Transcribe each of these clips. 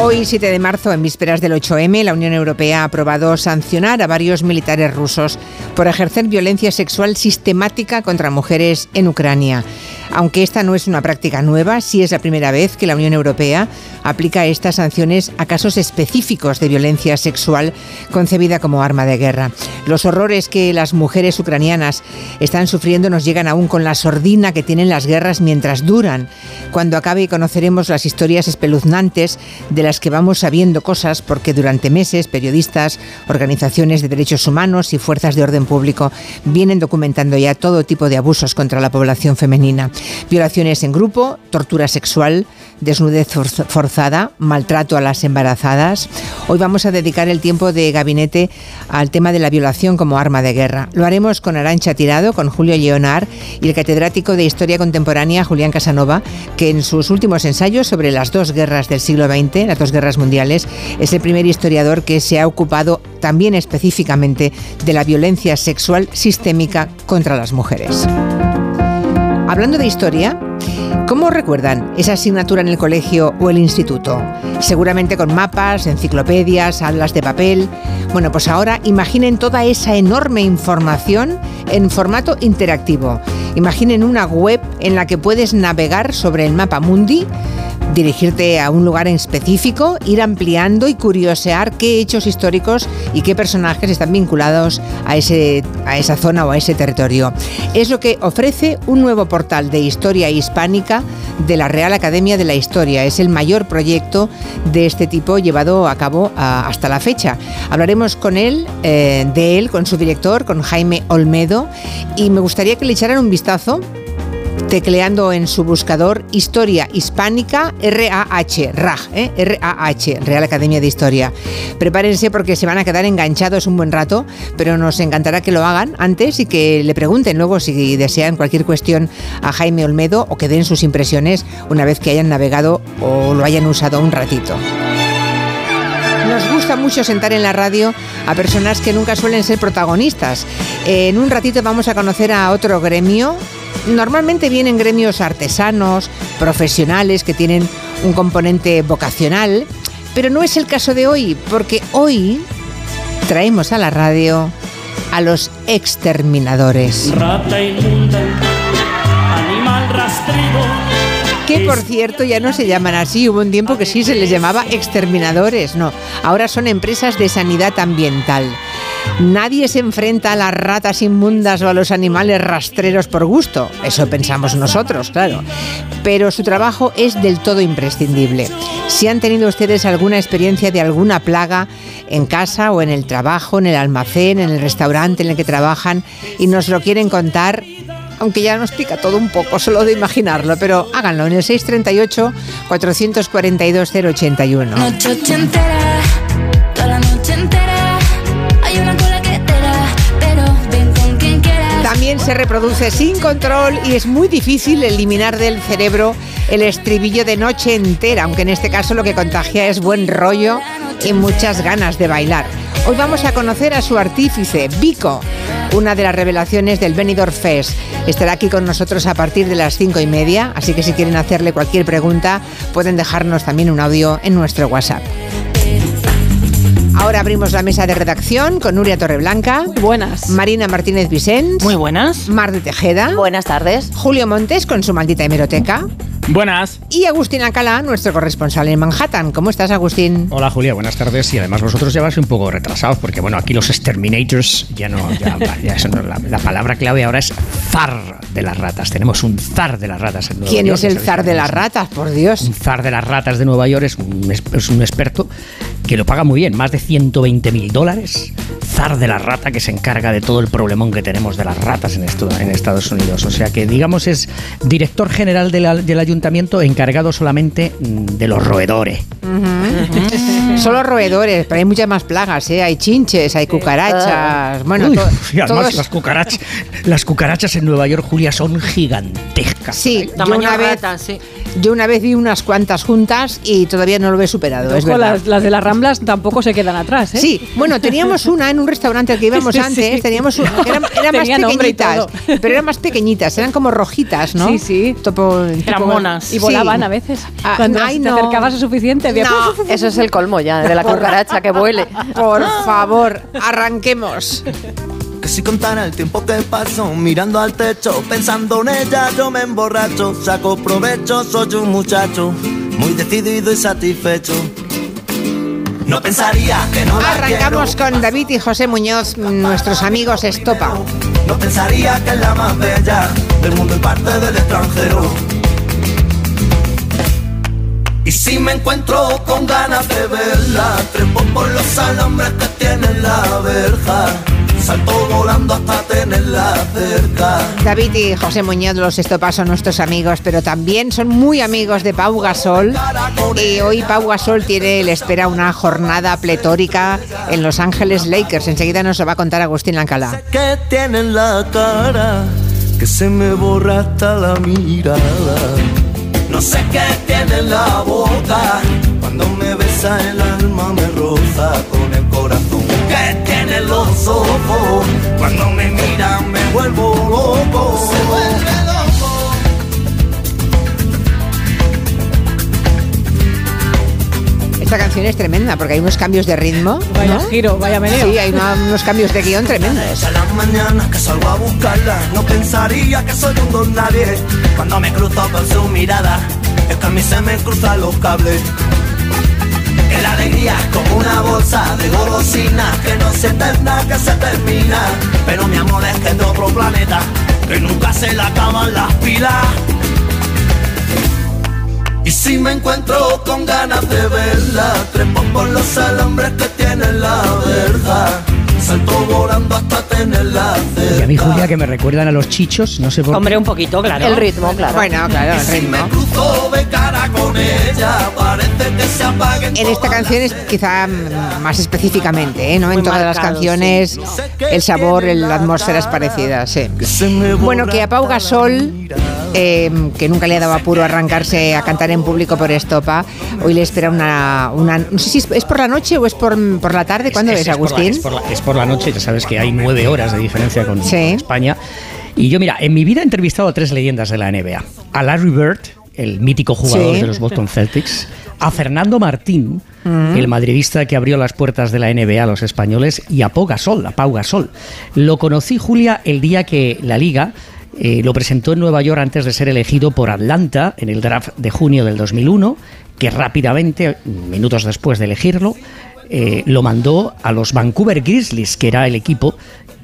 Hoy, 7 de marzo, en vísperas del 8M, la Unión Europea ha aprobado sancionar a varios militares rusos por ejercer violencia sexual sistemática contra mujeres en Ucrania. Aunque esta no es una práctica nueva, sí es la primera vez que la Unión Europea aplica estas sanciones a casos específicos de violencia sexual concebida como arma de guerra. Los horrores que las mujeres ucranianas están sufriendo nos llegan aún con la sordina que tienen las guerras mientras duran. Cuando acabe conoceremos las historias espeluznantes de las que vamos sabiendo cosas porque durante meses periodistas, organizaciones de derechos humanos y fuerzas de orden público vienen documentando ya todo tipo de abusos contra la población femenina. Violaciones en grupo, tortura sexual, desnudez forzada, maltrato a las embarazadas. Hoy vamos a dedicar el tiempo de gabinete al tema de la violación como arma de guerra. Lo haremos con Arancha Tirado, con Julio Leonard y el catedrático de Historia Contemporánea Julián Casanova, que en sus últimos ensayos sobre las dos guerras del siglo XX, las dos guerras mundiales, es el primer historiador que se ha ocupado también específicamente de la violencia sexual sistémica contra las mujeres. Hablando de historia, ¿Cómo recuerdan esa asignatura en el colegio o el instituto? Seguramente con mapas, enciclopedias, aulas de papel. Bueno, pues ahora imaginen toda esa enorme información en formato interactivo. Imaginen una web en la que puedes navegar sobre el mapa mundi dirigirte a un lugar en específico, ir ampliando y curiosear qué hechos históricos y qué personajes están vinculados a, ese, a esa zona o a ese territorio. Es lo que ofrece un nuevo portal de historia hispánica de la Real Academia de la Historia. Es el mayor proyecto de este tipo llevado a cabo hasta la fecha. Hablaremos con él, eh, de él, con su director, con Jaime Olmedo, y me gustaría que le echaran un vistazo tecleando en su buscador Historia Hispánica RAH, RAH, ¿eh? RAH, Real Academia de Historia. Prepárense porque se van a quedar enganchados un buen rato, pero nos encantará que lo hagan antes y que le pregunten luego si desean cualquier cuestión a Jaime Olmedo o que den sus impresiones una vez que hayan navegado o lo hayan usado un ratito. Nos gusta mucho sentar en la radio a personas que nunca suelen ser protagonistas. En un ratito vamos a conocer a otro gremio Normalmente vienen gremios artesanos, profesionales que tienen un componente vocacional, pero no es el caso de hoy, porque hoy traemos a la radio a los exterminadores. Rata inmunda, animal rastrido. Que por cierto ya no se llaman así, hubo un tiempo que sí se les llamaba exterminadores, no, ahora son empresas de sanidad ambiental. Nadie se enfrenta a las ratas inmundas o a los animales rastreros por gusto, eso pensamos nosotros, claro, pero su trabajo es del todo imprescindible. Si han tenido ustedes alguna experiencia de alguna plaga en casa o en el trabajo, en el almacén, en el restaurante en el que trabajan y nos lo quieren contar, aunque ya nos pica todo un poco solo de imaginarlo, pero háganlo en el 638 442 081. Se reproduce sin control y es muy difícil eliminar del cerebro el estribillo de noche entera, aunque en este caso lo que contagia es buen rollo y muchas ganas de bailar. Hoy vamos a conocer a su artífice, Vico, una de las revelaciones del Benidorm Fest. Estará aquí con nosotros a partir de las cinco y media, así que si quieren hacerle cualquier pregunta, pueden dejarnos también un audio en nuestro WhatsApp. Ahora abrimos la mesa de redacción con Nuria Torreblanca. Buenas. Marina Martínez Vicens. Muy buenas. Mar de Tejeda. Buenas tardes. Julio Montes con su maldita hemeroteca. Buenas. Y Agustín Alcalá, nuestro corresponsal en Manhattan. ¿Cómo estás, Agustín? Hola, Julia, buenas tardes. Y además vosotros ya vais un poco retrasados, porque bueno, aquí los exterminators ya no, ya, la, palabra clave ahora es zar de las ratas. Tenemos un zar de las ratas en Nueva ¿Quién York. ¿Quién es el zar de las ratas, por Dios? Un zar de las ratas de Nueva York es un, es un experto que lo paga muy bien, más de 120 mil dólares. Zar de la rata que se encarga de todo el problemón que tenemos de las ratas en, esto, en Estados Unidos. O sea que, digamos, es director general del Ayuntamiento encargado solamente mm, de los roedores. Solo roedores, pero hay muchas más plagas, ¿eh? Hay chinches, hay cucarachas. Bueno, Uy, to- y además todos- las cucarachas, las cucarachas en Nueva York, Julia, son gigantescas. Sí, yo Tamaño una, vez, rata, sí. yo una vez vi unas cuantas juntas y todavía no lo he superado, es las, las de las Ramblas tampoco se quedan atrás, ¿eh? Sí, bueno, teníamos una en un restaurante al que íbamos Sí, antes, sí. teníamos una, eran, eran más pequeñitas, pero eran más pequeñitas, eran como rojitas, ¿no? Sí, sí. Topo- Eran tipo- monas. Y volaban a veces. Ah, Cuando ay, te no. acercabas a suficiente, había- No, Eso es el colmo ya, de la cucaracha que vuele. por favor, arranquemos. Que si contara el tiempo que paso mirando al techo, pensando en ella, yo me emborracho, saco provecho, soy un muchacho muy decidido y satisfecho. No pensaría que no la Arrancamos quiero. con David y José Muñoz, nuestros amigos Estopa. No pensaría que es la más bella del mundo y parte del extranjero. Y si me encuentro con ganas de verla, trepo por los alambres que tiene la verja, salto volando hasta tenerla cerca. David y José Muñoz, los Estopa son nuestros amigos, pero también son muy amigos de Pau Gasol. Y hoy Pau Gasol tiene, le espera una jornada pletórica en Los Ángeles Lakers. Enseguida nos lo va a contar Agustín Lancalá. Sé que tiene en la cara que se me borra hasta la mirada. No sé qué tiene en la boca cuando me besa el alma me roza con el corazón. ¿Qué tiene en los ojos cuando me miran me vuelvo loco? Se vuelve loco. Esta canción es tremenda porque hay unos cambios de ritmo. Vaya ¿no? giro, vaya meneo. Sí, hay una- unos cambios de guion tremendos. A las mañanas que salgo a buscarla, no pensaría que soy un don nadie. Cuando me cruzo con su mirada, es que a mí se me cruzan los cables. Que la alegría es como una bolsa de golosinas que no se eterna, que se termina. Pero mi amor es que es de otro planeta, que nunca se le acaban las pilas. Y si me encuentro con ganas de verla, trepo por los alambres que tiene la verja, salto volando hasta tenerla cerca. Y a mí, Julia, que me recuerdan a los chichos, no sé por Hombre, un poquito, claro. El ritmo, claro. Bueno, claro, el Si ritmo. me cruzo de cara con ella, parece que se apaguen En esta canción es quizá más específicamente, ¿eh? ¿no? En todas las canciones el sabor, el- la atmósfera es parecida, sí. Bueno, que a Pau Gasol. Eh, que nunca le ha dado apuro arrancarse a cantar en público por Estopa, hoy le espera una... una no sé si es, por la noche o es por, por la tarde. ¿Cuándo es, por la- Agustín? Es por, la, es por la noche, ya sabes que hay nueve horas de diferencia con, Sí. con España. Y yo, mira, en mi vida he entrevistado a tres leyendas de la NBA. A Larry Bird, el mítico jugador Sí. de los Boston Celtics. A Fernando Martín, el madridista que abrió las puertas de la NBA a los españoles. Y a Pau Gasol, a Pau Gasol. Lo conocí, Julia, el día que la Liga eh, lo presentó en Nueva York antes de ser elegido por Atlanta en el draft de junio del 2001, que rápidamente, minutos después de elegirlo, eh, lo mandó a los Vancouver Grizzlies, que era el equipo,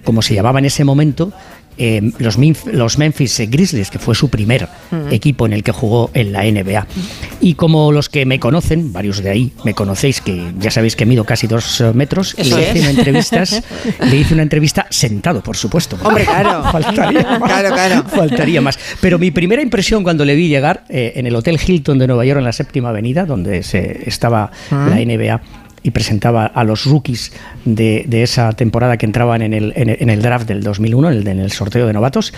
como se llamaba en ese momento, eh, los, Minf- los Memphis Grizzlies, que fue su primer equipo en el que jugó en la NBA. Y como los que me conocen, varios de ahí me conocéis, que ya sabéis que mido casi dos eh, metros, le hice, una entrevistas, le hice una entrevista sentado, por supuesto. Hombre, claro. Faltaría más. Claro, claro. Faltaría más. Pero mi primera impresión cuando le vi llegar eh, en el Hotel Hilton de Nueva York, en la séptima avenida, donde se estaba la NBA y presentaba a los rookies de, de esa temporada que entraban en el, en el, en el draft del 2001, en el, en el sorteo de novatos,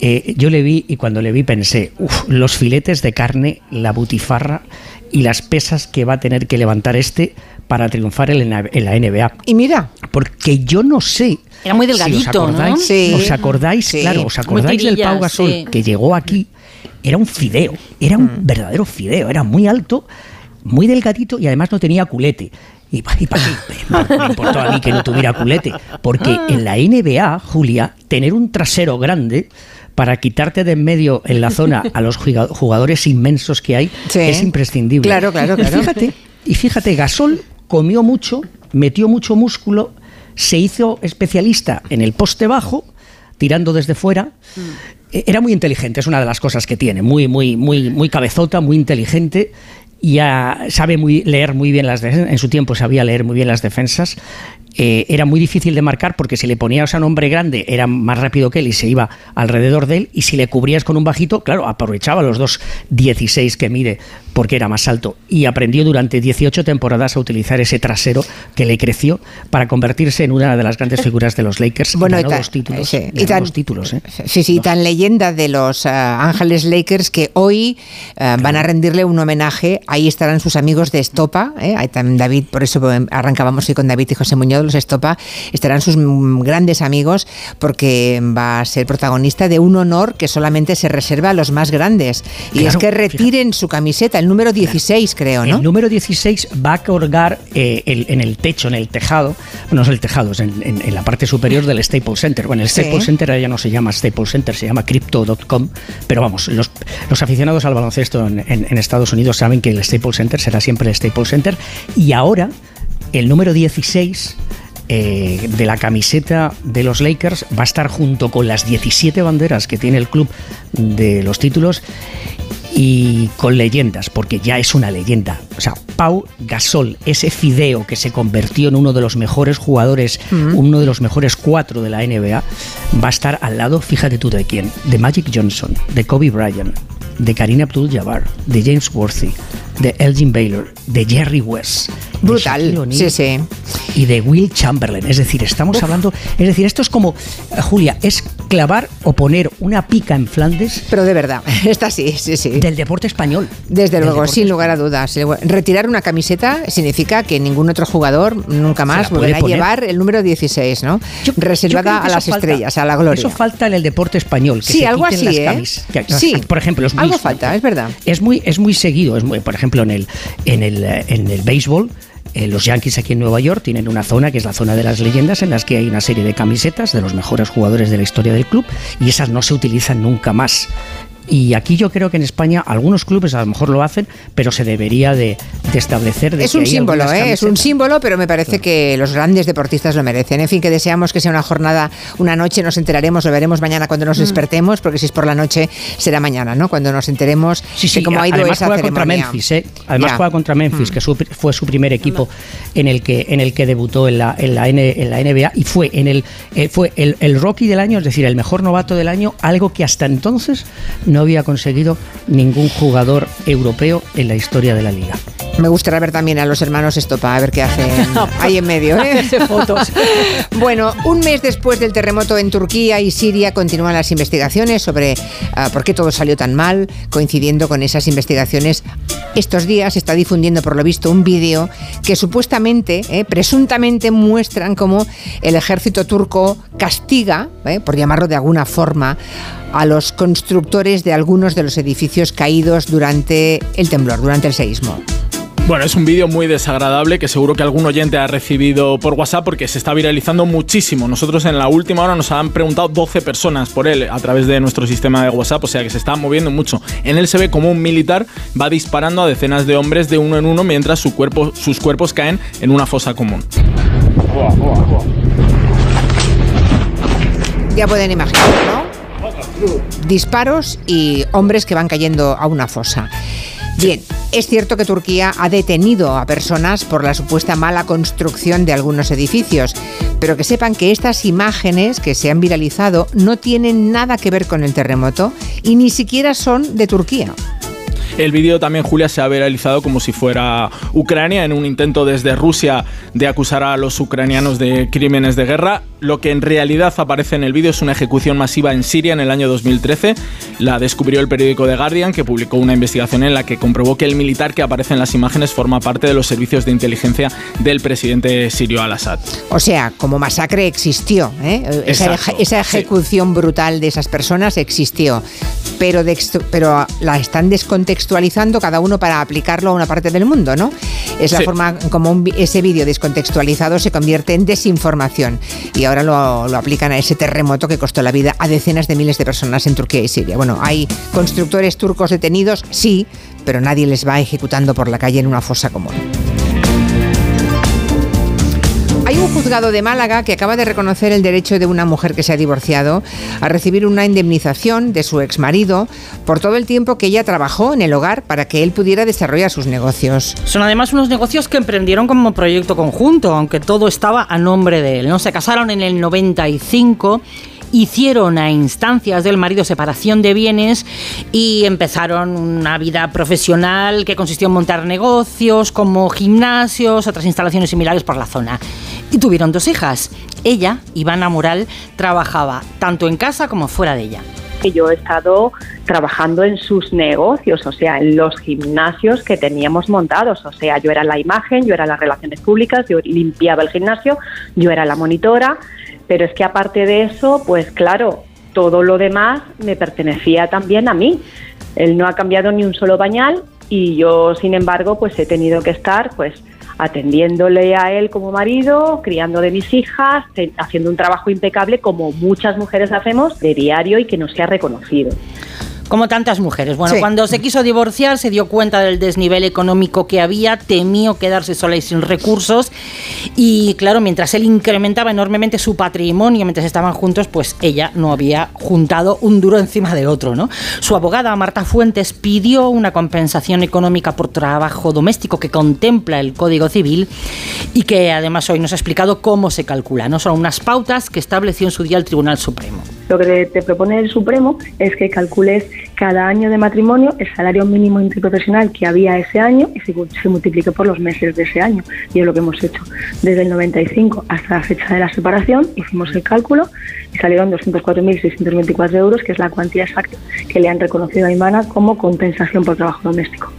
eh, yo le vi y cuando le vi pensé, uff, los filetes de carne, la butifarra y las pesas que va a tener que levantar este para triunfar en la, en la NBA. Y mira, Porque yo no sé. Era muy si os delgadito, ¿no? acordáis, Sí. ¿Os acordáis? Sí. Claro, ¿os acordáis del tirilla, Pau Gasol sí. que llegó aquí? Era un fideo, era un Mm. verdadero fideo, era muy alto, muy delgadito y además no tenía culete. ¿Y para qué? Me importó a mí que no tuviera culete. Porque en la NBA, Julia, tener un trasero grande para quitarte de en medio en la zona a los juga- jugadores inmensos que hay Sí. es imprescindible. Claro, claro, Y claro. fíjate, y fíjate, Gasol comió mucho, metió mucho músculo, se hizo especialista en el poste bajo, tirando desde fuera. Eh, Era muy inteligente, es una de las cosas que tiene, muy, muy, muy, muy cabezota, muy inteligente. Y ah, sabe muy, leer muy bien las defensas, en su tiempo sabía leer muy bien las defensas eh, era muy difícil de marcar porque si le ponías a un hombre grande era más rápido que él y se iba alrededor de él y si le cubrías con un bajito, claro, aprovechaba los dos 16 que mide porque era más alto y aprendió durante 18 temporadas a utilizar ese trasero que le creció para convertirse en una de las grandes figuras de los Lakers. Bueno, y Ganó tan- dos títulos. sí, y tan- dos títulos, ¿eh? Sí, sí, tan leyenda de los eh, Ángeles Lakers que hoy eh, van a rendirle un homenaje. Ahí estarán sus amigos de Estopa. ¿eh? Ahí también David, por eso eh, arrancábamos hoy con David y José Muñoz, los Estopa. Estarán sus grandes amigos porque va a ser protagonista de un honor que solamente se reserva a los más grandes. Y Claro, es que fíjate. retiren su camiseta, el número 16, creo, ¿no? El número 16 va a colgar eh, el- en el techo, en el tejado, no es el tejado, es en, en- en la parte superior del Staples Center. Bueno, el Sí. Staples Center ahora ya no se llama Staples Center, se llama Crypto.com, pero vamos, los, los aficionados al baloncesto en, en- en Estados Unidos saben que el Staples Center será siempre el Staples Center y ahora el número 16 eh, de la camiseta de los Lakers va a estar junto con las 17 banderas que tiene el club de los títulos y con leyendas, porque ya es una leyenda. O sea, Pau Gasol, ese fideo que se convirtió en uno de los mejores jugadores, uno de los mejores cuatro de la NBA, va a estar al lado, fíjate tú de quién, de Magic Johnson, de Kobe Bryant, de Kareem Abdul-Jabbar, de James Worthy, de Elgin Baylor, de Jerry West. Brutal, sí, sí. Y de Will Chamberlain. Es decir, estamos hablando. Es decir, esto es como, eh, Julia, es clavar o poner una pica en Flandes Pero de verdad, está sí, sí, sí. del deporte español. Desde luego, sin lugar a dudas. Retirar una camiseta significa que ningún otro jugador nunca más volverá a llevar el número 16, ¿no? Yo- Reservada a las falta. estrellas, a la gloria. Eso falta en el deporte español. Que Sí, se algo así, las ¿eh? camis- que- Sí. Por ejemplo, es muy Algo falta, es verdad. Es muy, es muy seguido. Es muy, por ejemplo, en el, en el, eh, en el béisbol, eh, los Yankees aquí en Nueva York tienen una zona que es la zona de las leyendas, en las que hay una serie de camisetas de los mejores jugadores de la historia del club y esas no se utilizan nunca más. Y aquí yo creo que en España algunos clubes a lo mejor lo hacen, pero se debería de, de establecer de Es que un símbolo, ¿eh? es un símbolo, pero me parece que los grandes deportistas lo merecen. En fin, que deseamos que sea una jornada, una noche, nos enteraremos, lo veremos mañana cuando Mm. nos despertemos, porque si es por la noche será mañana, ¿no? Cuando nos enteremos Sí, sí, de cómo ha ido además esa juega contra. Memphis, ¿eh? Además. Mm. juega contra Memphis, que su- fue su primer equipo en el que en el que debutó en la en la, N- en la NBA y fue en el eh, fue el, el rookie del año, es decir, el mejor novato del año, algo que hasta entonces no había conseguido ningún jugador europeo en la historia de la liga. Me gustaría ver también a los hermanos Estopa, a ver qué hacen ahí en medio. ¿eh? Fotos. bueno, un mes después del terremoto en Turquía y Siria continúan las investigaciones sobre ah, por qué todo salió tan mal, coincidiendo con esas investigaciones. Estos días se está difundiendo, por lo visto, un vídeo que supuestamente, eh, presuntamente muestran cómo el ejército turco castiga, eh, por llamarlo de alguna forma, a los constructores de algunos de los edificios caídos durante el temblor, durante el seísmo. Bueno, es un vídeo muy desagradable que seguro que algún oyente ha recibido por WhatsApp porque se está viralizando muchísimo. Nosotros en la última hora nos han preguntado 12 personas por él a través de nuestro sistema de WhatsApp, o sea que se está moviendo mucho. En él se ve como un militar va disparando a decenas de hombres de uno en uno mientras su cuerpo, sus cuerpos caen en una fosa común. Ya pueden imaginar, ¿no? Disparos y hombres que van cayendo a una fosa. Bien, es cierto que Turquía ha detenido a personas por la supuesta mala construcción de algunos edificios, pero que sepan que estas imágenes que se han viralizado no tienen nada que ver con el terremoto y ni siquiera son de Turquía. El vídeo también, Julia, se ha viralizado como si fuera Ucrania en un intento desde Rusia de acusar a los ucranianos de crímenes de guerra. Lo que en realidad aparece en el vídeo es una ejecución masiva en Siria en el año 2013. La descubrió el periódico The Guardian, que publicó una investigación en la que comprobó que el militar que aparece en las imágenes forma parte de los servicios de inteligencia del presidente sirio al-Assad. O sea, como masacre existió, ¿eh? esa, sí. ejecución brutal de esas personas existió, pero, de- pero la están descontextualizando cada uno para aplicarlo a una parte del mundo, ¿no? Es la Sí. forma como un ese vídeo descontextualizado se convierte en desinformación y ahora lo, lo aplican a ese terremoto que costó la vida a decenas de miles de personas en Turquía y Siria. Bueno, hay constructores turcos detenidos, sí, pero nadie les va ejecutando por la calle en una fosa común. Hay un juzgado de Málaga que acaba de reconocer el derecho de una mujer que se ha divorciado a recibir una indemnización de su exmarido por todo el tiempo que ella trabajó en el hogar para que él pudiera desarrollar sus negocios. Son además unos negocios que emprendieron como proyecto conjunto, aunque todo estaba a nombre de él. ¿no? Se casaron en el 95 hicieron a instancias del marido separación de bienes y empezaron una vida profesional que consistió en montar negocios como gimnasios, otras instalaciones similares por la zona. Y tuvieron dos hijas. Ella, Ivana Moral, trabajaba tanto en casa como fuera de ella yo he estado trabajando en sus negocios, o sea, en los gimnasios que teníamos montados. O sea, yo era la imagen, yo era las relaciones públicas, yo limpiaba el gimnasio, yo era la monitora, pero es que aparte de eso, pues claro, todo lo demás me pertenecía también a mí. Él no ha cambiado ni un solo bañal y yo, sin embargo, pues he tenido que estar, pues atendiéndole a él como marido, criando de mis hijas, haciendo un trabajo impecable como muchas mujeres hacemos de diario y que no se ha reconocido como tantas mujeres. Bueno, cuando se quiso divorciar se dio cuenta del desnivel económico que había, temió quedarse sola y sin recursos y claro, mientras él incrementaba enormemente su patrimonio mientras estaban juntos, pues ella no había juntado un duro encima de otro, ¿no? Su abogada Marta Fuentes pidió una compensación económica por trabajo doméstico que contempla el Código Civil y que además hoy nos ha explicado cómo se calcula, no son unas pautas que estableció en su día el Tribunal Supremo. Lo que te propone el Supremo es que calcules cada año de matrimonio el salario mínimo interprofesional que había ese año y se, multiplique por los meses de ese año. Y es lo que hemos hecho. Desde el 95 hasta la fecha de la separación hicimos el cálculo y salieron 204.624 euros, que es la cuantía exacta que le han reconocido a Imana como compensación por trabajo doméstico.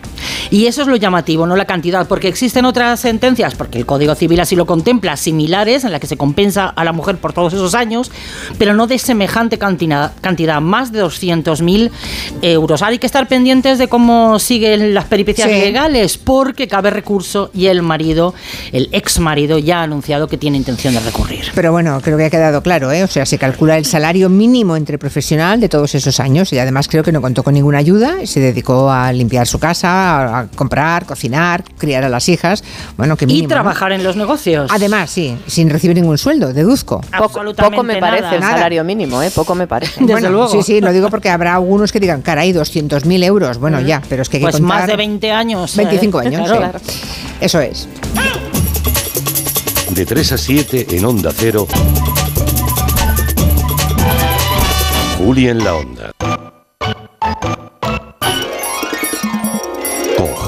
Y eso es lo llamativo, no la cantidad, porque existen otras sentencias, porque el Código Civil así lo contempla, similares, en las que se compensa a la mujer por todos esos años, pero no de semejante cantidad, cantidad más de 200.000 euros. Hay que estar pendientes de cómo siguen las peripecias legales, porque cabe recurso y el marido, el ex marido, ya ha anunciado que tiene intención de recurrir. Pero bueno, creo que ha quedado claro, ¿eh? O sea, se calcula el salario mínimo entre profesional de todos esos años y además creo que no contó con ninguna ayuda y se dedicó a limpiar su casa, a comprar, cocinar, criar a las hijas. Bueno, que Y trabajar en los negocios. Además, sí, sin recibir ningún sueldo, deduzco. Poco, poco me parece el salario mínimo, ¿eh? Poco me parece. Desde bueno, luego. Sí, sí, lo digo porque habrá algunos que digan, caray, 200.000 euros. Bueno, ya, pero es que hay pues que contar... más de 20 años. 25 ¿eh? años, claro. Eso es. De 3 a 7 en Onda Cero. Julia en la Onda.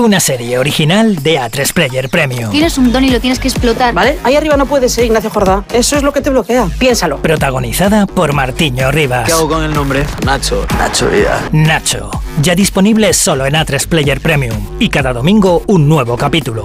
Una serie original de A3 Player Premium. Tienes un don y lo tienes que explotar. ¿Vale? Ahí arriba no puedes ser Ignacio Jordá. Eso es lo que te bloquea. Piénsalo. Protagonizada por Martiño Rivas. ¿Qué hago con el nombre? Nacho. Nacho Vida. Nacho. Ya disponible solo en A3 Player Premium. Y cada domingo un nuevo capítulo.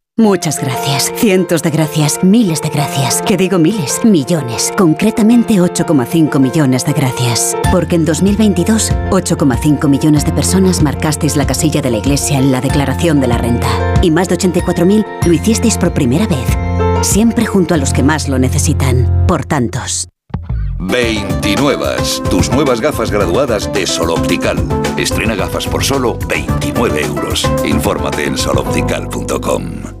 Muchas gracias, cientos de gracias, miles de gracias. Que digo miles, millones. Concretamente 8,5 millones de gracias. Porque en 2022, 8,5 millones de personas marcasteis la casilla de la Iglesia en la declaración de la renta. Y más de 84.000 lo hicisteis por primera vez. Siempre junto a los que más lo necesitan. Por tantos. 29. Tus nuevas gafas graduadas de Sol Optical. Estrena gafas por solo 29 euros. Infórmate en soloptical.com.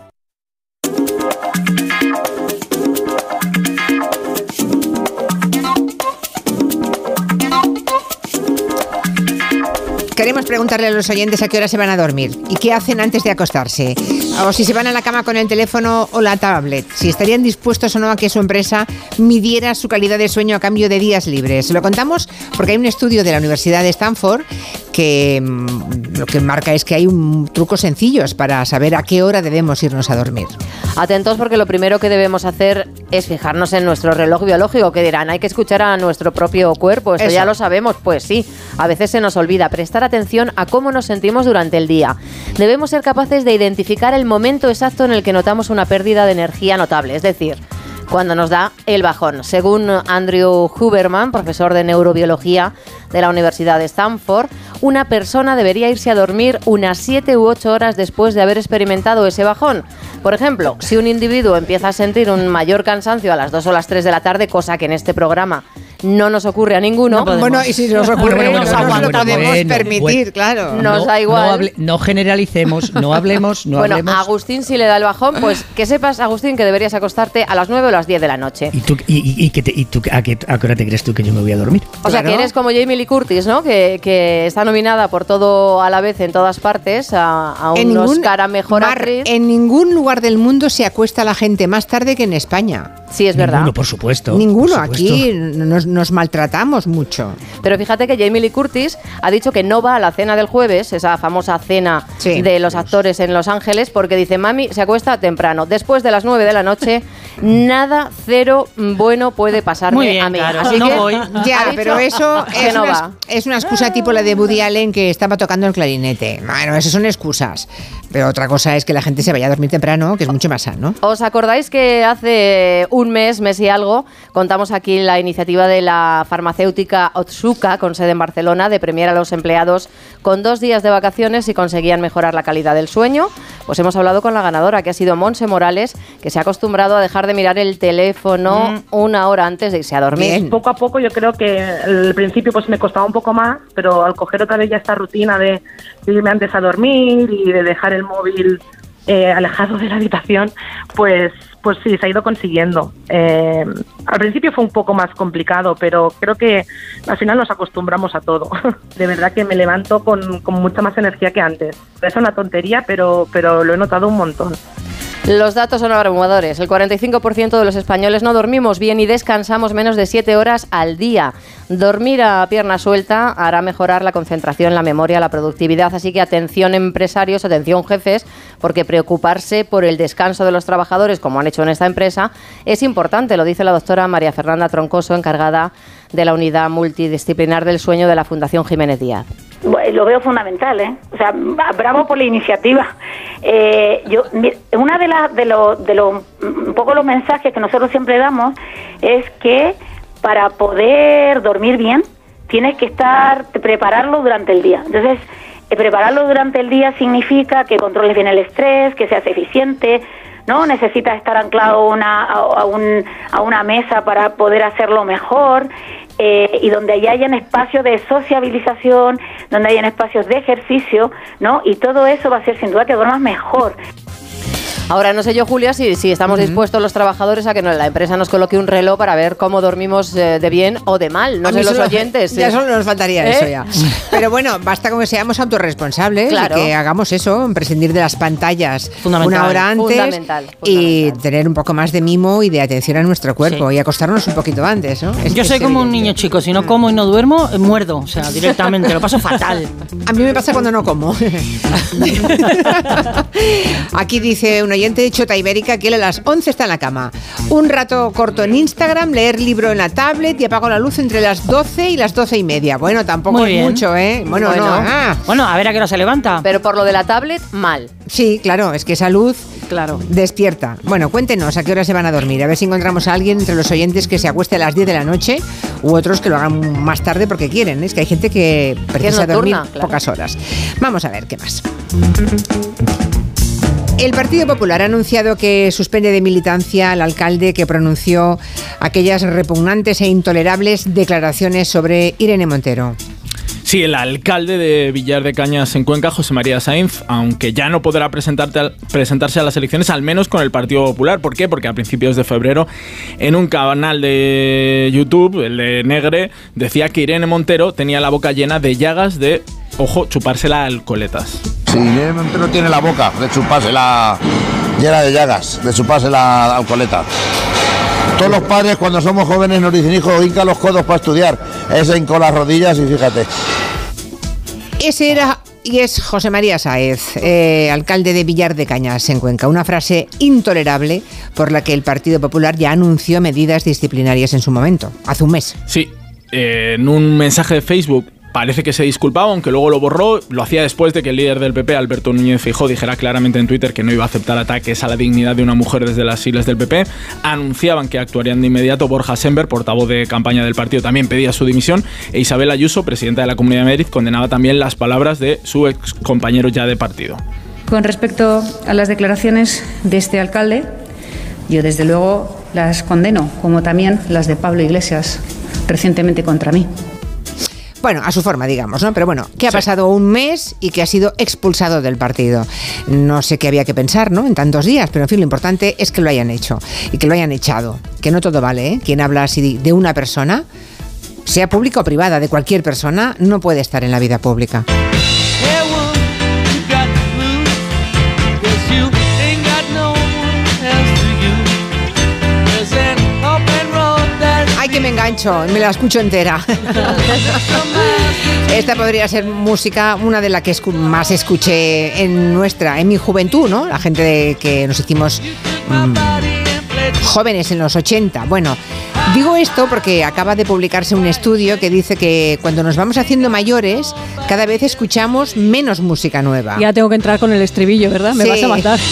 Queremos preguntarle a los oyentes a qué hora se van a dormir y qué hacen antes de acostarse. O si se van a la cama con el teléfono o la tablet. Si estarían dispuestos o no a que su empresa midiera su calidad de sueño a cambio de días libres. Lo contamos porque hay un estudio de la Universidad de Stanford que mm, lo que marca es que hay un, trucos sencillos para saber a qué hora debemos irnos a dormir. Atentos porque lo primero que debemos hacer es fijarnos en nuestro reloj biológico, que dirán, hay que escuchar a nuestro propio cuerpo, esto Eso. ya lo sabemos, pues sí, a veces se nos olvida prestar atención a cómo nos sentimos durante el día. Debemos ser capaces de identificar el momento exacto en el que notamos una pérdida de energía notable, es decir, cuando nos da el bajón. Según Andrew Huberman, profesor de neurobiología de la Universidad de Stanford, una persona debería irse a dormir unas 7 u 8 horas después de haber experimentado ese bajón. Por ejemplo, si un individuo empieza a sentir un mayor cansancio a las 2 o las 3 de la tarde, cosa que en este programa no nos ocurre a ninguno. Bueno, y si nos ocurre, Bueno, no bueno, nos podemos bueno, permitir, bueno. claro. Nos da igual. No, hable- no generalicemos, no hablemos, no bueno, hablemos. Agustín, si le da el bajón, pues que sepas, Agustín, que deberías acostarte a las 9 o las 10 de la noche. ¿Y, tú, y, y- y que te- y tú a, qué, a qué hora te crees tú que yo me voy a dormir? O sea, que eres como Jamie Lee Curtis, ¿no? Que, que está nominada por todo a la vez en todas partes a, a un En ningún- Oscar a Mejor Mar, en ningún lugar del mundo se acuesta la gente más tarde que en España. Sí, es verdad. Ninguno, por supuesto. Ninguno. por supuesto. Aquí nos, nos maltratamos mucho. Pero fíjate que Jamie Lee Curtis ha dicho que no va a la cena del jueves, esa famosa cena Sí. de los actores en Los Ángeles, porque dice, mami, se acuesta temprano. Después de las 9 de la noche, nada, cero bueno puede pasarme Muy bien, a mí. claro. Así No que voy. Ya, pero eso que es, no una, va. es una excusa tipo la de Woody Allen que estaba tocando el clarinete. Bueno, eso son excusas. Pero otra cosa es que la gente se vaya a dormir temprano, que es mucho más sano. ¿Os acordáis que hace un mes, mes y algo, contamos aquí la iniciativa de la farmacéutica Otsuka, con sede en Barcelona, de premiar a los empleados con dos días de vacaciones si conseguían mejorar la calidad del sueño? Pues hemos hablado con la ganadora, que ha sido Monse Morales, que se ha acostumbrado a dejar de mirar el teléfono una hora antes de irse a dormir. Poco a poco yo creo que al principio pues me costaba un poco más, pero al coger otra vez ya esta rutina de, de irme antes a dormir y de dejar el móvil eh, alejado de la habitación, pues pues sí, se ha ido consiguiendo. Eh, al principio fue un poco más complicado, pero creo que al final nos acostumbramos a todo. De verdad que me levanto con, con mucha más energía que antes. Es una tontería, pero, pero lo he notado un montón. Los datos son abrumadores. El 45% de los españoles no dormimos bien y descansamos menos de 7 horas al día. Dormir a pierna suelta hará mejorar la concentración, la memoria, la productividad. Así que atención empresarios, atención jefes, porque preocuparse por el descanso de los trabajadores, como han hecho en esta empresa, es importante. Lo dice la doctora María Fernanda Troncoso, encargada la unidad multidisciplinar del sueño de la Fundación Jiménez Díaz. Lo veo fundamental, ¿eh? O sea, bravo por la iniciativa. Eh, yo, una de las de los de los un poco los mensajes que nosotros siempre damos es que para poder dormir bien tienes que estar prepararlo durante el día. Entonces, eh, prepararlo durante el día significa que controles bien el estrés, que seas eficiente, ¿no? Necesitas estar anclado una, a, a un- a una mesa para poder hacerlo mejor eh, y donde allá hayan espacios de sociabilización, donde hayan espacios de ejercicio, ¿no? Y todo eso va a hacer sin duda que duermas mejor. Ahora no sé yo, Julia, si, si estamos dispuestos los trabajadores a que no- la empresa nos coloque un reloj para ver cómo dormimos eh, de bien o de mal. No A sé los solo- oyentes. Ya eh. solo nos faltaría ¿Eh? eso ya. Pero bueno, basta con que seamos autorresponsables Claro. y que hagamos eso, prescindir de las pantallas Fundamental. una hora antes Fundamental, y tener un poco más de mimo y de atención a nuestro cuerpo y acostarnos un poquito antes, ¿no? Es- Yo soy como un niño chico, si no como y no duermo, muerdo, o sea, directamente, lo paso fatal. A mí me pasa cuando no como. Aquí dice un oyente de Chota Ibérica que él a las 11 está en la cama. Un rato corto en Instagram, leer libro en la tablet y apago la luz entre las 12 y las 12 y media. Bueno, tampoco Muy es bien. mucho, ¿eh? Bueno, Bueno. no. ah. Bueno, a ver a qué hora se levanta. Pero por lo de la tablet, mal. Sí, claro, es que esa luz Claro. despierta. Bueno, cuéntenos a qué hora se van a dormir. A ver si encontramos a alguien entre los oyentes que se acueste a las 10 de la noche u otros que lo hagan más tarde porque quieren. Es que hay gente que precisa nocturna, dormir claro. pocas horas. Vamos a ver qué más. El Partido Popular ha anunciado que suspende de militancia al alcalde que pronunció aquellas repugnantes e intolerables declaraciones sobre Irene Montero. Sí, el alcalde de Villar de Cañas en Cuenca, José María Sainz, aunque ya no podrá presentarse a las elecciones, al menos con el Partido Popular. ¿Por qué? Porque a principios de febrero, en un canal de YouTube, el de Negre, decía que Irene Montero tenía la boca llena de llagas de, ojo, chupársela al coletas. Si Irene Montero tiene la boca de chupársela llena de llagas, de chupársela al coleta. Todos los padres cuando somos jóvenes nos dicen, hijo, hinca los codos para estudiar. Ese hincó las rodillas y fíjate. Ese era y es José María Sáez, eh, alcalde de Villar de Cañas, en Cuenca. Una frase intolerable por la que el Partido Popular ya anunció medidas disciplinarias en su momento, hace un mes. Sí, eh, en un mensaje de Facebook parece que se disculpaba, aunque luego lo borró. Lo hacía después de que el líder del PP, Alberto Núñez Feijóo, dijera claramente en Twitter que no iba a aceptar ataques a la dignidad de una mujer desde las siglas del PP. Anunciaban que actuarían de inmediato. Borja Sember, portavoz de campaña del partido, también pedía su dimisión. E Isabel Ayuso, presidenta de la Comunidad de Madrid, condenaba también las palabras de su ex compañero ya de partido. Con respecto a las declaraciones de este alcalde, yo desde luego las condeno, como también las de Pablo Iglesias recientemente contra mí. Bueno, a su forma, digamos, ¿no? Pero bueno, que ha pasado un mes y que ha sido expulsado del partido. No sé qué había que pensar, ¿no? En tantos días, pero en fin, lo importante es que lo hayan hecho y que lo hayan echado. Que no todo vale, ¿eh? Quien habla así de una persona, sea pública o privada, de cualquier persona, no puede estar en la vida pública. Me engancho, me la escucho entera. Esta podría ser música, una de las que más escuché en nuestra, en mi juventud, ¿no? La gente de- que nos hicimos mm, jóvenes en los 80. Bueno, digo esto porque acaba de publicarse un estudio que dice que cuando nos vamos haciendo mayores, cada vez escuchamos menos música nueva. Ya tengo que entrar con el estribillo, ¿verdad? Me Sí. vas a matar.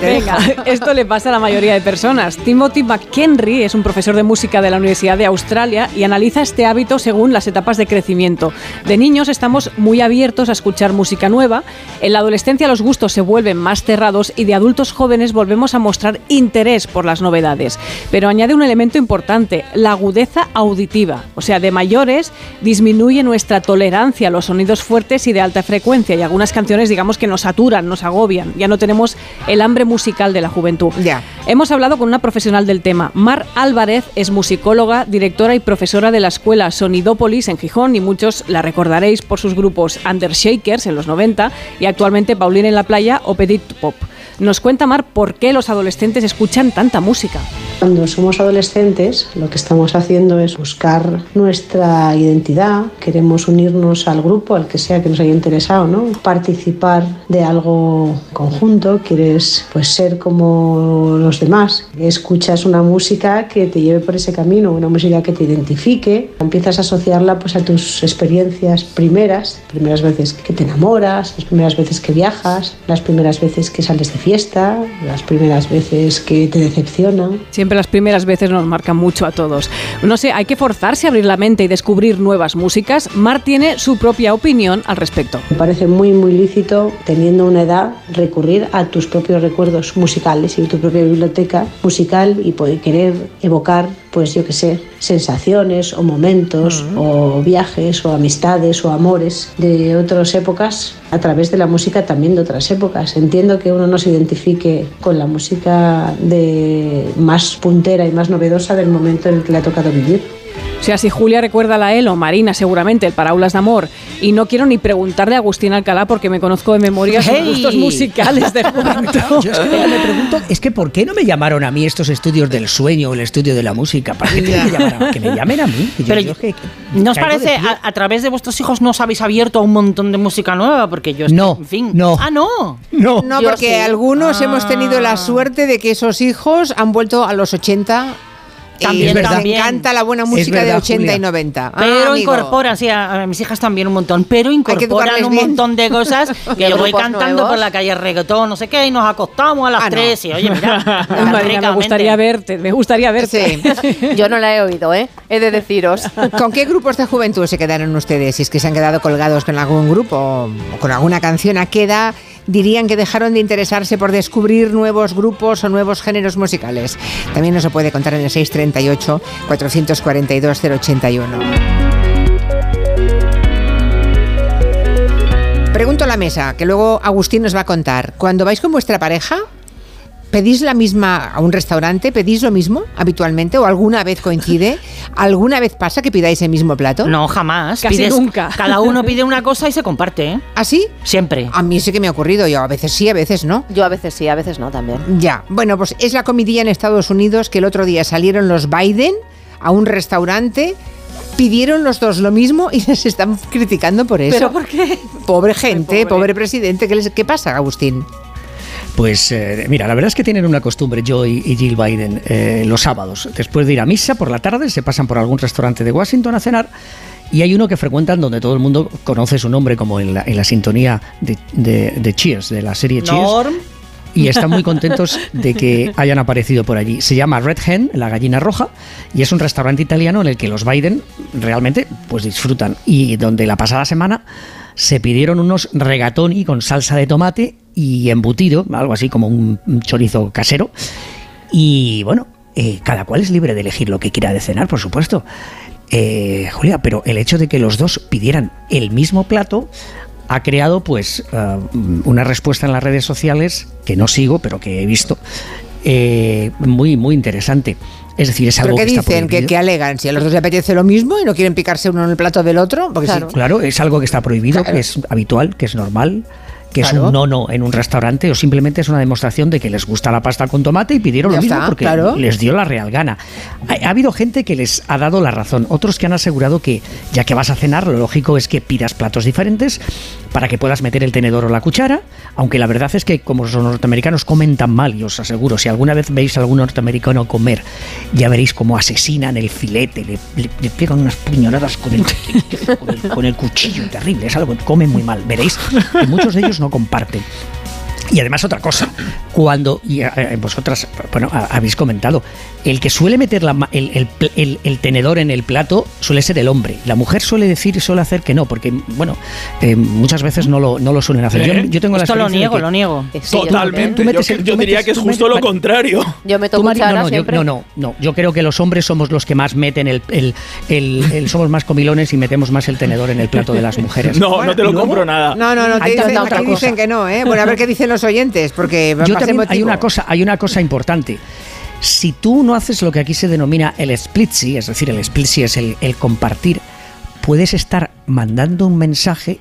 Venga, esto le pasa a la mayoría de personas. Timothy McHenry es un profesor de música de la Universidad de Australia y analiza este hábito según las etapas de crecimiento. De niños estamos muy abiertos a escuchar música nueva, en la adolescencia los gustos se vuelven más cerrados y de adultos jóvenes volvemos a mostrar interés por las novedades. Pero añade un elemento importante, la agudeza auditiva. O sea, de mayores disminuye nuestra tolerancia a los sonidos fuertes y de alta frecuencia y algunas canciones digamos que nos saturan, nos agobian. Ya no tenemos el hambre musical de la juventud. Ya. Hemos hablado con una profesional del tema. Mar Álvarez es musicóloga, directora y profesora de la escuela Sonidópolis en Gijón y muchos la recordaréis por sus grupos Undershakers en los 90 y actualmente Paulina en la playa o Petit Pop. Nos cuenta Mar por qué los adolescentes escuchan tanta música. Cuando somos adolescentes, lo que estamos haciendo es buscar nuestra identidad, queremos unirnos al grupo, al que sea que nos haya interesado, ¿no? Participar de algo conjunto, quieres pues ser como los demás. Escuchas una música que te lleve por ese camino, una música que te identifique, empiezas a asociarla pues a tus experiencias primeras, primeras veces que te enamoras, las primeras veces que viajas, las primeras veces que sales de fiesta, las primeras veces que te decepcionan. Siempre las primeras veces nos marcan mucho a todos. No sé, hay que forzarse a abrir la mente y descubrir nuevas músicas. Mar tiene su propia opinión al respecto. Me parece muy, muy lícito, teniendo una edad, recurrir a tus propios recuerdos musicales y tu propia biblioteca musical y poder querer evocar pues yo qué sé, sensaciones o momentos o viajes o amistades o amores de otras épocas a través de la música también de otras épocas. Entiendo que uno no se identifique con la música de más puntera y más novedosa del momento en el que le ha tocado vivir. O sea, si Julia recuerda la ELO, Marina seguramente, el Paraulas de Amor, y no quiero ni preguntarle a Agustín Alcalá porque me conozco de memoria sus ¡Hey! gustos musicales de juventud. Yo es que me pregunto, es que ¿por qué no me llamaron a mí estos estudios del sueño o el estudio de la música? ¿Para qué tienen que, llamar a- que me llamen a mí? Yo- Pero yo es que ¿No os parece, a, a través de vuestros hijos no os habéis abierto a un montón de música nueva? Porque yo, es que, No, en fin. no. Ah, no. No, No, porque sí. algunos hemos tenido Ah. la suerte de que esos hijos han vuelto a los 80 También, también. encanta la buena música verdad, de 80 y Julia. 90. Ah, Pero amigo. incorporan, sí, a, a mis hijas también un montón, pero incorporan educarles un bien. montón de cosas ¿Y que yo voy cantando nuevos? por la calle reggaetón, no sé qué, y nos acostamos a las Ah, no. 3 y oye, mira, Marina, me gustaría verte, me gustaría verte. Yo no la he oído, ¿eh? He de deciros. ¿Con qué grupos de juventud se quedaron ustedes? Si es que se han quedado colgados con algún grupo o con alguna canción, ¿a qué edad dirían que dejaron de interesarse por descubrir nuevos grupos o nuevos géneros musicales? También nos se puede contar en el 638 442 081. Pregunto a la mesa, que luego Agustín nos va a contar. Cuando vais con vuestra pareja, ¿pedís la misma a un restaurante? ¿Pedís lo mismo habitualmente? ¿O alguna vez coincide? ¿Alguna vez pasa que pidáis el mismo plato? No, jamás. Casi Pides- nunca. Cada uno pide una cosa y se comparte, ¿eh? ¿Ah, sí? Siempre. A mí sí que me ha ocurrido. Yo a veces sí, a veces no. Yo a veces sí, a veces no también. Ya. Bueno, pues es la comidilla en Estados Unidos que el otro día salieron los Biden a un restaurante. Pidieron los dos lo mismo y les están criticando por eso. ¿Pero por qué? Pobre gente, pobre, presidente. ¿Qué, les- ¿Qué pasa, Agustín? Pues eh, mira, la verdad es que tienen una costumbre, Joe y, y Jill Biden, eh, los sábados, después de ir a misa por la tarde, se pasan por algún restaurante de Washington a cenar. Y hay uno que frecuentan donde todo el mundo conoce su nombre, como en la, en la sintonía de, de- de Cheers, de la serie Cheers. Norm. y están muy contentos de que hayan aparecido por allí. Se llama Red Hen, la gallina roja, y es un restaurante italiano en el que los Biden realmente pues disfrutan y donde la pasada semana se pidieron unos regatoni con salsa de tomate y embutido, algo así como un, chorizo casero. Y bueno, eh, cada cual es libre de elegir lo que quiera de cenar, por supuesto. Eh, Julia, pero el hecho de que los dos pidieran el mismo plato ha creado pues eh, una respuesta en las redes sociales que no sigo, pero que he visto, eh, muy, muy interesante. Es decir, es ¿Pero algo qué que está dicen? ¿Qué, prohibido. qué alegan? ¿Si a los dos les apetece lo mismo y no quieren picarse uno en el plato del otro? Porque Claro, es algo que está prohibido, Claro. que es habitual, que es normal, que Claro. es un no-no en un restaurante o simplemente es una demostración de que les gusta la pasta con tomate y pidieron Ya lo mismo está, porque claro. les dio la real gana. Ha, ha habido gente que les ha dado la razón, otros que han asegurado que ya que vas a cenar, lo lógico es que pidas platos diferentes para que puedas meter el tenedor o la cuchara, aunque la verdad es que como los norteamericanos comen tan mal, y os aseguro, si alguna vez veis a algún norteamericano comer, ya veréis cómo asesinan el filete, le, le- le pegan unas puñaladas con el, con el, con el cuchillo, terrible, es algo que comen muy mal. Veréis que muchos de ellos no comparten. Y además otra cosa, cuando y, eh, vosotras bueno, ha- habéis comentado, el que suele meter la ma- el, el pl- el- el tenedor en el plato suele ser el hombre. La mujer suele decir y suele hacer que no, porque bueno, eh, muchas veces no lo, no lo suelen hacer. Yo, ¿Eh? yo tengo la Esto lo experiencia de niego, que- lo niego. Totalmente. Yo, metes diría metes- que es justo metes- lo contrario. Yo Mari, cuchara no, no, yo, siempre. no, no, no. Yo creo que los hombres somos los que más meten el, el- el- el- somos más comilones y metemos más el tenedor en el plato de las mujeres. No, no te lo compro nada. No, no, no, te Hay dicen, dicen que no, ¿eh? Bueno, a ver qué dicen los oyentes, porque va Yo también hay una cosa, hay una cosa importante. Si tú no haces lo que aquí se denomina el splitsy, es decir, el splitsy es el, el compartir, puedes estar mandando un mensaje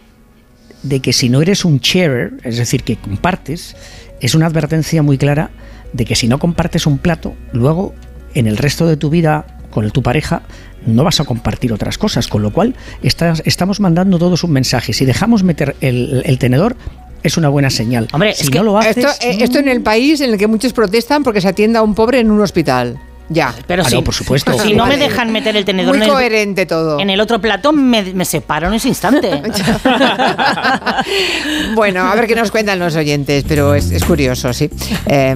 de que si no eres un sharer, es decir, que compartes, es una advertencia muy clara de que si no compartes un plato, luego en el resto de tu vida con tu pareja no vas a compartir otras cosas, con lo cual estás- estamos mandando todos un mensaje. Si dejamos meter el, el tenedor, es una buena señal. Hombre, si es que no lo haces, Esto, eh, esto en el país en el que muchos protestan porque se atienda a un pobre en un hospital. Ya. Pero Ah, si, no, por supuesto. si no me dejan meter el tenedor Muy en el, coherente todo. en el otro plato, me, me separo en ese instante. Bueno, a ver qué nos cuentan los oyentes, pero es, es curioso, sí. Eh,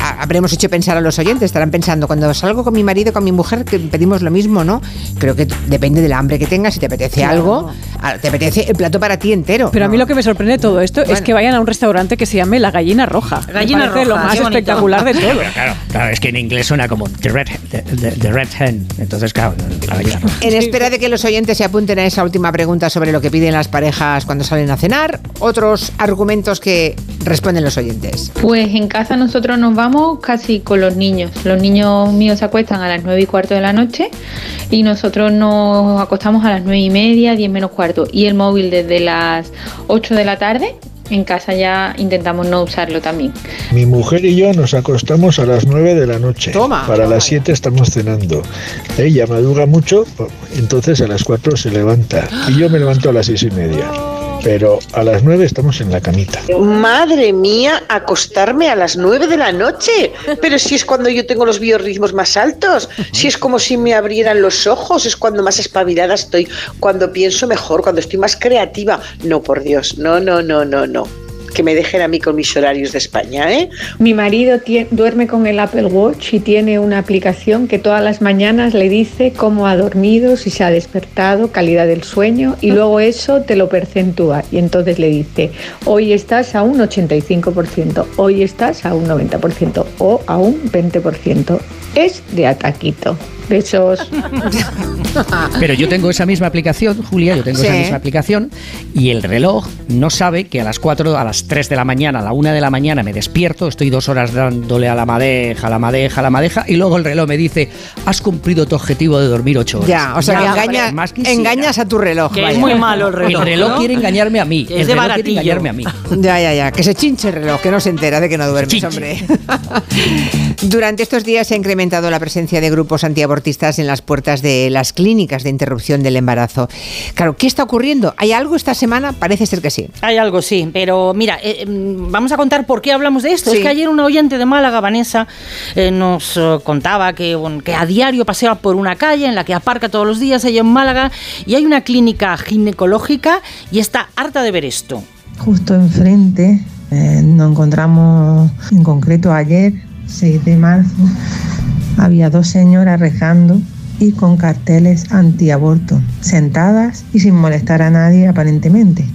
ha- habremos hecho pensar a los oyentes, estarán pensando, cuando salgo con mi marido, con mi mujer, que pedimos lo mismo, ¿no? Creo que depende del hambre que tengas, si te apetece Claro. algo, te apetece el plato para ti entero. Pero a mí lo que me sorprende de todo esto es que vayan a un restaurante que se llame La Gallina Roja. Me Gallina Roja, lo más espectacular de todo. Pero claro, claro, es que en inglés suena como The red, the, the- the red hen. Entonces, claro, la gallina roja. En espera de que los oyentes se apunten a esa última pregunta sobre lo que piden las parejas cuando salen a cenar, otros argumentos que responden los oyentes. Pues en casa nosotros nos vamos casi con los niños. Los niños míos se acuestan a las 9 y cuarto de la noche y nosotros nos acostamos a las 9 y media, 10 menos cuarto. Y el móvil desde las 8 de la tarde, en casa ya intentamos no usarlo también. Mi mujer y yo nos acostamos a las 9 de la noche. Toma. Para las 7 estamos cenando. Ella madruga mucho, entonces a las 4 se levanta. Y yo me levanto a las 6 y media. Pero a las 9 estamos en la camita. Madre mía, acostarme a las 9 de la noche. Pero si es cuando yo tengo los biorritmos más altos, si es como si me abrieran los ojos, es cuando más espabilada estoy, cuando pienso mejor, cuando estoy más creativa. No, por Dios, no, no, no, no, no. Que me dejen a mí con mis horarios de España, ¿eh? Mi marido duerme con el Apple Watch y tiene una aplicación que todas las mañanas le dice cómo ha dormido, si se ha despertado, calidad del sueño y luego eso te lo percentúa y entonces le dice, hoy estás a un 85%, hoy estás a un 90% o a un 20%. Es de ataquito. Besos. Pero yo tengo esa misma aplicación, Julia, yo tengo esa Sí. misma aplicación y el reloj no sabe que a las 4, a las 3 de la mañana, a la 1 de la mañana me despierto, estoy dos horas dándole a la madeja, a la madeja, a la madeja y luego el reloj me dice, has cumplido tu objetivo de dormir 8 horas. Ya, o sea que Ya, engaña- más quisiera. engañas a tu reloj. Que es muy malo el reloj, El reloj ¿no? quiere engañarme a mí, Es el de reloj quiere baratillo. engañarme a mí. Ya, ya, ya. Que se chinche el reloj, que no se entera de que no duermes, Chinche. hombre. Durante estos días se ha incrementado la presencia de grupos antiabortistas en las puertas de las clínicas de interrupción del embarazo. Claro, ¿qué está ocurriendo? ¿Hay algo esta semana? Parece ser que sí. Hay algo, sí, pero mira, eh, mm, vamos a contar por qué hablamos de esto. Sí. Es que ayer una oyente de Málaga, Vanessa, eh, nos eh, contaba que, bueno, que a diario pasea por una calle en la que aparca todos los días ella en Málaga y hay una clínica ginecológica y está harta de ver esto. Justo enfrente eh, nos encontramos, en concreto ayer, 6 de marzo, había dos señoras rezando y con carteles antiaborto, sentadas y sin molestar a nadie aparentemente.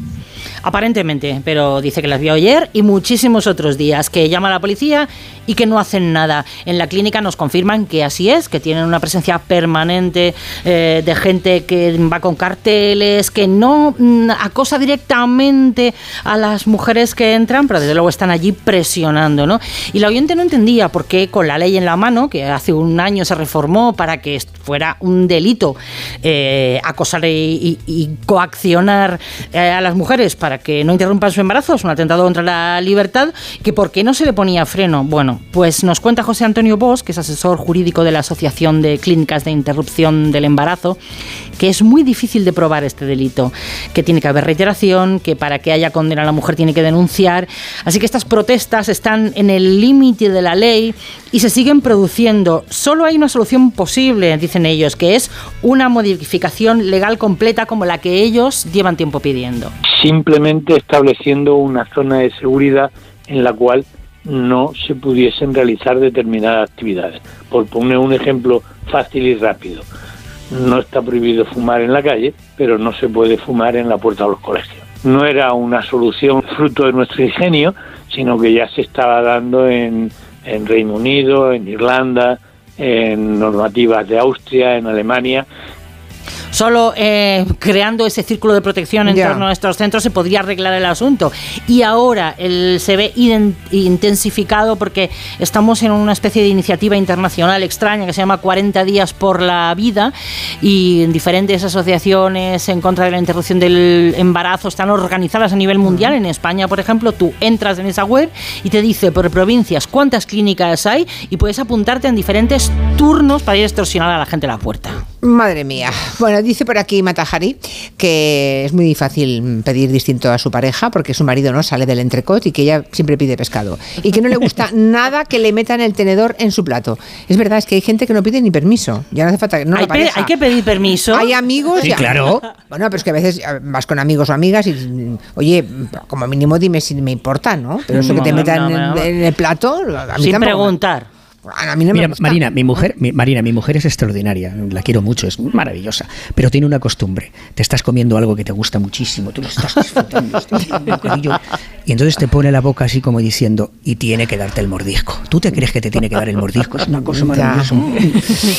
Aparentemente, pero dice que las vio ayer y muchísimos otros días, que llama a la policía y que no hacen nada. En la clínica nos confirman que así es, que tienen una presencia permanente eh, de gente que va con carteles, que no mm, acosa directamente a las mujeres que entran, pero desde luego están allí presionando, ¿no? Y la oyente no entendía por qué con la ley en la mano, que hace un año se reformó para que fuera un delito eh, acosar y, coaccionar eh, a las mujeres que no interrumpan su embarazo, es un atentado contra la libertad, que por qué no se le ponía freno. Bueno, pues nos cuenta José Antonio Bosch, que es asesor jurídico de la Asociación de Clínicas de Interrupción del Embarazo, que es muy difícil de probar este delito, que tiene que haber reiteración, que para que haya condena la mujer tiene que denunciar. Así que estas protestas están en el límite de la ley y se siguen produciendo. Solo hay una solución posible, dicen ellos, que es una modificación legal completa como la que ellos llevan tiempo pidiendo. Estableciendo una zona de seguridad en la cual no se pudiesen realizar determinadas actividades. Por poner un ejemplo fácil y rápido, no está prohibido fumar en la calle, pero no se puede fumar en la puerta de los colegios. No era una solución fruto de nuestro ingenio, sino que ya se estaba dando en, en Reino Unido, en Irlanda, en normativas de Austria, en Alemania, Solo eh, creando ese círculo de protección en torno a estos centros se podría arreglar el asunto. Y ahora el, se ve intensificado porque estamos en una especie de iniciativa internacional extraña que se llama 40 días por la vida y en diferentes asociaciones en contra de la interrupción del embarazo están organizadas a nivel mundial. En España, por ejemplo, tú entras en esa web y te dice por provincias cuántas clínicas hay y puedes apuntarte en diferentes turnos para ir a extorsionar a la gente a la puerta. Madre mía. Bueno, dice por aquí Matajari que es muy fácil pedir distinto a su pareja porque su marido no sale del entrecot y que ella siempre pide pescado. Y que no le gusta nada que le metan el tenedor en su plato. Es verdad, es que hay gente que no pide ni permiso. Ya no hace falta. No hay, la pe- pareja. hay que pedir permiso. Hay amigos. Sí, y- claro. Bueno, pero es que a veces eh, vas con amigos o amigas y, oye, como mínimo dime si me importa, ¿no? Pero eso que te metan no, no. en, en el plato, a mí Sin tampoco preguntar. A mí no me Mira, gusta. Marina, mi mujer, mi, Marina, mi mujer es extraordinaria, la quiero mucho, es maravillosa, pero tiene una costumbre. Te estás comiendo algo que te gusta muchísimo, tú lo estás disfrutando, estás un bocadillo, y entonces te pone la boca así como diciendo, y tiene que darte el mordisco. ¿Tú te crees que te tiene que dar el mordisco? Es una cosa maravillosa.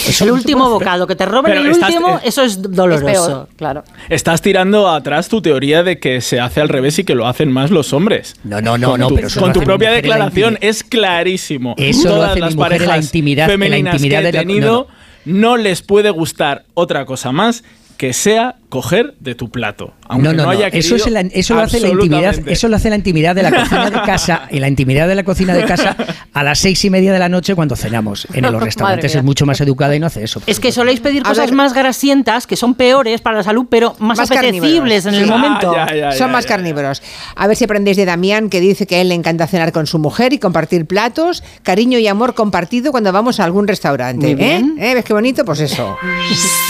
Es el último bocado, que te roben Pero el estás- último, eh, eso es doloroso. Es peor, claro. Estás tirando atrás tu teoría de que se hace al revés y que lo hacen más los hombres. No, no, no, Con no, tu, pero eso con tu propia declaración es clarísimo. Eso lo Todas las mujer en la parejas intimidad- en la femeninas intimidad que he de la- tenido no, les puede gustar otra cosa más que sea coger de tu plato. Aunque no, no, no, no, haya Eso, es la- eso lo hace la intimidad, eso lo hace la intimidad de la cocina de casa, en la intimidad de la cocina de casa a las seis y media de la noche cuando cenamos. En los restaurantes es mucho más educada y no hace eso. Es que soléis pedir A cosas ver. más grasientas, que son peores para la salud, pero más, Más apetecibles en el Sí. momento. Son más carnívoros. A ver si aprendéis de Damián, que dice que a él le encanta cenar con su mujer y compartir platos, cariño y amor compartido cuando vamos a algún restaurante. Muy bien. ¿Eh? ¿Eh? ¿Ves qué bonito? Pues eso.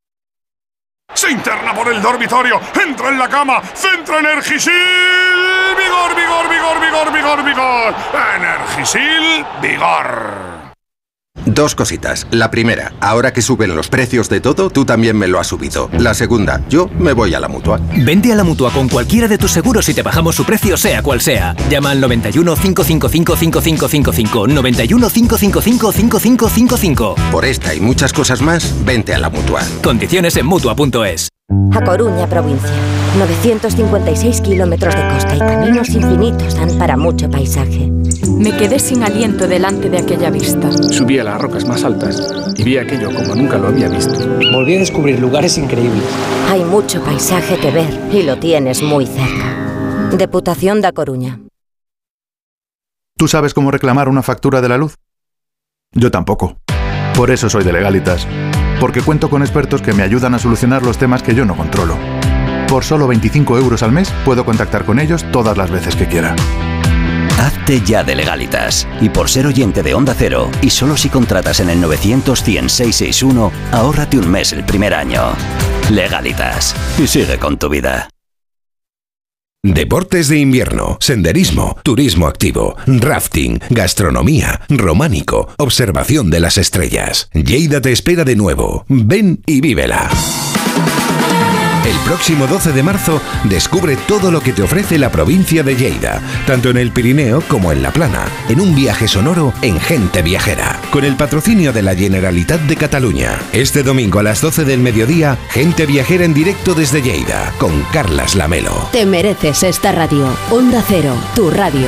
Se interna por el dormitorio, entra en la cama, centra Energisil. Vigor, vigor, vigor, vigor, vigor, vigor. Energisil, vigor. Dos cositas. La primera, ahora que suben los precios de todo, tú también me lo has subido. La segunda, yo me voy a la mutua. Vente a la mutua con cualquiera de tus seguros y te bajamos su precio, sea cual sea. Llama al 91 555 5555. 91 555 5555. Por esta y muchas cosas más, vente a la mutua. Condiciones en mutua.es. A Coruña, provincia. 956 kilómetros de costa y caminos infinitos dan para mucho paisaje. Me quedé sin aliento delante de aquella vista. Subí a las rocas más altas y vi aquello como nunca lo había visto. Volví a descubrir lugares increíbles. Hay mucho paisaje que ver y lo tienes muy cerca. Deputación da Coruña. ¿Tú sabes cómo reclamar una factura de la luz? Yo tampoco. Por eso soy de Legalitas. Porque cuento con expertos que me ayudan a solucionar los temas que yo no controlo. Por solo 25 euros al mes puedo contactar con ellos todas las veces que quiera. Hazte ya de legalitas. Y por ser oyente de Onda Cero, y solo si contratas en el 900 100 661, ahórrate un mes el primer año. Legalitas. Y sigue con tu vida. Deportes de invierno, senderismo, turismo activo, rafting, gastronomía, románico, observación de las estrellas. Lleida te espera de nuevo. Ven y vívela. El próximo 12 de marzo descubre todo lo que te ofrece la provincia de Lleida, tanto en el Pirineo como en la Plana, en un viaje sonoro en Gente Viajera, con el patrocinio de la Generalitat de Cataluña. Este domingo a las 12 del mediodía, Gente Viajera en directo desde Lleida, con Carlas Lamelo. Te mereces esta radio. Onda Cero, tu radio.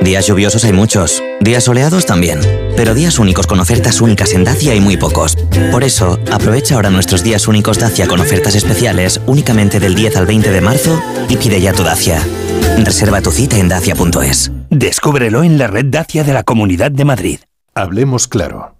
Días lluviosos hay muchos, días soleados también, pero días únicos con ofertas únicas en Dacia hay muy pocos. Por eso, aprovecha ahora nuestros días únicos Dacia con ofertas especiales únicamente del 10 al 20 de marzo y pide ya tu Dacia. Reserva tu cita en dacia.es. Descúbrelo en la red Dacia de la Comunidad de Madrid. Hablemos claro.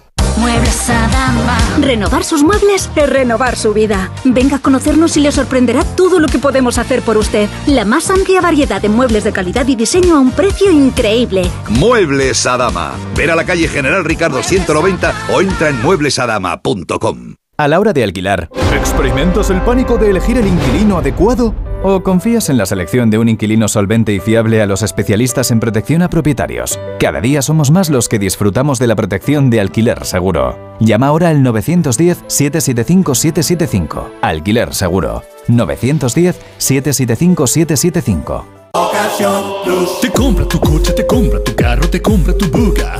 Muebles Adama. Renovar sus muebles es renovar su vida. Venga a conocernos y le sorprenderá todo lo que podemos hacer por usted. La más amplia variedad de muebles de calidad y diseño a un precio increíble. Muebles Adama. Ver a la calle General Ricardo 190 o entra en mueblesadama.com. A la hora de alquilar, ¿experimentas el pánico de elegir el inquilino adecuado? ¿O confías en la selección de un inquilino solvente y fiable a los especialistas en protección a propietarios? Cada día somos más los que disfrutamos de la protección de alquiler seguro. Llama ahora al 910-775-775. Alquiler seguro. 910-775-775. Te compra tu coche, te compra tu carro, te compra tu buga.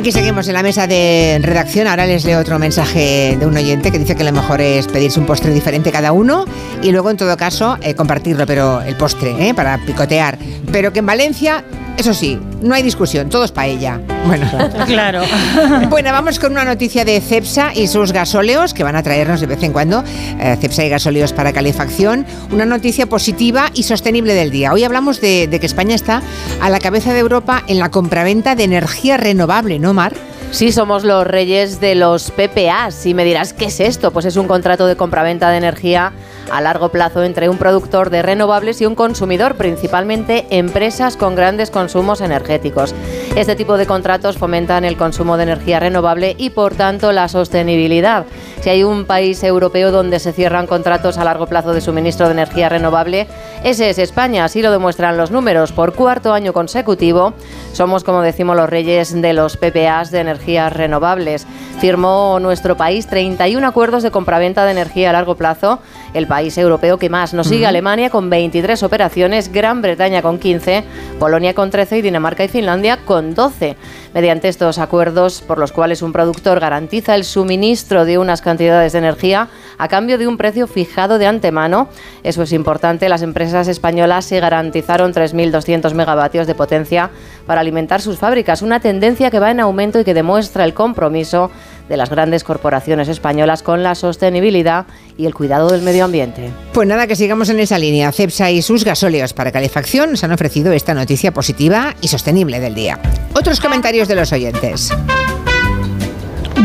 Aquí seguimos en la mesa de redacción. Ahora les leo otro mensaje de un oyente que dice que lo mejor es pedirse un postre diferente cada uno y luego, en todo caso, eh, compartirlo, pero el postre, eh, para picotear. Pero que en Valencia, eso sí, no hay discusión, todo es paella. Bueno, Claro. bueno, vamos con una noticia de Cepsa y sus gasóleos que van a traernos de vez en cuando. eh, Cepsa y gasóleos para calefacción. Una noticia positiva y sostenible del día. Hoy hablamos de, de que España está a la cabeza de Europa en la compraventa de energía renovable, ¿no, Mar? Sí, somos los reyes de los PPAs. Y me dirás, ¿qué es esto? Pues es un contrato de compraventa de energía a largo plazo entre un productor de renovables y un consumidor, principalmente empresas con grandes consumos energéticos. Este tipo de contratos fomentan el consumo de energía renovable y, por tanto, la sostenibilidad. Si hay un país europeo donde se cierran contratos a largo plazo de suministro de energía renovable, ese es España, así lo demuestran los números. Por cuarto año consecutivo, somos, como decimos, los reyes de los PPAs de energías renovables. Firmó nuestro país 31 acuerdos de compraventa de energía a largo plazo, el país europeo que más. Nos sigue. Alemania con 23 operaciones, Gran Bretaña con 15, Polonia con 13 y Dinamarca y Finlandia con 12. Mediante estos acuerdos, por los cuales un productor garantiza el suministro de unas cantidades de energía a cambio de un precio fijado de antemano, eso es importante, las empresas españolas se garantizaron 3.200 megavatios de potencia para alimentar sus fábricas, una tendencia que va en aumento y que demuestra el compromiso de las grandes corporaciones españolas con la sostenibilidad y el cuidado del medio ambiente. Pues nada, que sigamos en esa línea. Cepsa y sus gasóleos para calefacción nos han ofrecido esta noticia positiva y sostenible del día. Otros comentarios de los oyentes.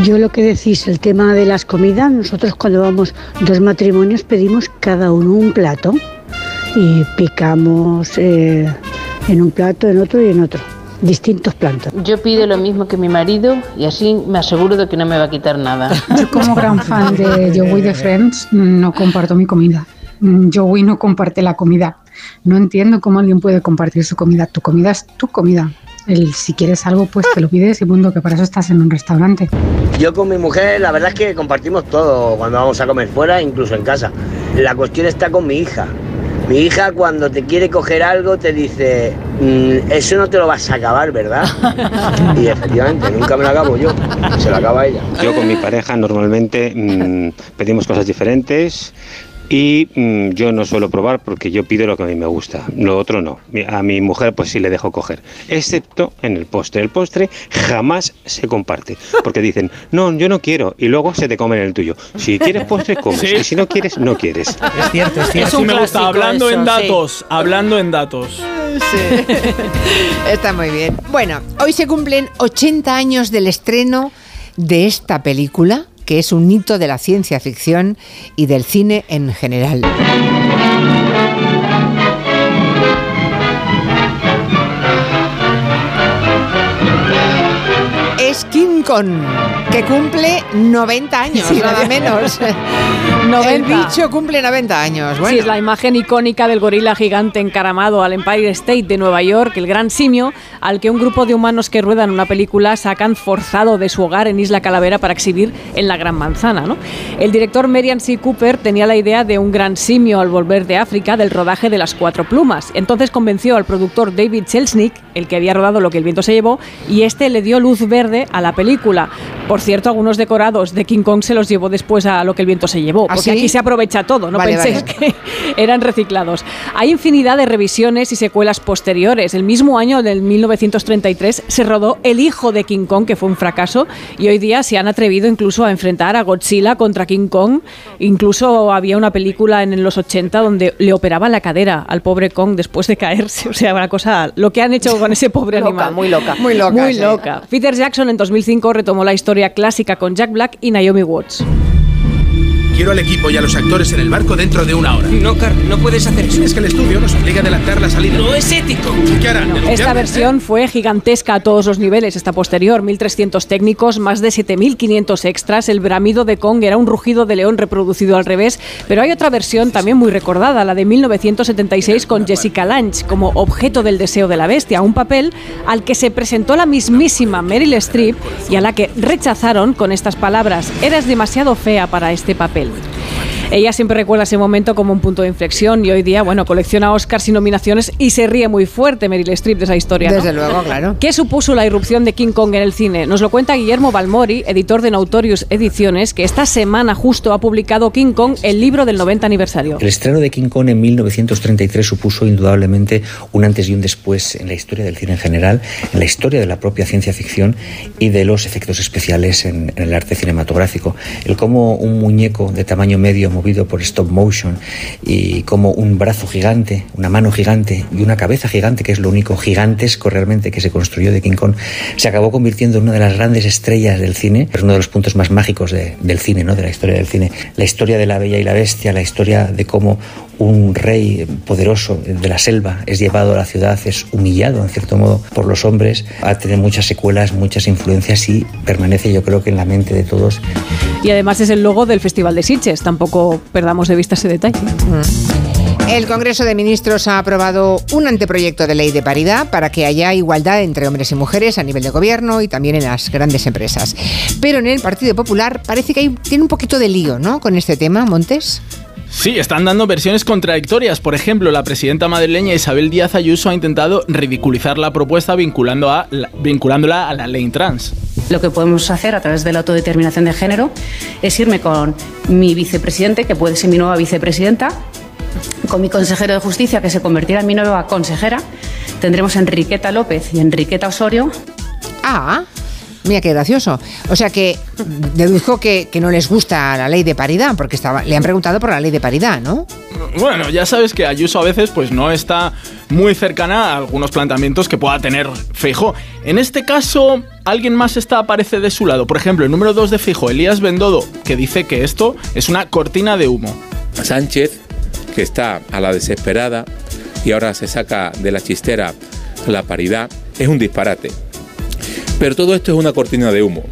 Yo lo que decís, el tema de las comidas, nosotros cuando vamos dos matrimonios pedimos cada uno un plato y picamos eh, en un plato, en otro y en otro, distintos platos. Yo pido lo mismo que mi marido y así me aseguro de que no me va a quitar nada. Yo como gran fan de Joey de Friends no comparto mi comida. Joey no comparte la comida. No entiendo cómo alguien puede compartir su comida. Tu comida es tu comida. El, si quieres algo, pues te lo pides y punto, que para eso estás en un restaurante. Yo con mi mujer, la verdad es que compartimos todo cuando vamos a comer fuera, incluso en casa. La cuestión está con mi hija. Mi hija cuando te quiere coger algo te dice, "Mm, eso no te lo vas a acabar, ¿verdad? Y efectivamente, nunca me lo acabo yo, se lo acaba ella. Yo con mi pareja normalmente mm, pedimos cosas diferentes y mm, yo no suelo probar porque yo pido lo que a mí me gusta, lo otro no. A mi mujer pues sí le dejo coger, excepto en el postre. El postre jamás se comparte porque dicen, no, yo no quiero y luego se te comen el tuyo. Si quieres postre, comes Sí. y si no quieres, no quieres. Es cierto, es Eso me gusta, hablando en datos, hablando en datos. Está muy bien. Bueno, hoy se cumplen 80 años del estreno de esta película, que es un hito de la ciencia ficción y del cine en general. Kong, que cumple 90 años, nada menos. 90. El bicho cumple 90 años. Bueno. Sí, es la imagen icónica del gorila gigante encaramado al Empire State de Nueva York, el gran simio, al que un grupo de humanos que ruedan una película sacan forzado de su hogar en Isla Calavera para exhibir en la Gran Manzana. ¿no? El director Merian C. Cooper tenía la idea de un gran simio al volver de África del rodaje de Las Cuatro Plumas. Entonces convenció al productor David Selznick, el que había rodado Lo que el viento se llevó, y este le dio luz verde a la película. Por cierto, algunos decorados de King Kong se los llevó después a Lo que el viento se llevó, ¿Ah, porque sí? aquí se aprovecha todo, no Vale, penséis vale. que eran reciclados. Hay infinidad de revisiones y secuelas posteriores. El mismo año del 1933 se rodó El hijo de King Kong, que fue un fracaso, y hoy día se han atrevido incluso a enfrentar a Godzilla contra King Kong. Incluso había una película en los 80 donde le operaban la cadera al pobre Kong después de caerse. O sea, una cosa, lo que han hecho con ese pobre Loca, animal. muy loca. Muy loca, Muy sí. loca. Peter Jackson en 2005 retomó la historia clásica con Jack Black y Naomi Watts. Quiero al equipo y a los actores en el barco dentro de una hora. No, Carl, no puedes hacer eso. Es que el estudio nos obliga a adelantar la salida. No es ético. ¿Qué harán? Esta ¿Denunciarme? versión fue gigantesca a todos los niveles, esta posterior, 1.300 técnicos, más de 7.500 extras, el bramido de Kong era un rugido de león reproducido al revés, pero hay otra versión también muy recordada, la de 1976 con Jessica Lange como objeto del deseo de la bestia, un papel al que se presentó la mismísima Meryl Streep y a la que rechazaron con estas palabras, eras demasiado fea para este papel. Ella siempre recuerda ese momento como un punto de inflexión y hoy día, bueno, colecciona Oscars y nominaciones y se ríe muy fuerte Meryl Streep de esa historia. ¿no? Desde luego, claro. ¿Qué supuso la irrupción de King Kong en el cine? Nos lo cuenta Guillermo Balmori, editor de Notorious Ediciones, que esta semana justo ha publicado King Kong, el libro del 90 aniversario. El estreno de King Kong en 1933 supuso indudablemente un antes y un después en la historia del cine en general, en la historia de la propia ciencia ficción y de los efectos especiales en, en el arte cinematográfico. El cómo un muñeco de tamaño medio movido por stop motion y como un brazo gigante, una mano gigante y una cabeza gigante, que es lo único gigantesco realmente que se construyó de King Kong, se acabó convirtiendo en una de las grandes estrellas del cine, es uno de los puntos más mágicos de- del cine, ¿no? de la historia del cine. La historia de la Bella y la Bestia, la historia de cómo un rey poderoso de la selva es llevado a la ciudad, es humillado en cierto modo por los hombres, ha tenido muchas secuelas, muchas influencias y permanece yo creo que en la mente de todos. Y además es el logo del Festival de Sitges, tampoco perdamos de vista ese detalle. El Congreso de Ministros ha aprobado un anteproyecto de ley de paridad para que haya igualdad entre hombres y mujeres a nivel de gobierno y también en las grandes empresas. Pero en el Partido Popular parece que hay, tiene un poquito de lío, ¿no? Con este tema, Montes. Sí, están dando versiones contradictorias. Por ejemplo, la presidenta madrileña Isabel Díaz Ayuso ha intentado ridiculizar la propuesta vinculando a vinculándola a la ley trans. Lo que podemos hacer a través de la autodeterminación de género es irme con mi vicepresidente, que puede ser mi nueva vicepresidenta, con mi consejero de justicia, que se convertirá en mi nueva consejera. Tendremos a Enriqueta López y Enriqueta Osorio. Ah, mira qué gracioso. O sea que deduzco que, que no les gusta la ley de paridad, porque estaba, le han preguntado por la ley de paridad, ¿no? Bueno, ya sabes que Ayuso a veces pues no está muy cercana a algunos planteamientos que pueda tener Feijó. En este caso, alguien más está aparece de su lado. Por ejemplo, el número 2 de Feijó, Elías Bendodo, que dice que esto es una cortina de humo. Sánchez, que está a la desesperada y ahora se saca de la chistera la paridad, es un disparate. Pero todo esto es una cortina de humo.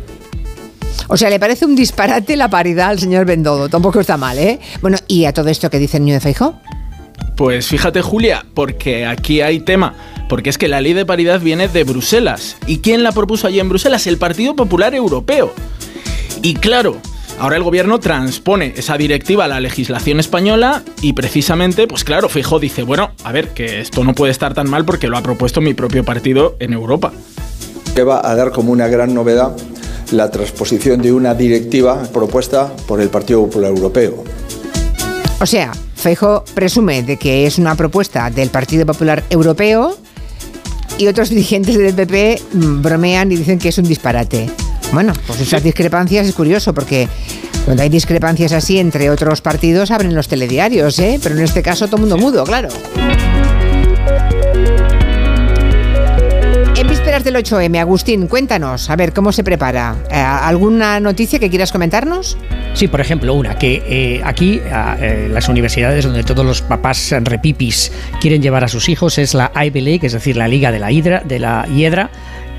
O sea, le parece un disparate la paridad al señor Bendodo. Tampoco está mal, ¿eh? Bueno, ¿y a todo esto que dice el niño de Feijó? Pues fíjate Julia, porque aquí hay tema, porque es que la ley de paridad viene de Bruselas. ¿Y quién la propuso allí en Bruselas? El Partido Popular Europeo. Y claro, ahora el gobierno transpone esa directiva a la legislación española y precisamente, pues claro, Fijo dice, bueno, a ver, que esto no puede estar tan mal porque lo ha propuesto mi propio partido en Europa. Que va a dar como una gran novedad la transposición de una directiva propuesta por el Partido Popular Europeo. O sea, Feijo presume de que es una propuesta del Partido Popular Europeo y otros dirigentes del PP mm, bromean y dicen que es un disparate. Bueno, pues esas discrepancias es curioso porque cuando hay discrepancias así entre otros partidos abren los telediarios, ¿eh? Pero en este caso todo mundo mudo, claro. Del 8M, Agustín, cuéntanos, a ver cómo se prepara. Eh, ¿Alguna noticia que quieras comentarnos? Sí, por ejemplo, una, que eh, aquí eh, las universidades donde todos los papás repipis quieren llevar a sus hijos es la Ivy League, es decir, la Liga de la Hidra, de la Hiedra,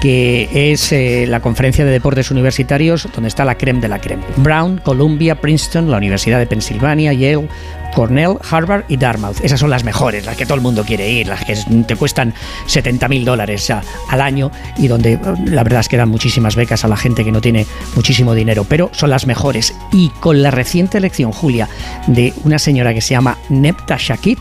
que es eh, la conferencia de deportes universitarios donde está la creme de la creme. Brown, Columbia, Princeton, la Universidad de Pensilvania, Yale, Cornell, Harvard y Dartmouth. Esas son las mejores, las que todo el mundo quiere ir, las que te cuestan 70 mil dólares al año y donde eh, la verdad es que dan muchísimas becas a la gente que no tiene muchísimo dinero, pero son las mejores. Y con la reciente elección, Julia, de una señora que se llama Nepta Shakib,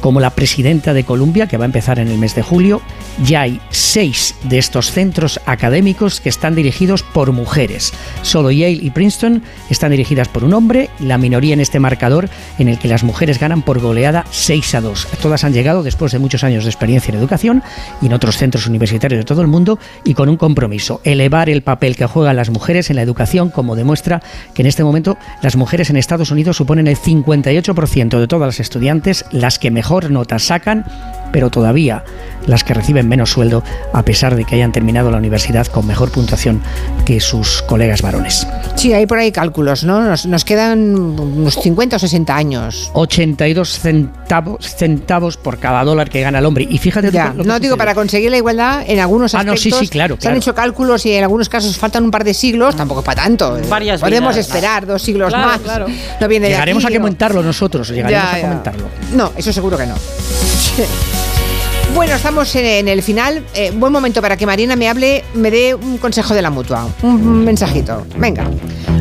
como la presidenta de Columbia, que va a empezar en el mes de julio, ya hay seis de estos centros académicos que están dirigidos por mujeres. Solo Yale y Princeton están dirigidas por un hombre, la minoría en este marcador en el que las mujeres ganan por goleada 6 a 2. Todas han llegado después de muchos años de experiencia en educación y en otros centros universitarios de todo el mundo y con un compromiso, elevar el papel que juegan las mujeres en la educación, como demuestra que en este momento las mujeres en Estados Unidos suponen el 58% de todas las estudiantes, las que mejor notas. Sacan, pero todavía las que reciben menos sueldo a pesar de que hayan terminado la universidad con mejor puntuación que sus colegas varones. Sí, hay por ahí cálculos, ¿no? Nos, quedan unos 50 o 60 años. 82 centavos, centavos por cada dólar que gana el hombre. Y fíjate... Ya, no digo, para conseguir la igualdad, en algunos aspectos... Ah, no, sí, sí, claro, Se han hecho cálculos y en algunos casos faltan un par de siglos, tampoco para tanto. Varias Podemos esperar dos siglos más. Claro. No viene llegaremos de aquí, a comentarlo nosotros, llegaremos a comentarlo. No, eso seguro que no. Bueno, estamos en, el final. Eh, buen momento para que Marina me hable, me dé un consejo de la mutua, un mensajito. Venga.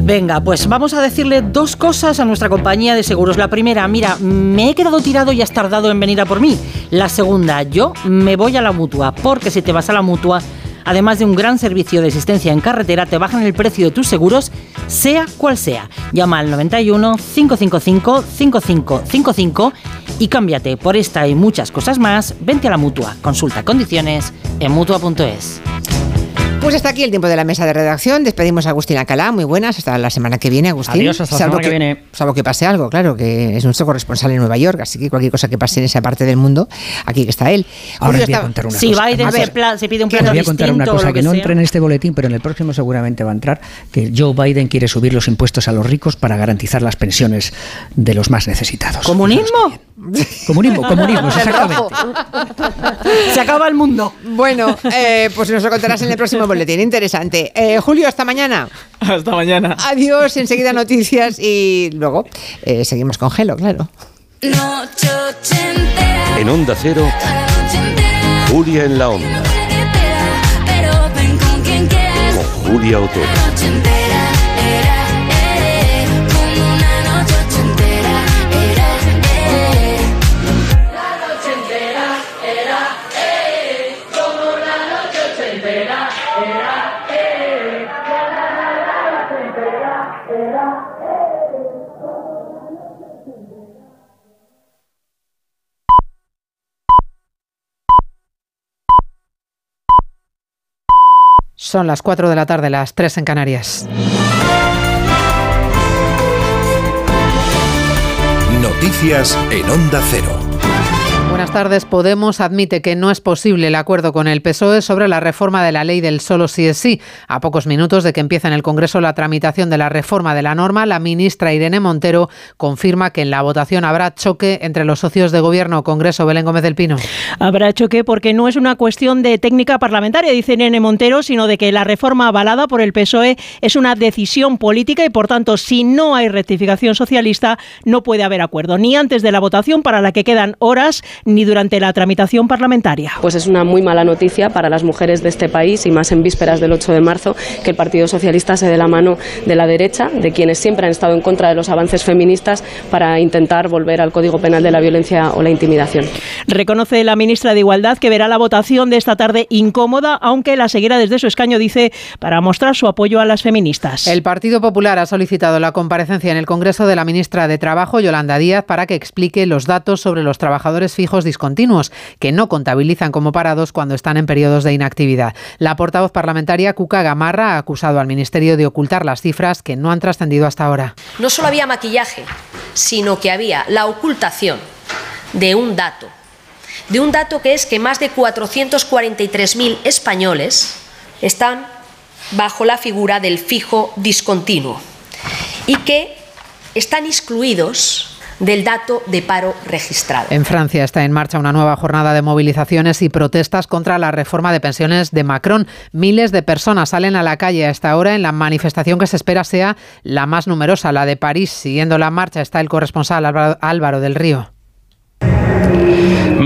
Venga, pues vamos a decirle dos cosas a nuestra compañía de seguros. La primera, mira, me he quedado tirado y has tardado en venir a por mí. La segunda, yo me voy a la mutua, porque si te vas a la mutua Además de un gran servicio de asistencia en carretera, te bajan el precio de tus seguros, sea cual sea. Llama al 91 555 5555 y cámbiate por esta y muchas cosas más. Vente a la mutua. Consulta condiciones en mutua.es. Pues hasta aquí el tiempo de la mesa de redacción. Despedimos a Agustín Alcalá. Muy buenas. Hasta la semana que viene, Agustín. Adiós, hasta la semana que, viene. Salvo que pase algo, claro, que es nuestro corresponsal en Nueva York. Así que cualquier cosa que pase en esa parte del mundo, aquí que está él. Ahora voy a contar una si cosa. Biden se, se, pide un plan voy a contar una cosa que, no entra en este boletín, pero en el próximo seguramente va a entrar, que Joe Biden quiere subir los impuestos a los ricos para garantizar las pensiones de los más necesitados. ¿Comunismo? Comunismo, comunismo, exactamente. Se acaba el mundo. Bueno, eh, pues nos lo contarás en el próximo boletín. Interesante. Eh, Julio, hasta mañana. Hasta mañana. Adiós, enseguida noticias y luego eh, seguimos con Gelo, claro. En Onda Cero, Julia en la Onda. Con Julia Otero. Son las 4 de la tarde, las 3 en Canarias. Noticias en Onda Cero. Buenas tardes. Podemos admite que no es posible el acuerdo con el PSOE sobre la reforma de la ley del solo sí es sí. A pocos minutos de que empiece en el Congreso la tramitación de la reforma de la norma, la ministra Irene Montero confirma que en la votación habrá choque entre los socios de gobierno. Congreso Belén Gómez del Pino. Habrá choque porque no es una cuestión de técnica parlamentaria, dice Irene Montero, sino de que la reforma avalada por el PSOE es una decisión política y, por tanto, si no hay rectificación socialista, no puede haber acuerdo, ni antes de la votación para la que quedan horas, ni durante la tramitación parlamentaria. Pues es una muy mala noticia para las mujeres de este país y más en vísperas del 8 de marzo que el Partido Socialista se dé la mano de la derecha, de quienes siempre han estado en contra de los avances feministas para intentar volver al Código Penal de la violencia o la intimidación. Reconoce la ministra de Igualdad que verá la votación de esta tarde incómoda, aunque la seguirá desde su escaño, dice, para mostrar su apoyo a las feministas. El Partido Popular ha solicitado la comparecencia en el Congreso de la ministra de Trabajo, Yolanda Díaz, para que explique los datos sobre los trabajadores fijos discontinuos, que no contabilizan como parados cuando están en periodos de inactividad. La portavoz parlamentaria Cuca Gamarra ha acusado al Ministerio de ocultar las cifras que no han trascendido hasta ahora. No solo había maquillaje, sino que había la ocultación de un dato, de un dato que es que más de 443.000 españoles están bajo la figura del fijo discontinuo y que están excluidos del dato de paro registrado. En Francia está en marcha una nueva jornada de movilizaciones y protestas contra la reforma de pensiones de Macron. Miles de personas salen a la calle a esta hora en la manifestación que se espera sea la más numerosa, la de París. Siguiendo la marcha está el corresponsal Álvaro del Río.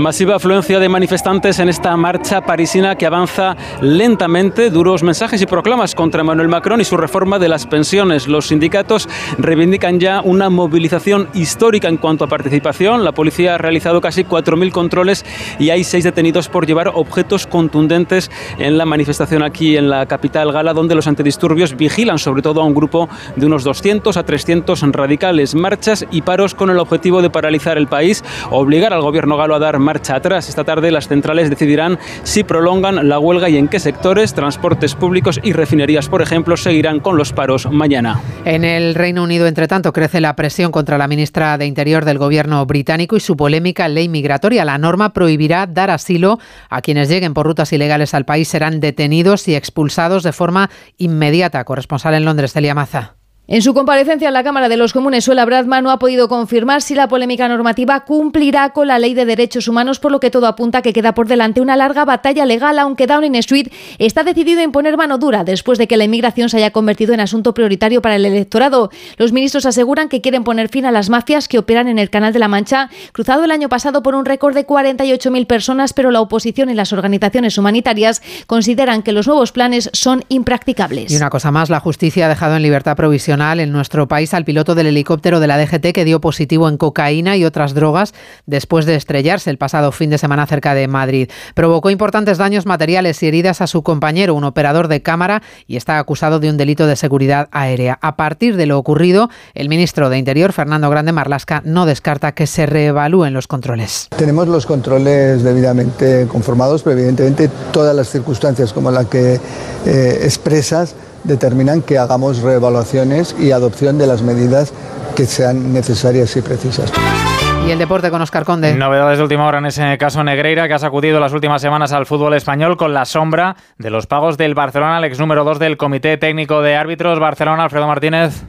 Masiva afluencia de manifestantes en esta marcha parisina que avanza lentamente, duros mensajes y proclamas contra Emmanuel Macron y su reforma de las pensiones. Los sindicatos reivindican ya una movilización histórica en cuanto a participación. La policía ha realizado casi 4.000 controles y hay seis detenidos por llevar objetos contundentes en la manifestación aquí en la capital gala, donde los antidisturbios vigilan sobre todo a un grupo de unos 200 a 300 radicales. Marchas y paros con el objetivo de paralizar el país, obligar al gobierno galo a dar marcha atrás. Esta tarde las centrales decidirán si prolongan la huelga y en qué sectores, transportes públicos y refinerías, por ejemplo, seguirán con los paros mañana. En el Reino Unido, entre tanto, crece la presión contra la ministra de Interior del gobierno británico y su polémica ley migratoria. La norma prohibirá dar asilo a quienes lleguen por rutas ilegales al país. Serán detenidos y expulsados de forma inmediata. Corresponsal en Londres, Celia Maza. En su comparecencia en la Cámara de los Comunes, Suela Bradman no ha podido confirmar si la polémica normativa cumplirá con la Ley de Derechos Humanos, por lo que todo apunta que queda por delante una larga batalla legal, aunque Downing Street está decidido a imponer mano dura después de que la inmigración se haya convertido en asunto prioritario para el electorado. Los ministros aseguran que quieren poner fin a las mafias que operan en el Canal de la Mancha, cruzado el año pasado por un récord de 48.000 personas, pero la oposición y las organizaciones humanitarias consideran que los nuevos planes son impracticables. Y una cosa más, la justicia ha dejado en libertad provisional en nuestro país al piloto del helicóptero de la DGT que dio positivo en cocaína y otras drogas después de estrellarse el pasado fin de semana cerca de Madrid. Provocó importantes daños materiales y heridas a su compañero, un operador de cámara, y está acusado de un delito de seguridad aérea. A partir de lo ocurrido, el ministro de Interior, Fernando Grande Marlasca, no descarta que se reevalúen los controles. Tenemos los controles debidamente conformados, pero evidentemente todas las circunstancias como la que eh, expresas determinan que hagamos reevaluaciones y adopción de las medidas que sean necesarias y precisas. Y el deporte con Oscar Conde. Novedades de última hora en ese caso Negreira, que ha sacudido las últimas semanas al fútbol español con la sombra de los pagos del Barcelona, el ex número 2 del Comité Técnico de Árbitros. Barcelona, Alfredo Martínez.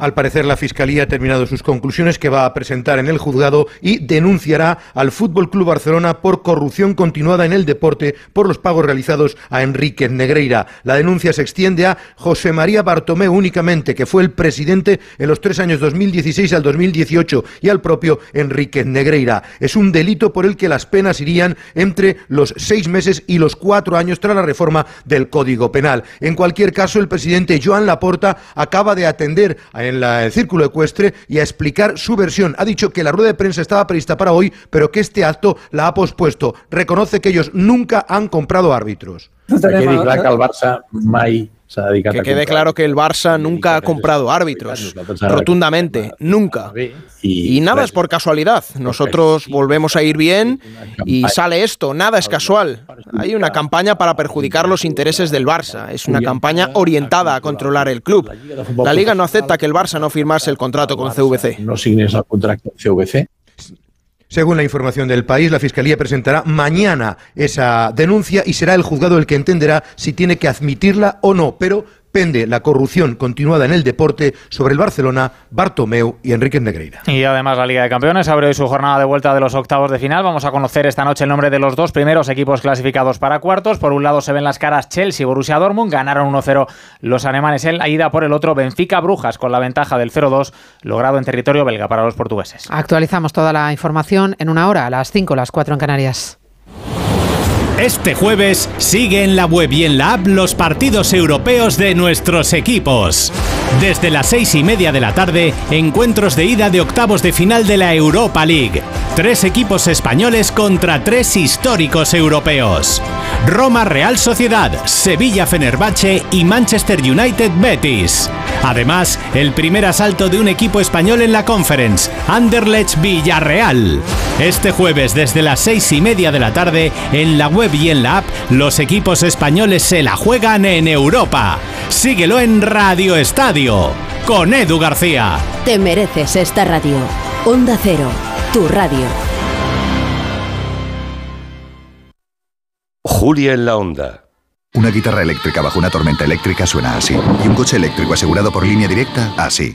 Al parecer, la Fiscalía ha terminado sus conclusiones que va a presentar en el juzgado y denunciará al Fútbol Club Barcelona por corrupción continuada en el deporte por los pagos realizados a Enrique Negreira. La denuncia se extiende a José María Bartomeu únicamente, que fue el presidente en los tres años 2016 al 2018, y al propio Enrique Negreira. Es un delito por el que las penas irían entre los seis meses y los cuatro años tras la reforma del Código Penal. En cualquier caso, el presidente Joan Laporta acaba de atender a en el círculo ecuestre y a explicar su versión. Ha dicho que la rueda de prensa estaba prevista para hoy, pero que este acto la ha pospuesto. Reconoce que ellos nunca han comprado árbitros. Que quede claro que el Barça nunca ha comprado árbitros, rotundamente, nunca. Y nada es por casualidad. Nosotros volvemos a ir bien y sale esto, nada es casual. Hay una campaña para perjudicar los intereses del Barça, es una campaña orientada a controlar el club. La liga no acepta que el Barça no firmase el contrato con CVC. No signes el contrato con CVC. Según la información del país, la Fiscalía presentará mañana esa denuncia y será el juzgado el que entenderá si tiene que admitirla o no. Pero pende la corrupción continuada en el deporte sobre el Barcelona, Bartomeu y Enrique Negreira. Y además la Liga de Campeones abre hoy su jornada de vuelta de los octavos de final. Vamos a conocer esta noche el nombre de los dos primeros equipos clasificados para cuartos. Por un lado se ven las caras Chelsea y Borussia Dortmund. Ganaron 1-0 los alemanes en la ida. Por el otro Benfica Brujas con la ventaja del 0-2 logrado en territorio belga para los portugueses. Actualizamos toda la información en una hora, a las 5, las 4 en Canarias. Este jueves sigue en la web y en la app los partidos europeos de nuestros equipos. Desde las seis y media de la tarde, encuentros de ida de octavos de final de la Europa League. Tres equipos españoles contra tres históricos europeos. Roma Real Sociedad, Sevilla Fenerbahce y Manchester United Betis. Además, el primer asalto de un equipo español en la Conference, Anderlecht Villarreal. Este jueves desde las seis y media de la tarde, en la web y en la app, los equipos españoles se la juegan en Europa. Síguelo en Radio Estadio, con Edu García. Te mereces esta radio. Onda Cero, tu radio. Julia en la Onda. Una guitarra eléctrica bajo una tormenta eléctrica suena así. Y un coche eléctrico asegurado por línea directa, así.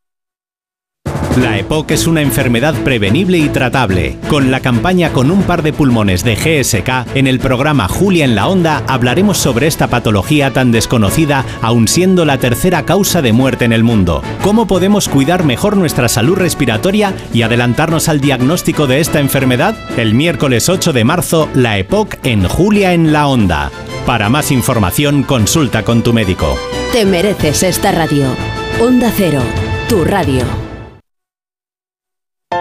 La EPOC es una enfermedad prevenible y tratable. Con la campaña Con un par de pulmones de GSK, en el programa Julia en la Onda hablaremos sobre esta patología tan desconocida, aun siendo la tercera causa de muerte en el mundo. ¿Cómo podemos cuidar mejor nuestra salud respiratoria y adelantarnos al diagnóstico de esta enfermedad? El miércoles 8 de marzo, la EPOC en Julia en la Onda. Para más información, consulta con tu médico. Te mereces esta radio. Onda Cero, tu radio.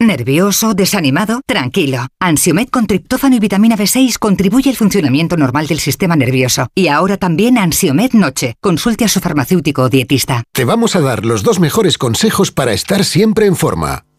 ¿Nervioso? ¿Desanimado? Tranquilo. Ansiomed con triptófano y vitamina B6 contribuye al funcionamiento normal del sistema nervioso. Y ahora también Ansiomed Noche. Consulte a su farmacéutico o dietista. Te vamos a dar los dos mejores consejos para estar siempre en forma.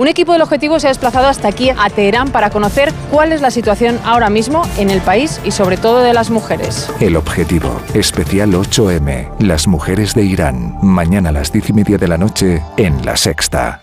Un equipo del objetivo se ha desplazado hasta aquí, a Teherán, para conocer cuál es la situación ahora mismo en el país y sobre todo de las mujeres. El objetivo, especial 8M, las mujeres de Irán, mañana a las diez y media de la noche en La Sexta.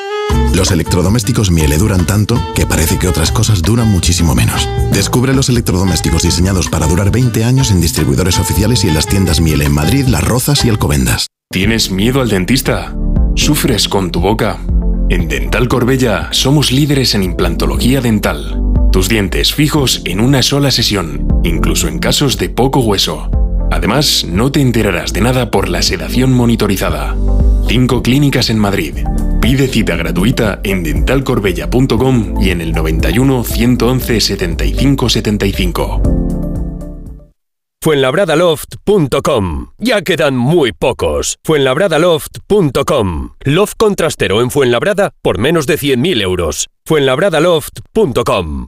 Los electrodomésticos Miele duran tanto que parece que otras cosas duran muchísimo menos. Descubre los electrodomésticos diseñados para durar 20 años en distribuidores oficiales y en las tiendas Miele en Madrid, Las Rozas y Alcobendas. ¿Tienes miedo al dentista? ¿Sufres con tu boca? En Dental Corbella somos líderes en implantología dental. Tus dientes fijos en una sola sesión, incluso en casos de poco hueso. Además, no te enterarás de nada por la sedación monitorizada. Cinco clínicas en Madrid. Pide cita gratuita en dentalcorbella.com y en el 91 111 75 75. Fuenlabradaloft.com. Ya quedan muy pocos. Fuenlabradaloft.com. Loft contrastero en Fuenlabrada por menos de 100.000 euros. Fuenlabradaloft.com.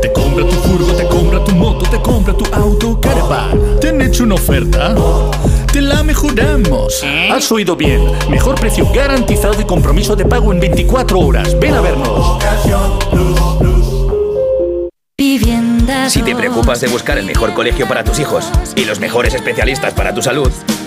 Te compra tu furgo, te compra tu moto, te compra tu auto, caravan. ¿Te han hecho una oferta? Te la mejoramos. Has oído bien. Mejor precio garantizado y compromiso de pago en 24 horas. Ven a vernos. Si te preocupas de buscar el mejor colegio para tus hijos y los mejores especialistas para tu salud,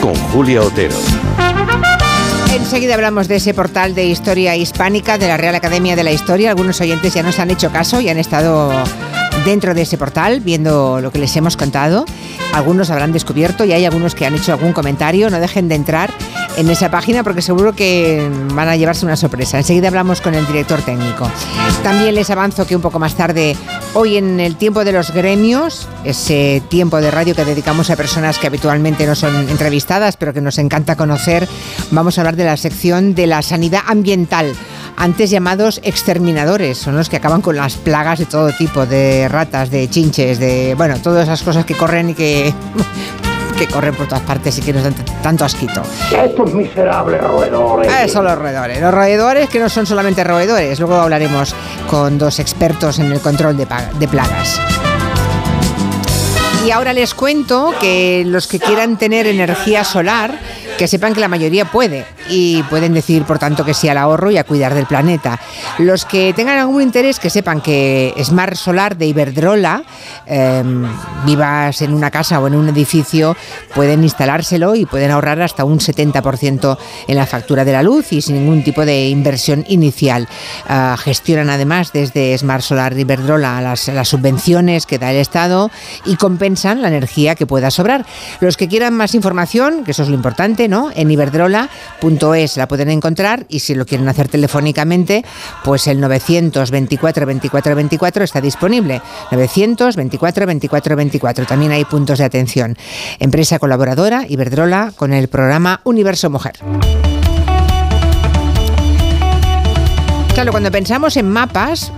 con Julia Otero. Enseguida hablamos de ese portal de historia hispánica de la Real Academia de la Historia. Algunos oyentes ya nos han hecho caso y han estado dentro de ese portal viendo lo que les hemos contado. Algunos habrán descubierto y hay algunos que han hecho algún comentario. No dejen de entrar en esa página porque seguro que van a llevarse una sorpresa. Enseguida hablamos con el director técnico. También les avanzo que un poco más tarde, hoy en el tiempo de los gremios, ese tiempo de radio que dedicamos a personas que habitualmente no son entrevistadas, pero que nos encanta conocer, vamos a hablar de la sección de la sanidad ambiental antes llamados exterminadores, son los que acaban con las plagas de todo tipo, de ratas, de chinches, de, bueno, todas esas cosas que corren y que que corren por todas partes y que nos dan tanto asquito. Estos miserables roedores. Eso, los roedores. Los roedores que no son solamente roedores. Luego hablaremos con dos expertos en el control de, de plagas. Y ahora les cuento que los que quieran tener energía solar, que sepan que la mayoría puede y pueden decir, por tanto, que sí al ahorro y a cuidar del planeta. Los que tengan algún interés, que sepan que Smart Solar de Iberdrola, em, vivas en una casa o en un edificio, pueden instalárselo y pueden ahorrar hasta un 70% en la factura de la luz y sin ningún tipo de inversión inicial. Ah, gestionan además desde Smart Solar de Iberdrola las, subvenciones que da el Estado y compensan la energía que pueda sobrar. Los que quieran más información, que eso es lo importante, ¿no? En iberdrola.es la pueden encontrar y si lo quieren hacer telefónicamente, pues el 924 24 24 está disponible. 924 24 24. También hay puntos de atención. Empresa colaboradora Iberdrola con el programa Universo Mujer. Claro, cuando pensamos en mapas,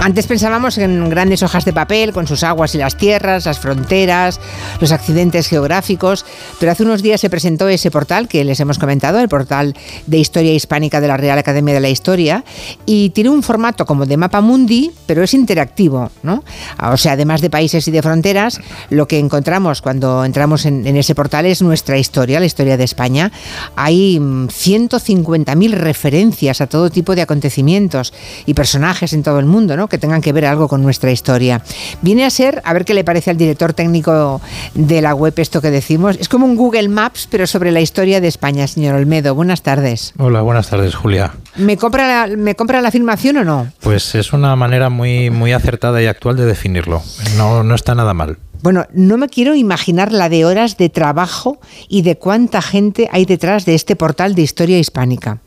antes pensábamos en grandes hojas de papel con sus aguas y las tierras, las fronteras, los accidentes geográficos, pero hace unos días se presentó ese portal que les hemos comentado, el portal de Historia Hispánica de la Real Academia de la Historia, y tiene un formato como de mapa mundi, pero es interactivo, ¿no? O sea, además de países y de fronteras, lo que encontramos cuando entramos en, ese portal es nuestra historia, la historia de España. Hay 150.000 mm, referencias a todo tipo de acontecimientos y personajes en todo el mundo, ¿no? Que tengan que ver algo con nuestra historia. Viene a ser, a ver qué le parece al director técnico de la web esto que decimos, es como un Google Maps, pero sobre la historia de España, señor Olmedo. Buenas tardes. Hola, buenas tardes, Julia. ¿Me compra la, ¿me compra la afirmación o no? Pues es una manera muy, muy acertada y actual de definirlo. No, no está nada mal. Bueno, no me quiero imaginar la de horas de trabajo y de cuánta gente hay detrás de este portal de historia hispánica.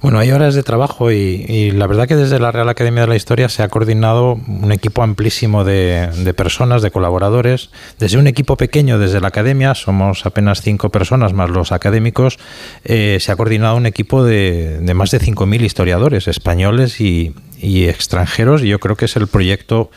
Bueno, hay horas de trabajo y, la verdad que desde la Real Academia de la Historia se ha coordinado un equipo amplísimo de, personas, de colaboradores. Desde un equipo pequeño, desde la Academia, somos apenas cinco personas más los académicos, eh, se ha coordinado un equipo de, más de 5.000 historiadores españoles y, y extranjeros y yo creo que es el proyecto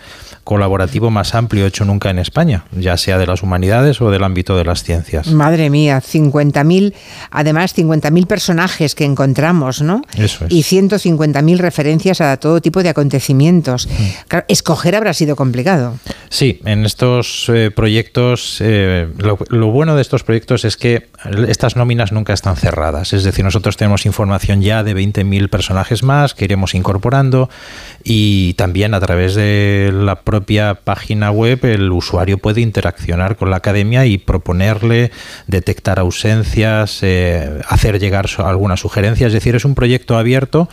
colaborativo más amplio hecho nunca en España, ya sea de las humanidades o del ámbito de las ciencias. Madre mía, 50.000, además 50.000 personajes que encontramos, ¿no? Eso es. Y 150.000 referencias a todo tipo de acontecimientos. Mm. escoger habrá sido complicado. Sí, en estos eh, proyectos, eh, lo, lo bueno de estos proyectos es que estas nóminas nunca están cerradas, es decir, nosotros tenemos información ya de 20.000 personajes más que iremos incorporando y también a través de la propia página web el usuario puede interaccionar con la academia y proponerle, detectar ausencias, eh, hacer llegar algunas sugerencias. Es decir, es un proyecto abierto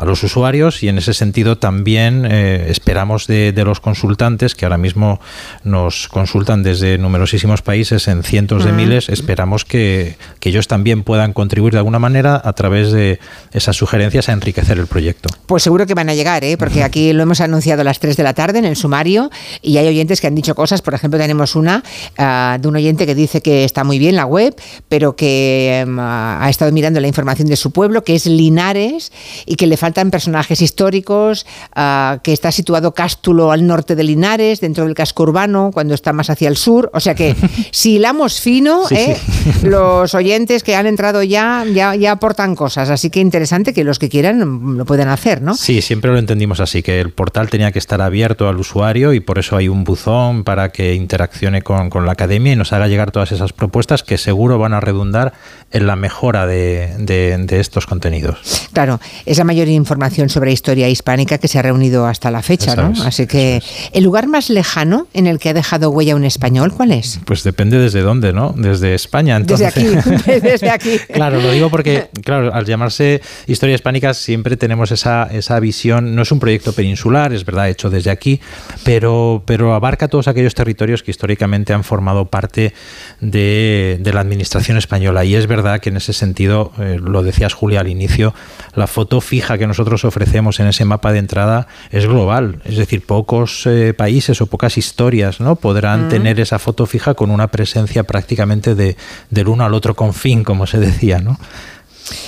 a los usuarios y en ese sentido también eh, esperamos de, los consultantes que ahora mismo nos consultan desde numerosísimos países en cientos de miles, esperamos que, ellos también puedan contribuir de alguna manera a través de esas sugerencias a enriquecer el proyecto. Pues seguro que van a llegar, ¿eh? porque aquí lo hemos anunciado a las 3 de la tarde en el sumario y hay oyentes que han dicho cosas, por ejemplo tenemos una ah, de un oyente que dice que está muy bien la web, pero que em, ha estado mirando la información de su pueblo, que es Linares y que le falta faltan personajes históricos, ah, que está situado Cástulo al norte de Linares, dentro del casco urbano, cuando está más hacia el sur. O sea que si hilamos fino, eh, los oyentes que han entrado ya, ya, ya aportan cosas. Así que interesante que los que quieran lo puedan hacer, ¿no? Sí, siempre lo entendimos así, que el portal tenía que estar abierto al usuario y por eso hay un buzón para que interaccione con, con la academia y nos haga llegar todas esas propuestas que seguro van a redundar en la mejora de, de, de estos contenidos. Claro, esa mayor información sobre historia hispánica que se ha reunido hasta la fecha, ¿no? Así que el lugar más lejano en el que ha dejado huella un español, ¿cuál es? Pues depende desde dónde, ¿no? Desde España. Desde Entonces, aquí, desde aquí. Claro, lo digo porque, claro, al llamarse Historia Hispánica siempre tenemos esa, esa visión, no es un proyecto peninsular, es verdad, hecho desde aquí, pero, pero abarca todos aquellos territorios que históricamente han formado parte de, de la administración española. Y es verdad que en ese sentido, eh, lo decías Julia al inicio, la foto fija que nosotros ofrecemos en ese mapa de entrada es global, es decir, pocos eh, países o pocas historias ¿no? podrán Mm. tener esa foto fija con una presencia prácticamente de, del uno al otro confín, como se decía, ¿no?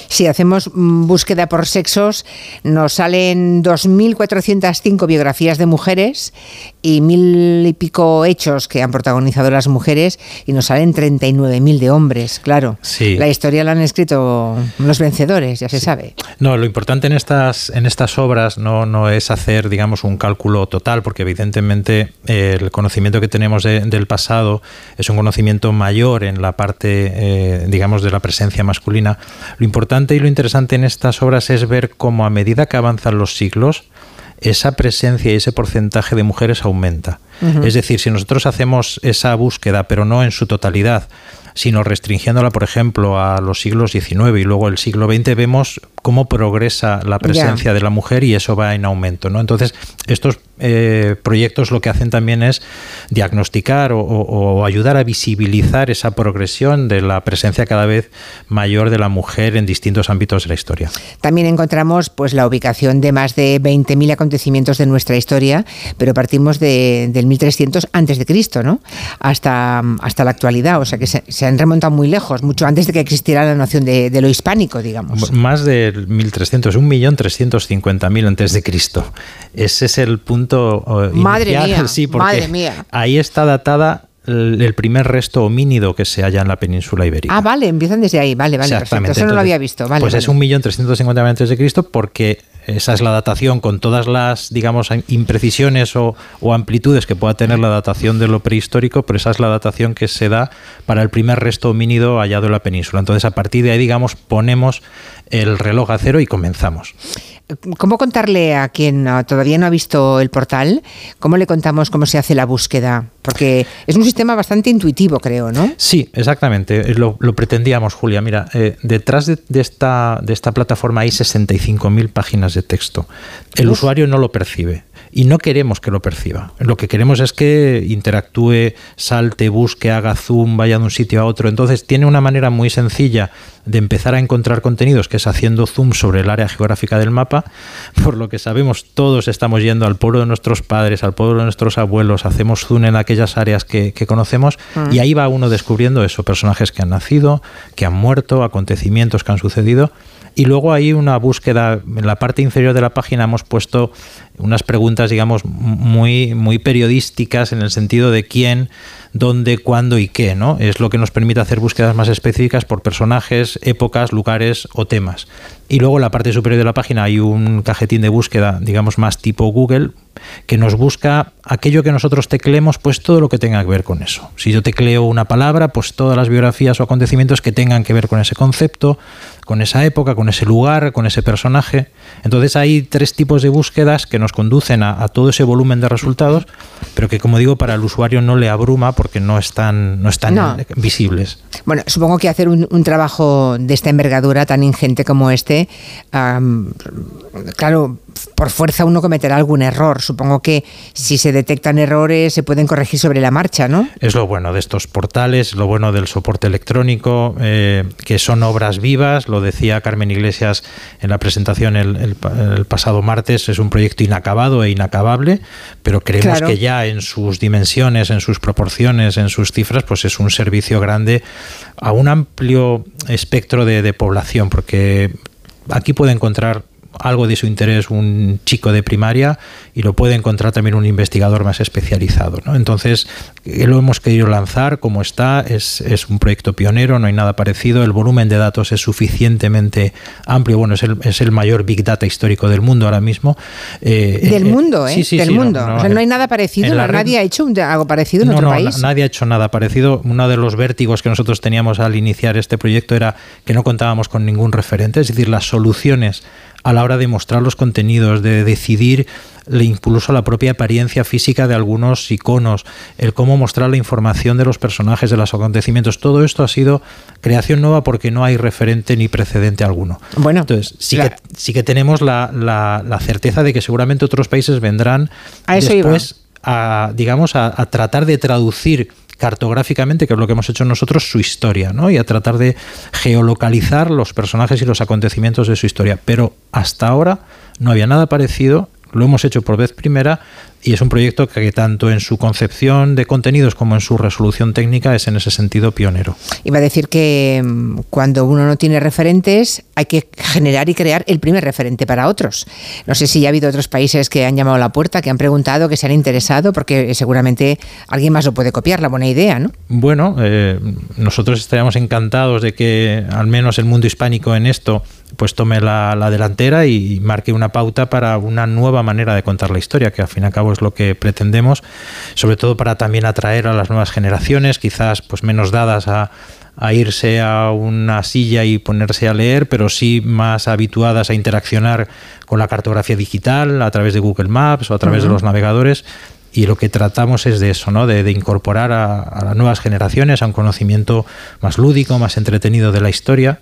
Si hacemos mm, búsqueda por sexos, nos salen 2.405 biografías de mujeres y mil y pico hechos que han protagonizado las mujeres y nos salen 39.000 de hombres, claro. Sí. La historia la han escrito los vencedores, ya se sabe. No, lo importante en estas, en estas obras no, no es hacer, digamos, un cálculo total, porque evidentemente eh, el conocimiento que tenemos de- del pasado es un conocimiento mayor en la parte, eh, digamos, de la presencia masculina. Lo importante y lo interesante en estas obras es ver cómo a medida que avanzan los siglos, esa presencia y ese porcentaje de mujeres aumenta. Es decir, si nosotros hacemos esa búsqueda, pero no en su totalidad, sino restringiéndola, por ejemplo, a los siglos XIX y luego el siglo XX, vemos cómo progresa la presencia de la mujer y eso va en aumento. ¿no? Entonces, estos eh, proyectos lo que hacen también es diagnosticar o, o- o ayudar a visibilizar esa progresión de la presencia cada vez mayor de la mujer en distintos ámbitos de la historia. También encontramos pues la ubicación de más de 20.000 acontecimientos de nuestra historia, pero partimos de, del 1300 antes de Cristo, ¿no? Hasta, hasta la actualidad, o sea que se, se han remontado muy lejos, mucho antes de que existiera la noción de, de lo hispánico, digamos. Más del 1300, 1.350.000 antes de Cristo. Ese es el punto eh, Madre inicial, mía, sí, porque madre mía. ahí está datada el, primer resto homínido que se halla en la península ibérica. Ah, vale, empiezan desde ahí, vale, vale, perfecto. Eso no lo había visto, vale. Pues vale. es 1.350.000 antes de Cristo porque esa es la datación con todas las, digamos, imprecisiones o, o amplitudes que pueda tener la datación de lo prehistórico, pero esa es la datación que se da para el primer resto homínido hallado en la península. Entonces, a partir de ahí, digamos, ponemos el reloj a cero y comenzamos. ¿Cómo contarle a quien ah, todavía no ha visto el portal? ¿Cómo le contamos cómo se hace la búsqueda? Porque es un sistema bastante intuitivo, creo, ¿no? Sí, exactamente. Lo, lo pretendíamos, Julia. Mira, eh, detrás de, de esta, de esta plataforma hay 65.000 páginas de texto. El Uf. usuario no lo percibe y no queremos que lo perciba. Lo que queremos es que interactúe, salte, busque, haga zoom, vaya de un sitio a otro. Entonces tiene una manera muy sencilla de empezar a encontrar contenidos, que es haciendo zoom sobre el área geográfica del mapa. Por lo que sabemos, todos estamos yendo al pueblo de nuestros padres, al pueblo de nuestros abuelos, hacemos zoom en aquellas áreas que, que conocemos Mm. y ahí va uno descubriendo eso, personajes que han nacido, que han muerto, acontecimientos que han sucedido. Y luego hay una búsqueda, en la parte inferior de la página hemos puesto unas preguntas, digamos, muy, muy periodísticas en el sentido de quién, dónde, cuándo y qué, ¿no? Es lo que nos permite hacer búsquedas más específicas por personajes, épocas, lugares o temas. Y luego en la parte superior de la página hay un cajetín de búsqueda, digamos, más tipo Google, que nos busca aquello que nosotros teclemos, pues todo lo que tenga que ver con eso. Si yo tecleo una palabra, pues todas las biografías o acontecimientos que tengan que ver con ese concepto, con esa época, con ese lugar, con ese personaje. Entonces hay tres tipos de búsquedas que nos conducen a, a todo ese volumen de resultados, pero que como digo, para el usuario no le abruma porque no están, no están No. visibles. Bueno, supongo que hacer un, un trabajo de esta envergadura tan ingente como este, claro, por fuerza uno cometerá algún error. Supongo que si se detectan errores se pueden corregir sobre la marcha, ¿no? Es lo bueno de estos portales, lo bueno del soporte electrónico, eh, que son obras vivas, lo decía Carmen Iglesias en la presentación el, el pa- el pasado martes, es un proyecto inacabado e inacabable, pero creemos Claro. que ya en sus dimensiones, en sus proporciones, en sus cifras, pues es un servicio grande a un amplio espectro de, de población, porque aquí puede encontrar algo de su interés un chico de primaria y lo puede encontrar también un investigador más especializado. ¿no? Entonces, eh, lo hemos querido lanzar como está, es, es un proyecto pionero, no hay nada parecido, el volumen de datos es suficientemente amplio, bueno, es el, es el mayor Big Data histórico del mundo ahora mismo. Eh, Del eh, mundo, ¿eh? sí, sí, Del sí, no, mundo. no, o sea, no hay nada parecido, red- nadie ha hecho algo parecido en no, otro no, país. na- nadie ha hecho nada parecido. Uno de los vértigos que nosotros teníamos al iniciar este proyecto era que no contábamos con ningún referente, es decir, las soluciones a la hora de mostrar los contenidos, de decidir incluso la propia apariencia física de algunos iconos, el cómo mostrar la información de los personajes, de los acontecimientos. Todo esto ha sido creación nueva porque no hay referente ni precedente alguno. Bueno, entonces sí, que, sí que tenemos la, la, certeza de que seguramente otros países vendrán a eso después a, digamos, a, a tratar de traducir cartográficamente, que es lo que hemos hecho nosotros, su historia, ¿no? Y a tratar de geolocalizar los personajes y los acontecimientos de su historia. Pero hasta ahora no había nada parecido, lo hemos hecho por vez primera y es un proyecto que tanto en su concepción de contenidos como en su resolución técnica es en ese sentido pionero. Iba a decir que mm, cuando uno no tiene referentes hay que generar y crear el primer referente para otros. No sé si ya ha habido otros países que han llamado a la puerta, que han preguntado, que se han interesado, porque seguramente alguien más lo puede copiar, la buena idea, ¿no? Bueno, eh, nosotros estaríamos encantados de que al menos el mundo hispánico en esto pues tome la, la delantera y marque una pauta para una nueva manera de contar la historia, que al fin y al cabo es lo que pretendemos, sobre todo para también atraer a las nuevas generaciones, quizás pues menos dadas a, irse a una silla y ponerse a leer, pero sí más habituadas a interaccionar con la cartografía digital a través de Google Maps o a través de los navegadores. Y lo que tratamos es de eso, ¿no? de, incorporar a las nuevas generaciones a un conocimiento más lúdico, más entretenido de la historia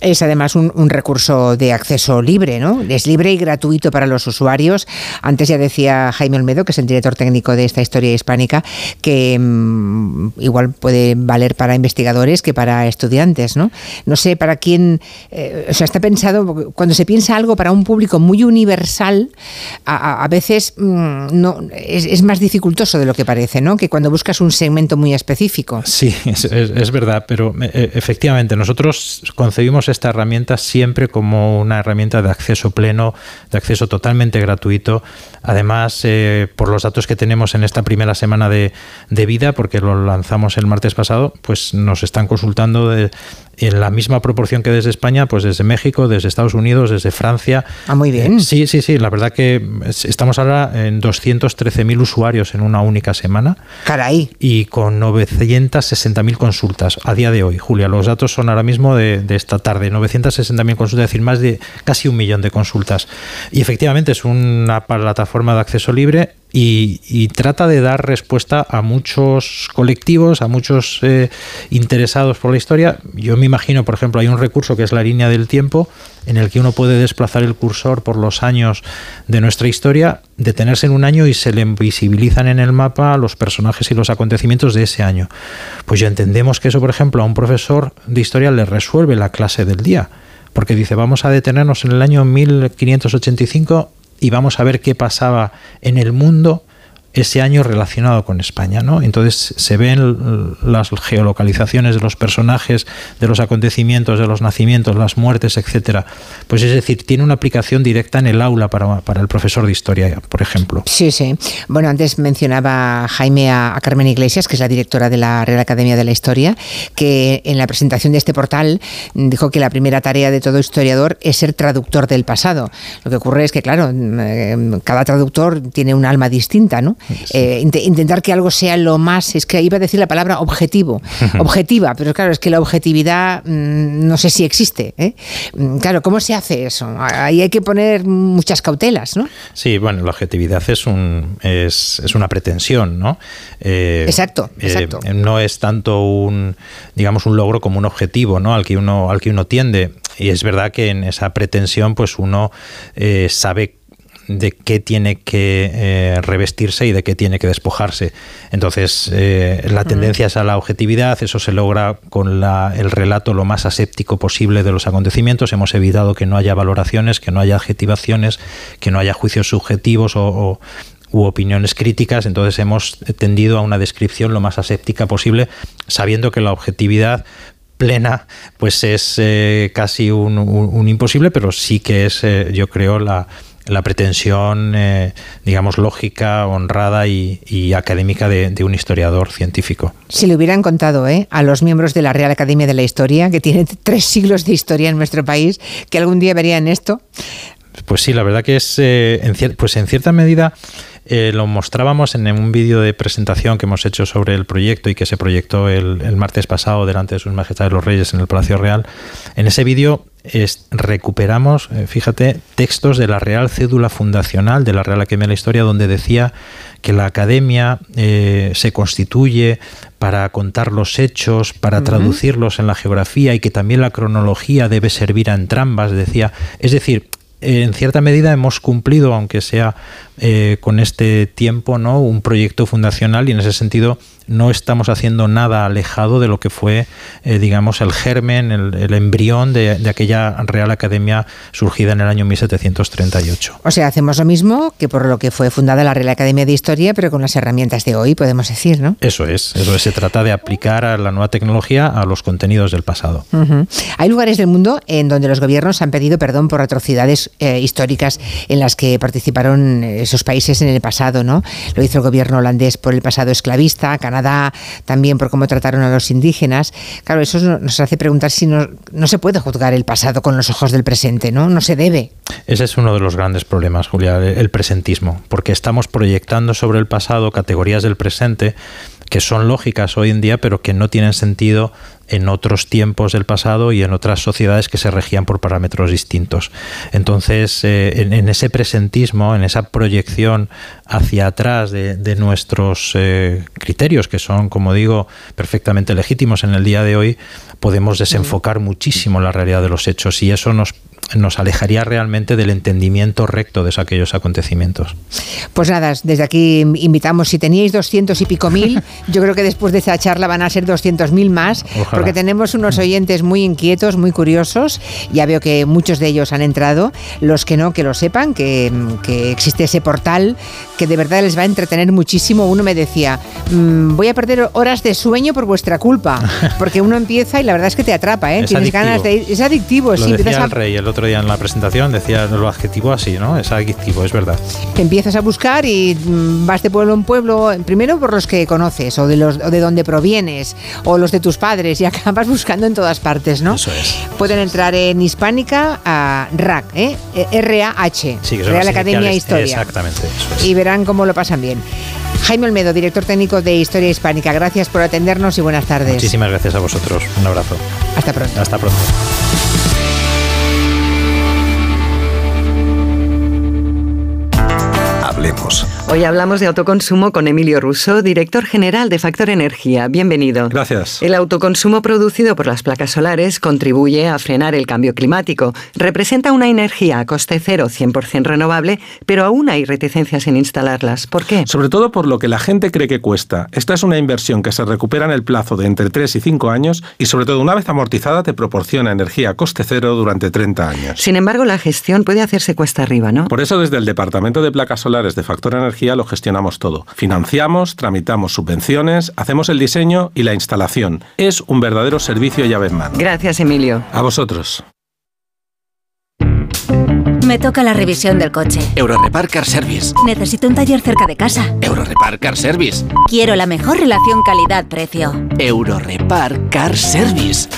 es además un, recurso de acceso libre, ¿no? Es libre y gratuito para los usuarios. Antes ya decía Jaime Olmedo, que es el director técnico de esta historia hispánica, que mm, igual puede valer para investigadores que para estudiantes, ¿no? No sé para quién, eh, o sea, está pensado, cuando se piensa algo para un público muy universal, a, veces mm, no es, más dificultoso de lo que parece, ¿no? Que cuando buscas un segmento muy específico. Sí, es, verdad, pero eh, efectivamente nosotros concebimos esta herramienta siempre como una herramienta de acceso pleno, de acceso totalmente gratuito. Además, eh, por los datos que tenemos en esta primera semana de, vida, porque lo lanzamos el martes pasado, pues nos están consultando en la misma proporción que desde España, pues desde México, desde Estados Unidos, desde Francia. Ah, muy bien. Eh, sí, sí, sí. La verdad que estamos ahora en 213.000 usuarios en una única semana. Caray. Y con 960.000 consultas a día de hoy. Julia, los datos son ahora mismo de, de esta tarde de 960.000 consultas, es decir, más de casi un millón de consultas. Y efectivamente es una plataforma de acceso libre y, trata de dar respuesta a muchos colectivos, a muchos eh, interesados por la historia. Yo me imagino, por ejemplo, hay un recurso que es la línea del tiempo, en el que uno puede desplazar el cursor por los años de nuestra historia, detenerse en un año y se le visibilizan en el mapa los personajes y los acontecimientos de ese año. Pues ya entendemos que eso, por ejemplo, a un profesor de historia le resuelve la clase del día porque dice, vamos a detenernos en el año 1585 y vamos a ver qué pasaba en el mundo ese año relacionado con España, ¿no? Entonces se ven las geolocalizaciones de los personajes, de los acontecimientos, de los nacimientos, las muertes, etcétera. Pues es decir, tiene una aplicación directa en el aula para, el profesor de historia, por ejemplo. Sí, sí. Bueno, antes mencionaba Jaime a, Carmen Iglesias, que es la directora de la Real Academia de la Historia, que en la presentación de este portal dijo que la primera tarea de todo historiador es ser traductor del pasado. Lo que ocurre es que, claro, mm, cada traductor tiene un alma distinta, ¿no? Eh, intentar que algo sea lo más, es que iba a decir la palabra objetivo, objetiva, pero claro, es que la objetividad mm, no sé si existe. ¿eh? Mm, claro, ¿cómo se hace eso? Ahí hay que poner muchas cautelas, ¿no? Sí, bueno, la objetividad es, un, es, una pretensión, ¿no? Eh, exacto, exacto. no es tanto un, digamos, un logro como un objetivo, ¿no? Al que uno, al que uno tiende. Y es verdad que en esa pretensión, pues uno sabe de qué tiene que eh, revestirse y de qué tiene que despojarse. Entonces, eh, la tendencia es a la objetividad, eso se logra con el relato lo más aséptico posible de los acontecimientos. Hemos evitado que no haya valoraciones, que no haya adjetivaciones, que no haya juicios subjetivos o, u opiniones críticas, entonces hemos tendido a una descripción lo más aséptica posible, sabiendo que la objetividad plena, pues es eh, casi un, imposible, pero sí que es, yo creo, la, la pretensión, eh, digamos, lógica, honrada y, académica de, un historiador científico. Si le hubieran contado ¿eh? a los miembros de la Real Academia de la Historia, que tiene tres siglos de historia en nuestro país, que algún día verían esto, Pues sí, la verdad que es, eh, en, pues en cierta medida eh, lo mostrábamos en un vídeo de presentación que hemos hecho sobre el proyecto y que se proyectó el, el martes pasado delante de sus majestades los reyes en el Palacio Real. En ese vídeo es- recuperamos, eh, fíjate, textos de la Real Cédula Fundacional de la Real Academia de la Historia donde decía que la academia eh, se constituye para contar los hechos, para traducirlos en la geografía y que también la cronología debe servir a entrambas, decía. Es decir, en cierta medida hemos cumplido, aunque sea eh, con este tiempo, ¿no? un proyecto fundacional y en ese sentido no estamos haciendo nada alejado de lo que fue, eh, digamos, el germen, el, el embrión de, de aquella Real Academia surgida en el año 1738. O sea, hacemos lo mismo que por lo que fue fundada la Real Academia de Historia, pero con las herramientas de hoy, podemos decir, ¿no? Eso es, eso es, se trata de aplicar a la nueva tecnología a los contenidos del pasado. Hay lugares del mundo en donde los gobiernos han pedido perdón por atrocidades eh, históricas en las que participaron esos países en el pasado, ¿no? Lo hizo el gobierno holandés por el pasado esclavista, Canadá también por cómo trataron a los indígenas. Claro, eso no- nos hace preguntar si no, no se puede juzgar el pasado con los ojos del presente, ¿no? No se debe. Ese es uno de los grandes problemas, Julia, el presentismo, porque estamos proyectando sobre el pasado categorías del presente que son lógicas hoy en día, pero que no tienen sentido en otros tiempos del pasado y en otras sociedades que se regían por parámetros distintos. Entonces, eh, en, ese presentismo, en esa proyección hacia atrás de, de nuestros eh, criterios, que son, como digo, perfectamente legítimos en el día de hoy, podemos desenfocar muchísimo la realidad de los hechos y eso nos nos alejaría realmente del entendimiento recto de aquellos acontecimientos. Pues nada, desde aquí invitamos, si teníais 200 y pico mil, yo creo que después de esta charla van a ser 200 mil más, Ojalá. porque tenemos unos oyentes muy inquietos, muy curiosos, ya veo que muchos de ellos han entrado, los que no, que lo sepan, que, que existe ese portal que de verdad les va a entretener muchísimo. Uno me decía, "Mm, voy a perder horas de sueño por vuestra culpa, porque uno empieza y la verdad es que te atrapa, ¿eh? Es Tienes adictivo. ganas de ir, es adictivo, Lo sí, decía empiezas a- el rey el otro día en la presentación, decía lo adjetivo así, ¿no? Es adictivo, es verdad. Te empiezas a buscar y mm, vas de pueblo en pueblo, primero por los que conoces o de los o de donde provienes o los de tus padres y acabas buscando en todas partes, ¿no? Eso es. Pueden entrar en Hispánica a RAC, ¿eh? R-A-H, Sí, Real Academia de. Historia. Exactamente, eso es. Y verán cómo lo pasan bien. Jaime Olmedo, director técnico de Historia Hispánica, gracias por atendernos y buenas tardes. Muchísimas gracias a vosotros. Un abrazo. Hasta pronto. Hasta pronto. Hablemos. Hoy hablamos de autoconsumo con Emilio Russo, director general de Factor Energía. Bienvenido. Gracias. El autoconsumo producido por las placas solares contribuye a frenar el cambio climático. Representa una energía a coste cero, 100% renovable, pero aún hay reticencias en instalarlas. ¿Por qué? Sobre todo por lo que la gente cree que cuesta. Esta es una inversión que se recupera en el plazo de entre 3 y 5 años y sobre todo una vez amortizada te proporciona energía a coste cero durante 30 años. Sin embargo, la gestión puede hacerse cuesta arriba, ¿no? Por eso desde el Departamento de Placas Solares de Factor Energía lo gestionamos todo. Financiamos, tramitamos subvenciones, hacemos el diseño y la instalación. Es un verdadero servicio llave en mano. Gracias, Emilio. A vosotros. Me toca la revisión del coche. Eurorepar Car Service. Necesito un taller cerca de casa. Eurorepar Car Service. Quiero la mejor relación calidad-precio. Eurorepar Car Service.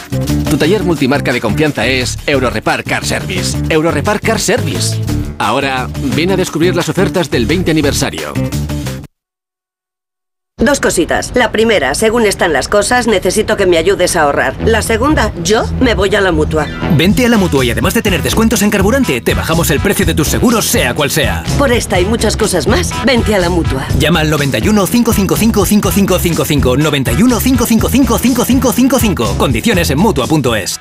Tu taller multimarca de confianza es Eurorepar Car Service. Eurorepar Car Service. Ahora, ven a descubrir las ofertas del 20 aniversario. Dos cositas. La primera, según están las cosas, necesito que me ayudes a ahorrar. La segunda, yo me voy a la mutua. Vente a la mutua y además de tener descuentos en carburante, te bajamos el precio de tus seguros, sea cual sea. Por esta y muchas cosas más, vente a la mutua. Llama al 91 555 5555 91 555 5555. Condiciones en mutua.es.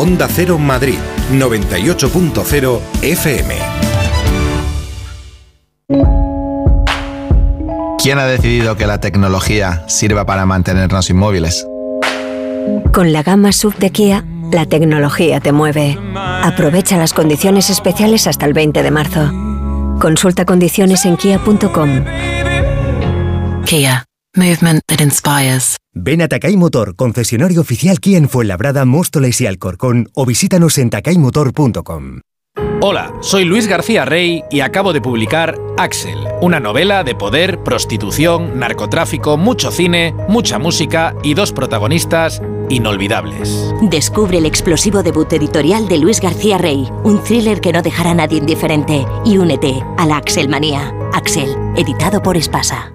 Onda Cero Madrid, 98.0 FM. ¿Quién ha decidido que la tecnología sirva para mantenernos inmóviles? Con la gama sub de Kia, la tecnología te mueve. Aprovecha las condiciones especiales hasta el 20 de marzo. Consulta condiciones en kia.com. Kia. Movement that inspires. Ven a Takay Motor, concesionario oficial Kia en Fuenlabrada, Móstoles y Alcorcón o visítanos en takaymotor.com. Hola, soy Luis García Rey y acabo de publicar Axel, una novela de poder, prostitución, narcotráfico, mucho cine, mucha música y dos protagonistas inolvidables. Descubre el explosivo debut editorial de Luis García Rey, un thriller que no dejará a nadie indiferente y únete a la Axelmanía. Axel, editado por Espasa.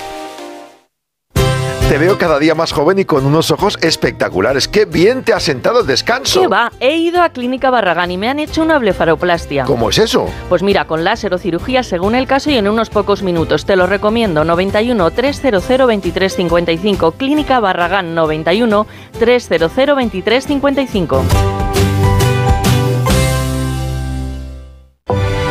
Te veo cada día más joven y con unos ojos espectaculares. ¡Qué bien te ha sentado el descanso! ¿Qué va? He ido a Clínica Barragán y me han hecho una blefaroplastia. ¿Cómo es eso? Pues mira, con láser o cirugía según el caso y en unos pocos minutos. Te lo recomiendo. 91 300 2355. Clínica Barragán 91 300 2355.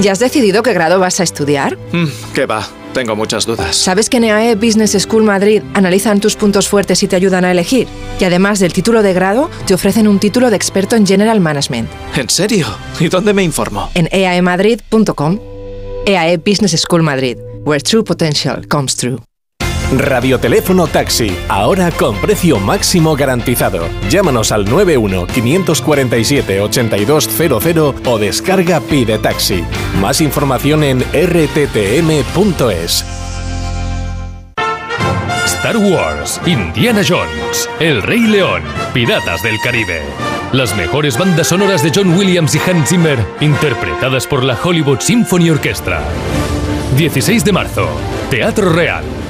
¿Ya has decidido qué grado vas a estudiar? Mm, ¿Qué va? Tengo muchas dudas. ¿Sabes que en EAE Business School Madrid analizan tus puntos fuertes y te ayudan a elegir? Y además del título de grado, te ofrecen un título de experto en General Management. ¿En serio? ¿Y dónde me informo? En eaemadrid.com. EAE Business School Madrid, where true potential comes true. Radioteléfono Taxi, ahora con precio máximo garantizado. Llámanos al 91 547 8200 o descarga Pide Taxi. Más información en rttm.es. Star Wars, Indiana Jones, El Rey León, Piratas del Caribe. Las mejores bandas sonoras de John Williams y Hans Zimmer, interpretadas por la Hollywood Symphony Orchestra. 16 de marzo, Teatro Real.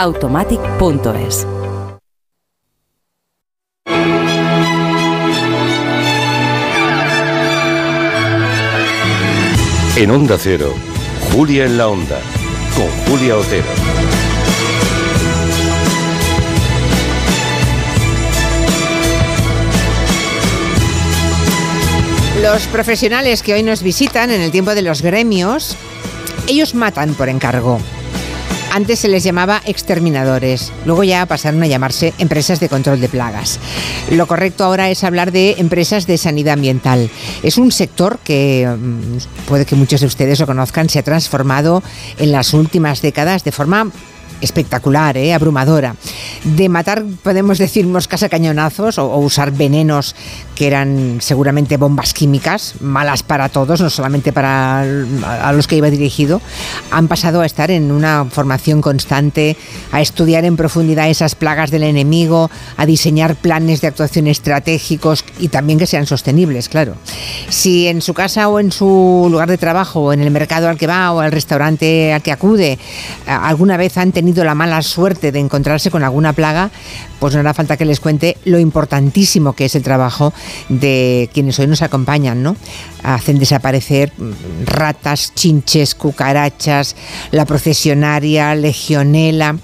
Automatic.es. En Onda Cero, Julia en la Onda, con Julia Otero. Los profesionales que hoy nos visitan en el tiempo de los gremios, ellos matan por encargo. Antes se les llamaba exterminadores, luego ya pasaron a llamarse empresas de control de plagas. Lo correcto ahora es hablar de empresas de sanidad ambiental. Es un sector que mm, puede que muchos de ustedes lo conozcan, se ha transformado en las últimas décadas de forma espectacular, ¿eh? abrumadora. De matar, podemos decir, moscas a cañonazos o, o, usar venenos que eran seguramente bombas químicas, malas para todos, no solamente para a los que iba dirigido, han pasado a estar en una formación constante, a estudiar en profundidad esas plagas del enemigo, a diseñar planes de actuación estratégicos y también que sean sostenibles, claro. Si en su casa o en su lugar de trabajo o en el mercado al que va o al restaurante al que acude, alguna vez han tenido la mala suerte de encontrarse con alguna plaga, pues no hará falta que les cuente lo importantísimo que es el trabajo de quienes hoy nos acompañan, ¿no? Hacen desaparecer ratas, chinches, cucarachas, la procesionaria, legionela.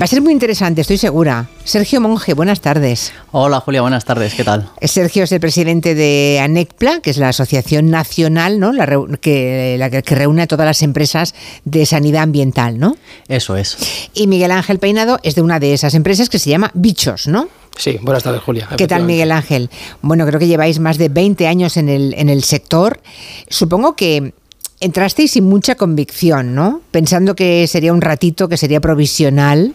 Va a ser muy interesante, estoy segura. Sergio Monge, buenas tardes. Hola Julia, buenas tardes, ¿qué tal? Sergio es el presidente de ANECPLA, que es la asociación nacional ¿no? la, que, la que reúne a todas las empresas de sanidad ambiental, ¿no? Eso es. Y Miguel Ángel Peinado es de una de esas empresas que se llama Bichos, ¿no? Sí, buenas tardes, Julia. ¿Qué tal, Miguel Ángel? Bueno, creo que lleváis más de 20 años en el, en el sector. Supongo que entrasteis sin mucha convicción, ¿no? Pensando que sería un ratito, que sería provisional,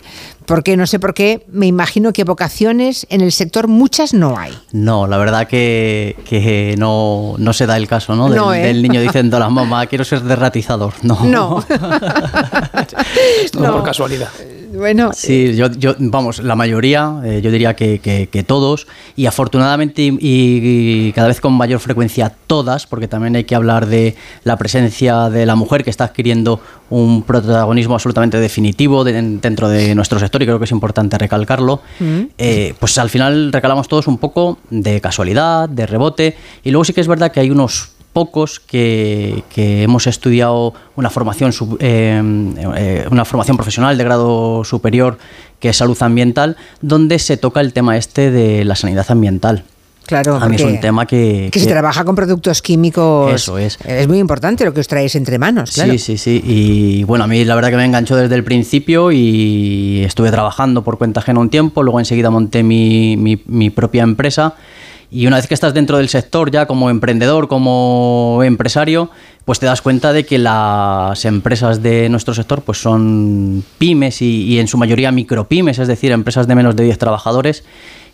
porque no sé por qué, me imagino que vocaciones en el sector muchas no hay. No, la verdad que, que no, no se da el caso, ¿no? Del, No, ¿eh? del niño diciendo a la mamá, quiero ser derratizador. No. No. No. por casualidad. Bueno, Sí, yo, yo, vamos, la mayoría, eh, yo diría que, que- que todos, y afortunadamente y, y cada vez con mayor frecuencia todas, porque también hay que hablar de la presencia de la mujer que está adquiriendo un protagonismo absolutamente definitivo de- dentro de nuestro sector y creo que es importante recalcarlo. Eh, pues al final recalamos todos un poco de casualidad, de rebote, y luego sí que es verdad que hay unos pocos que, que hemos estudiado una formación sub- eh, eh, una formación profesional de grado superior que es salud ambiental donde se toca el tema este de la sanidad ambiental claro. a mí es un tema que, que se que- trabaja con productos químicos. Eso es. Es muy importante lo que os traéis entre manos, claro. Sí, sí, sí. Y bueno, a mí la verdad que me enganchó desde el principio y estuve trabajando por cuenta ajena un tiempo, luego enseguida monté mi, mi- mi propia empresa. Y una vez que estás dentro del sector ya como emprendedor, como empresario, pues te das cuenta de que las empresas de nuestro sector pues son pymes y, y en su mayoría micropymes, es decir, empresas de menos de 10 trabajadores.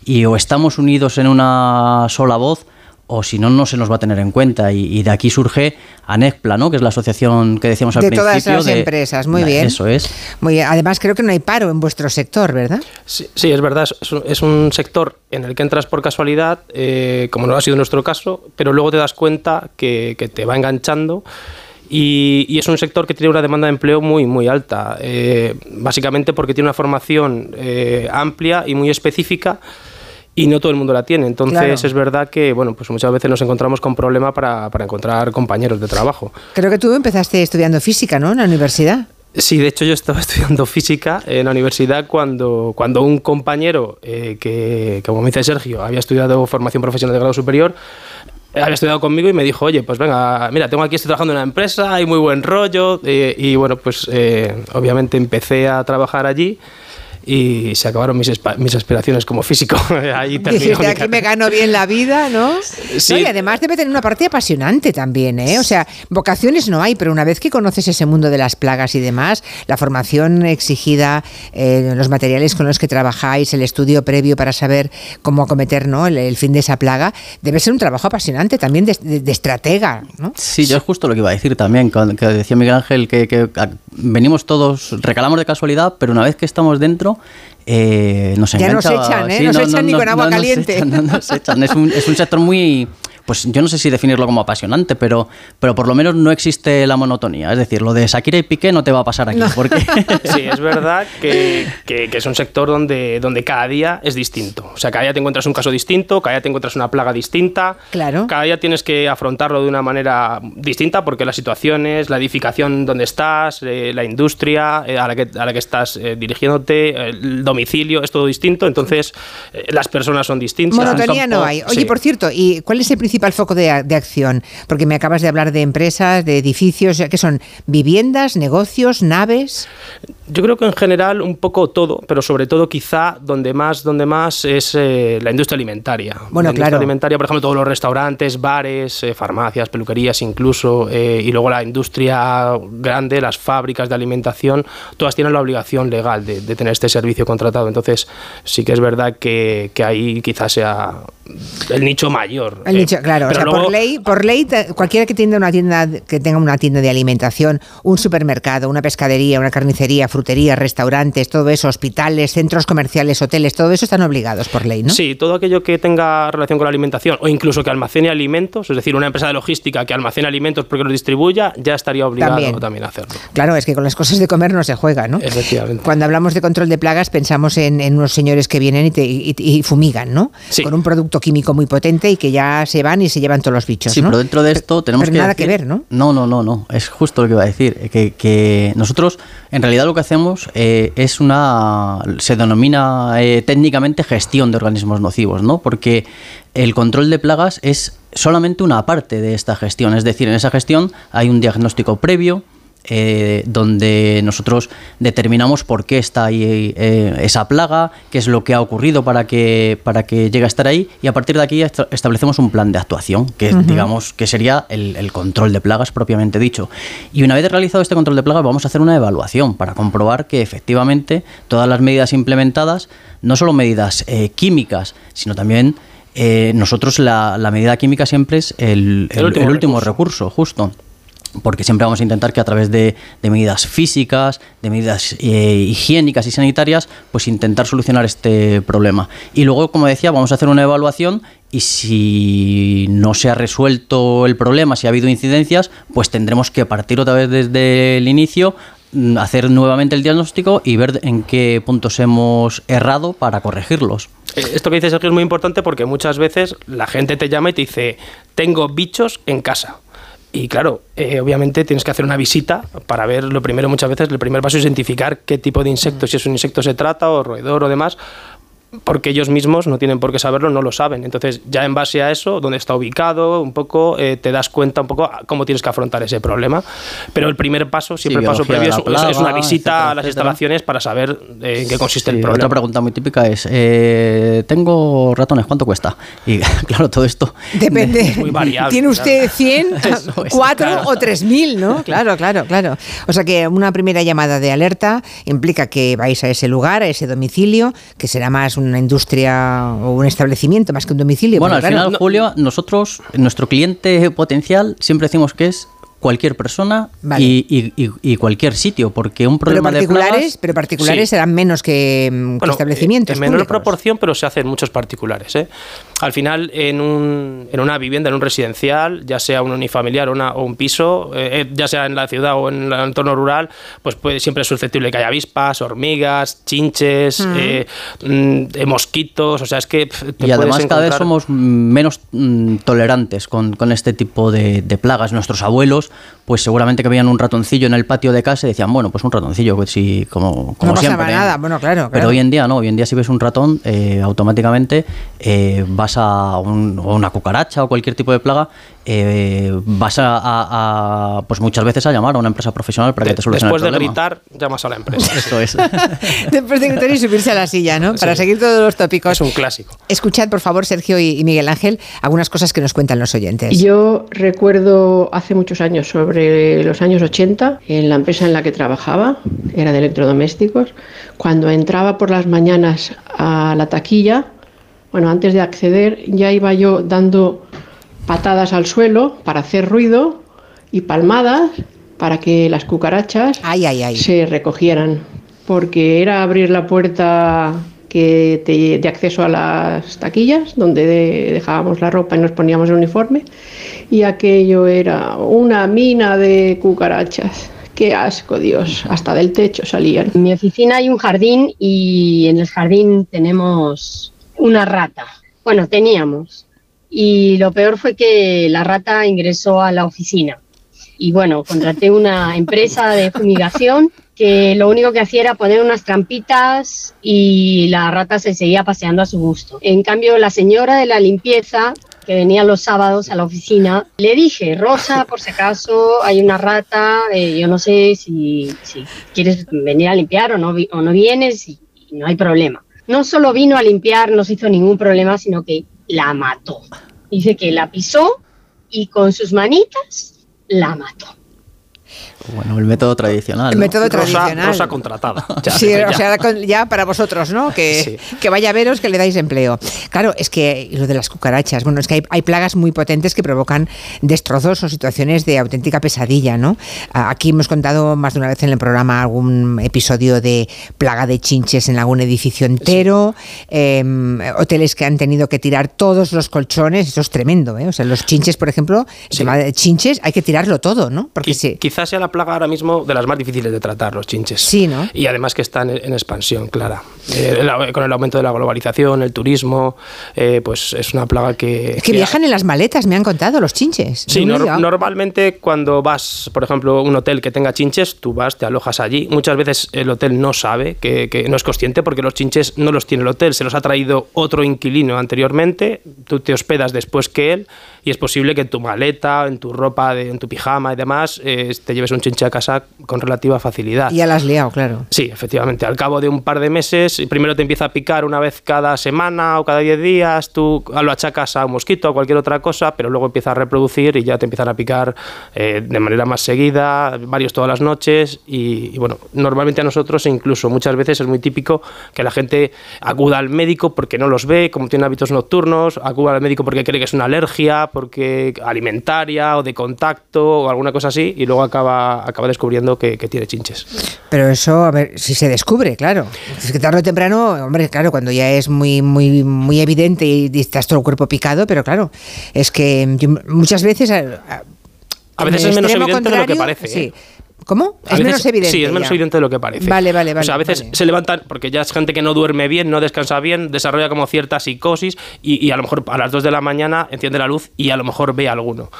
Y o estamos unidos en una sola voz o si no, no se nos va a tener en cuenta. Y, y de aquí surge ANECPLA, ¿no? que es la asociación que decíamos al De principio. todas las de- empresas, muy bien. Eso es. Muy bien. Además, creo que no hay paro en vuestro sector, ¿verdad? Sí, sí, es verdad, es un, es un sector en el que entras por casualidad, eh, como no ha sido nuestro caso, pero luego te das cuenta que, que te va enganchando. Y, y es un sector que tiene una demanda de empleo muy, muy alta, eh, básicamente porque tiene una formación eh, amplia y muy específica y no todo el mundo la tiene. Entonces Claro. es verdad que bueno, pues muchas veces nos encontramos con problema para, para encontrar compañeros de trabajo. Creo que tú empezaste estudiando física, ¿no? En la universidad. Sí, de hecho yo estaba estudiando física en la universidad cuando, cuando un compañero eh, que, que, como dice Sergio, había estudiado formación profesional de grado superior, eh, había estudiado conmigo y me dijo, oye, pues venga, mira, tengo aquí, estoy trabajando en una empresa, hay muy buen rollo, eh, y bueno, pues eh, obviamente empecé a trabajar allí y se acabaron mis, espa- mis aspiraciones como físico. Ahí Dijiste, mi aquí me gano bien la vida, ¿no? Sí. No, y además debe tener una parte apasionante también, ¿eh? O sea, vocaciones no hay, pero una vez que conoces ese mundo de las plagas y demás, la formación exigida, eh, los materiales con los que trabajáis, el estudio previo para saber cómo acometer ¿no? el, el fin de esa plaga, debe ser un trabajo apasionante también de, de- de estratega, ¿no? Sí, yo es justo lo que iba a decir también, que decía Miguel Ángel, que, que a- venimos todos, recalamos de casualidad, pero una vez que estamos dentro, eh, nos Ya nos echan, ¿eh? Nos echan ni con agua caliente. echan, no nos echan. Es un, es un sector muy, pues yo no sé si definirlo como apasionante, pero, pero por lo menos no existe la monotonía. Es decir, lo de Shakira y Piqué no te va a pasar aquí, porque Sí, es verdad que, que- que es un sector donde, donde cada día es distinto. O sea, cada día te encuentras un caso distinto, cada día te encuentras una plaga distinta. Claro. Cada día tienes que afrontarlo de una manera distinta porque las situaciones, la edificación donde estás, eh, la industria eh, a, la que, a la que estás eh, dirigiéndote, el domicilio, es todo distinto. Entonces, eh, las personas son distintas. Monotonía no hay. Oye, Sí. por cierto, ¿y cuál es el principal foco de, acción? Porque me acabas de hablar de empresas, de edificios, ¿qué son? ¿Viviendas, negocios, naves? Yo creo que en general un poco todo, pero sobre todo quizá donde más, donde más es eh, la industria alimentaria. Bueno, la industria claro. alimentaria, por ejemplo, todos los restaurantes, bares, eh, farmacias, peluquerías incluso, eh, y luego la industria grande, las fábricas de alimentación, todas tienen la obligación legal de, de tener este servicio contratado. Entonces sí que es verdad que, que ahí quizás sea el nicho mayor. El nicho, claro, o sea, por ley, por ley, cualquiera que tenga una tienda, que tenga una tienda de alimentación, un supermercado, una pescadería, una carnicería, frutería, restaurantes, todo eso, hospitales, centros comerciales, hoteles, todo eso están obligados por ley, ¿no? Sí, todo aquello que tenga relación con la alimentación o incluso que almacene alimentos, es decir, una empresa de logística que almacene alimentos porque los distribuya, ya estaría obligado También. también, a hacerlo. Claro, es que con las cosas de comer no se juega, ¿no? Efectivamente. Cuando hablamos de control de plagas pensamos en, en unos señores que vienen y, te- y- y fumigan, ¿no? Con un producto químico muy potente y que ya se van y se llevan todos los bichos, Sí, ¿no? pero dentro de esto tenemos pero que. nada que ver, ¿no? No, no, no, no. Es justo lo que iba a decir. Que, que nosotros, en realidad, lo que hacemos eh, es una. Se denomina eh, técnicamente gestión de organismos nocivos, ¿no? Porque el control de plagas es solamente una parte de esta gestión. Es decir, en esa gestión hay un diagnóstico previo. Eh, donde nosotros determinamos por qué está ahí eh, esa plaga, qué es lo que ha ocurrido para que, para que llegue a estar ahí y a partir de aquí est- establecemos un plan de actuación, que digamos que sería el, el control de plagas propiamente dicho. Y una vez realizado este control de plagas vamos a hacer una evaluación para comprobar que efectivamente todas las medidas implementadas, no solo medidas eh, químicas, sino también eh, nosotros la, la medida química siempre es el, el- El último el último recurso, justo porque siempre vamos a intentar que a través de, medidas físicas, de medidas eh, higiénicas y sanitarias, pues intentar solucionar este problema. Y luego, como decía, vamos a hacer una evaluación y si no se ha resuelto el problema, si ha habido incidencias, pues tendremos que partir otra vez desde el inicio mm, hacer nuevamente el diagnóstico y ver en qué puntos hemos errado para corregirlos. Eh, Esto que dice Sergio es muy importante porque muchas veces la gente te llama y te dice, tengo bichos en casa. Y claro, eh, obviamente tienes que hacer una visita para ver, lo primero muchas veces, el primer paso es identificar qué tipo de insecto, si es un insecto se trata o roedor o demás, porque ellos mismos no tienen por qué saberlo, no lo saben. Entonces, ya en base a eso, dónde está ubicado, un poco, eh, te das cuenta un poco a cómo tienes que afrontar ese problema. Pero el primer paso, siempre el paso previo es, la es una plaga, visita etcétera, a las etcétera. instalaciones para saber eh, en qué consiste Sí, el Otra problema. pregunta muy típica es, eh, tengo ratones, ¿cuánto cuesta? Y claro, todo esto... Depende. Muy variable, ¿Tiene usted 100, Eso es, 4 claro. o 3000, no? Claro, claro, claro. O sea que una primera llamada de alerta implica que vais a ese lugar, a ese domicilio, que será más una industria o un establecimiento más que un domicilio. Bueno, al claro, final, Julio, nosotros, nuestro cliente potencial, siempre decimos que es cualquier persona Vale. y, y- y- y cualquier sitio, porque un pero problema de particulares, plagas... pero particulares Sí. serán menos que, mm, que Bueno, establecimientos. En menor públicos. proporción, pero se hacen muchos particulares. ¿eh? Al final, en, un, en una vivienda, en un residencial, ya sea un unifamiliar o, una- o un piso, eh, eh, ya sea en la ciudad o en el entorno rural, pues puede, siempre es susceptible que haya avispas, hormigas, chinches, Mm. eh, mm, eh, mosquitos. O sea, es que. te Y además puedes cada vez encontrar- somos menos mm, tolerantes con, con este tipo de, de plagas. Nuestros abuelos, pues seguramente que veían un ratoncillo en el patio de casa y decían, bueno, pues un ratoncillo, pues sí, como, como no pasaba siempre. ¿eh?". nada, bueno, claro. Pero claro. hoy en día no, hoy en día si ves un ratón, eh, automáticamente eh, vas a un- o una cucaracha o cualquier tipo de plaga, eh, vas a, a- a, pues muchas veces a llamar a una empresa profesional para que te solucione Después el de gritar, llamas a la empresa. Eso es. Después de gritar y subirse a la silla, ¿no? Para Sí. seguir todos los tópicos. Es un clásico. Escuchad, por favor, Sergio y y Miguel Ángel, algunas cosas que nos cuentan los oyentes. Yo recuerdo hace muchos años, sobre los años 80, en la empresa en la que trabajaba, era de electrodomésticos, cuando entraba por las mañanas a la taquilla, bueno, antes de acceder ya iba yo dando patadas al suelo para hacer ruido y palmadas para que las cucarachas se recogieran, porque era abrir la puerta que te- de acceso a las taquillas, donde de- dejábamos la ropa y nos poníamos el uniforme, y aquello era una mina de cucarachas. Qué asco, Dios, hasta del techo salían. En mi oficina hay un jardín y en el jardín tenemos una rata. Bueno, teníamos. Y lo peor fue que la rata ingresó a la oficina. Y bueno, contraté una empresa de fumigación que lo único que hacía era poner unas trampitas y la rata se seguía paseando a su gusto. En cambio, la señora de la limpieza que venía los sábados a la oficina, le dije, Rosa, por si acaso hay una rata, eh, yo no sé si, si quieres venir a limpiar o no, o no vienes y, y no hay problema. No solo vino a limpiar, no se hizo ningún problema, sino que la mató. Dice que la pisó y con sus manitas la mató. Bueno, el método tradicional. El ¿no? método tradicional. Rosa contratada. Ya, sí, ya. o sea, ya para vosotros, ¿no? Que, que vaya a veros que le dais empleo. Claro, es que lo de las cucarachas, bueno, es que hay, hay plagas muy potentes que provocan destrozos o situaciones de auténtica pesadilla, ¿no? Aquí hemos contado más de una vez en el programa algún episodio de plaga de chinches en algún edificio entero, em, hoteles que han tenido que tirar todos los colchones, eso es tremendo, ¿eh? O sea, los chinches, por ejemplo, el tema de chinches hay que tirarlo todo, ¿no? Porque Qui- Quizás sea la plaga ahora mismo de las más difíciles de tratar, los chinches. Sí, ¿no? Y además que están en, en expansión, clara. Eh, con el aumento de la globalización, el turismo, eh, pues es una plaga que... Es que viajan en las maletas, me han contado, los chinches. Sí, no normalmente cuando vas, por ejemplo, a un hotel que tenga chinches, tú vas, te alojas allí. Muchas veces el hotel no sabe, que, que no es consciente, porque los chinches no los tiene el hotel, se los ha traído otro inquilino anteriormente, tú te hospedas después que él, y es posible que en tu maleta, en tu ropa, de- en tu pijama y demás, eh, te lleves un chinche a casa con relativa facilidad. Y ya la has liado, claro. Sí, efectivamente. Al cabo de un par de meses, primero te empieza a picar una vez cada semana o cada 10 días, tú lo achacas a un mosquito o cualquier otra cosa, pero luego empieza a reproducir y ya te empiezan a picar eh, de manera más seguida, varios todas las noches. Y, y, bueno, normalmente a nosotros, incluso muchas veces es muy típico que la gente acuda al médico porque no los ve, como tiene hábitos nocturnos, acuda al médico porque cree que es una alergia, porque alimentaria o de contacto o alguna cosa así, y luego acaba, acaba descubriendo que, que tiene chinches. Pero eso, a ver, si se descubre, claro. Es que tarde o temprano, hombre, claro, cuando ya es muy, muy, muy evidente y estás todo el cuerpo picado, pero claro, es que muchas veces... A, a veces es menos evidente de lo que parece. Sí. ¿eh? ¿Cómo? A Es veces- menos evidente. Sí, es menos ya. evidente de lo que parece. Vale, vale, vale. O sea, a veces vale. se levantan, porque ya es gente que no duerme bien, no descansa bien, desarrolla como cierta psicosis y, y a lo mejor a las 2 de la mañana enciende la luz y a lo mejor ve alguno.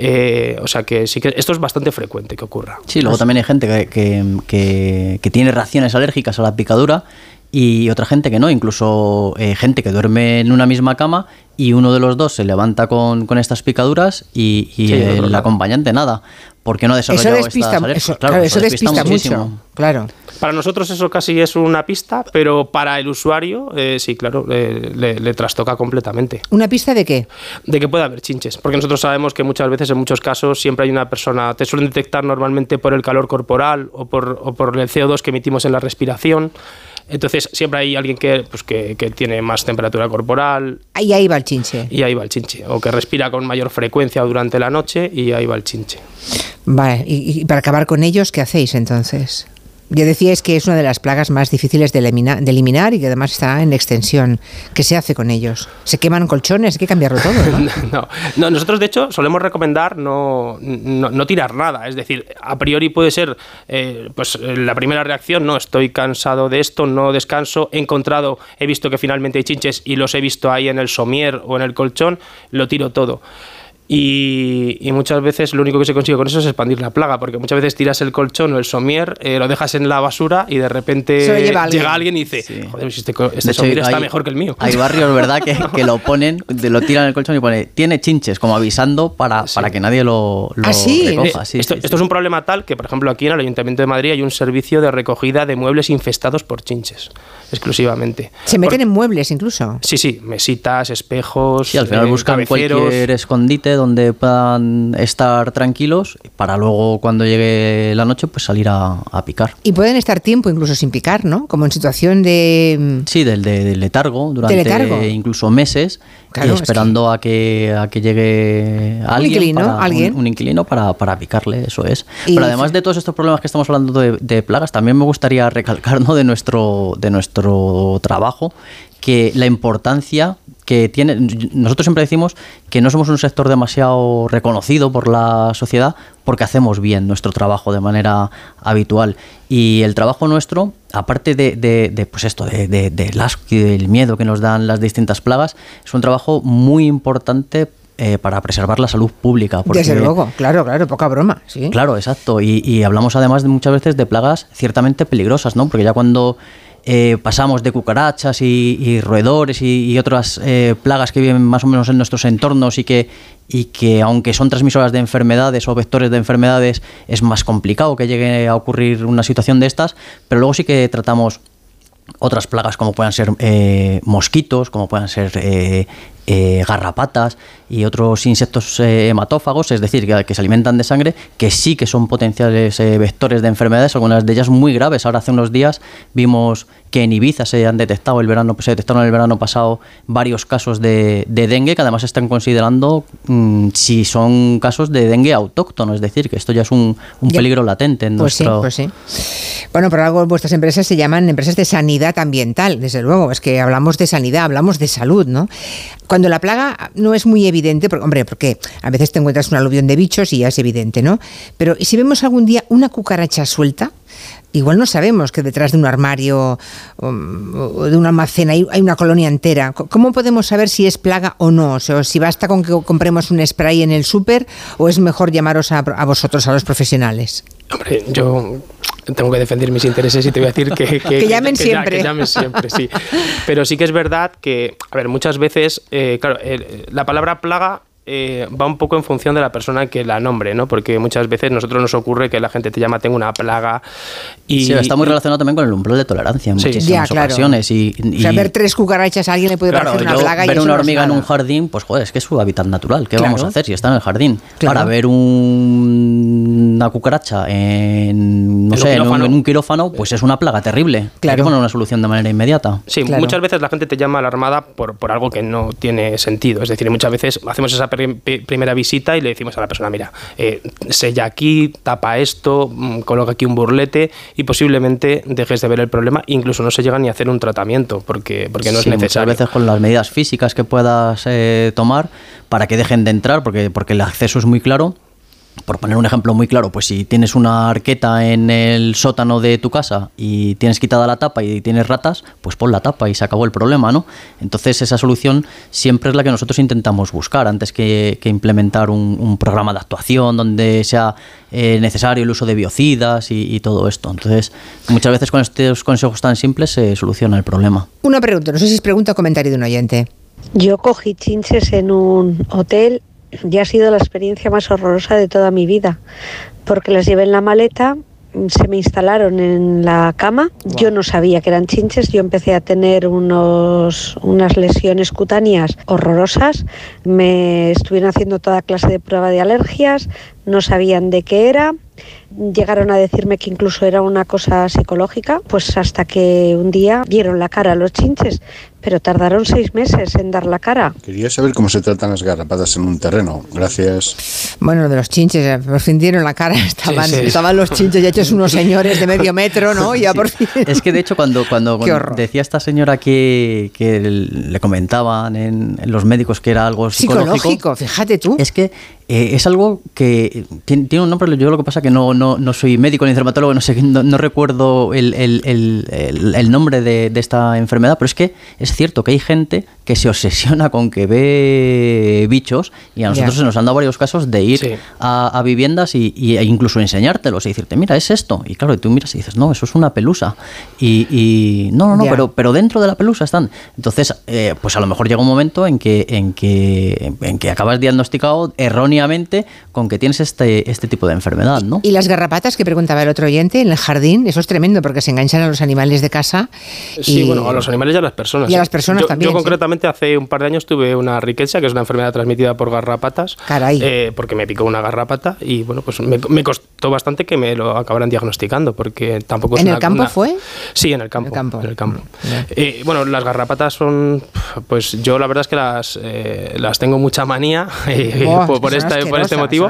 Eh, o sea que sí que esto es bastante frecuente que ocurra. Sí, luego también hay gente que, que, que- que tiene reacciones alérgicas a la picadura y otra gente que no, incluso eh, gente que duerme en una misma cama y uno de los dos se levanta con, con estas picaduras y, y Sí, el acompañante nada, porque no ha Eso desarrollado despista, estas eso, claro, eso despista, muchísimo. mucho. Claro. Para nosotros eso casi es una pista, pero para el usuario, eh, sí, claro, eh, le, le trastoca completamente. ¿Una pista de qué? de que puede haber chinches, porque nosotros sabemos que muchas veces, en muchos casos, siempre hay una persona, te suelen detectar normalmente por el calor corporal o por, o por el CO2 que emitimos en la respiración. Entonces, siempre hay alguien que, pues, que, que tiene más temperatura corporal Ahí, ahí va el chinche. y ahí va el chinche, o que respira con mayor frecuencia durante la noche y ahí va el chinche. Vale, y, y para acabar con ellos, ¿qué hacéis entonces? Ya decíais que es una de las plagas más difíciles de, elimina- de eliminar y que además está en extensión. ¿Qué se hace con ellos? ¿Se queman colchones? Hay que cambiarlo todo, ¿no? No, no, nosotros de hecho solemos recomendar no, no, tirar nada. Es decir, a priori puede ser eh, pues la primera reacción, no, estoy cansado de esto, no descanso, he encontrado, he visto que finalmente hay chinches y los he visto ahí en el somier o en el colchón, lo tiro todo. Y, y muchas veces lo único que se consigue con eso es expandir la plaga, porque muchas veces tiras el colchón o el somier, eh, lo dejas en la basura y de repente alguien. llega alguien y dice, joder, si este, este hecho, somier está mejor que el mío. Hay barrios, ¿verdad?, que, que lo ponen, de- lo tiran en el colchón y pone, tiene chinches, como avisando para, para que nadie lo, lo Ah, sí. recoja. Eh, Sí, esto, sí, esto es un problema tal que, por ejemplo, aquí en el Ayuntamiento de Madrid hay un servicio de recogida de muebles infestados por chinches, exclusivamente. Se meten en muebles incluso. Sí, sí, mesitas, espejos. Sí, al final eh, buscan cabeceros. cualquier escondite donde puedan estar tranquilos para luego cuando llegue la noche pues salir a, a picar. Y pueden estar tiempo incluso sin picar, ¿no? Como en situación de... mm, Sí, del, de- del letargo durante letargo. incluso meses Claro, y es esperando a que a que llegue alguien, inquilino, para, alguien. Un, un inquilino para, para picarle, eso es. Y- Pero además de todos estos problemas que estamos hablando de, de plagas, también me gustaría recalcar ¿no? de nuestro de nuestro trabajo que la importancia que tiene nosotros siempre decimos que no somos un sector demasiado reconocido por la sociedad porque hacemos bien nuestro trabajo de manera habitual y el trabajo nuestro aparte de, de- de, pues esto de, de- del asco y del miedo que nos dan las distintas plagas es un trabajo muy importante eh, para preservar la salud pública porque Desde luego, claro, claro, poca broma, sí. Claro, exacto. Y, y hablamos además de muchas veces de plagas ciertamente peligrosas, ¿no? Porque ya cuando eh, pasamos de cucarachas y, roedores y, y otras eh, plagas que viven más o menos en nuestros entornos y que, y que aunque son transmisoras de enfermedades o vectores de enfermedades, es más complicado que llegue a ocurrir una situación de estas, pero luego sí que tratamos otras plagas como puedan ser eh, mosquitos, como puedan ser eh, eh, garrapatas y otros insectos eh, hematófagos, es decir, que, que se alimentan de sangre, que sí que son potenciales eh, vectores de enfermedades, algunas de ellas muy graves. Ahora hace unos días vimos que en Ibiza se han detectado el verano, se detectaron el verano pasado varios casos de, de dengue, que además están considerando mm, si son casos de dengue autóctono, es decir, que esto ya es un, un peligro latente en Pues sí, nuestro... pues sí. Bueno, por algo vuestras empresas se llaman empresas de sanidad ambiental, desde luego. Es que hablamos de sanidad, hablamos de salud, ¿no? Cuando la plaga no es muy evidente, porque, hombre, porque a veces te encuentras un aluvión de bichos y ya es evidente, ¿no? Pero ¿y si vemos algún día una cucaracha suelta? Igual no sabemos que detrás de un armario um, o de un almacén hay, una colonia entera. ¿Cómo podemos saber si es plaga o no? O si basta con que compremos un spray en el súper o es mejor llamaros a, a vosotros, a los profesionales. Hombre, yo tengo que defender mis intereses y te voy a decir que, Que llamen siempre. que llamen siempre, sí. Pero sí que es verdad que, a ver, muchas veces, eh, claro, el- la palabra plaga eh, va un poco en función de la persona que la nombre, ¿no? Porque muchas veces nosotros nos ocurre que la gente te llama tengo una plaga y Sí, está muy relacionado también con el umbral de tolerancia en Sí. muchísimas Ya, claro. ocasiones. Y, O sea, y- ver tres cucarachas a alguien le puede Claro, parecer y una plaga y ver eso una no hormiga en un jardín, pues joder, es que es su hábitat natural. ¿Qué Claro. vamos a hacer si está en el jardín? Claro. Ahora, ver un- una cucaracha en, no sé, en un, quirófano. en un quirófano, pues es una plaga terrible. Hay que poner una solución de manera inmediata. Sí, muchas veces la gente te llama alarmada por, por algo que no tiene sentido. Es decir, muchas veces hacemos esa primera visita y le decimos a la persona, mira, eh, sella aquí, tapa esto, mm, coloca aquí un burlete y posiblemente dejes de ver el problema. Incluso no se llega ni a hacer un tratamiento porque, porque no Sí, es necesario. Muchas veces con las medidas físicas que puedas eh, tomar para que dejen de entrar, porque, porque el acceso es muy claro. Por poner un ejemplo muy claro, pues si tienes una arqueta en el sótano de tu casa y tienes quitada la tapa y tienes ratas, pues pon la tapa y se acabó el problema, ¿no? Entonces esa solución siempre es la que nosotros intentamos buscar antes que, que implementar un, un programa de actuación donde sea eh, necesario el uso de biocidas y, y todo esto. Entonces muchas veces con estos consejos tan simples se soluciona el problema. Una pregunta, no sé si es pregunta o comentario de un oyente. Yo cogí chinches en un hotel y ha sido la experiencia más horrorosa de toda mi vida, porque las llevé en la maleta, se me instalaron en la cama, yo no sabía que eran chinches, yo empecé a tener unos, unas lesiones cutáneas horrorosas, me estuvieron haciendo toda clase de prueba de alergias, no sabían de qué era, llegaron a decirme que incluso era una cosa psicológica, pues hasta que un día dieron la cara a los chinches, pero tardaron seis meses en dar la cara. Quería saber cómo se tratan las garrapatas en un terreno. Gracias. Bueno, lo de los chinches, eh, por fin dieron la cara, estaban, sí. estaban los chinches ya hechos unos señores de medio metro, ¿no? Por fin. Es que de hecho cuando, cuando, decía esta señora que, que le comentaban en, en los médicos que era algo psicológico, Psicológico, fíjate tú. es que eh, es algo que tiene, tiene un nombre, yo lo que pasa que no, no, no soy médico ni dermatólogo, no sé, no, no recuerdo el, el- el- nombre de, de esta enfermedad, pero es que es cierto que hay gente que se obsesiona con que ve bichos y a nosotros se nos han dado varios casos de ir a, a viviendas y, y- e incluso enseñártelos y decirte, mira, es esto. Y claro, tú miras y dices, no, eso es una pelusa. Y, y no, no, no, pero, pero dentro de la pelusa están. Entonces, eh, pues a lo mejor llega un momento en que, en que, en que acabas diagnosticado erróneamente con que tienes este, este tipo de enfermedad, ¿no? Y las garrapatas que preguntaba el otro oyente en el jardín, eso es tremendo porque se enganchan a los animales de casa. Sí, y- bueno, a los animales y a las personas. Y a las personas yo, también, Yo sí. concretamente hace un par de años tuve una riqueza, que es una enfermedad transmitida por garrapatas. Caray. eh, porque me picó una garrapata y bueno, pues me, me costó bastante que me lo acabaran diagnosticando, porque tampoco es ¿En una- el campo una- fue? Sí, en el campo. En el campo. Eh, bueno, las garrapatas son, pues yo la verdad es que las, eh, las tengo mucha manía eh, por, es por esta- por este motivo,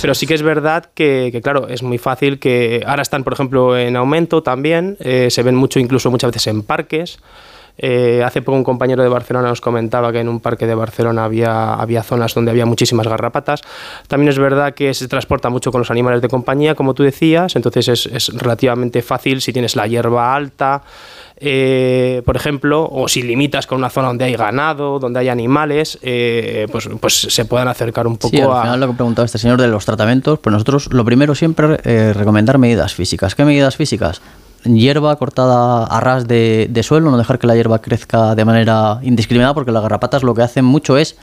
pero sí que es verdad que, que, claro, es muy fácil que ahora están, por ejemplo, en aumento también, eh, se ven mucho incluso muchas veces en parques. Eh, hace poco un compañero de Barcelona nos comentaba que en un parque de Barcelona había, había zonas donde había muchísimas garrapatas. También es verdad que se transporta mucho con los animales de compañía, como tú decías, entonces es, es relativamente fácil si tienes la hierba alta, eh, por ejemplo, o si limitas con una zona donde hay ganado, donde hay animales, eh, pues, pues se puedan acercar un poco Sí, al a... final lo que preguntaba este señor de los tratamientos, pues nosotros lo primero siempre eh, recomendar medidas físicas. ¿Qué medidas físicas? Hierba cortada a ras de, de suelo, no dejar que la hierba crezca de manera indiscriminada, porque las garrapatas lo que hacen mucho es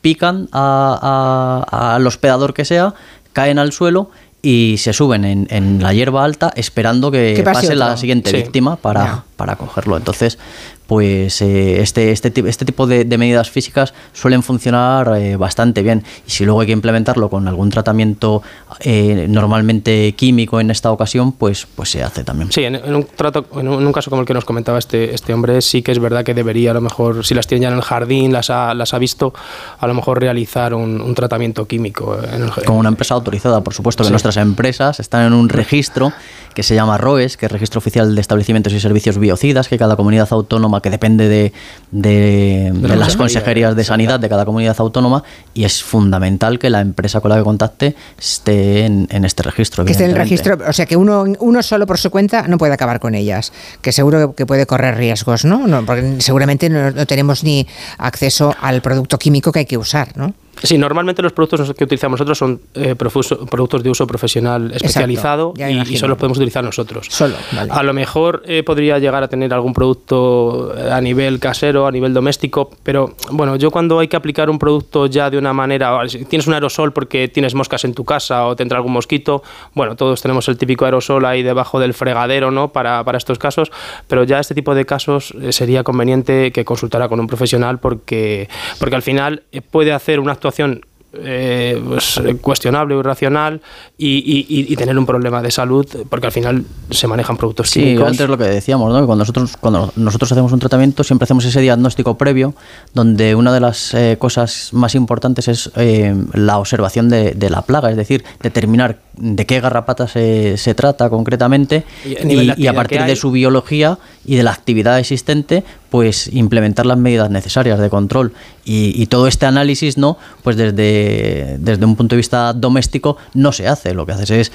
pican a, a- al hospedador que sea, caen al suelo y se suben en, en la hierba alta esperando que, Que pase pase, la siguiente Sí. víctima para, para cogerlo. Entonces, pues eh, este, este, este tipo de, de medidas físicas suelen funcionar eh, bastante bien. Y si luego hay que implementarlo con algún tratamiento eh, normalmente químico en esta ocasión, pues, pues se hace también. Sí, en, en un trato, en un, en un caso como el que nos comentaba este, este hombre, sí que es verdad que debería, a lo mejor, si las tiene ya en el jardín, las ha, las ha visto, a lo mejor realizar un, un tratamiento químico. En el, Con una empresa autorizada, por supuesto que Sí. nuestras empresas están en un registro que se llama ROES, que es Registro Oficial de Establecimientos y Servicios Biocidas, que cada comunidad autónoma, que depende de, de- de la las consejería, consejerías de sanidad de cada comunidad autónoma, y es fundamental que la empresa con la que contacte esté en, en este registro. Que esté en el registro, o sea que uno, uno solo por su cuenta no puede acabar con ellas, que seguro que puede correr riesgos, ¿no? no porque seguramente no, no tenemos ni acceso al producto químico que hay que usar, ¿no? Sí, normalmente los productos que utilizamos nosotros son eh, productos de uso profesional especializado y, solo los podemos utilizar nosotros. Solo, A lo mejor eh, podría llegar a tener algún producto eh, a nivel casero, a nivel doméstico, pero bueno, yo cuando hay que aplicar un producto ya de una manera, si tienes un aerosol porque tienes moscas en tu casa o te entra algún mosquito, bueno, todos tenemos el típico aerosol ahí debajo del fregadero, ¿no? Para, para estos casos, pero ya este tipo de casos sería conveniente que consultara con un profesional porque, porque al final puede hacer una actuación actuación eh, pues, cuestionable o irracional y, tener un problema de salud porque al final se manejan productos sí, químicos. antes lo que decíamos, ¿no? cuando nosotros cuando nosotros hacemos un tratamiento siempre hacemos ese diagnóstico previo donde una de las eh, cosas más importantes es eh, la observación de, la plaga, es decir, determinar de qué garrapata se, se trata concretamente y, a partir de su biología y de la actividad existente, pues implementar las medidas necesarias de control y, y todo este análisis, no, pues desde, desde un punto de vista doméstico no se hace. Lo que haces es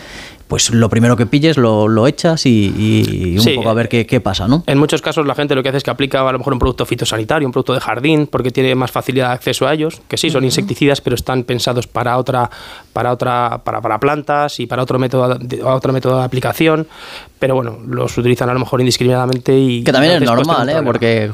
pues lo primero que pilles lo, lo echas y, un poco a ver qué, qué, pasa, ¿no? En muchos casos la gente lo que hace es que aplica a lo mejor un producto fitosanitario, un producto de jardín, porque tiene más facilidad de acceso a ellos, que sí, son insecticidas, pero están pensados para otra, para otra, para, para plantas y para otro método, de, otro método de aplicación, pero bueno, los utilizan a lo mejor indiscriminadamente y... Que también es normal, ¿eh? Porque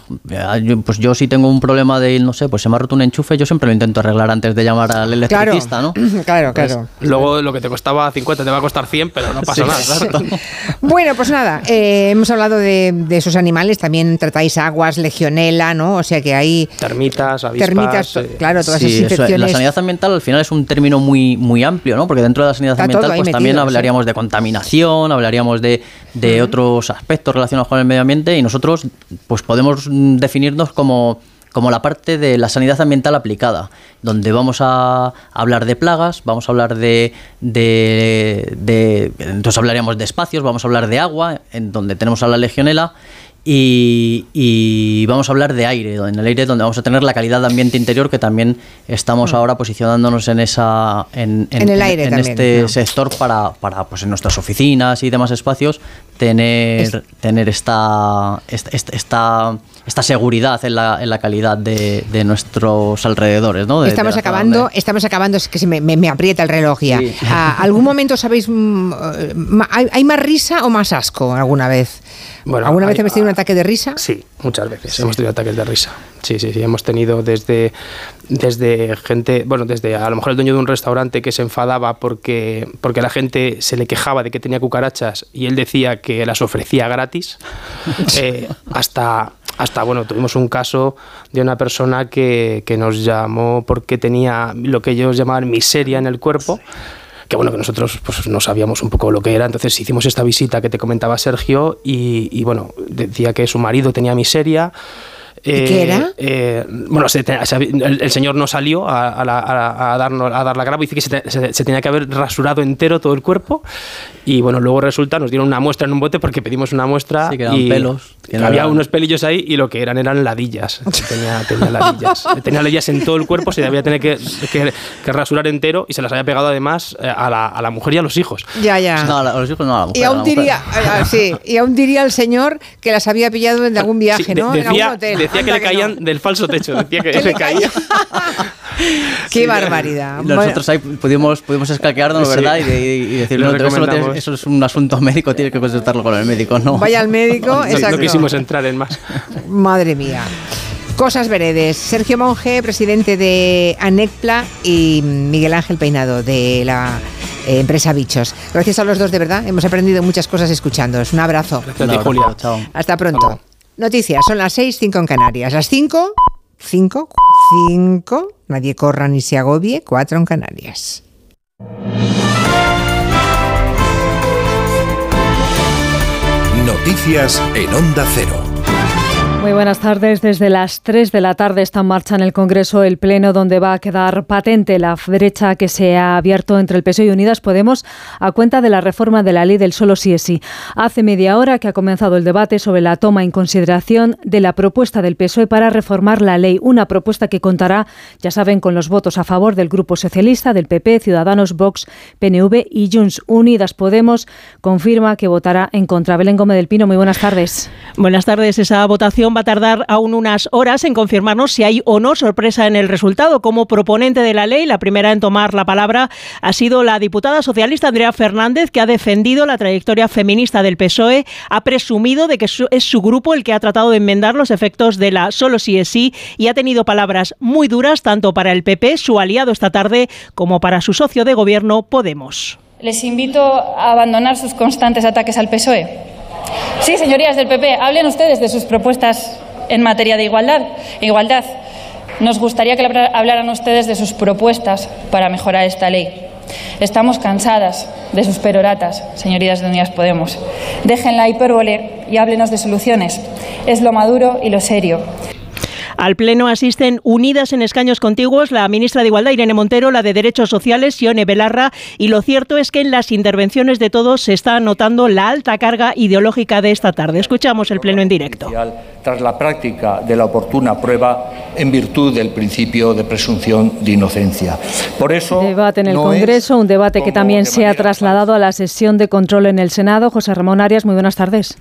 pues yo si tengo un problema de, no sé, pues se me ha roto un enchufe, yo siempre lo intento arreglar antes de llamar al electricista, ¿no? Claro, pues claro. luego lo que te costaba 50 te va a costar 100 pero no pasa nada. Bueno, pues nada, eh, hemos hablado de, esos animales, también tratáis aguas, legionela, ¿no? O sea que hay... Termitas, avispas... Termitas, eh, claro, todas esas infecciones... la sanidad ambiental al final es un término muy, muy amplio, ¿no? Porque dentro de la sanidad ambiental pues también hablaríamos de contaminación, hablaríamos de, de otros aspectos relacionados con el medio ambiente y nosotros pues podemos definirnos como como la parte de la sanidad ambiental aplicada, donde vamos a hablar de plagas, vamos a hablar de, de, entonces hablaríamos de espacios, vamos a hablar de agua, en donde tenemos a la legionela, y, vamos a hablar de aire, en el aire donde vamos a tener la calidad de ambiente interior que también estamos mm. ahora posicionándonos en esa en, el aire en este sector para, para pues en nuestras oficinas y demás espacios tener tener esta esta esta seguridad en la, en la calidad de, de, nuestros alrededores. ¿no? estamos, acabando, estamos acabando, es que se me, me, aprieta el reloj ya. ¿A ah, ¿Algún momento sabéis, mm, ¿hay, ¿hay, más risa o más asco alguna vez? Bueno, ¿Alguna vez hemos tenido un ataque de risa? Sí, muchas veces hemos tenido ataques de risa. Sí, sí, sí, hemos tenido desde, desde gente, bueno, desde a lo mejor el dueño de un restaurante que se enfadaba porque, porque la gente se le quejaba de que tenía cucarachas y él decía que las ofrecía gratis, eh, hasta hasta, bueno, tuvimos un caso de una persona que, que nos llamó porque tenía lo que ellos llamaban miseria en el cuerpo que bueno, que nosotros pues no sabíamos un poco lo que era, entonces hicimos esta visita que te comentaba Sergio y, y bueno, decía que su marido tenía miseria, qué era? Eh, bueno, el, señor no salió a, darnos, a dar la grava y dice que se, tenía que haber rasurado entero todo el cuerpo. Y bueno, luego resulta, nos dieron una muestra en un bote porque pedimos una muestra. y pelos. había unos pelillos ahí y lo que eran eran ladillas. Tenía, tenía ladillas. tenía ladillas en todo el cuerpo, se había tener que, que, rasurar entero y se las había pegado además eh, a la, a la, mujer y a los hijos. Ya, ya. No, a los hijos no, a la mujer. Y aún, diría, sí, y aún diría el señor que las había pillado en algún viaje, ¿no? en algún hotel decía que le caían del falso techo, decía que se caía. Qué barbaridad. Nosotros ahí pudimos, pudimos escaquearnos, ¿verdad? Y, decir, no, eso, es un asunto médico, tienes que consultarlo con el médico, ¿no? Vaya al médico, exacto. No quisimos entrar en más. Madre mía. Cosas veredes. Sergio Monge, presidente de ANECPLA y Miguel Ángel Peinado de la eh, empresa Bichos. Gracias a los dos, de verdad. Hemos aprendido muchas cosas escuchándoos. Un abrazo. Gracias, Julia. Chao. Hasta pronto. Noticias, son las 6, 5 en Canarias. Las 5, 5, 5, nadie corra ni se agobie, 4 en Canarias. Noticias en Onda Cero. Muy buenas tardes. Desde las 3 de la tarde está en marcha en el Congreso el Pleno donde va a quedar patente la brecha que se ha abierto entre el PSOE y Unidas Podemos a cuenta de la reforma de la ley del solo sí es sí. Hace media hora que ha comenzado el debate sobre la toma en consideración de la propuesta del PSOE para reformar la ley, una propuesta que contará, ya saben, con los votos a favor del Grupo Socialista, del PP, Ciudadanos, Vox, PNV y Junts. Unidas Podemos confirma que votará en contra. Belén Gómez del Pino, muy buenas tardes. Buenas tardes. Esa votación va a tardar aún unas horas en confirmarnos si hay o no sorpresa en el resultado. Como proponente de la ley, la primera en tomar la palabra ha sido la diputada socialista Andrea Fernández, que ha defendido la trayectoria feminista del PSOE, ha presumido de que es su grupo el que ha tratado de enmendar los efectos de la solo sí es sí y ha tenido palabras muy duras tanto para el PP, su aliado esta tarde, como para su socio de gobierno, Podemos. Les invito a abandonar sus constantes ataques al PSOE. Sí, señorías del PP, hablen ustedes de sus propuestas en materia de igualdad. Igualdad. Nos gustaría que hablaran ustedes de sus propuestas para mejorar esta ley. Estamos cansadas de sus peroratas, señorías de Unidas Podemos. Dejen la hipérbole y háblenos de soluciones. Es lo maduro y lo serio. Al Pleno asisten unidas en escaños contiguos la ministra de Igualdad, Irene Montero, la de Derechos Sociales, Sione Belarra, y lo cierto es que en las intervenciones de todos se está notando la alta carga ideológica de esta tarde. Escuchamos el Pleno en directo. Tras la práctica de la oportuna prueba en virtud del principio de presunción de inocencia. Por eso. Debate en el Congreso, un debate que también se ha trasladado a la sesión de control en el Senado. José Ramón Arias, muy buenas tardes.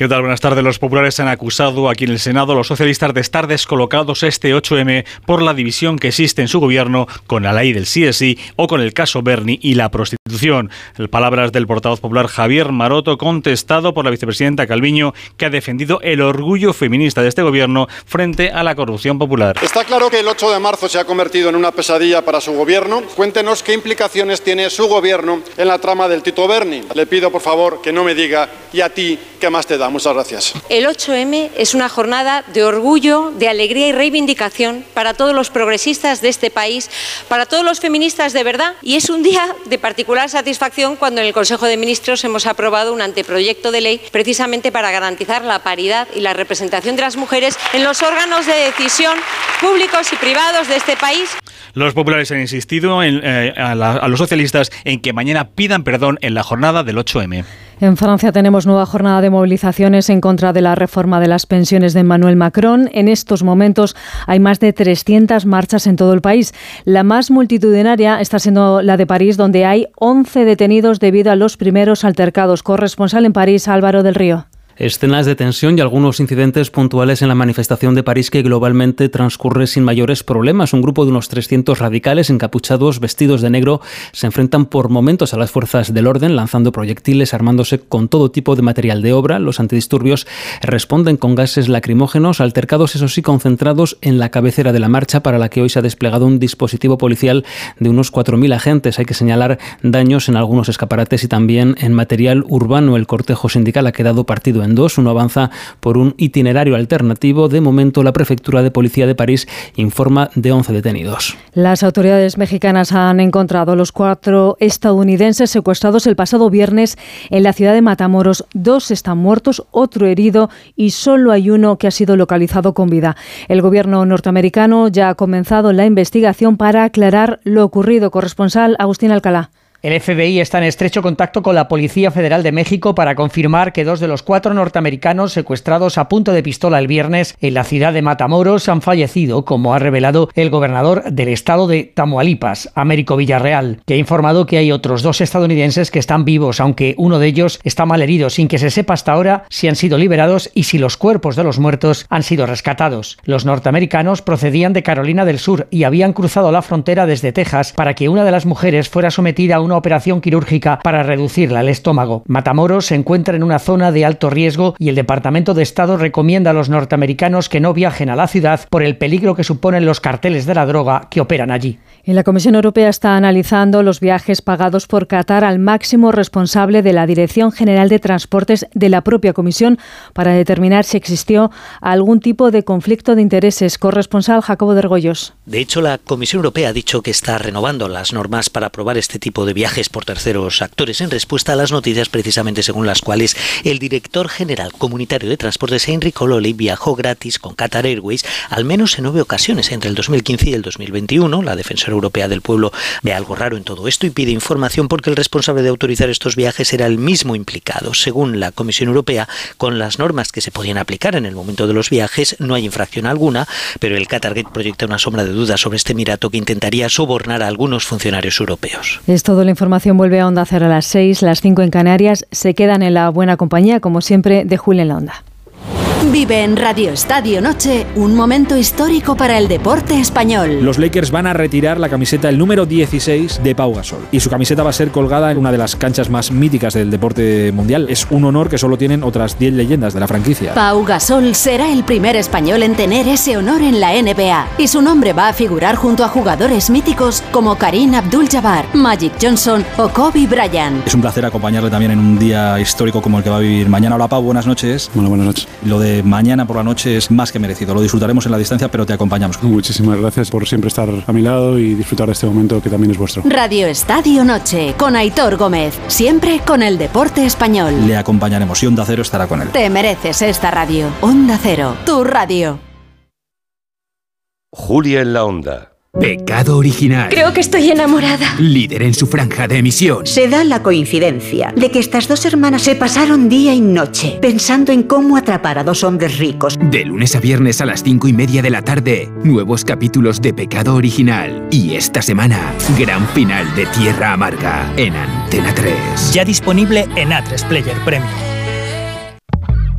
¿Qué tal? Buenas tardes. Los populares han acusado aquí en el Senado a los socialistas de estar descolocados este 8M por la división que existe en su gobierno con la ley del CSI o con el caso Berni y la prostitución. Palabras del portavoz popular Javier Maroto, contestado por la vicepresidenta Calviño, que ha defendido el orgullo feminista de este gobierno frente a la corrupción popular. Está claro que el 8 de marzo se ha convertido en una pesadilla para su gobierno. Cuéntenos qué implicaciones tiene su gobierno en la trama del Tito Berni. Le pido, por favor, que no me diga, ¿y a ti qué más te da? Muchas gracias. El 8M es una jornada de orgullo, de alegría y reivindicación para todos los progresistas de este país, para todos los feministas de verdad, y es un día de particular satisfacción cuando en el Consejo de Ministros hemos aprobado un anteproyecto de ley precisamente para garantizar la paridad y la representación de las mujeres en los órganos de decisión públicos y privados de este país. Los populares han insistido eh, a los socialistas en que mañana pidan perdón en la jornada del 8M. En Francia tenemos nueva jornada de movilizaciones en contra de la reforma de las pensiones de Emmanuel Macron. En estos momentos hay más de 300 marchas en todo el país. La más multitudinaria está siendo la de París, donde hay 11 detenidos debido a los primeros altercados. Corresponsal en París, Álvaro del Río. Escenas de tensión y algunos incidentes puntuales en la manifestación de París que globalmente transcurre sin mayores problemas. Un grupo de unos 300 radicales encapuchados, vestidos de negro, se enfrentan por momentos a las fuerzas del orden, lanzando proyectiles, armándose con todo tipo de material de obra. Los antidisturbios responden con gases lacrimógenos, altercados, eso sí, concentrados en la cabecera de la marcha, para la que hoy se ha desplegado un dispositivo policial de unos 4.000 agentes. Hay que señalar daños en algunos escaparates y también en material urbano. El cortejo sindical ha quedado partido en dos. Uno avanza por un itinerario alternativo. De momento, la Prefectura de Policía de París informa de 11 detenidos. Las autoridades mexicanas han encontrado los cuatro estadounidenses secuestrados el pasado viernes en la ciudad de Matamoros. Dos están muertos, otro herido y solo hay uno que ha sido localizado con vida. El gobierno norteamericano ya ha comenzado la investigación para aclarar lo ocurrido. Corresponsal Agustín Alcalá. El FBI está en estrecho contacto con la Policía Federal de México para confirmar que dos de los cuatro norteamericanos secuestrados a punto de pistola el viernes en la ciudad de Matamoros han fallecido, como ha revelado el gobernador del estado de Tamaulipas, Américo Villarreal, que ha informado que hay otros dos estadounidenses que están vivos, aunque uno de ellos está mal herido, sin que se sepa hasta ahora si han sido liberados y si los cuerpos de los muertos han sido rescatados. Los norteamericanos procedían de Carolina del Sur y habían cruzado la frontera desde Texas para que una de las mujeres fuera sometida a un una operación quirúrgica para reducirla al estómago. Matamoros se encuentra en una zona de alto riesgo y el Departamento de Estado recomienda a los norteamericanos que no viajen a la ciudad por el peligro que suponen los carteles de la droga que operan allí. Y la Comisión Europea está analizando los viajes pagados por Qatar al máximo responsable de la Dirección General de Transportes de la propia Comisión para determinar si existió algún tipo de conflicto de intereses. Corresponsal Jacobo de Ergollos. De hecho, la Comisión Europea ha dicho que está renovando las normas para aprobar este tipo de viajes por terceros actores en respuesta a las noticias precisamente según las cuales el director general comunitario de transportes Henry Cololi viajó gratis con Qatar Airways al menos en nueve ocasiones entre el 2015 y el 2021. La defensora europea del pueblo ve algo raro en todo esto y pide información porque el responsable de autorizar estos viajes era el mismo implicado. Según la Comisión Europea, con las normas que se podían aplicar en el momento de los viajes no hay infracción alguna, pero el Qatargate proyecta una sombra de dudas sobre este Emirato que intentaría sobornar a algunos funcionarios europeos. Es todo la información vuelve a Onda Cero a las 6, las 5 en Canarias. Se quedan en la buena compañía, como siempre, de Julio en la Onda. Vive en Radio Estadio Noche un momento histórico para el deporte español. Los Lakers van a retirar la camiseta el número 16 de Pau Gasol y su camiseta va a ser colgada en una de las canchas más míticas del deporte mundial. Es un honor que solo tienen otras 10 leyendas de la franquicia. Pau Gasol será el primer español en tener ese honor en la NBA y su nombre va a figurar junto a jugadores míticos como Karim Abdul-Jabbar, Magic Johnson o Kobe Bryant. Es un placer acompañarle también en un día histórico como el que va a vivir mañana. Hola Pau, buenas noches. Bueno, buenas noches. Lo de mañana por la noche es más que merecido. Lo disfrutaremos en la distancia, pero te acompañamos. Muchísimas gracias por siempre estar a mi lado y disfrutar de este momento que también es vuestro. Radio Estadio Noche con Aitor Gómez, siempre con el deporte español. Le acompañaremos y Onda Cero estará con él. Te mereces esta radio. Onda Cero, tu radio. Julia en la Onda. Pecado original. Creo que estoy enamorada. Líder en su franja de emisión. Se da la coincidencia de que estas dos hermanas se pasaron día y noche pensando en cómo atrapar a dos hombres ricos. De lunes a viernes a las cinco y media de la tarde, nuevos capítulos de Pecado original. Y esta semana, gran final de Tierra Amarga en Antena 3. Ya disponible en A3 Player Premium.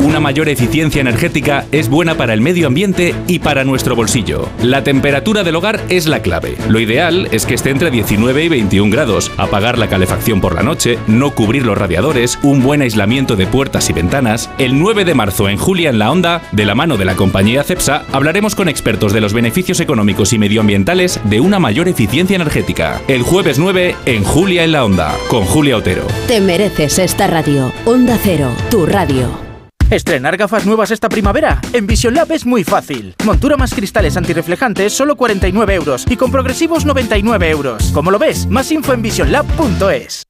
Una mayor eficiencia energética es buena para el medio ambiente y para nuestro bolsillo. La temperatura del hogar es la clave. Lo ideal es que esté entre 19 y 21 grados, apagar la calefacción por la noche, no cubrir los radiadores, un buen aislamiento de puertas y ventanas. El 9 de marzo en Julia en la Onda, de la mano de la compañía CEPSA, hablaremos con expertos de los beneficios económicos y medioambientales de una mayor eficiencia energética. El jueves 9 en Julia en la Onda, con Julia Otero. Te mereces esta radio. Onda Cero, tu radio. ¿Estrenar gafas nuevas esta primavera? En Vision Lab es muy fácil. Montura más cristales antirreflejantes, solo 49 euros. Y con progresivos, 99 euros. ¿Cómo lo ves? Más info en visionlab.es.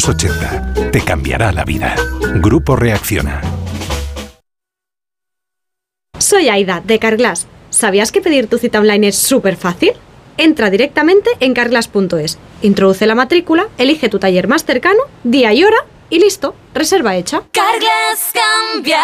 Te cambiará la vida. Grupo Reacciona. Soy Aida, de Carglass. ¿Sabías que pedir tu cita online es súper fácil? Entra directamente en carglass.es, introduce la matrícula, elige tu taller más cercano, día y hora y listo, reserva hecha. Carglass cambia,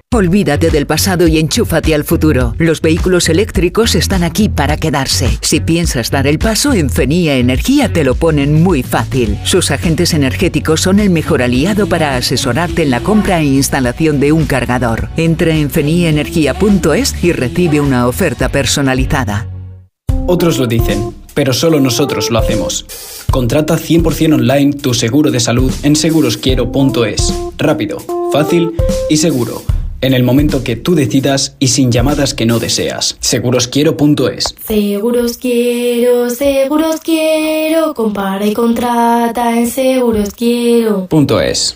Olvídate del pasado y enchúfate al futuro. Los vehículos eléctricos están aquí para quedarse. Si piensas dar el paso, en Fenía Energía te lo ponen muy fácil. Sus agentes energéticos son el mejor aliado para asesorarte en la compra e instalación de un cargador. Entra en feniaenergia.es y recibe una oferta personalizada. Otros lo dicen, pero solo nosotros lo hacemos. Contrata 100% online tu seguro de salud en segurosquiero.es. Rápido, fácil y seguro en el momento que tú decidas y sin llamadas que no deseas. Segurosquiero.es. Seguros quiero, seguros quiero, compara y contrata en segurosquiero.es.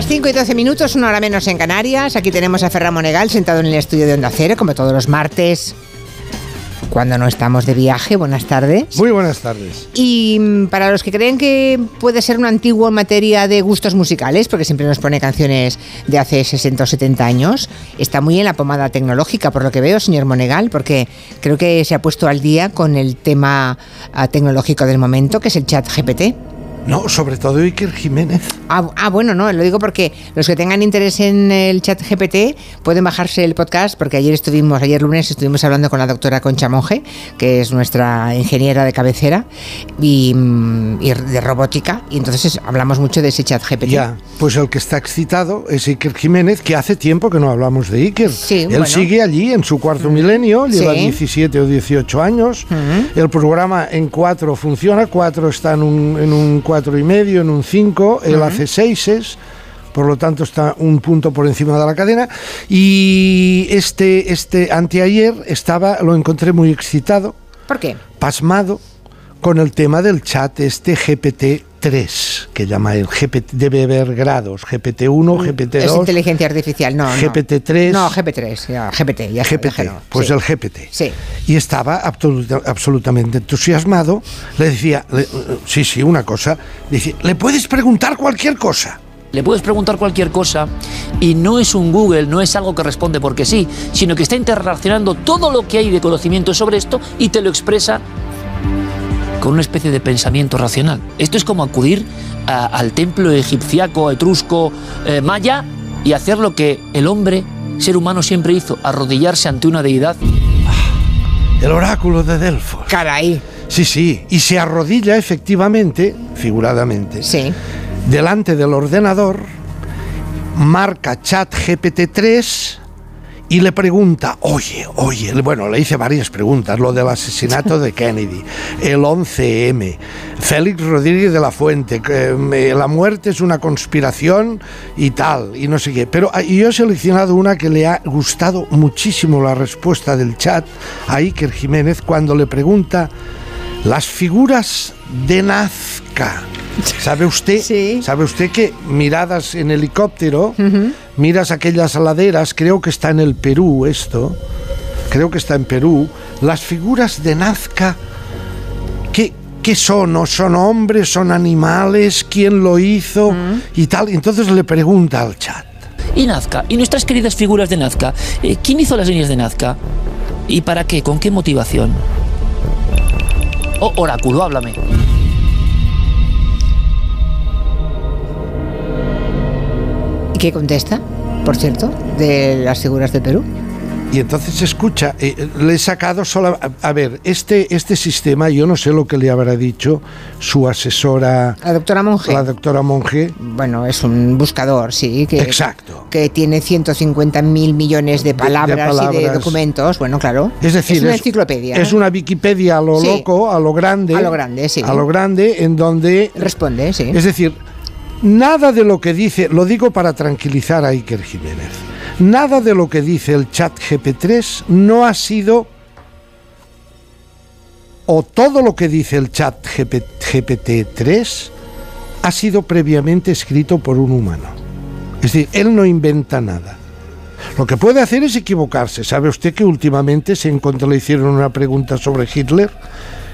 Las 5 y 12 minutos, una hora menos en Canarias. Aquí tenemos a Ferran Monegal sentado en el estudio de Onda Cero, como todos los martes. Cuando no estamos de viaje, buenas tardes. Muy buenas tardes. Y mm, para los que creen que puede ser un antiguo en materia de gustos musicales, porque siempre nos pone canciones de hace 60 o 70 años, está muy en la pomada tecnológica, por lo que veo, señor Monegal, porque creo que se ha puesto al día con el tema ah, tecnológico del momento, que es el chat GPT. No, sobre todo Iker Jiménez. Ah, ah, bueno, no, lo digo porque los que tengan interés en el chat GPT pueden bajarse el podcast, porque ayer estuvimos, ayer lunes estuvimos hablando con la doctora Concha Monge, que es nuestra ingeniera de cabecera y, mm, y de robótica, y entonces hablamos mucho de ese chat GPT. Ya, pues el que está excitado es Iker Jiménez, que hace tiempo que no hablamos de Iker. Sí, Él bueno. sigue allí en su cuarto milenio, lleva Sí. 17 o 18 años. El programa en 4 funciona, 4 está en un, en un 4 y medio, en un 5, él Ujú. hace 6 por lo tanto está un punto por encima de la cadena y este este anteayer estaba lo encontré muy excitado ¿Por qué? pasmado con el tema del chat este GPT-3, que llama el GPT, debe haber grados, GPT-1, Mm, Es GPT-2, inteligencia artificial, no. no. GPT-3. No, GPT3, ya, GPT, ya GPT, déjalo. pues Sí. el GPT. Sí. Y estaba absoluta- absolutamente entusiasmado. Le decía, le- sí, sí, una cosa. Dice, le puedes preguntar cualquier cosa. Le puedes preguntar cualquier cosa y no es un Google, no es algo que responde porque sí, sino que está interrelacionando todo lo que hay de conocimiento sobre esto y te lo expresa con una especie de pensamiento racional. Esto es como acudir a- al templo egipciaco, etrusco, eh, maya y hacer lo que el hombre, ser humano, siempre hizo, arrodillarse ante una deidad. El oráculo de Delfos. Caray. Sí, sí. Y se arrodilla efectivamente, figuradamente, delante del ordenador, marca chat GPT-3 y le pregunta, oye, oye, bueno, le hice varias preguntas, lo del asesinato de Kennedy, el 11M, Félix Rodríguez de la Fuente, que, eh, la muerte es una conspiración y tal, y no sé qué. Pero ah, yo he seleccionado una que le ha gustado muchísimo la respuesta del chat a Iker Jiménez cuando le pregunta las figuras de Nazca. ¿Sabe usted? ¿Sabe usted que miradas en helicóptero, miras aquellas laderas, creo que está en el Perú esto, creo que está en Perú, las figuras de Nazca, ¿qué, qué son? ¿O ¿Son hombres? ¿Son animales? ¿Quién lo hizo? Y tal. Entonces le pregunta al chat. Y Nazca, y nuestras queridas figuras de Nazca, eh, ¿quién hizo las líneas de Nazca? ¿Y para qué? ¿Con qué motivación? Oh, oráculo, háblame. Qué contesta, por cierto, de las figuras de Perú? Y entonces escucha, eh, le he sacado solo... A, a ver, este, este sistema, yo no sé lo que le habrá dicho su asesora... La doctora Monge. La doctora Monge. Bueno, es un buscador, sí. Que, Exacto. Que tiene 150 mil millones de palabras, y de palabras. documentos. Bueno, claro. Es decir, es una enciclopedia. Es una Wikipedia a lo Sí. loco, a lo grande. A lo grande, sí. A lo grande, en donde. Responde, sí. Es decir, nada de lo que dice, lo digo para tranquilizar a Iker Jiménez, nada de lo que dice el chat GP3 no ha sido. O todo lo que dice el chat GP GPT-3 ha sido previamente escrito por un humano. Es decir, él no inventa nada. Lo que puede hacer es equivocarse. ¿Sabe usted que últimamente se encontró, le hicieron una pregunta sobre Hitler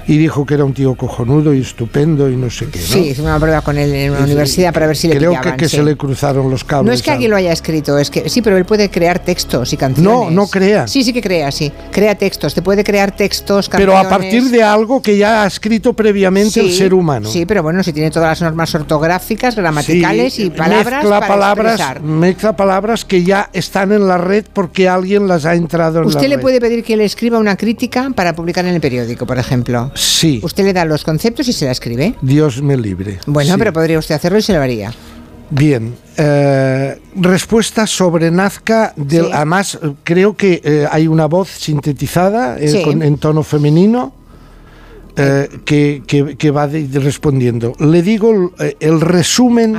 y dijo que era un tío cojonudo y estupendo y no sé qué? ¿no? Sí, hice una prueba con él en una universidad para ver si le Creo pillaban, que, que sí. se le cruzaron los cables. No es que alguien lo haya escrito, es que sí, pero él puede crear textos y canciones. No, no crea. Sí, sí que crea, sí. Crea textos, te puede crear textos, Pero canciones. a partir de algo que ya ha escrito previamente el ser humano. Sí, pero bueno, si tiene todas las normas ortográficas, gramaticales Sí, y palabras mezcla para palabras, expresar. mezcla palabras que ya están en la red porque alguien las ha entrado en la Usted le red. puede pedir que le escriba una crítica para publicar en el periódico, por ejemplo. Sí. Usted le da los conceptos y se la escribe. Dios me libre. Bueno, Sí. pero podría usted hacerlo y se lo haría. Bien, eh, respuesta sobre Nazca, del, Sí. además creo que eh, hay una voz sintetizada eh, Sí. con- en tono femenino que, que- que va de- respondiendo. Le digo el resumen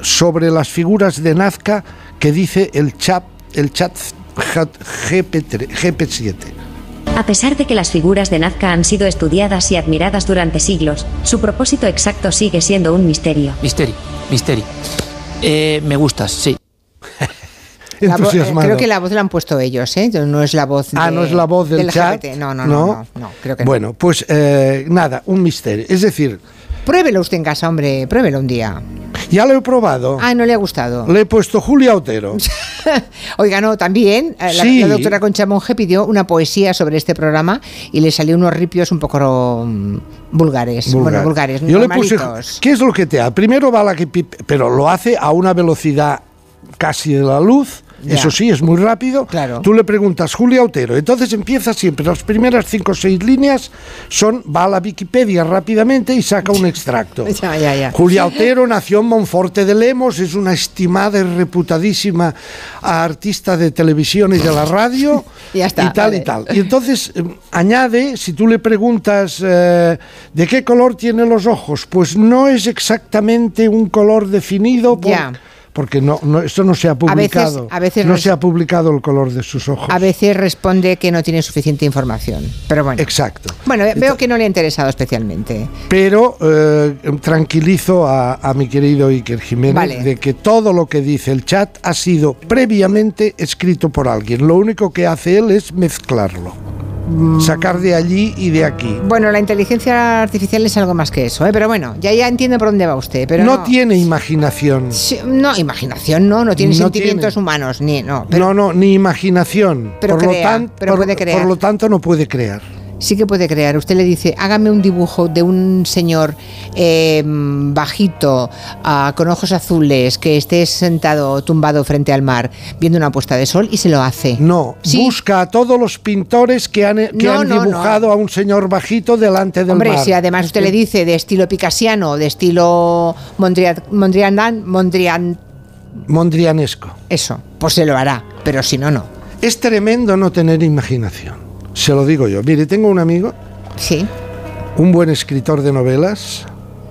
sobre las figuras de Nazca que dice el chat, el chat GP3 GP7. A pesar de que las figuras de Nazca han sido estudiadas y admiradas durante siglos, su propósito exacto sigue siendo un misterio. Misteri, misteri. Eh, me gustas, sí. La eh, Entusiasmado. creo que la voz la han puesto ellos, ¿eh? No es la voz Ah, de- no es la voz del, chat. No, no, no, no, no, creo que no. Bueno, pues eh, nada, un misterio. Es decir, Pruébelo usted en casa, hombre, pruébelo un día. ya lo he probado. Ah, no le ha gustado. Le he puesto Julia Otero. Oiga, no, también eh, la, Sí. la doctora Concha Monge pidió una poesía sobre este programa y le salió unos ripios un poco mm, vulgares. Bueno, Vulgar. vulgares, Yo le puse. ¿qué es lo que te da? Primero va la que pero lo hace a una velocidad casi de la luz. Ya. Eso sí, es muy rápido. Claro. Tú le preguntas Julia Otero. Entonces empieza siempre. Las primeras cinco o seis líneas son, va a la Wikipedia rápidamente y saca un extracto. Ya, ya, ya. Julia Otero nació en Monforte de Lemos, es una estimada y reputadísima artista de televisión y de la radio. Ya está, y tal vale. y tal. Y entonces eh, añade, si tú le preguntas eh, de qué color tiene los ojos, pues no es exactamente un color definido por-. Porque no, no, esto no se ha publicado. a veces no se ha publicado el color de sus ojos. A veces responde que no tiene suficiente información. Pero bueno. Exacto. Bueno, veo que no le ha interesado especialmente. Pero eh, tranquilizo a, a mi querido Iker Jiménez Vale. de que todo lo que dice el chat ha sido previamente escrito por alguien. Lo único que hace él es mezclarlo. Sacar de allí y de aquí. Bueno, la inteligencia artificial es algo más que eso, ¿eh? pero bueno, ya, ya entiendo por dónde va usted. Pero no, no, tiene imaginación. Sí, no, imaginación no, no tiene No sentimientos tiene. humanos, ni no. no, no, ni imaginación. Pero por, lo crea, tan- pero por- puede crear. por lo tanto, no puede crear. Sí que puede crear. Usted le dice, hágame un dibujo de un señor eh, bajito, ah, con ojos azules, que esté sentado, tumbado frente al mar, viendo una puesta de sol, y se lo hace. No, busca a todos los pintores que han, que No, han no, dibujado a un señor bajito delante del Hombre, mar. si además usted le dice de estilo picasiano, de estilo Mondrian, Mondrian, Mondrian, Mondrianesco. eso, pues se lo hará, pero si no, no. Es tremendo no tener imaginación. Se lo digo yo. Mire, tengo un amigo. Sí. Un buen escritor de novelas.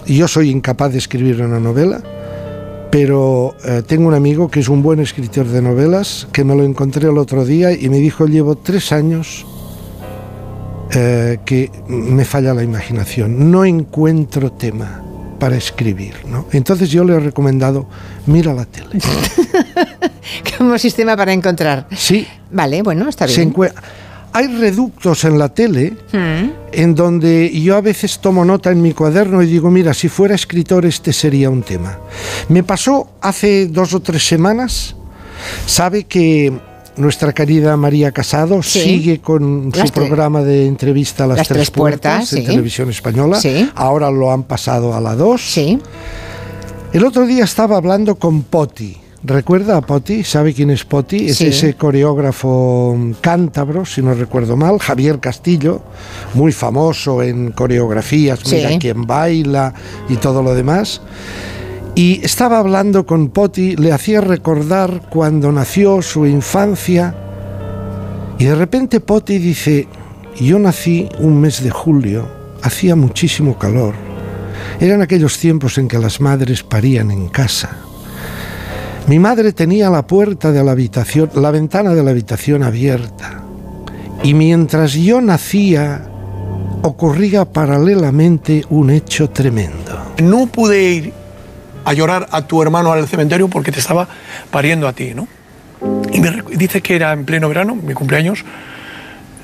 Y yo soy incapaz de escribir una novela. Pero eh, tengo un amigo que es un buen escritor de novelas, que me lo encontré el otro día y me dijo, llevo tres años eh, que me falla la imaginación. No encuentro tema para escribir. ¿no? Entonces yo le he recomendado, mira la tele. Como sistema para encontrar. Sí. Vale, bueno, está Se bien. encue- Hay reductos en la tele Mm. en donde yo a veces tomo nota en mi cuaderno y digo, mira, si fuera escritor este sería un tema. Me pasó hace dos o tres semanas, sabe que nuestra querida María Casado Sí. sigue con Las su programa de entrevista a las, Las Tres Puertas, en sí. televisión española. Sí. Ahora lo han pasado a la 2. Sí. El otro día estaba hablando con Poti. ¿Recuerda a Poti? ¿Sabe quién es Poti? Es Sí. ese coreógrafo cántabro, si no recuerdo mal, Javier Castillo, muy famoso en coreografías, Sí. mira quién baila y todo lo demás. Y estaba hablando con Poti, le hacía recordar cuando nació su infancia. Y de repente Poti dice, yo nací un mes de julio, hacía muchísimo calor. Eran aquellos tiempos en que las madres parían en casa. Mi madre tenía la puerta de la habitación, la ventana de la habitación abierta. Y mientras yo nacía, ocurría paralelamente un hecho tremendo. No pude ir a llorar a tu hermano al cementerio porque te estaba pariendo a ti, ¿no? Y me recu- dice que era en pleno verano, mi cumpleaños,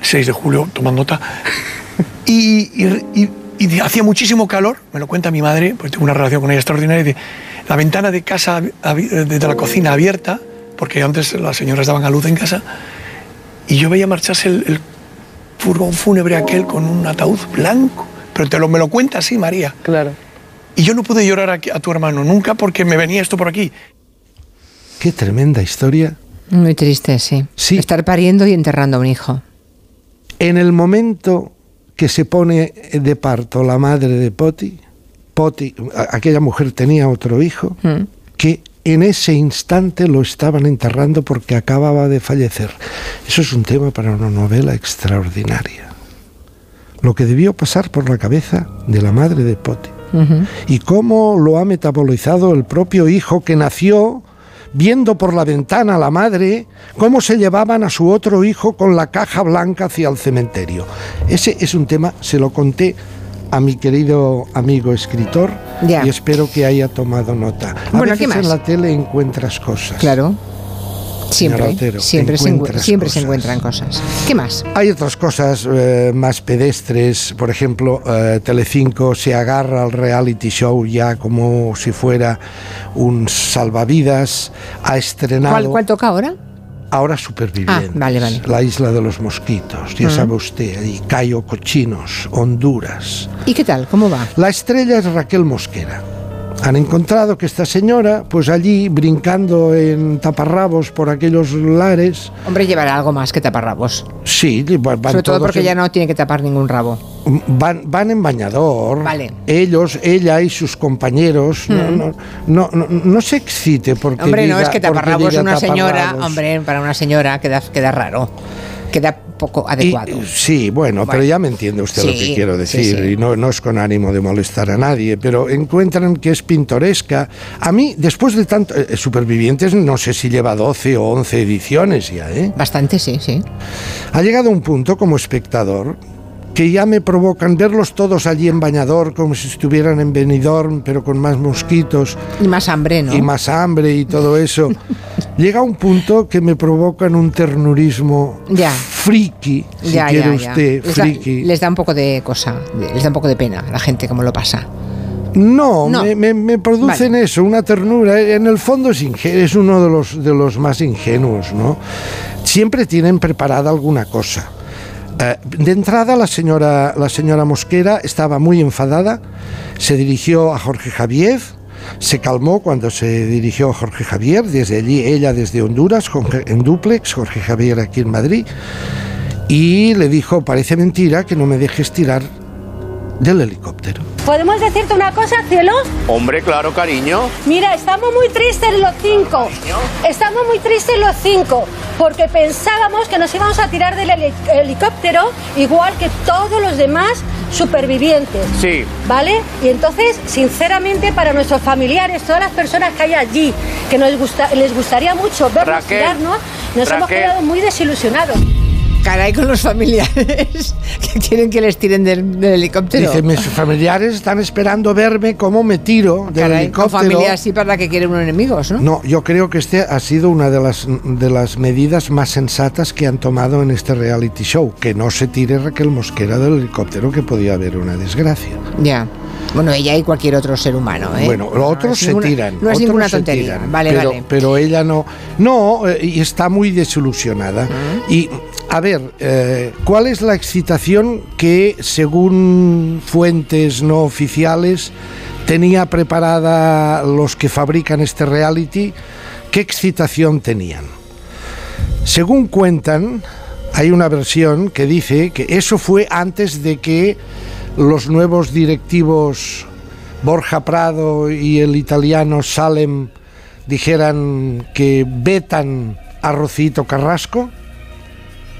6 de julio, tomando nota. Y- y hacía muchísimo calor, me lo cuenta mi madre, pues tengo una relación con ella extraordinaria, y dice, la ventana de casa, abi- de la cocina abierta, porque antes las señoras daban a luz en casa, y yo veía marcharse el, el furgón fúnebre aquel con un ataúd blanco. Pero te lo, me lo cuenta así, María. Claro. Y yo no pude llorar a, a tu hermano nunca porque me venía esto por aquí. Qué tremenda historia. Muy triste, sí. Estar pariendo y enterrando a un hijo. En el momento que se pone de parto la madre de Poti, Poti, aquella mujer tenía otro hijo, Mm. que en ese instante lo estaban enterrando porque acababa de fallecer. Eso es un tema para una novela extraordinaria. Lo que debió pasar por la cabeza de la madre de Poti y cómo lo ha metabolizado el propio hijo que nació viendo por la ventana a la madre cómo se llevaban a su otro hijo con la caja blanca hacia el cementerio. Ese es un tema, se lo conté a mi querido amigo escritor Ya. y espero que haya tomado nota. A Bueno, veces en la tele encuentras cosas. Claro. Siempre, Otero, siempre, se, siempre encuentran cosas. ¿Qué más? Hay otras cosas eh, más pedestres, por ejemplo, eh, Telecinco se agarra al reality show ya como si fuera un salvavidas, ha estrenado ¿Cuál, cuál toca ahora? ahora Supervivientes, Ah, vale, vale. la isla de los mosquitos, ya Mm. sabe usted, ahí Cayo Cochinos, Honduras. ¿Y qué tal? ¿Cómo va? La estrella es Raquel Mosquera. Han encontrado que esta señora, pues allí brincando en taparrabos por aquellos lares, Hombre, llevará algo más que taparrabos. sí, van Sobre todo porque en- ya no tiene que tapar ningún rabo. Van, van en bañador. Vale. Ellos, ella y sus compañeros. No, Mm. no, no, no, no se excite porque. Hombre, no es que taparrabos una señora, hombre, para una señora queda, queda raro. Queda poco adecuado. Sí, bueno, pero ya me entiende usted lo que quiero sí, decir. sí. Y no, no es con ánimo de molestar a nadie, pero encuentran que es pintoresca. A mí, después de tanto. eh, Supervivientes, no sé si lleva 12 o 11 ediciones ya, ¿eh? Bastante, sí, sí. Ha llegado un punto como espectador que ya me provocan verlos todos allí en bañador, como si estuvieran en Benidorm, pero con más mosquitos Y más hambre, ¿no? y más hambre y todo eso. Llega un punto que me provocan un ternurismo Ya. friki, si ya, quiere ya, ya. usted, Les da, les da un poco de cosa, les da un poco de pena a la gente como lo pasa. No, No. Me, me- me producen eso, una ternura. En el fondo es, es uno de los, de los más ingenuos, ¿no? Siempre tienen preparada alguna cosa. Eh, de entrada, la señora, la señora Mosquera estaba muy enfadada, se dirigió a Jorge Javier, se calmó cuando se dirigió a Jorge Javier, desde allí ella desde Honduras, Jorge- en duplex, Jorge Javier aquí en Madrid, y le dijo, parece mentira que no me dejes tirar del helicóptero. ¿Podemos decirte una cosa, cielo? Hombre, claro, cariño. Mira, estamos muy tristes los cinco. Estamos muy tristes los cinco. Porque pensábamos que nos íbamos a tirar del heli- helicóptero igual que todos los demás supervivientes. Sí. ¿Vale? Y entonces, sinceramente, para nuestros familiares, todas las personas que hay allí, que nos gusta, les gustaría mucho vernos Raquel, tirarnos, nos hemos quedado muy desilusionados. Caray con los familiares que quieren que les tiren del, del helicóptero. Dice, mis familiares están esperando verme cómo me tiro del Caray, con helicóptero. familia así para que quieren unos enemigos, ¿no? No, yo creo que este ha sido una de las, de las medidas más sensatas que han tomado en este reality show. Que no se tire Raquel Mosquera del helicóptero, que podía haber una desgracia. Ya. Bueno, ella y cualquier otro ser humano, ¿eh? Bueno, los otros se ninguna- tiran. No es ninguna tontería. tiran, vale, pero, vale. pero ella no. No, eh, y está muy desilusionada. Y, a ver, eh, ¿cuál es la excitación que, según fuentes no oficiales, tenía preparada los que fabrican este reality? qué excitación tenían. Según cuentan, hay una versión que dice que eso fue antes de que los nuevos directivos Borja Prado y el italiano Salem dijeran que vetan a Rocito Carrasco,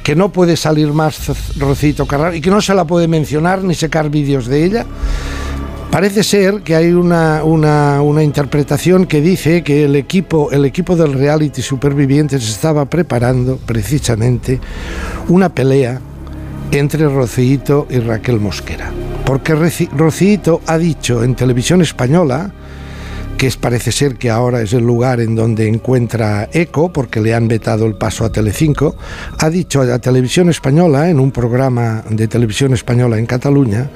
que no puede salir más Rocito Carrasco y que no se la puede mencionar ni sacar vídeos de ella. Parece ser que hay una, una, una, interpretación que dice que el equipo, el equipo del reality Supervivientes estaba preparando precisamente una pelea entre Rocito y Raquel Mosquera. Porque Rocito ha dicho en televisión española, que es, parece ser que ahora es el lugar en donde encuentra eco, porque le han vetado el paso a Telecinco, ha dicho a la televisión española, en un programa de televisión española en Cataluña,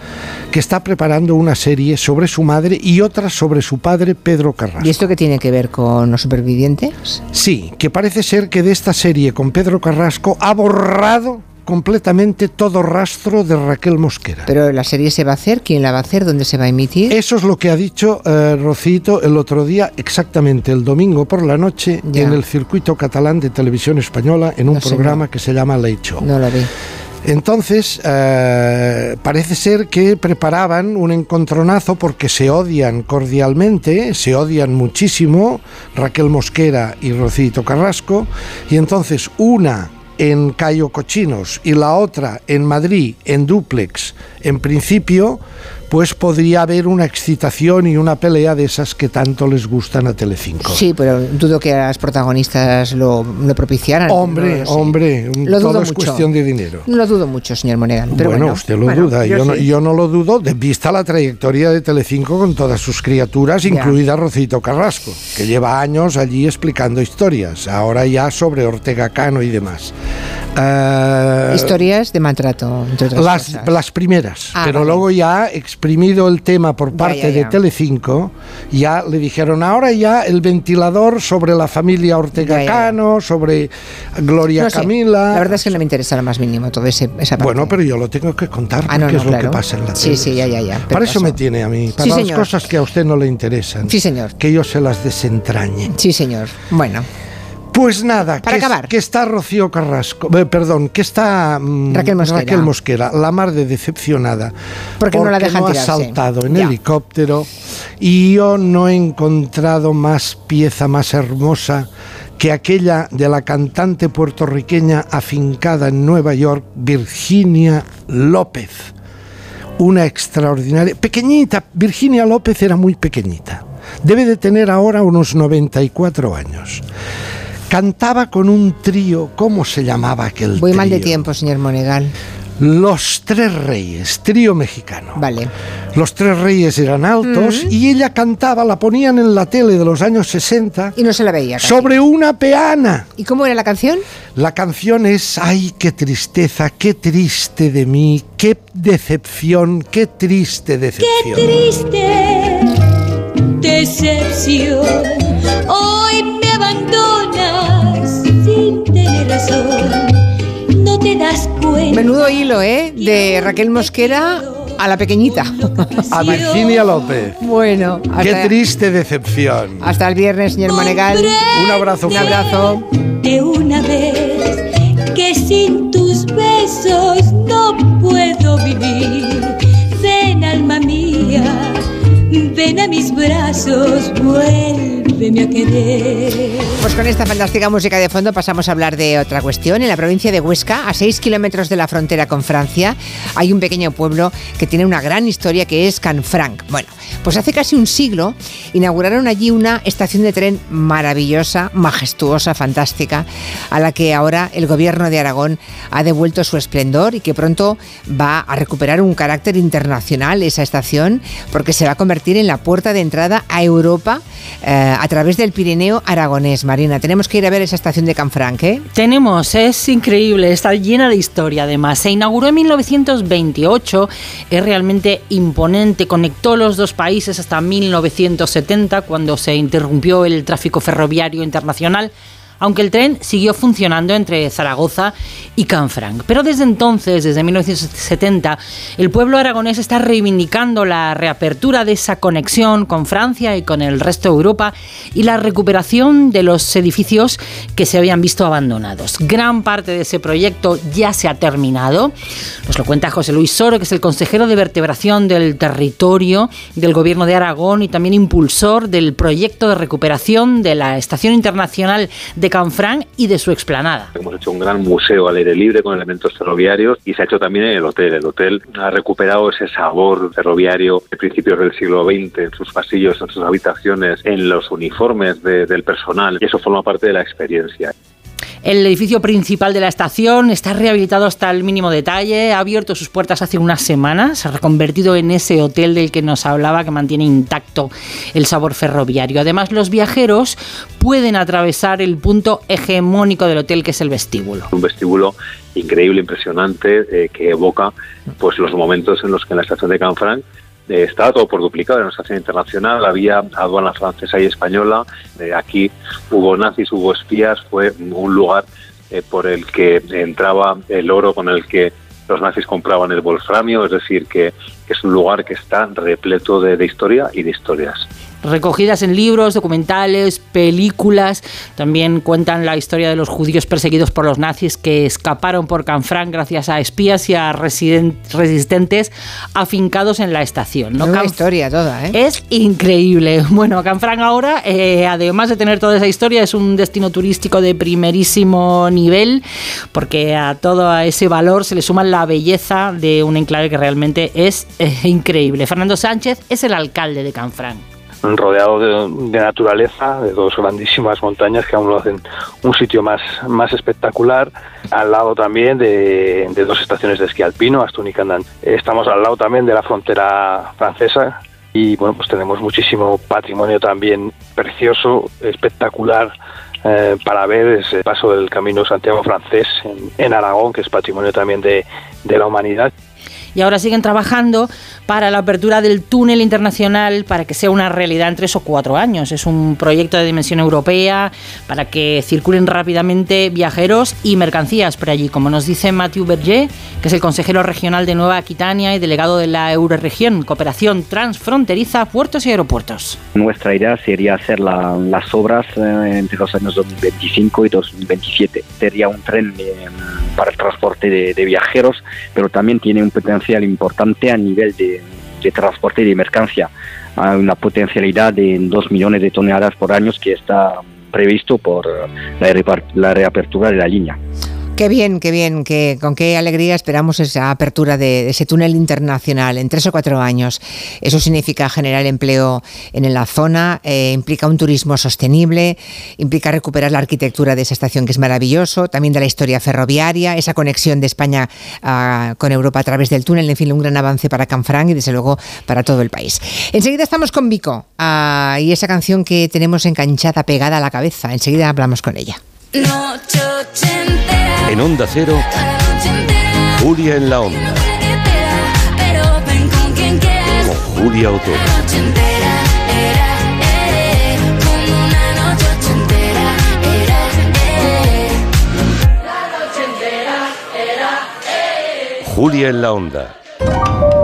que está preparando una serie sobre su madre y otra sobre su padre, Pedro Carrasco. ¿Y esto qué tiene que ver con los supervivientes? Sí, que parece ser que de esta serie con Pedro Carrasco ha borrado completamente todo rastro de Raquel Mosquera. Pero la serie se va a hacer, ¿quién la va a hacer? ¿Dónde se va a emitir? Eso es lo que ha dicho eh, Rocito el otro día, exactamente el domingo por la noche, en el circuito catalán de televisión española, en un programa que se llama Late Show. No lo vi. Entonces, eh, parece ser que preparaban un encontronazo porque se odian cordialmente, se odian muchísimo, Raquel Mosquera y Rocito Carrasco, y entonces una en Cayo Cochinos y la otra en Madrid, en duplex, en principio, pues podría haber una excitación y una pelea de esas que tanto les gustan a Telecinco. Sí, pero dudo que las protagonistas lo, propiciaran. Hombre, hombre, todo es cuestión de dinero. No lo dudo mucho, señor Monegal. Pero bueno, usted lo duda, yo, no, yo, no, lo dudo, de vista la trayectoria de Telecinco con todas sus criaturas, incluida Rocito Carrasco, que lleva años allí explicando historias, ahora ya sobre Ortega Cano y demás. Eh, historias de maltrato, entre otras las, cosas. las primeras, ah, pero luego ya exprimido el tema por parte de Telecinco, ya le dijeron ahora ya el ventilador sobre la familia Ortega Cano, sobre Gloria Camila. La verdad es que no me interesa lo más mínimo todo ese, esa parte. Bueno, pero yo lo tengo que contar ah, porque es lo que pasa en la Sí, sí, ya, ya, ya. Para eso me tiene a mí, para las cosas que a usted no le interesan. Sí, señor. Que yo se las desentrañe. Sí, señor. Bueno. Pues nada, Para que, acabar. que está Rocío Carrasco, eh, perdón, que está mm, Raquel, Mosquera. Raquel, Mosquera. la mar de decepcionada. Porque, no la dejan no ha saltado en Ya. helicóptero y yo no he encontrado más pieza más hermosa que aquella de la cantante puertorriqueña afincada en Nueva York, Virginia López. Una extraordinaria, pequeñita, Virginia López era muy pequeñita. Debe de tener ahora unos 94 años. Cantaba con un trío, ¿cómo se llamaba aquel Voy mal de trío? tiempo, señor Monegal. Los Tres Reyes, trío mexicano. Vale. Los Tres Reyes eran altos y ella cantaba, la ponían en la tele de los años 60 Y no se la veía. casi. sobre una peana. ¿Y cómo era la canción? La canción es, ay, qué tristeza, qué triste de mí, qué decepción, qué triste decepción. triste decepción. Hoy me abandonas sin tener razón. No te das cuenta. Menudo hilo, ¿eh? De Raquel Mosquera a la pequeñita. A Virginia López. Bueno, Qué hasta, triste decepción. hasta el viernes, señor Monegal. Un abrazo. Un abrazo. de una vez que sin tus besos no puedo vivir. Ven, alma mía, ven a mis brazos, vuélveme a querer. Pues con esta fantástica música de fondo pasamos a hablar de otra cuestión. En la provincia de Huesca, a 6 kilómetros de la frontera con Francia, hay un pequeño pueblo que tiene una gran historia que es Canfranc. Bueno, pues hace casi un siglo inauguraron allí una estación de tren maravillosa, majestuosa, fantástica, a la que ahora el gobierno de Aragón ha devuelto su esplendor y que pronto va a recuperar un carácter internacional esa estación porque se va a convertir en la puerta de entrada a Europa eh, a través del Pirineo aragonés. Marina, tenemos que ir a ver esa estación de Canfranc, ¿eh? Tenemos, es increíble, está llena de historia además. Se inauguró en 1928, es realmente imponente, conectó los dos países hasta 1970 cuando se interrumpió el tráfico ferroviario internacional. Aunque el tren siguió funcionando entre Zaragoza y Canfranc. Pero desde entonces, desde 1970, el pueblo aragonés está reivindicando la reapertura de esa conexión con Francia y con el resto de Europa y la recuperación de los edificios que se habían visto abandonados. Gran parte de ese proyecto ya se ha terminado. Nos lo cuenta José Luis Soro, que es el consejero de vertebración del territorio del gobierno de Aragón y también impulsor del proyecto de recuperación de la Estación Internacional de Canfranc y de su explanada. Hemos hecho un gran museo al aire libre con elementos ferroviarios y se ha hecho también en el hotel. El hotel ha recuperado ese sabor ferroviario de principios del siglo XX en sus pasillos, en sus habitaciones, en los uniformes del personal y eso forma parte de la experiencia. El edificio principal de la estación está rehabilitado hasta el mínimo detalle, ha abierto sus puertas hace unas semanas, se ha reconvertido en ese hotel del que nos hablaba que mantiene intacto el sabor ferroviario. Además, los viajeros pueden atravesar el punto hegemónico del hotel que es el vestíbulo. Un vestíbulo increíble, impresionante, eh, que evoca pues los momentos en los que en la estación de Canfranc eh, estaba todo por duplicado en una estación internacional, había aduana francesa y española, eh, aquí hubo nazis, hubo espías, fue un lugar eh, por el que entraba el oro con el que los nazis compraban el wolframio, es decir, que, es un lugar que está repleto de historia y de historias recogidas en libros, documentales, películas. También cuentan la historia de los judíos perseguidos por los nazis que escaparon por Canfranc gracias a espías y a resistentes afincados en la estación. ¿no? Una historia toda, ¿eh? Es increíble. Bueno, Canfranc ahora, eh, además de tener toda esa historia, es un destino turístico de primerísimo nivel, porque a todo ese valor se le suma la belleza de un enclave que realmente es eh, increíble. Fernando Sánchez es el alcalde de Canfranc rodeado de, naturaleza, de dos grandísimas montañas que aún lo hacen un sitio más, más espectacular, al lado también de, dos estaciones de esquí alpino, Astún y Candán. Estamos al lado también de la frontera francesa y bueno, pues tenemos muchísimo patrimonio también precioso, espectacular. Eh, para ver ese paso del camino Santiago francés en, en Aragón, que es patrimonio también de, de la humanidad y ahora siguen trabajando para la apertura del túnel internacional para que sea una realidad en tres o cuatro años. Es un proyecto de dimensión europea para que circulen rápidamente viajeros y mercancías por allí, como nos dice Mathieu Berger, que es el consejero regional de Nueva Aquitania y delegado de la Euroregión, Cooperación Transfronteriza, Puertos y Aeropuertos. Nuestra idea sería hacer las obras eh, entre los años 2025 y 2027. Sería un tren para el transporte de viajeros, pero también tiene un potencial importante a nivel de, transporte de mercancía. Hay una potencialidad de 2 millones de toneladas por año que está previsto por la reapertura de la línea. Qué bien, qué bien, que, con qué alegría esperamos esa apertura de, ese túnel internacional en tres o cuatro años. Eso significa generar empleo en la zona, eh, implica un turismo sostenible, implica recuperar la arquitectura de esa estación que es maravilloso, también de la historia ferroviaria, esa conexión de España ah, con Europa a través del túnel, en fin, un gran avance para Canfranc y desde luego para todo el país. Enseguida estamos con Vico ah, y esa canción que tenemos enganchada, pegada a la cabeza. Enseguida hablamos con ella. En Onda Cero, Julia en la Onda. Con Julia Otero. Julia en la Onda.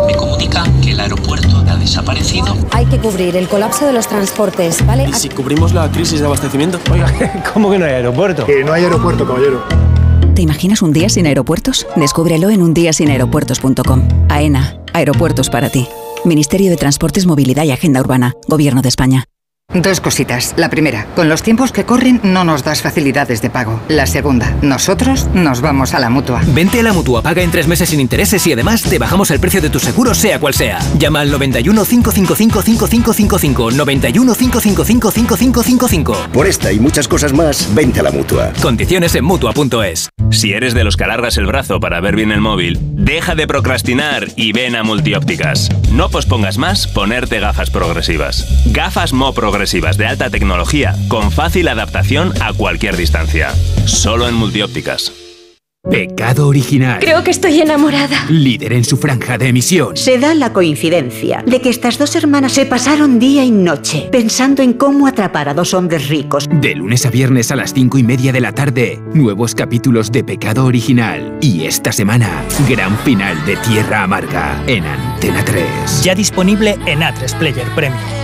Me comunican que el aeropuerto ha desaparecido. Hay que cubrir el colapso de los transportes, ¿vale? ¿Y si cubrimos la crisis de abastecimiento? Oiga, ¿cómo que no hay aeropuerto? Que no hay aeropuerto, caballero. ¿Te imaginas un día sin aeropuertos? Descúbrelo en undiasinaeropuertos.com. AENA, aeropuertos para ti. Ministerio de Transportes, Movilidad y Agenda Urbana, Gobierno de España. Dos cositas. La primera, con los tiempos que corren no nos das facilidades de pago. La segunda, nosotros nos vamos a la mutua. Vente a la mutua, paga en tres meses sin intereses y además te bajamos el precio de tu seguro, sea cual sea. Llama al 91 555 5555. 91 555 5555. Por esta y muchas cosas más, vente a la mutua. Condiciones en mutua.es. Si eres de los que alargas el brazo para ver bien el móvil, deja de procrastinar y ven a multiópticas. No pospongas más ponerte gafas progresivas. Gafas Mo Progresivas progresivas de alta tecnología con fácil adaptación a cualquier distancia. Solo en multiópticas. Pecado original. Creo que estoy enamorada. Líder en su franja de emisión. Se da la coincidencia de que estas dos hermanas se pasaron día y noche pensando en cómo atrapar a dos hombres ricos. De lunes a viernes a las cinco y media de la tarde, nuevos capítulos de Pecado original. Y esta semana, gran final de Tierra Amarga en Antena 3. Ya disponible en A3 Player Premium.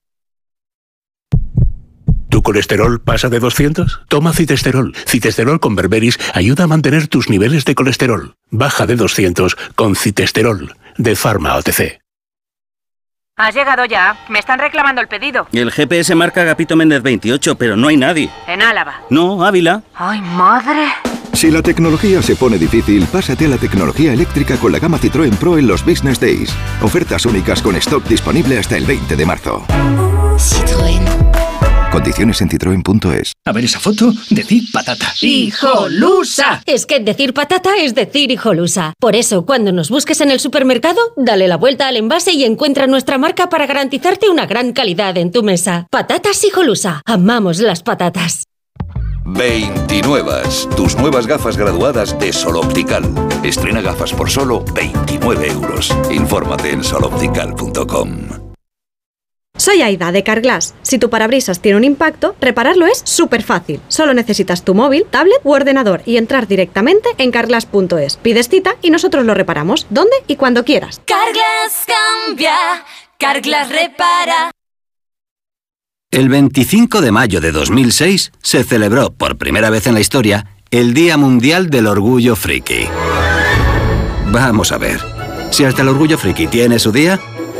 ¿Tu colesterol pasa de 200? Toma citesterol. Citesterol con berberis ayuda a mantener tus niveles de colesterol. Baja de 200 con citesterol de Pharma OTC. Has llegado ya. Me están reclamando el pedido. El GPS marca Gapito Méndez 28, pero no hay nadie. En Álava. No, Ávila. ¡Ay, madre! Si la tecnología se pone difícil, pásate a la tecnología eléctrica con la gama Citroën Pro en los Business Days. Ofertas únicas con stock disponible hasta el 20 de marzo. Citroën. Condiciones en citroen.es. A ver esa foto, decir patata. ¡Hijolusa! Es que decir patata es decir hijolusa. Por eso, cuando nos busques en el supermercado, dale la vuelta al envase y encuentra nuestra marca para garantizarte una gran calidad en tu mesa. Patatas hijolusa. Amamos las patatas. 29. Tus nuevas gafas graduadas de Sol Optical. Estrena gafas por solo 29 euros. Infórmate en soloptical.com. Soy Aida de Carglass. Si tu parabrisas tiene un impacto, repararlo es súper fácil. Solo necesitas tu móvil, tablet u ordenador y entrar directamente en carglass.es. Pides cita y nosotros lo reparamos, donde y cuando quieras. Carglass cambia, Carglass repara. El 25 de mayo de 2006 se celebró por primera vez en la historia el Día Mundial del Orgullo Friki. Vamos a ver, si hasta el Orgullo Friki tiene su día,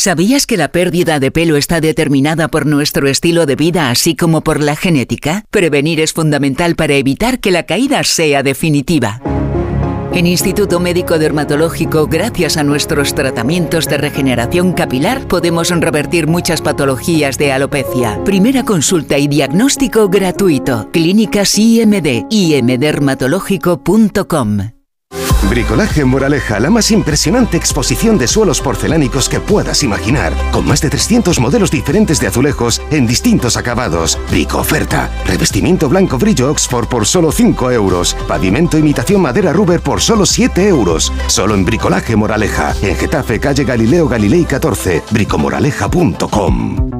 ¿Sabías que la pérdida de pelo está determinada por nuestro estilo de vida así como por la genética? Prevenir es fundamental para evitar que la caída sea definitiva. En Instituto Médico Dermatológico, gracias a nuestros tratamientos de regeneración capilar, podemos revertir muchas patologías de alopecia. Primera consulta y diagnóstico gratuito. Clínicas IMD, imdermatológico.com. Bricolaje Moraleja, la más impresionante exposición de suelos porcelánicos que puedas imaginar, con más de 300 modelos diferentes de azulejos en distintos acabados. Brico oferta, revestimiento blanco brillo Oxford por solo 5 euros, pavimento imitación madera Ruber por solo 7 euros. Solo en Bricolaje Moraleja, en Getafe, calle Galileo Galilei 14, bricomoraleja.com.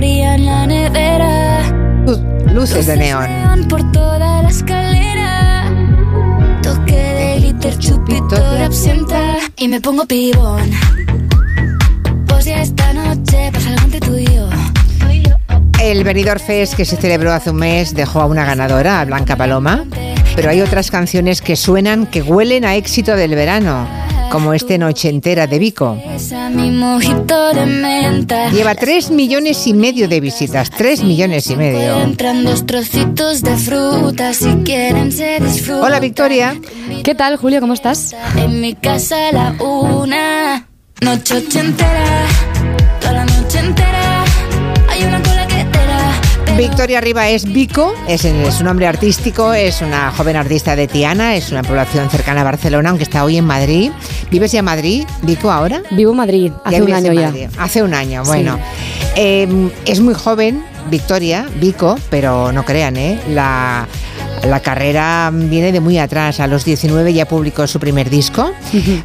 Fría en la nevera. Luces de neón. Neón por toda la escalera. Toque de glitter, chupito de absenta. Y me pongo pibón. Pues ya esta noche pasa algo entre tú y yo. El Benidorm Fest que se celebró hace un mes dejó a una ganadora, a Blanca Paloma, pero hay otras canciones que suenan, que huelen a éxito del verano, como este Noche Entera de Vico. Esa mi mojito de menta. Lleva 3 millones y medio de visitas, 3 millones y medio. Entran dos trocitos de fruta si quieren se disfrutan. Hola Victoria. ¿Qué tal, Julio? ¿Cómo estás? En mi casa a la una. Noche ochentera. Victoria Arriba es Vico, es, es su nombre artístico, es una joven artista de Tiana, es una población cercana a Barcelona, aunque está hoy en Madrid. ¿Vives ya en Madrid, Vico, ahora? Vivo en Madrid, hace Ya un año ya. Madrid. Hace un año, bueno. Eh, es muy joven, Victoria, Vico, pero no crean, ¿eh? La, la carrera viene de muy atrás. A los 19 ya publicó su primer disco.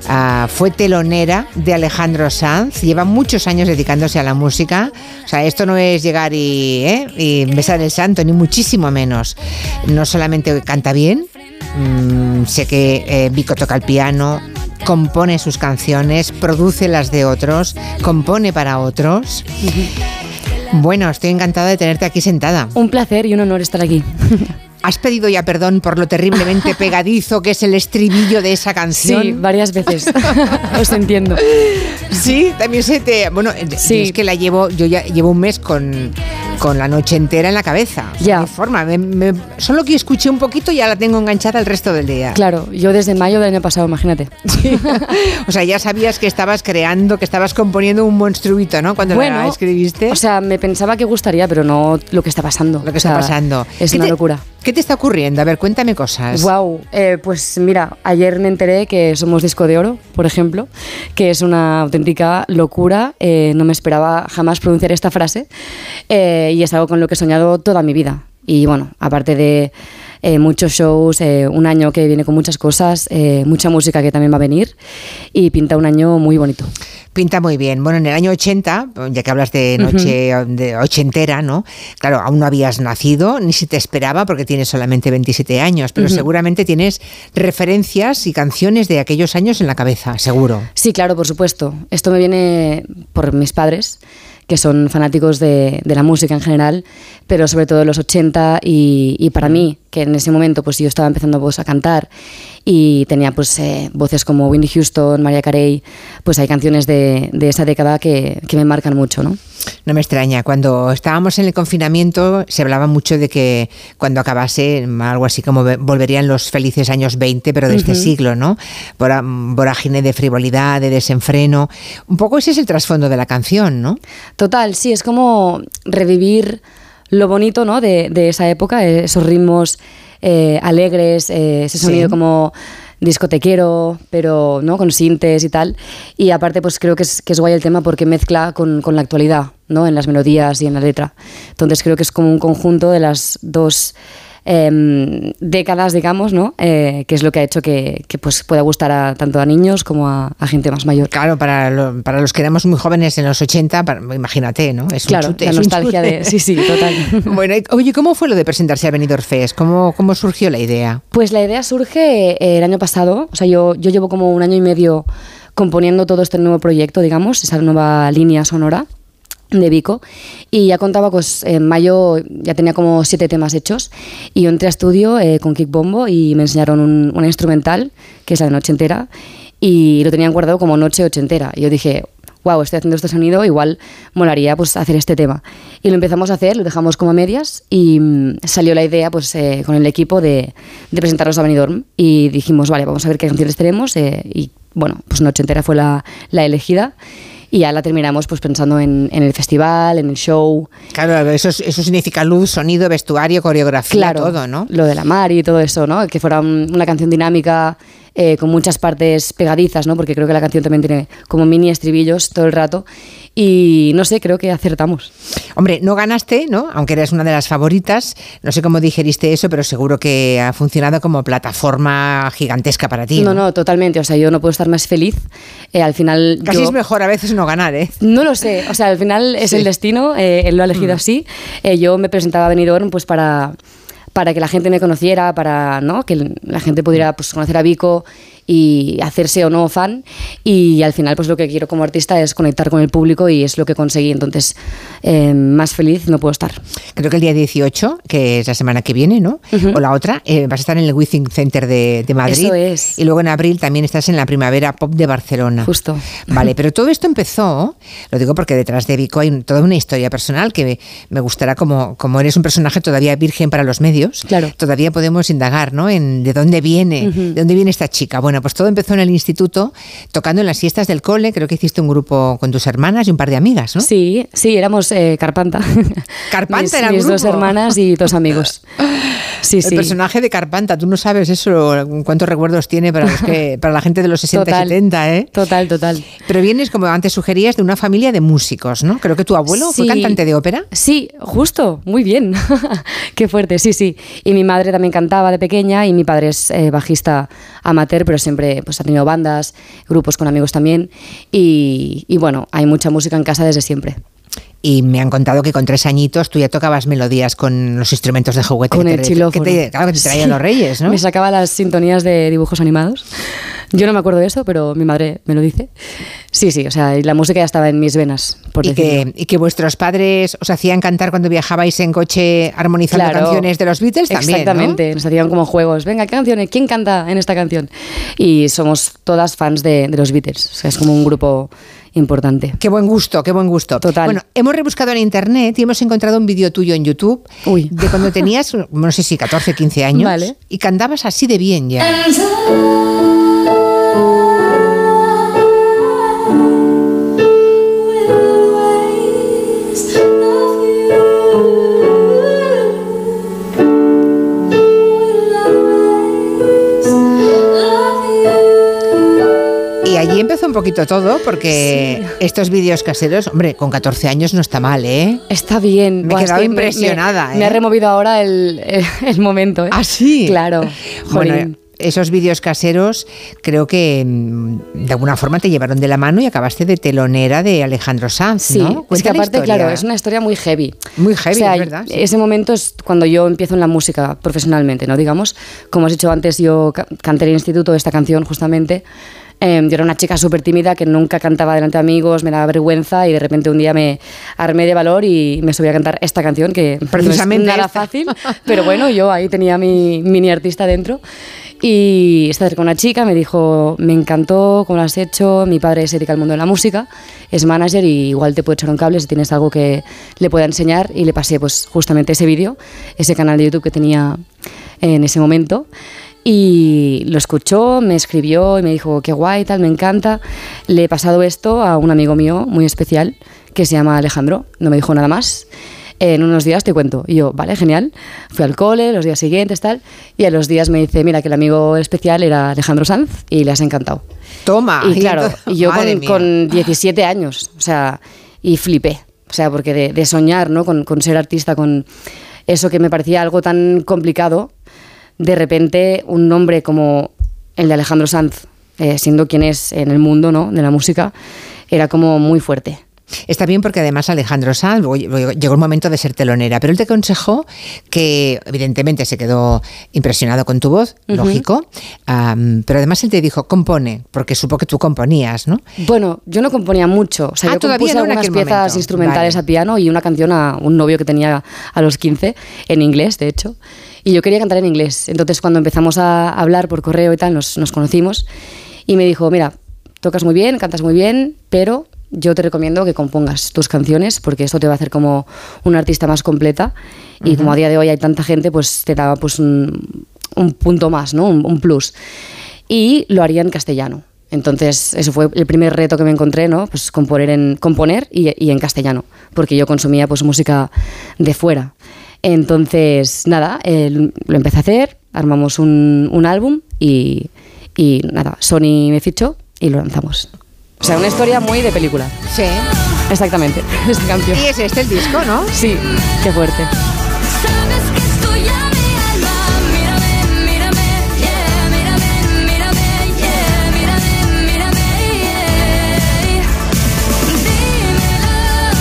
Ah, fue telonera de Alejandro Sanz. Lleva muchos años dedicándose a la música. O sea, esto no es llegar y, ¿eh? y besar el santo, ni muchísimo menos. No solamente canta bien, mm, sé que eh, Vico toca el piano, compone sus canciones, produce las de otros, compone para otros. Bueno, estoy encantada de tenerte aquí sentada. Un placer y un honor estar aquí. ¿Has pedido ya perdón por lo terriblemente pegadizo que es el estribillo de esa canción? Sí, varias veces. Os entiendo. Sí, también se te. Bueno, sí. es que la llevo. Yo ya llevo un mes con, con la noche entera en la cabeza. O sea, Ya. hay forma. Me- me- solo que escuché un poquito ya la tengo enganchada el resto del día. Claro, yo desde mayo del año pasado, imagínate. O sea, ya sabías que estabas creando, que estabas componiendo un monstruito, ¿no? Cuando Bueno, la escribiste. O sea, me pensaba que gustaría, pero no lo que está pasando. Lo que está pasando. Es ¿Qué una te- locura. ¿Qué te está ocurriendo? A ver, cuéntame cosas. Wow, pues mira, ayer me enteré que somos disco de oro, por ejemplo, que es una auténtica locura. eh, no me esperaba jamás pronunciar esta frase eh, y es algo con lo que he soñado toda mi vida. Y bueno, aparte de eh, muchos shows, eh, un año que viene con muchas cosas, eh, mucha música que también va a venir y pinta un año muy bonito. Pinta muy bien. Bueno, en el año 80, ya que hablas de noche de ochentera, ¿no? Claro, aún no habías nacido, ni se te esperaba porque tienes solamente 27 años, pero seguramente tienes referencias y canciones de aquellos años en la cabeza, seguro. Sí, claro, por supuesto. Esto me viene por mis padres, que son fanáticos de, la música en general, pero sobre todo de los 80 y, y para mí, que en ese momento pues yo estaba empezando pues, a cantar y tenía pues eh, voces como Whitney Houston, Mariah Carey, pues hay canciones de, de esa década que, que me marcan mucho, ¿no? No me extraña, cuando estábamos en el confinamiento se hablaba mucho de que cuando acabase algo así como ve- volverían los felices años 20, pero de este siglo, ¿no? Vora- Vorágine de frivolidad, de desenfreno. Un poco ese es el trasfondo de la canción, ¿no? Total, sí, es como revivir lo bonito ¿no? de, de esa época, esos ritmos eh, alegres, eh, ese Sí. sonido como discotequero, pero no con sintes y tal. Y aparte, pues creo que es, que es guay el tema porque mezcla con, con la actualidad, ¿no? En las melodías y en la letra. Entonces creo que es como un conjunto de las dos em, décadas, digamos, ¿no? Eh, que es lo que ha hecho que, que, pues, pueda gustar a, tanto a niños como a, a gente más mayor. Claro, para, lo- para los que éramos muy jóvenes en los 80, para- imagínate, ¿no? Es Claro, un chute. la es un nostalgia chute. de- sí, sí, total. bueno, oye, ¿cómo fue lo de presentarse al Benidorm Fest? ¿Cómo, ¿Cómo surgió la idea? Pues la idea surge eh, el año pasado, o sea, yo, yo llevo como un año y medio componiendo todo este nuevo proyecto, digamos, esa nueva línea sonora de Vico y ya contaba pues en mayo ya tenía como siete temas hechos y yo entré a estudio eh, con Kick Bombo y me enseñaron un, una instrumental que es la de noche entera y lo tenían guardado como noche ochentera y yo dije wow, estoy haciendo este sonido, igual molaría pues hacer este tema. Y lo empezamos a hacer, lo dejamos como a medias y mm, salió la idea pues eh, con el equipo de, de presentarlos a Benidorm y dijimos, vale, vamos a ver qué canciones tenemos eh, y bueno, pues Noche Entera fue la elegida y ya la terminamos pues pensando en, en el festival, en el show. Claro, eso, es- eso significa luz, sonido, vestuario, coreografía, Claro, todo, ¿no? Lo de la mar y todo eso, ¿no? Que fuera un- una canción dinámica eh, con muchas partes pegadizas, ¿no? Porque creo que la canción también tiene como mini estribillos todo el rato. Y no sé, creo que acertamos. Hombre, no ganaste, ¿no? Aunque eres una de las favoritas. No sé cómo digeriste eso, pero seguro que ha funcionado como plataforma gigantesca para ti. No, no, totalmente. O sea, yo no puedo estar más feliz. Eh, al final. Casi yo- es mejor a veces no ganar, ¿eh? No lo sé, o sea, al final es Sí. el destino, eh, él lo ha elegido Mm. así. Eh, yo me presentaba a Benidorm pues para, para que la gente me conociera, para ¿no? que la gente pudiera pues, conocer a Vico y hacerse o no fan. Y al final pues lo que quiero como artista es conectar con el público y es lo que conseguí. Entonces, eh, más feliz no puedo estar. Creo que el día 18, que es la semana que viene, ¿no? O la otra, eh, vas a estar en el Withing Center de, de Madrid. Eso es. Y luego en abril también estás en la Primavera Pop de Barcelona. Justo. Vale, pero todo esto empezó, lo digo porque detrás de Vico hay toda una historia personal que me, me gustará, como, como eres un personaje todavía virgen para los medios, Claro. todavía podemos indagar, ¿no? En de dónde viene, de dónde viene esta chica. Bueno, pues todo empezó en el instituto, tocando en las siestas del cole, creo que hiciste un grupo con tus hermanas y un par de amigas, ¿no? Sí, sí, éramos eh, Carpanta. Carpanta mis, era el mis dos grupo. hermanas y dos amigos. Sí, el sí. personaje de Carpanta, tú no sabes eso, cuántos recuerdos tiene para, los que, para la gente de los 60 Total. y 70, ¿eh? Total, total. Pero vienes, como antes sugerías, de una familia de músicos, ¿no? Creo que tu abuelo fue cantante de ópera. Sí, justo, muy bien. Qué fuerte, sí, sí. Y mi madre también cantaba de pequeña y mi padre es eh, bajista amateur, pero siempre pues, ha tenido bandas, grupos con amigos también. Y, y bueno, hay mucha música en casa desde siempre. Y me han contado que con tres añitos tú ya tocabas melodías con los instrumentos de juguete. Con que el te. Que te, claro, que te traían Sí. los reyes, ¿no? Me sacaba las sintonías de dibujos animados. Yo no me acuerdo de eso, pero mi madre me lo dice. Sí, sí, o sea, y la música ya estaba en mis venas, por Y decirlo. que, y que vuestros padres os hacían cantar cuando viajabais en coche armonizando Claro. canciones de los Beatles también, ¿no? Exactamente, nos hacían como juegos. Venga, ¿qué canciones? ¿Quién canta en esta canción? Y somos todas fans de, de los Beatles. O sea, es como un grupo importante. Qué buen gusto, qué buen gusto. Total. Bueno, hemos rebuscado en internet y hemos encontrado un vídeo tuyo en YouTube de cuando tenías, no sé si 14, 15 años, Vale. y cantabas así de bien ya. Empezó un poquito todo, porque estos vídeos caseros, hombre, con 14 años no está mal, ¿eh? Está bien. Me he quedado que me- impresionada, Me, me ha ¿eh? removido ahora el, el, el momento. ¿eh? ¿Ah, sí? Claro. Bueno, Jolín. esos vídeos caseros creo que mm, de alguna forma te llevaron de la mano y acabaste de telonera de Alejandro Sanz, Sí, ¿no? es que aparte, claro, es una historia muy heavy. Muy heavy, O sea, es verdad. sí. Ese momento es cuando yo empiezo en la música profesionalmente, ¿no? Digamos, como has dicho antes, yo ca- canté en el instituto esta canción justamente. Eh, yo era una chica súper tímida que nunca cantaba delante de amigos, me daba vergüenza y de repente un día me armé de valor y me subí a cantar esta canción que Precisamente no es nada esta. fácil, pero bueno, yo ahí tenía mi mini artista dentro. Y se acercó una chica, me dijo, me encantó cómo lo has hecho, mi padre se dedica al mundo de la música, es manager y igual te puede echar un cable si tienes algo que le pueda enseñar y le pasé pues justamente ese vídeo, ese canal de YouTube que tenía en ese momento y lo escuchó, me escribió y me dijo, qué guay, tal, me encanta. Le he pasado esto a un amigo mío muy especial que se llama Alejandro, no me dijo nada más. En unos días te cuento. Y yo, vale, genial. Fui al cole, los días siguientes, tal. Y a los días me dice, mira, que el amigo especial era Alejandro Sanz y le has encantado. Toma. Y claro, y yo con, con 17 años, o sea, y flipé. O sea, porque de, de soñar, ¿no? Con, con ser artista, con eso que me parecía algo tan complicado, de repente un nombre como el de Alejandro Sanz, eh, siendo quien es en el mundo, ¿no? De la música, era como muy fuerte. Está bien porque además Alejandro Sanz llegó el momento de ser telonera, pero él te aconsejó que evidentemente se quedó impresionado con tu voz, lógico, pero además él te dijo, compone, porque supo que tú componías, ¿no? Bueno, yo no componía mucho. O sea, Ah, yo todavía compuse no algunas piezas momento. instrumentales Vale. a piano y una canción a un novio que tenía a los 15, en inglés, de hecho. Y yo quería cantar en inglés. Entonces, cuando empezamos a hablar por correo y tal, nos, nos conocimos. Y me dijo, mira, tocas muy bien, cantas muy bien, pero yo te recomiendo que compongas tus canciones porque esto te va a hacer como una artista más completa y Ujú. como a día de hoy hay tanta gente, pues te da pues un, un punto más, ¿no? Un, un plus. Y lo haría en castellano. Entonces, eso fue el primer reto que me encontré, ¿no? Pues componer en, componer y, y en castellano, porque yo consumía pues música de fuera. Entonces, nada, eh, lo empecé a hacer, armamos un, un álbum y, y nada, Sony me fichó y lo lanzamos. O sea, una historia muy de película. Sí. Exactamente, esta canción. Y es este el disco, ¿no? Sí, qué fuerte.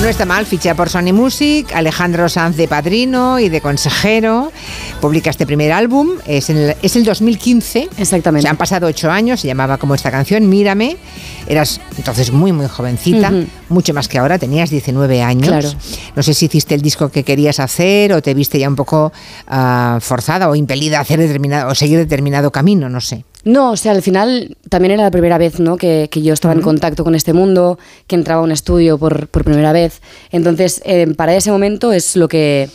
No está mal, ficha por Sony Music, Alejandro Sanz de padrino y de consejero. Publica este primer álbum, es, en el, es el 2015. Exactamente. O sea, han pasado ocho años, se llamaba como esta canción, Mírame. Eras entonces muy, muy jovencita, mucho más que ahora, tenías 19 años. Claro. No sé si hiciste el disco que querías hacer o te viste ya un poco ah, forzada o impelida a hacer determinado o seguir determinado camino, no sé. No, o sea, al final también era la primera vez ¿no? que, que yo estaba en contacto con este mundo, que entraba a un estudio por, por primera vez. Entonces, eh, para ese momento es lo que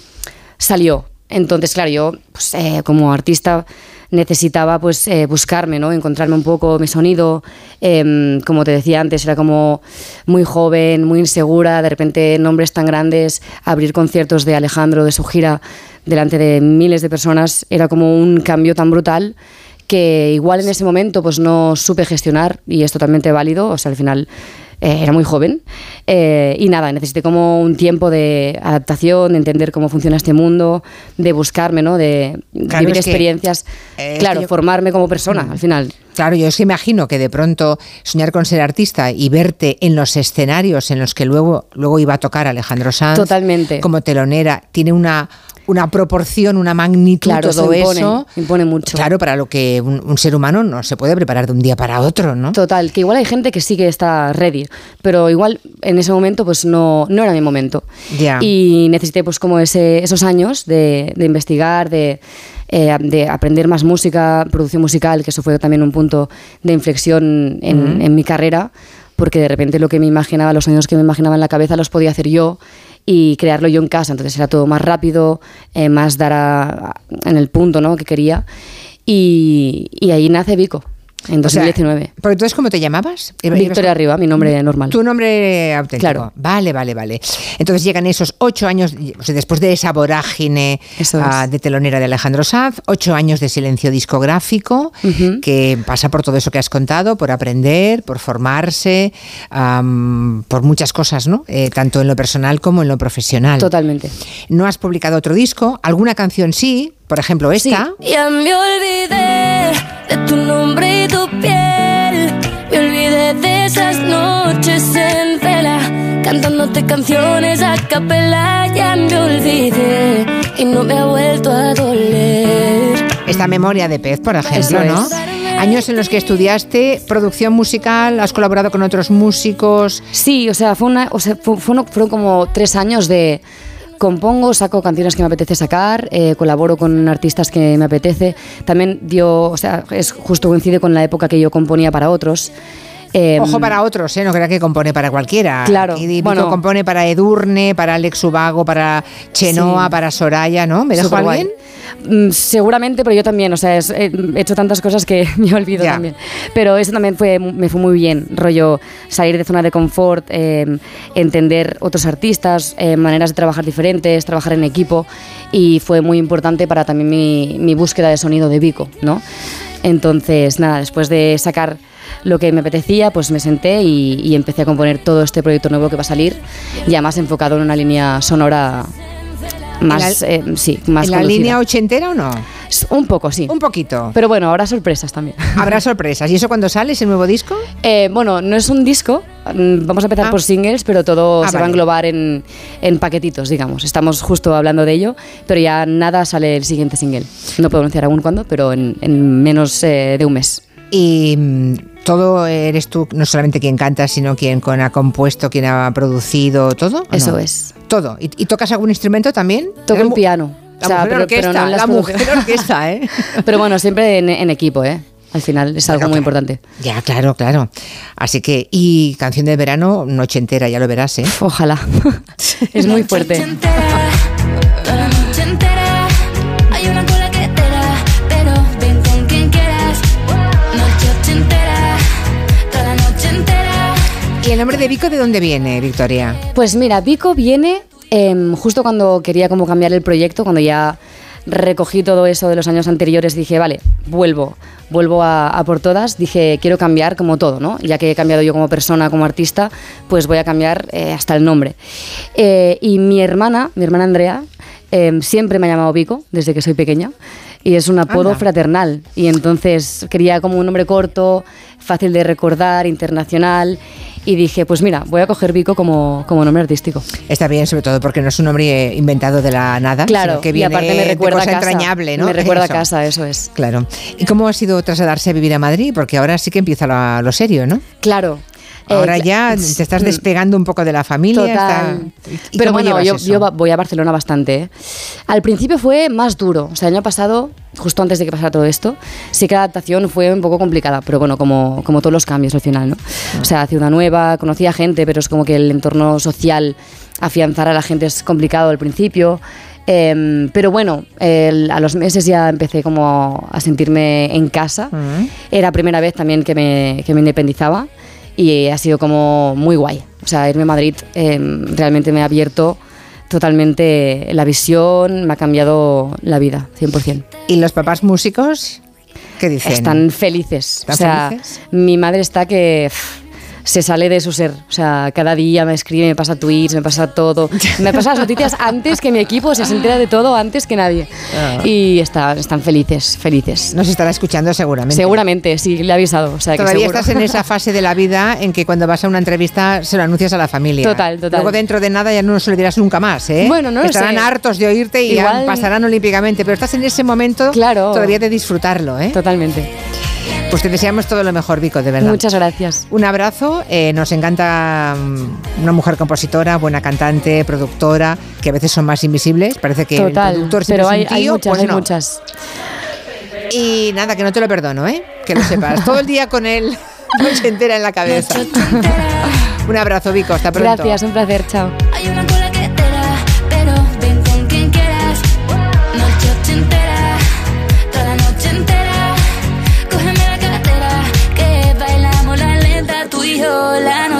salió. Entonces, claro, yo pues, eh, como artista necesitaba pues eh, buscarme, ¿no? encontrarme un poco mi sonido. Em, como te decía antes, era como muy joven, muy insegura, de repente nombres tan grandes, abrir conciertos de Alejandro, de su gira, delante de miles de personas, era como un cambio tan brutal que igual en ese momento pues no supe gestionar y es totalmente válido, o sea, al final eh, era muy joven eh, y nada, necesité como un tiempo de adaptación, de entender cómo funciona este mundo, de buscarme, ¿no? De Claro, vivir es que, experiencias, eh, claro, yo- formarme como persona al final. Claro, yo es que imagino que de pronto soñar con ser artista y verte en los escenarios en los que luego, luego iba a tocar Alejandro Sanz Totalmente. como telonera, tiene una, una proporción, una magnitud, Claro, todo eso impone, eso. impone mucho. Claro, para lo que un, un ser humano no se puede preparar de un día para otro, ¿no? Total, que igual hay gente que sí que está ready, pero igual en ese momento pues no, no era mi momento. Ya. Y necesité pues como ese, esos años de, de investigar, de, eh, de aprender más música, producción musical, que eso fue también un punto de inflexión en, en mi carrera, porque de repente lo que me imaginaba, los sonidos que me imaginaba en la cabeza los podía hacer yo y crearlo yo en casa, entonces era todo más rápido, eh, más dar en el punto ¿no? que quería. Y ahí nace Vico, en O sea, 2019. Porque entonces, ¿cómo te llamabas? Victoria Arriba, mi nombre normal. Tu nombre auténtico. Claro. Vale, vale, vale. Entonces llegan esos ocho años, o sea, después de esa vorágine ah, de telonera de Alejandro Sanz, ocho años de silencio discográfico, que pasa por todo eso que has contado, por aprender, por formarse, por muchas cosas, ¿no? Eh, tanto en lo personal como en lo profesional. Totalmente. No has publicado otro disco, alguna canción sí, por ejemplo esta. Ya me olvidé de tu nombre y tu piel. Me olvidé de esas noches en vela, cantándote canciones a capela. Ya me olvidé y no me ha vuelto a doler. Esta memoria de pez, por ejemplo, Eso ¿no? es. Años en los que estudiaste producción musical, has colaborado con otros músicos. Sí, o sea, fue una, o sea, fue- fueron, fueron como tres años de compongo, saco canciones que me apetece sacar, eh, colaboro con artistas que me apetece. También dio, o sea, es justo coincide con la época que yo componía para otros. Eh, Ojo para otros, ¿eh? no crea que compone para cualquiera. Claro, Vico bueno. compone para Edurne, para Alex Ubago, para Chenoa, Sí. para Soraya, ¿no? ¿Me dejo alguien? Mm, Seguramente, pero yo también, o sea, es- he he hecho tantas cosas que me olvido Ya. también. Pero eso también fue, me fue muy bien, rollo salir de zona de confort, eh, entender otros artistas, eh, maneras de trabajar diferentes, trabajar en equipo y fue muy importante para también mi, mi búsqueda de sonido de Vico, ¿no? Entonces, nada, después de sacar lo que me apetecía, pues me senté y, y empecé a componer todo este proyecto nuevo que va a salir, ya más enfocado en una línea sonora más, ¿En eh, sí, más ¿En la conducida. línea ochentera o no? Un poco, sí. Un poquito. Pero bueno, habrá sorpresas también. Habrá sorpresas. ¿Y eso cuando sale ese nuevo disco? Eh, bueno, no es un disco, mm, vamos a empezar Ah. por singles, pero todo Ah, se va a vale. englobar en, en paquetitos, digamos. Estamos justo hablando de ello, pero ya nada sale el siguiente single. No puedo anunciar aún cuándo, pero en, en menos eh, de un mes. Y todo eres tú, no solamente quien canta, sino quien con ha compuesto, quien ha producido, todo. ¿o Eso no? es. Todo. ¿Y, y tocas algún instrumento también? Toco el piano. La mujer orquesta, en las la mujer orquesta, ¿eh? pero bueno, siempre en, en equipo, ¿eh? Al final es algo muy importante. Ya, claro, claro. Así que, y canción de verano, noche entera, ya lo verás, ¿eh? Ojalá. es muy fuerte. ¿Y el nombre de Vico de dónde viene, Victoria? Pues mira, Vico viene em, justo cuando quería como cambiar el proyecto, cuando ya recogí todo eso de los años anteriores, dije, vale, vuelvo, vuelvo a, a por todas, dije, quiero cambiar como todo, ¿no? Ya que he cambiado yo como persona, como artista, pues voy a cambiar eh, hasta el nombre. Eh, y mi hermana, mi hermana Andrea, em, siempre me ha llamado Vico, desde que soy pequeña. Y es un apodo Anda. fraternal. Y entonces quería como un nombre corto, fácil de recordar, internacional. Y dije, pues mira, voy a coger Vico como, como nombre artístico. Está bien, sobre todo porque no es un nombre inventado de la nada, Claro, sino que y viene aparte me de recuerda cosa a casa. entrañable, ¿no? Me recuerda Eso. a casa, eso es. Claro. ¿Y cómo ha sido trasladarse a vivir a Madrid? Porque ahora sí que empieza lo, lo serio, ¿no? Claro. Ahora Eh, ya te estás mm. despegando un poco de la familia. Total. está- ¿Y Pero bueno, yo, yo voy a Barcelona bastante. ¿eh? Al principio fue más duro. O sea, el año pasado, justo antes de que pasara todo esto, sí que la adaptación fue un poco complicada. Pero bueno, como, como todos los cambios al final, ¿no? O sea, ciudad nueva, conocía gente, pero es como que el entorno social, afianzar a la gente es complicado al principio. Em, pero bueno, a los meses ya empecé como a sentirme en casa. Era primera vez también que me, que me independizaba y ha sido como muy guay. O sea, irme a Madrid em, realmente me ha abierto totalmente la visión, me ha cambiado la vida, 100%. ¿Y los papás músicos? ¿Qué dicen? Están felices. ¿Están o sea, felices? mi madre está que pff, se sale de su ser. O sea, cada día me escribe, me pasa tweets, me pasa todo. Me pasa las noticias antes que mi equipo, o sea, se entera de todo antes que nadie. Ah. Y está, están felices, felices. Nos estará escuchando seguramente. Seguramente, sí, le he avisado. O sea, que Todavía seguro. estás en esa fase de la vida en que cuando vas a una entrevista se lo anuncias a la familia. Total, total. Luego dentro de nada ya no se lo dirás nunca más, ¿eh? Bueno, no lo Estarán sé. hartos de oírte y ya Igual- pasarán olímpicamente, pero estás en ese momento Claro. todavía de disfrutarlo, ¿eh? Totalmente. Pues te deseamos todo lo mejor, Vico, de verdad. Muchas gracias. Un abrazo, eh, nos encanta mm, una mujer compositora, buena cantante, productora, que a veces son más invisibles, parece que el productor siempre pero es hay, un tío, hay muchas, pues hay muchas. Y nada, que no te lo perdono, ¿eh? Que lo sepas. Todo el día con él, noche entera en la cabeza. Un abrazo, Vico, hasta pronto. Gracias, un placer, chao.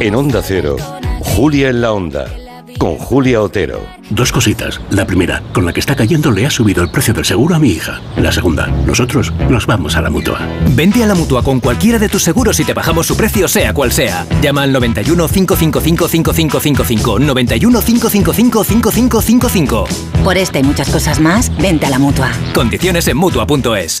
En Onda Cero, Julia en la Onda, con Julia Otero. Dos cositas. La primera, con la que está cayendo le ha subido el precio del seguro a mi hija. La segunda, nosotros nos vamos a la mutua. Vente a la mutua con cualquiera de tus seguros y te bajamos su precio, sea cual sea. Llama al 91 555 5555. 91 555 5555. Por esta y muchas cosas más, vente a la mutua. Condiciones en mutua.es.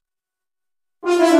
you.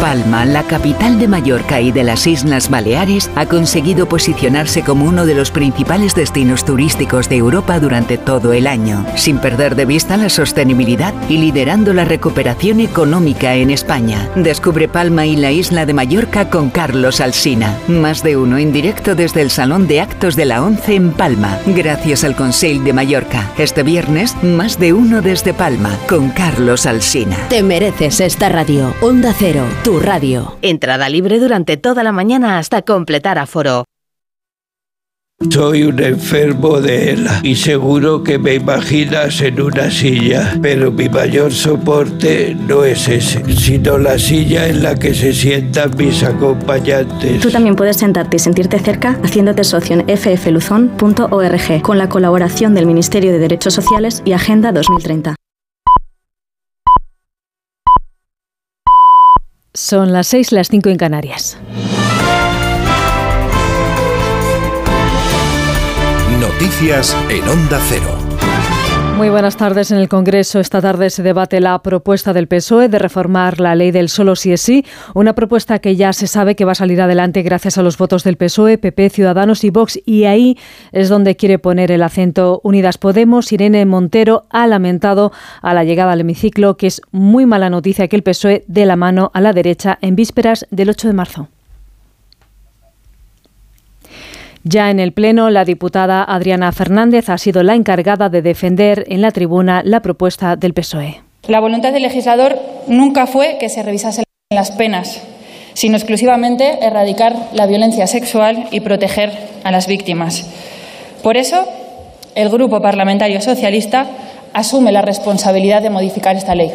Palma, la capital de Mallorca y de las Islas Baleares, ha conseguido posicionarse como uno de los principales destinos turísticos de Europa durante todo el año, sin perder de vista la sostenibilidad y liderando la recuperación económica en España. Descubre Palma y la isla de Mallorca con Carlos Alsina. Más de uno en directo desde el Salón de Actos de la ONCE en Palma, gracias al Consell de Mallorca. Este viernes, más de uno desde Palma, con Carlos Alsina. Te mereces esta radio. Onda Cero, tu radio. Entrada libre durante toda la mañana hasta completar aforo. Soy un enfermo de ELA y seguro que me imaginas en una silla, pero mi mayor soporte no es ese, sino la silla en la que se sientan mis acompañantes. Tú también puedes sentarte y sentirte cerca haciéndote socio en ffluzon.org con la colaboración del Ministerio de Derechos Sociales y Agenda 2030. Son las 6, las 5 en Canarias. Noticias en Onda Cero. Muy buenas tardes. En el Congreso esta tarde se debate la propuesta del PSOE de reformar la ley del solo si es sí, una propuesta que ya se sabe que va a salir adelante gracias a los votos del PSOE, PP, Ciudadanos y Vox y ahí es donde quiere poner el acento Unidas Podemos. Irene Montero ha lamentado a la llegada al hemiciclo que es muy mala noticia que el PSOE dé la mano a la derecha en vísperas del 8 de marzo. Ya en el Pleno, la diputada Adriana Fernández ha sido la encargada de defender en la tribuna la propuesta del PSOE. La voluntad del legislador nunca fue que se revisasen las penas, sino exclusivamente erradicar la violencia sexual y proteger a las víctimas. Por eso, el Grupo Parlamentario Socialista asume la responsabilidad de modificar esta ley.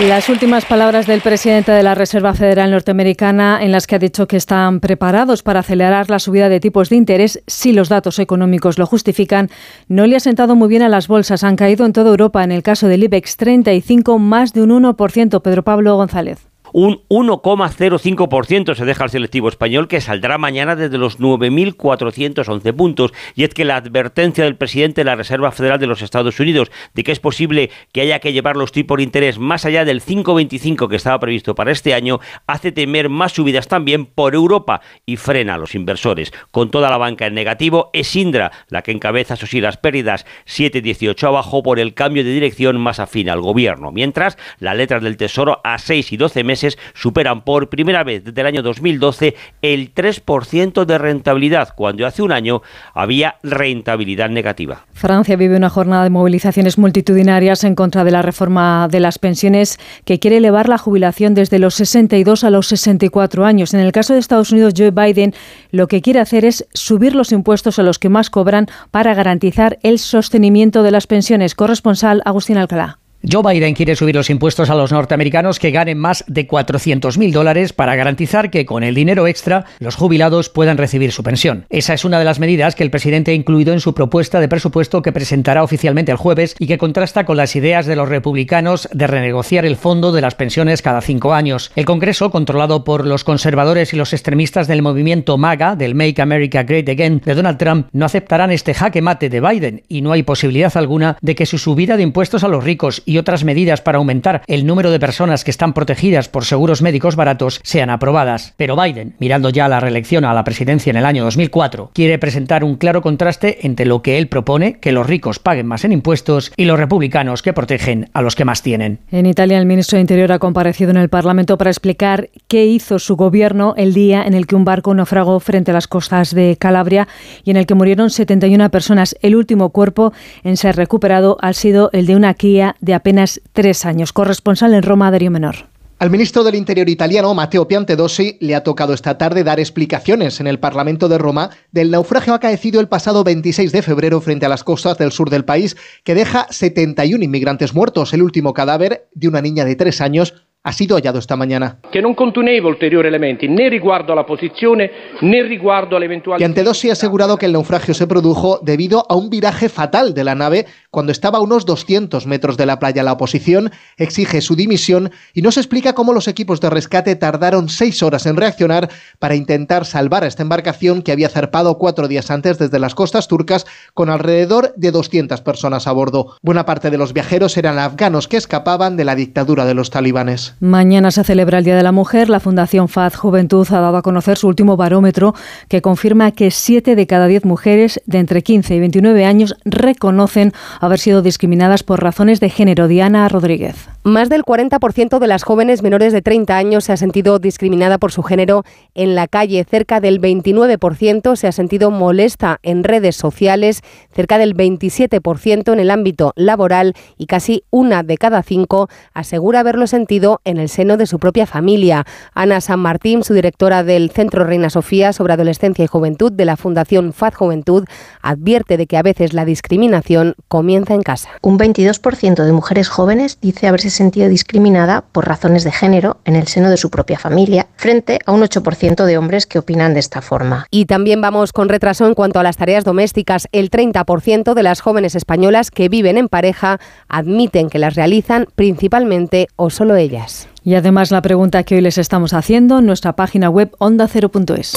Las últimas palabras del presidente de la Reserva Federal Norteamericana en las que ha dicho que están preparados para acelerar la subida de tipos de interés si los datos económicos lo justifican, no le ha sentado muy bien a las bolsas. Han caído en toda Europa, en el caso del IBEX 35, más de un 1%. Pedro Pablo González un 1,05% se deja el selectivo español que saldrá mañana desde los 9.411 puntos. Y es que la advertencia del presidente de la Reserva Federal de los Estados Unidos de que es posible que haya que llevar los tipos de interés más allá del 5,25 que estaba previsto para este año hace temer más subidas también por Europa y frena a los inversores. Con toda la banca en negativo, es Indra la que encabeza, eso sí, las pérdidas 7,18 abajo por el cambio de dirección más afín al gobierno. Mientras, las letras del Tesoro a 6 y 12 meses superan por primera vez desde el año 2012 el 3% de rentabilidad, cuando hace un año había rentabilidad negativa. Francia vive una jornada de movilizaciones multitudinarias en contra de la reforma de las pensiones que quiere elevar la jubilación desde los 62 a los 64 años. En el caso de Estados Unidos, Joe Biden lo que quiere hacer es subir los impuestos a los que más cobran para garantizar el sostenimiento de las pensiones. Corresponsal Agustín Alcalá. Joe Biden quiere subir los impuestos a los norteamericanos que ganen más de 400.000 dólares para garantizar que con el dinero extra los jubilados puedan recibir su pensión. Esa es una de las medidas que el presidente ha incluido en su propuesta de presupuesto que presentará oficialmente el jueves y que contrasta con las ideas de los republicanos de renegociar el fondo de las pensiones cada cinco años. El Congreso, controlado por los conservadores y los extremistas del movimiento MAGA, del Make America Great Again de Donald Trump, no aceptarán este jaque mate de Biden y no hay posibilidad alguna de que su subida de impuestos a los ricos y otras medidas para aumentar el número de personas que están protegidas por seguros médicos baratos sean aprobadas. Pero Biden, mirando ya la reelección a la presidencia en el año 2004, quiere presentar un claro contraste entre lo que él propone, que los ricos paguen más en impuestos, y los republicanos que protegen a los que más tienen. En Italia, el ministro de Interior ha comparecido en el Parlamento para explicar qué hizo su gobierno el día en el que un barco naufragó frente a las costas de Calabria y en el que murieron 71 personas. El último cuerpo en ser recuperado ha sido el de una Kia de apenas tres años. Corresponsal en Roma, Darío Menor. Al ministro del Interior italiano, Matteo Piantedosi, le ha tocado esta tarde dar explicaciones en el Parlamento de Roma del naufragio acaecido el pasado 26 de febrero frente a las costas del sur del país, que deja 71 inmigrantes muertos. El último cadáver de una niña de tres años ha sido hallado esta mañana. Que no conteneva ulteriori elementi né riguardo a la posizione né riguardo all'eventuale. Piantedosi ha asegurado que el naufragio se produjo debido a un viraje fatal de la nave cuando estaba a unos 200 metros de la playa. La oposición exige su dimisión y no se explica cómo los equipos de rescate tardaron seis horas en reaccionar para intentar salvar a esta embarcación que había zarpado cuatro días antes desde las costas turcas con alrededor de 200 personas a bordo. Buena parte de los viajeros eran afganos que escapaban de la dictadura de los talibanes. Mañana se celebra el Día de la Mujer. La Fundación FAD Juventud ha dado a conocer su último barómetro que confirma que 7 de cada 10 mujeres de entre 15 y 29 años reconocen haber sido discriminadas por razones de género. Diana Rodríguez. Más del 40% de las jóvenes menores de 30 años se ha sentido discriminada por su género en la calle, cerca del 29% se ha sentido molesta en redes sociales, cerca del 27% en el ámbito laboral y casi una de cada cinco asegura haberlo sentido en el seno de su propia familia. Ana San Martín, su directora del Centro Reina Sofía sobre Adolescencia y Juventud de la Fundación FAD Juventud, advierte de que a veces la discriminación comienza en casa. Un 22% de mujeres jóvenes dice haberse sentido discriminada por razones de género en el seno de su propia familia, frente a un 8% de hombres que opinan de esta forma. Y también vamos con retraso en cuanto a las tareas domésticas. El 30% de las jóvenes españolas que viven en pareja admiten que las realizan principalmente o solo ellas. Y además la pregunta que hoy les estamos haciendo en nuestra página web onda0.es.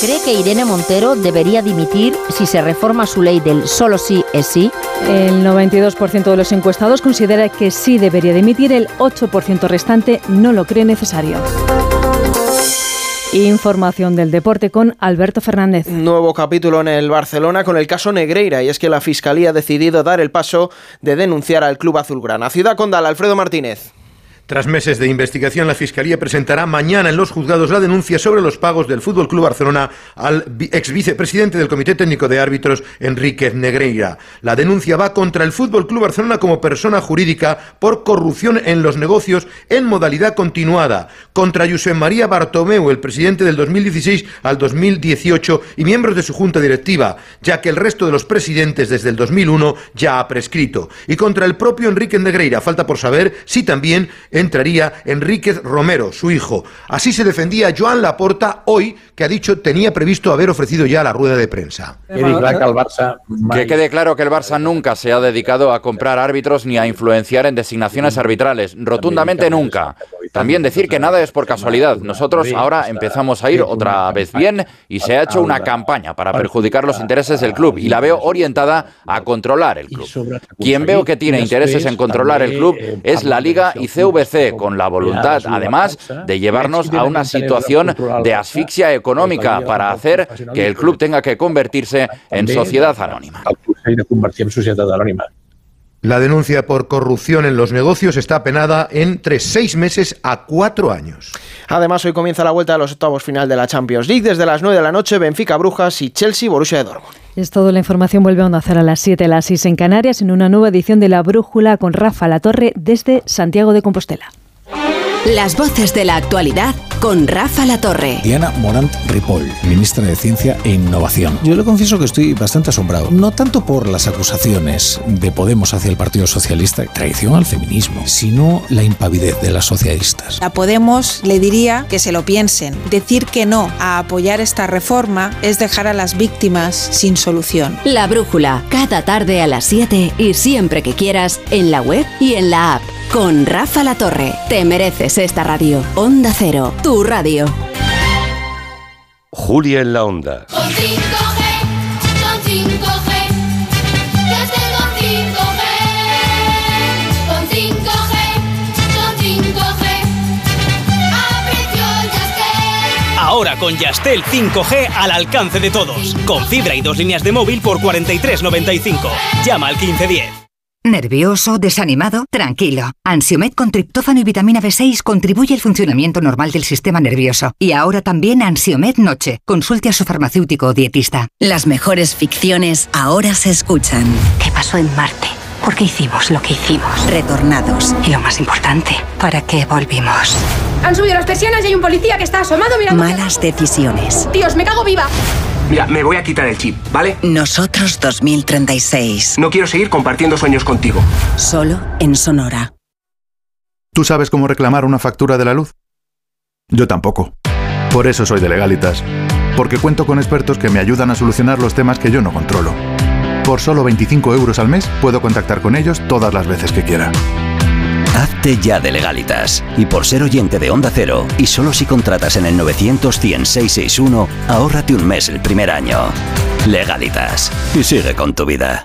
¿Cree que Irene Montero debería dimitir si se reforma su ley del solo sí es sí? El 92% de los encuestados considera que sí debería dimitir, el 8% restante no lo cree necesario. Información del deporte con Alberto Fernández. Nuevo capítulo en el Barcelona con el caso Negreira y es que la Fiscalía ha decidido dar el paso de denunciar al Club Azulgrana. Ciudad Condal, Alfredo Martínez. Tras meses de investigación, la Fiscalía presentará mañana en los juzgados la denuncia sobre los pagos del Fútbol Club Barcelona al ex vicepresidente del Comité Técnico de Árbitros, Enríquez Negreira. La denuncia va contra el Fútbol Club Barcelona como persona jurídica por corrupción en los negocios en modalidad continuada, contra José María Bartomeu, el presidente del 2016 al 2018 y miembros de su junta directiva, ya que el resto de los presidentes desde el 2001 ya ha prescrito, y contra el propio Enríquez Negreira. Falta por saber si también entraría Enríquez Romero, su hijo. Así se defendía Joan Laporta hoy, que ha dicho tenía previsto haber ofrecido ya la rueda de prensa. Que quede claro que el Barça nunca se ha dedicado a comprar árbitros ni a influenciar en designaciones arbitrales, rotundamente nunca. También decir que nada es por casualidad. Nosotros ahora empezamos a ir otra vez bien y se ha hecho una campaña para perjudicar los intereses del club y la veo orientada a controlar el club. Quien veo que tiene intereses en controlar el club es la Liga y CVC, con la voluntad, además, de llevarnos a una situación de asfixia económica para hacer que el club tenga que convertirse en sociedad anónima. La denuncia por corrupción en los negocios está penada entre seis meses a cuatro años. Además, hoy comienza la vuelta de los octavos final de la Champions League. Desde las 9 de la noche, Benfica Brujas y Chelsea Borussia de Dortmund. Es todo, la información vuelve a Onda Cero a las 7, a las 6 en Canarias, en una nueva edición de La Brújula con Rafa La Torre desde Santiago de Compostela. Las voces de la actualidad con Rafa La Torre. Diana Morant Ripoll, ministra de Ciencia e Innovación. Yo le confieso que estoy bastante asombrado, no tanto por las acusaciones de Podemos hacia el Partido Socialista, traición al feminismo, sino la impavidez de las socialistas. A Podemos le diría que se lo piensen. Decir que no a apoyar esta reforma es dejar a las víctimas sin solución. La Brújula, cada tarde a las 7 y siempre que quieras, en la web y en la app. Con Rafa La Torre. Te mereces esta radio. Onda Cero, tu radio. Julia en la Onda. Con 5G, con 5G, ya tengo 5G. Con 5G, con 5G, a precio Yastel. Ahora con Yastel 5G al alcance de todos. Con fibra y dos líneas de móvil por 43.95. Llama al 1510. ¿Nervioso? ¿Desanimado? Tranquilo. Ansiomed con triptófano y vitamina B6 contribuye al funcionamiento normal del sistema nervioso. Y ahora también Ansiomed Noche. Consulte a su farmacéutico o dietista. Las mejores ficciones ahora se escuchan. ¿Qué pasó en Marte? ¿Por qué hicimos lo que hicimos? Retornados. Y lo más importante, ¿para qué volvimos? Han subido las persianas y hay un policía que está asomado mirando. Malas decisiones. Dios, me cago viva. Mira, me voy a quitar el chip, ¿vale? Nosotros 2036. No quiero seguir compartiendo sueños contigo. Solo en Sonora. ¿Tú sabes cómo reclamar una factura de la luz? Yo tampoco. Por eso soy de Legalitas. Porque cuento con expertos que me ayudan a solucionar los temas que yo no controlo. Por solo 25 euros al mes puedo contactar con ellos todas las veces que quiera. Hazte ya de legalitas. Y por ser oyente de Onda Cero, y solo si contratas en el 900 100 661, ahórrate un mes el primer año. Legalitas. Y sigue con tu vida.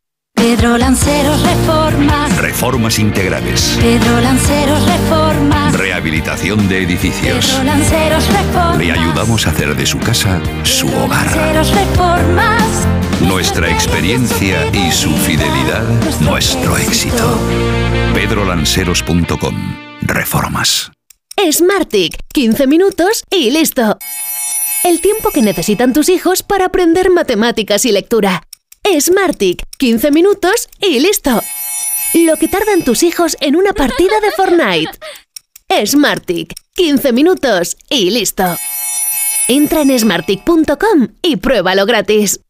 Pedro Lanceros Reformas. Reformas integrales. Pedro Lanceros Reformas. Rehabilitación de edificios. Pedro Lanceros Reformas. Le ayudamos a hacer de su casa su hogar. Lanceros Reformas. Nuestra experiencia y su fidelidad, nuestro éxito. pedrolanceros.com. Reformas. Smartick, 15 minutos y listo. El tiempo que necesitan tus hijos para aprender matemáticas y lectura. Smartick, 15 minutos y listo. Lo que tardan tus hijos en una partida de Fortnite. Smartick, 15 minutos y listo. Entra en smartick.com y pruébalo gratis.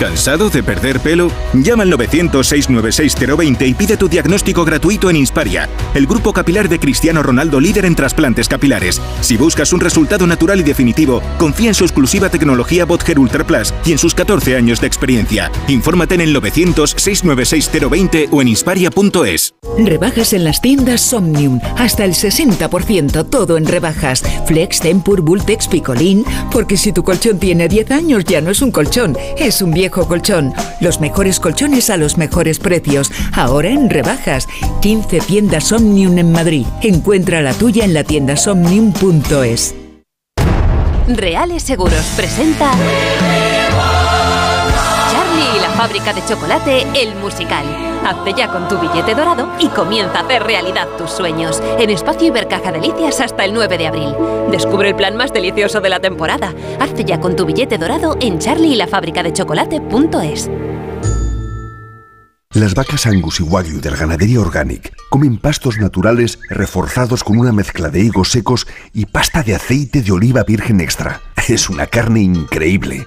¿Cansado de perder pelo? Llama al 900-696-020 y pide tu diagnóstico gratuito en Insparia, el grupo capilar de Cristiano Ronaldo líder en trasplantes capilares. Si buscas un resultado natural y definitivo, confía en su exclusiva tecnología Botger Ultra Plus y en sus 14 años de experiencia. Infórmate en el 900-696-020 o en insparia.es. Rebajas en las tiendas Somnium. Hasta el 60%, todo en rebajas. Flex, Tempur, Bultex, Picolín. Porque si tu colchón tiene 10 años ya no es un colchón, es un viejo colchón. Los mejores colchones a los mejores precios. Ahora en rebajas. 15 tiendas Omnium en Madrid. Encuentra la tuya en la tienda somnium.es. Reales Seguros presenta fábrica de chocolate, el musical. Hazte ya con tu billete dorado y comienza a hacer realidad tus sueños. En Espacio Ibercaja Delicias hasta el 9 de abril. Descubre el plan más delicioso de la temporada. Hazte ya con tu billete dorado en chocolate.es. Las vacas Angus y Wagyu de la ganadería Organic comen pastos naturales reforzados con una mezcla de higos secos y pasta de aceite de oliva virgen extra. Es una carne increíble.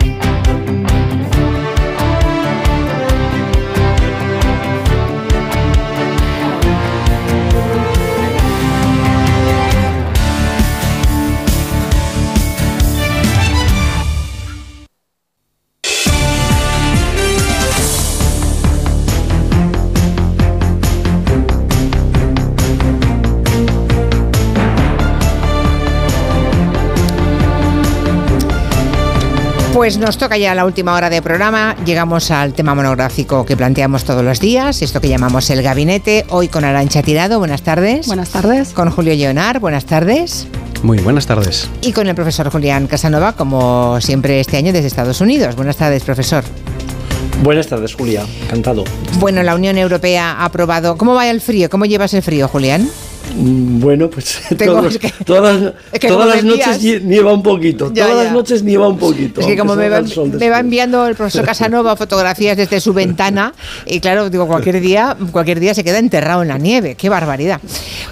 Pues nos toca ya la última hora de programa. Llegamos al tema monográfico que planteamos todos los días, esto que llamamos el gabinete. Hoy con Arancha Tirado, buenas tardes. Buenas tardes. Con Julio Leonar, buenas tardes. Muy buenas tardes. Y con el profesor Julián Casanova, como siempre este año desde Estados Unidos. Buenas tardes, profesor. Buenas tardes, Julia. Encantado. Bueno, la Unión Europea ha aprobado. ¿Cómo va el frío? ¿Cómo llevas el frío, Julián? Mm, Bueno, pues todos- que- todas, es que todas las noches nieva un poquito. Ya, todas ya. las noches nieva un poquito. Es que como va, me va enviando el profesor Casanova fotografías desde su ventana y claro, digo, cualquier día, cualquier día se queda enterrado en la nieve. ¡Qué barbaridad!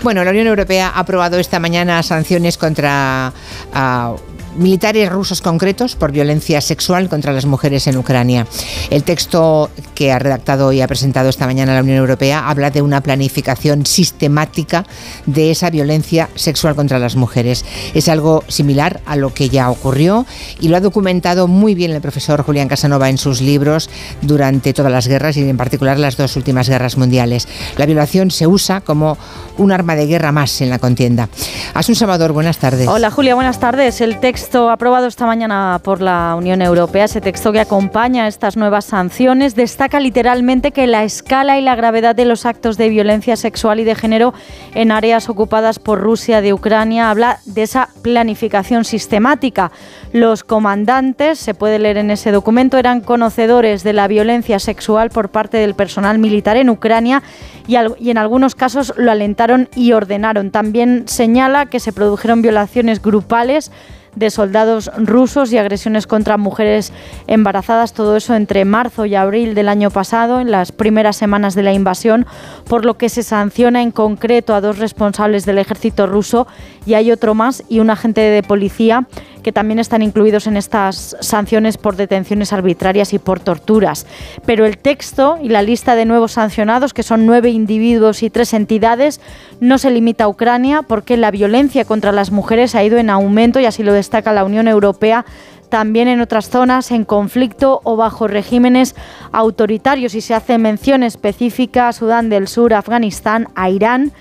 Bueno, la Unión Europea ha aprobado esta mañana sanciones contra ah, militares rusos concretos por violencia sexual contra las mujeres en Ucrania. El texto que ha redactado y ha presentado esta mañana la Unión Europea habla de una planificación sistemática de esa violencia sexual contra las mujeres. Es algo similar a lo que ya ocurrió y lo ha documentado muy bien el profesor Julián Casanova en sus libros durante todas las guerras y en particular las dos últimas guerras mundiales. La violación se usa como un arma de guerra más en la contienda. Asun Salvador, buenas tardes. Hola Julia, buenas tardes. El texto aprobado esta mañana por la Unión Europea, ese texto que acompaña estas nuevas sanciones, destaca literalmente que la escala y la gravedad de los actos de violencia sexual y de género en áreas ocupadas por Rusia de Ucrania habla de esa planificación sistemática. Los comandantes, se puede leer en ese documento, eran conocedores de la violencia sexual por parte del personal militar en Ucrania y, en algunos casos lo alentaron y ordenaron. También señala que se produjeron violaciones grupales de soldados rusos y agresiones contra mujeres embarazadas, todo eso entre marzo y abril del año pasado, en las primeras semanas de la invasión, por lo que se sanciona en concreto a dos responsables del ejército ruso y hay otro más y un agente de policía que también están incluidos en estas sanciones por detenciones arbitrarias y por torturas. Pero el texto y la lista de nuevos sancionados, que son nueve individuos y tres entidades, no se limita a Ucrania porque la violencia contra las mujeres ha ido en aumento y así lo destaca la Unión Europea también en otras zonas en conflicto o bajo regímenes autoritarios y se hace mención específica a Sudán del Sur, Afganistán, a Irán,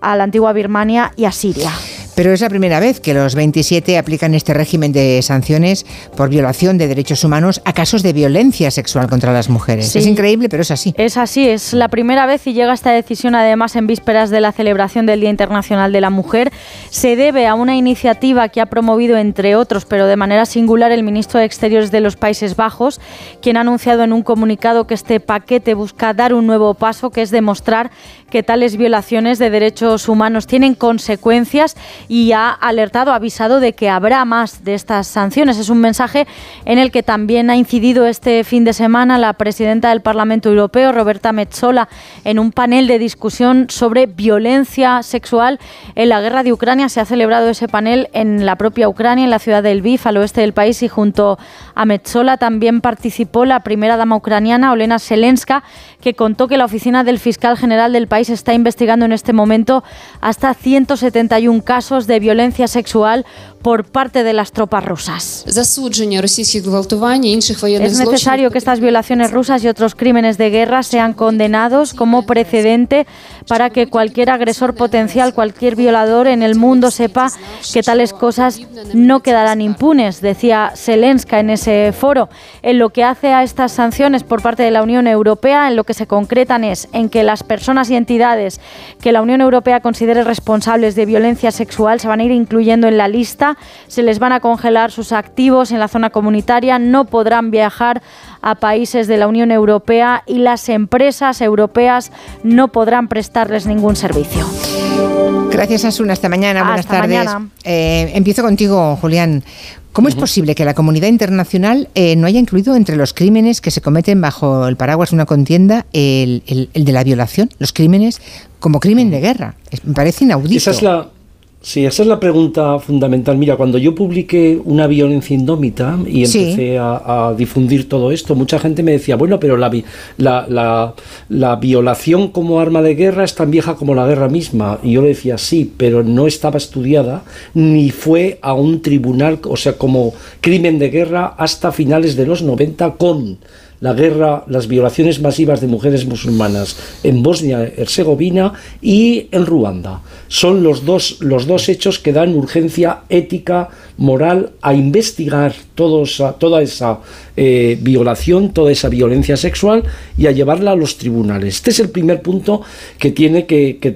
a la antigua Birmania y a Siria. Pero es la primera vez que los 27 aplican este régimen de sanciones por violación de derechos humanos a casos de violencia sexual contra las mujeres. Es increíble, pero es así. Es así, es la primera vez y llega esta decisión además en vísperas de la celebración del Día Internacional de la Mujer. Se debe a una iniciativa que ha promovido, entre otros, pero de manera singular, el ministro de Exteriores de los Países Bajos, quien ha anunciado en un comunicado que este paquete busca dar un nuevo paso, que es demostrar que tales violaciones de derechos humanos tienen consecuencias y ha alertado, avisado de que habrá más de estas sanciones. Es un mensaje en el que también ha incidido este fin de semana la presidenta del Parlamento Europeo, Roberta Metsola, en un panel de discusión sobre violencia sexual en la guerra de Ucrania. Se ha celebrado ese panel en la propia Ucrania, en la ciudad de Lviv, al oeste del país, y junto a Metsola también participó la primera dama ucraniana, Olena Selenska, que contó que la oficina del fiscal general del país está investigando en este momento hasta 171 casos de violencia sexual por parte de las tropas rusas. Es necesario que estas violaciones rusas y otros crímenes de guerra sean condenados como precedente para que cualquier agresor potencial, cualquier violador en el mundo sepa que tales cosas no quedarán impunes, decía Zelenska en ese foro. En lo que hace a estas sanciones por parte de la Unión Europea, en lo que se concretan es en que las personas y entidades que la Unión Europea considere responsables de violencia sexual se van a ir incluyendo en la lista se les van a congelar sus activos en la zona comunitaria, no podrán viajar a países de la Unión Europea y las empresas europeas no podrán prestarles ningún servicio. Gracias, Asuna. Hasta mañana. Buenas tardes. Eh, empiezo contigo, Julián. ¿Cómo es posible que la comunidad internacional eh, no haya incluido entre los crímenes que se cometen bajo el paraguas de una contienda el, de la violación, los crímenes como crimen de guerra? me parece inaudito. Esa es la, Sí, esa es la pregunta fundamental. Mira, cuando yo publiqué una violencia indómita y empecé a, difundir todo esto, mucha gente me decía, bueno, pero la, la, la, violación como arma de guerra es tan vieja como la guerra misma. Y yo le decía, sí, pero no estaba estudiada ni fue a un tribunal, o sea, como crimen de guerra hasta finales de los 90 con la guerra, las violaciones masivas de mujeres musulmanas en Bosnia-Herzegovina y en Ruanda. Son los dos, los dos hechos que dan urgencia ética, moral, a investigar toda esa eh, violación, toda esa violencia sexual y a llevarla a los tribunales. Este es el primer punto que tiene que, que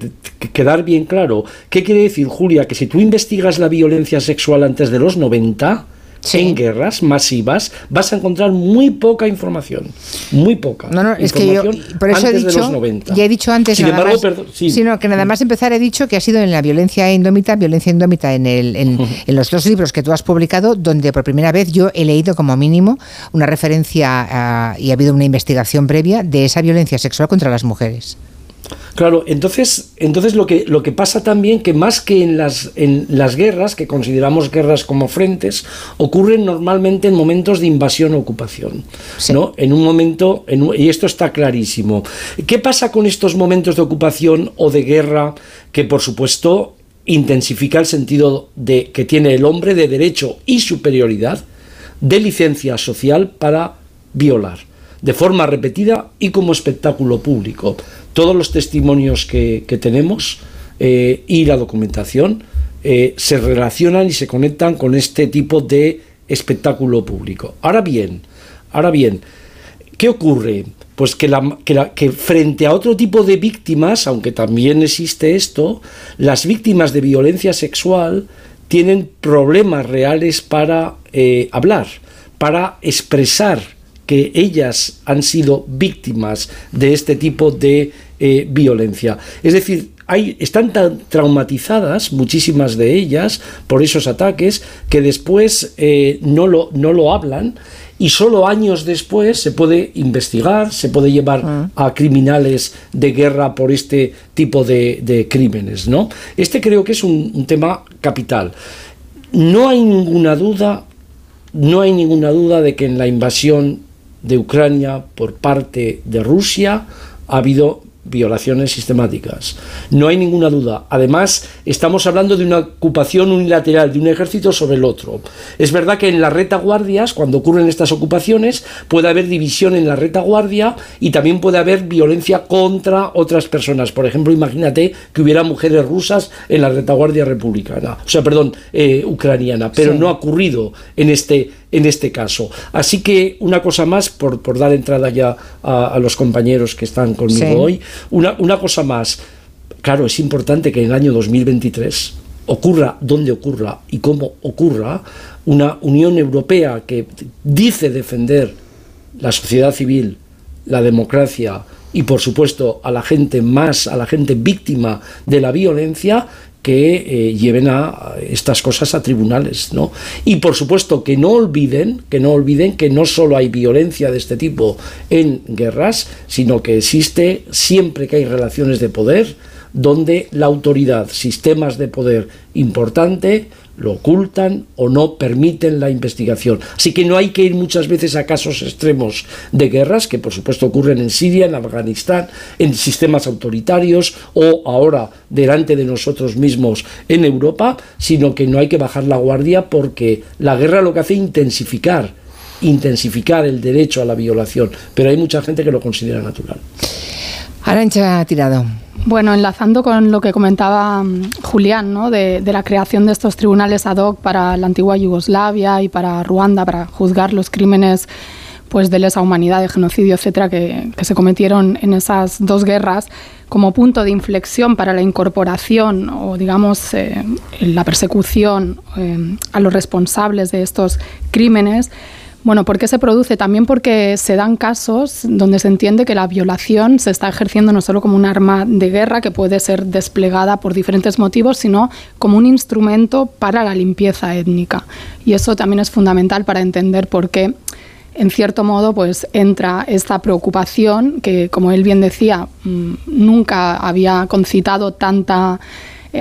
quedar bien claro. ¿Qué quiere decir, Julia? Que si tú investigas la violencia sexual antes de los 90, en guerras masivas vas a encontrar muy poca información. Muy poca. No, no, es que yo, por eso he dicho, ya he dicho antes, nada más, sino que nada más empezar he dicho que ha sido en la violencia indómita, violencia indómita en, el, en, los dos libros que tú has publicado, donde por primera vez yo he leído como mínimo una referencia y ha habido una investigación previa de esa violencia sexual contra las mujeres. Claro, entonces, entonces lo, que, lo que pasa también que más que en las, en las guerras, que consideramos guerras como frentes, ocurren normalmente en momentos de invasión o ocupación. ¿no? En un momento, y esto está clarísimo. ¿Qué pasa con estos momentos de ocupación o de guerra que por supuesto intensifica el sentido de, que tiene el hombre de derecho y superioridad de licencia social para violar? de forma repetida y como espectáculo público. Todos los testimonios que, tenemos eh, y la documentación eh, se relacionan y se conectan con este tipo de espectáculo público. Ahora bien, ahora bien, ¿qué ocurre? Pues que, la, que, frente a otro tipo de víctimas, aunque también existe esto, las víctimas de violencia sexual tienen problemas reales para eh, hablar, para expresar que ellas han sido víctimas de este tipo de eh, violencia. Es decir, hay, están tan traumatizadas, muchísimas de ellas, por esos ataques, que después eh, no, lo, no lo hablan y solo años después se puede investigar, se puede llevar ah. a criminales de guerra por este tipo de, crímenes. ¿no? Este creo que es un, un tema capital. No hay ninguna duda, no hay ninguna duda de que en la invasión de Ucrania por parte de Rusia ha habido violaciones sistemáticas. No hay ninguna duda. Además, estamos hablando de una ocupación unilateral de un ejército sobre el otro. Es verdad que en las retaguardias, cuando ocurren estas ocupaciones, puede haber división en la retaguardia y también puede haber violencia contra otras personas. Por ejemplo, imagínate que hubiera mujeres rusas en la retaguardia republicana, o sea, perdón, eh, ucraniana, pero no ha ocurrido en este en este caso. Así que una cosa más, por, por dar entrada ya a, los compañeros que están conmigo hoy, una, una cosa más. Claro, es importante que en el año 2023 ocurra donde ocurra y cómo ocurra, una Unión Europea que dice defender la sociedad civil, la democracia y por supuesto a la gente más, a la gente víctima de la violencia, que eh, lleven a estas cosas a tribunales, ¿no? Y por supuesto que no olviden, que no olviden que no solo hay violencia de este tipo en guerras, sino que existe siempre que hay relaciones de poder donde la autoridad, sistemas de poder importante, lo ocultan o no permiten la investigación. Así que no hay que ir muchas veces a casos extremos de guerras, que por supuesto ocurren en Siria, en Afganistán, en sistemas autoritarios o ahora delante de nosotros mismos en Europa, sino que no hay que bajar la guardia porque la guerra lo que hace es intensificar, intensificar el derecho a la violación, pero hay mucha gente que lo considera natural. Arancha Tirado. Bueno, enlazando con lo que comentaba mm, Julián, ¿no? de, la creación de estos tribunales ad hoc para la antigua Yugoslavia y para Ruanda, para juzgar los crímenes pues, de lesa humanidad, de genocidio, etcétera, que, se cometieron en esas dos guerras, como punto de inflexión para la incorporación o, digamos, eh, la persecución eh, a los responsables de estos crímenes. Bueno, ¿por qué se produce? También porque se dan casos donde se entiende que la violación se está ejerciendo no solo como un arma de guerra que puede ser desplegada por diferentes motivos, sino como un instrumento para la limpieza étnica. Y eso también es fundamental para entender por qué en cierto modo, pues entra esta preocupación que, como él bien decía, mm, nunca había concitado tanta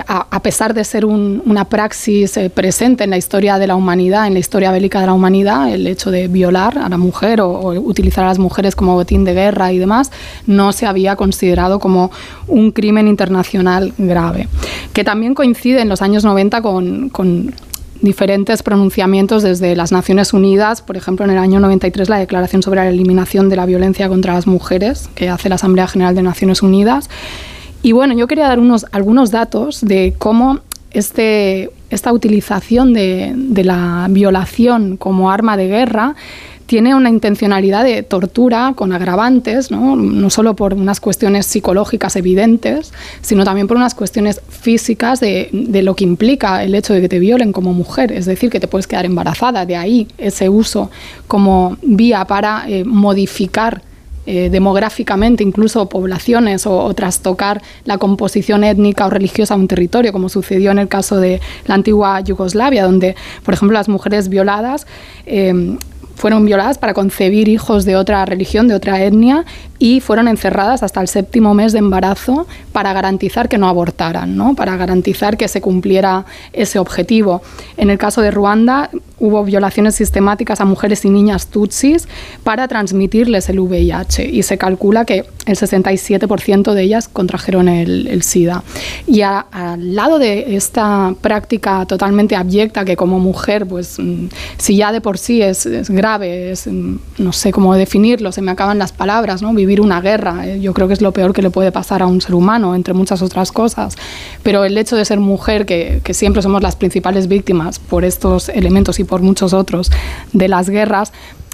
a, pesar de ser una praxis eh, presente en la historia de la humanidad, en la historia bélica de la humanidad, el hecho de violar a la mujer o, utilizar a las mujeres como botín de guerra y demás, no se había considerado como un crimen internacional grave. Que también coincide en los años 90 con, diferentes pronunciamientos desde las Naciones Unidas, por ejemplo, en el año 93 la Declaración sobre la Eliminación de la Violencia contra las Mujeres, que hace la Asamblea General de Naciones Unidas, y bueno, yo quería dar unos, algunos datos de cómo este, esta utilización de, la violación como arma de guerra tiene una intencionalidad de tortura con agravantes, ¿no? no solo por unas cuestiones psicológicas evidentes, sino también por unas cuestiones físicas de, lo que implica el hecho de que te violen como mujer, es decir, que te puedes quedar embarazada, de ahí ese uso como vía para eh, modificar eh, demográficamente, incluso poblaciones o, trastocar la composición étnica o religiosa de un territorio, como sucedió en el caso de la antigua Yugoslavia, donde, por ejemplo, las mujeres violadas eh, fueron violadas para concebir hijos de otra religión, de otra etnia, y fueron encerradas hasta el séptimo mes de embarazo para garantizar que no abortaran, ¿no? para garantizar que se cumpliera ese objetivo. En el caso de Ruanda hubo violaciones sistemáticas a mujeres y niñas tutsis para transmitirles el VIH y se calcula que el 67% de ellas contrajeron el, SIDA. Y al lado de esta práctica totalmente abyecta que como mujer, pues mm, si ya de por sí es, grave, mm, no sé cómo definirlo, se me acaban las palabras, ¿no? Vivir una guerra, eh, yo creo que es lo peor que le puede pasar a un ser humano, entre muchas otras cosas. Pero el hecho de ser mujer, que siempre somos las principales víctimas por estos elementos y por muchos otros de las guerras,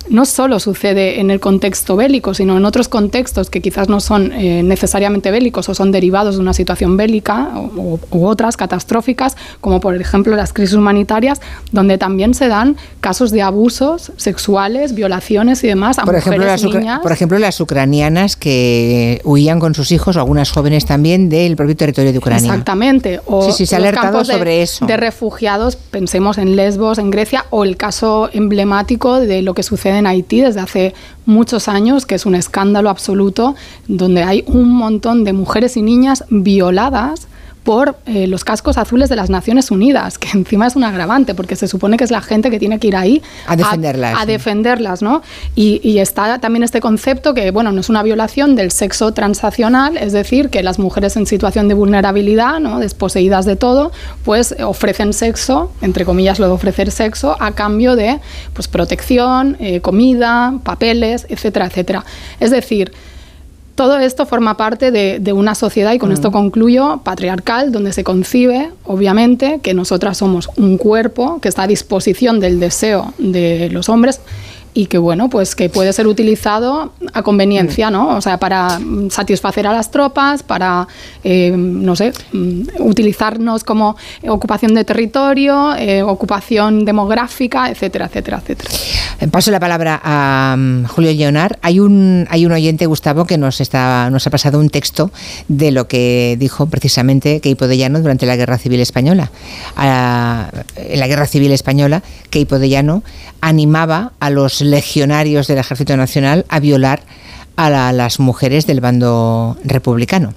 no solo sucede en el contexto bélico, sino en otros contextos que quizás no son eh, necesariamente bélicos o son derivados de una situación bélica u otras catastróficas, como por ejemplo las crisis humanitarias, donde también se dan casos de abusos sexuales, violaciones y demás a por mujeres ejemplo, las niñas. Por ejemplo, las ucranianas que huían con sus hijos, o algunas jóvenes también, del propio territorio de Ucrania. Exactamente. O sí, sí, se ha alertado sobre eso. De refugiados, pensemos en Lesbos, en Grecia, o el caso emblemático de lo que sucede en Haití desde hace muchos años, que es un escándalo absoluto, donde hay un montón de mujeres y niñas violadas por eh, los cascos azules de las Naciones Unidas, que encima es un agravante, porque se supone que es la gente que tiene que ir ahí a defenderlas. A, defenderlas, ¿no? Y, está también este concepto que, bueno, no es una violación del sexo transaccional, es decir, que las mujeres en situación de vulnerabilidad, ¿no? desposeídas de todo, pues ofrecen sexo, entre comillas lo de ofrecer sexo, a cambio de pues, protección, eh, comida, papeles, etcétera, etcétera. Es decir, todo esto forma parte de, una sociedad, y con esto mm. concluyo, patriarcal, donde se concibe, obviamente, que nosotras somos un cuerpo que está a disposición del deseo de los hombres y que bueno, pues que puede ser utilizado a conveniencia, ¿no? O sea, para satisfacer a las tropas, para, eh, no sé, mm, utilizarnos como ocupación de territorio, eh, ocupación demográfica, etcétera, etcétera, etcétera. Paso la palabra a mm, Julio Leonar. Hay un, hay un oyente, Gustavo, que nos, está, nos ha pasado un texto de lo que dijo precisamente Keipo de Llano durante la Guerra Civil Española. en la Guerra Civil Española, Keipo de Llano animaba a los legionarios del Ejército Nacional a violar a las mujeres del bando republicano.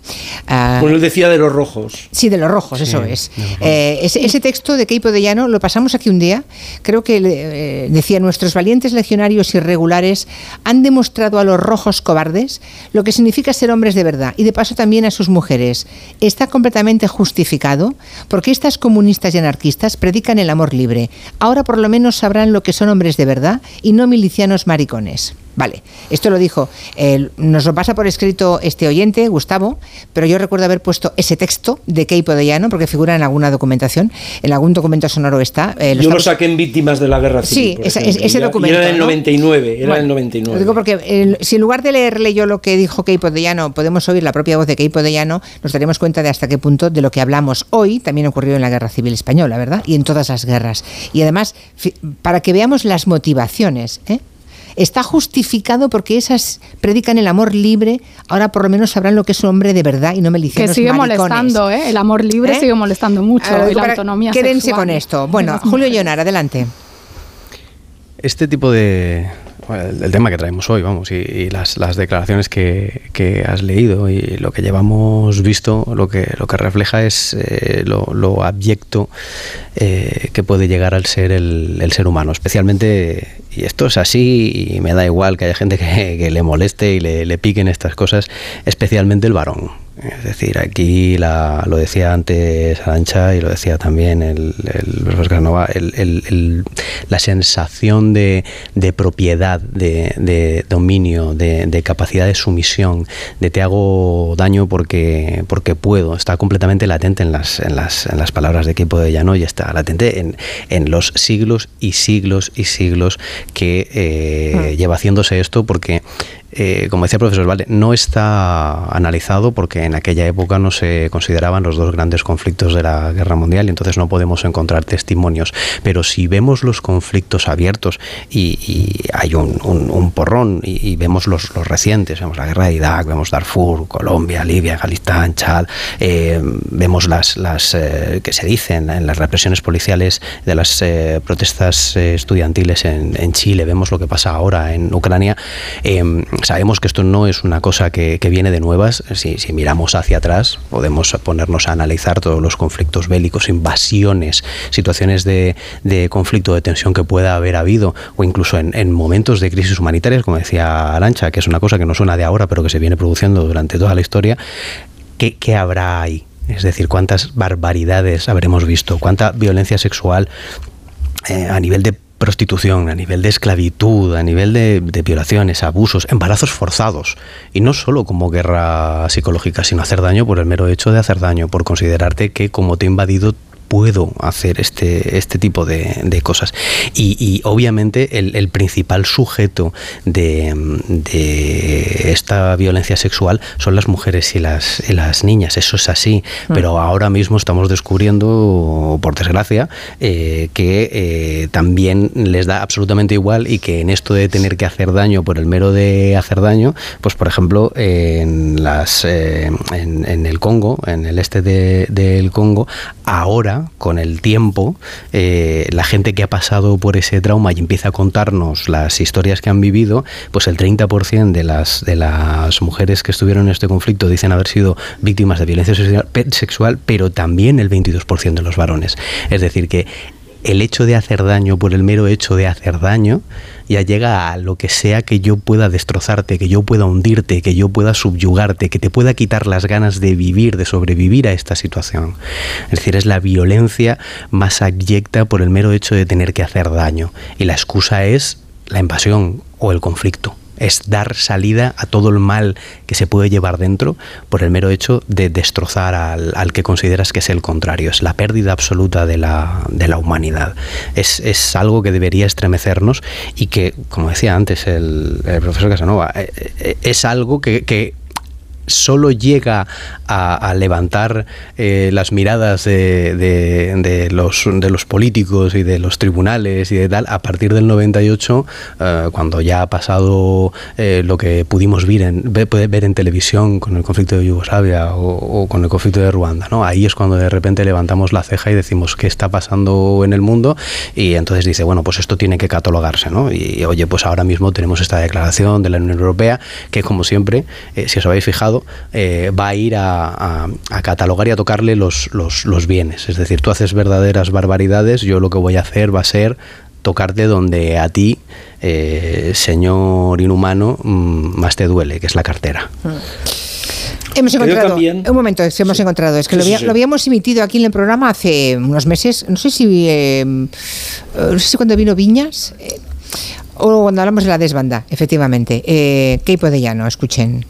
Uh, él decía de los rojos. Sí, de los rojos, eso es. Eh, ese, texto de Keipo de Llano lo pasamos aquí un día. Creo que eh, decía, nuestros valientes legionarios irregulares han demostrado a los rojos cobardes lo que significa ser hombres de verdad y de paso también a sus mujeres. Está completamente justificado porque estas comunistas y anarquistas predican el amor libre. Ahora por lo menos sabrán lo que son hombres de verdad y no milicianos maricones. Vale, esto lo dijo, nos lo pasa por escrito este oyente, Gustavo, pero yo recuerdo haber puesto ese texto de Keipo de Llano, porque figura en alguna documentación, en algún documento sonoro está. Eh, yo lo saqué en Víctimas de la Guerra Civil. Sí, ese, documento. era del 99, era del 99. Lo digo porque si en lugar de leerle yo lo que dijo Keipo de Llano, podemos oír la propia voz de Keipo de Llano, nos daremos cuenta de hasta qué punto de lo que hablamos hoy también ocurrió en la Guerra Civil Española, ¿verdad? Y en todas las guerras. Y además, para que veamos las motivaciones, ¿eh? Está justificado porque esas predican el amor libre, ahora por lo menos sabrán lo que es un hombre de verdad y no melicianos Que sigue molestando, ¿eh? el amor libre ¿Eh? sigue molestando mucho, la autonomía Quédense con esto. Bueno, Julio Llonar, adelante. Este tipo de, el, tema que traemos hoy, vamos, y, las, declaraciones que, has leído y lo que llevamos visto, lo que, lo que refleja es eh, lo, abyecto eh, que puede llegar al ser el, ser humano, especialmente, y esto es así, y me da igual que haya gente que, le moleste y le, le piquen estas cosas, especialmente el varón. Es decir, aquí la, lo decía antes Arancha y lo decía también el, el, la sensación de, de propiedad, de, dominio, de, capacidad de sumisión, de te hago daño porque, porque puedo, está completamente latente en las, en las, en las palabras de equipo de Llano y está latente en, en los siglos y siglos y siglos que eh, hmm. lleva haciéndose esto porque eh, como decía el profesor Vale, no está analizado porque en aquella época no se consideraban los dos grandes conflictos de la guerra mundial y entonces no podemos encontrar testimonios. Pero si vemos los conflictos abiertos y, hay un, porrón y, vemos los, recientes, vemos la guerra de Irak, vemos Darfur, Colombia, Libia, Galistán, Chad, eh, vemos las, las eh, que se dicen en las represiones policiales de las protestas estudiantiles en, en, Chile, vemos lo que pasa ahora en Ucrania sabemos que esto no es una cosa que, viene de nuevas. Si, miramos hacia atrás, podemos ponernos a analizar todos los conflictos bélicos, invasiones, situaciones de, conflicto, de tensión que pueda haber habido, o incluso en, momentos de crisis humanitarias, como decía Arancha, que es una cosa que no suena de ahora, pero que se viene produciendo durante toda la historia. ¿Qué, qué habrá ahí? Es decir, cuántas barbaridades habremos visto, cuánta violencia sexual eh, a nivel de prostitución, a nivel de esclavitud, a nivel de, violaciones, abusos, embarazos forzados. Y no solo como guerra psicológica, sino hacer daño por el mero hecho de hacer daño, por considerarte que como te he invadido puedo hacer este, este tipo de, cosas. Y, obviamente el, principal sujeto de, esta violencia sexual son las mujeres y las, las niñas, eso es así, mm. pero ahora mismo estamos descubriendo, por desgracia, eh, que eh, también les da absolutamente igual y que en esto de tener que hacer daño por el mero de hacer daño, pues por ejemplo en, las, eh, en, el Congo, en el este del Congo, ahora con el tiempo, eh, la gente que ha pasado por ese trauma y empieza a contarnos las historias que han vivido, pues el 30% de las, de las mujeres que estuvieron en este conflicto dicen haber sido víctimas de violencia sexual, pero también el 22% de los varones. Es decir, que el hecho de hacer daño por el mero hecho de hacer daño ya llega a lo que sea que yo pueda destrozarte, que yo pueda hundirte, que yo pueda subyugarte, que te pueda quitar las ganas de vivir, de sobrevivir a esta situación. Es decir, es la violencia más abyecta por el mero hecho de tener que hacer daño. Y la excusa es la invasión o el conflicto es dar salida a todo el mal que se puede llevar dentro por el mero hecho de destrozar al, que consideras que es el contrario. Es la pérdida absoluta de la, de la humanidad. Es, es, algo que debería estremecernos y que, como decía antes el, profesor Casanova, eh, eh, es algo que solo llega a, levantar eh, las miradas de, los, políticos y de los tribunales y de tal a partir del 98, eh, cuando ya ha pasado eh, lo que pudimos ver en, ver, en televisión con el conflicto de Yugoslavia o, con el conflicto de Ruanda. ¿no? Ahí es cuando de repente levantamos la ceja y decimos qué está pasando en el mundo y entonces dice, bueno, pues esto tiene que catalogarse. ¿no? Y oye, pues ahora mismo tenemos esta declaración de la Unión Europea que como siempre, si os habéis fijado, eh, va a ir a, catalogar y a tocarle los, los, bienes. Es decir, tú haces verdaderas barbaridades, yo lo que voy a hacer va a ser tocarte donde a ti, eh, señor inhumano, mm, más te duele, que es la cartera. Mm. Hemos encontrado, un momento, hemos encontrado, es que lo, habíamos emitido aquí en el programa hace unos meses, no sé si, eh, no sé si cuando vino Viñas, o cuando hablamos de la desbanda, efectivamente. Eh, de Llano, escuchen.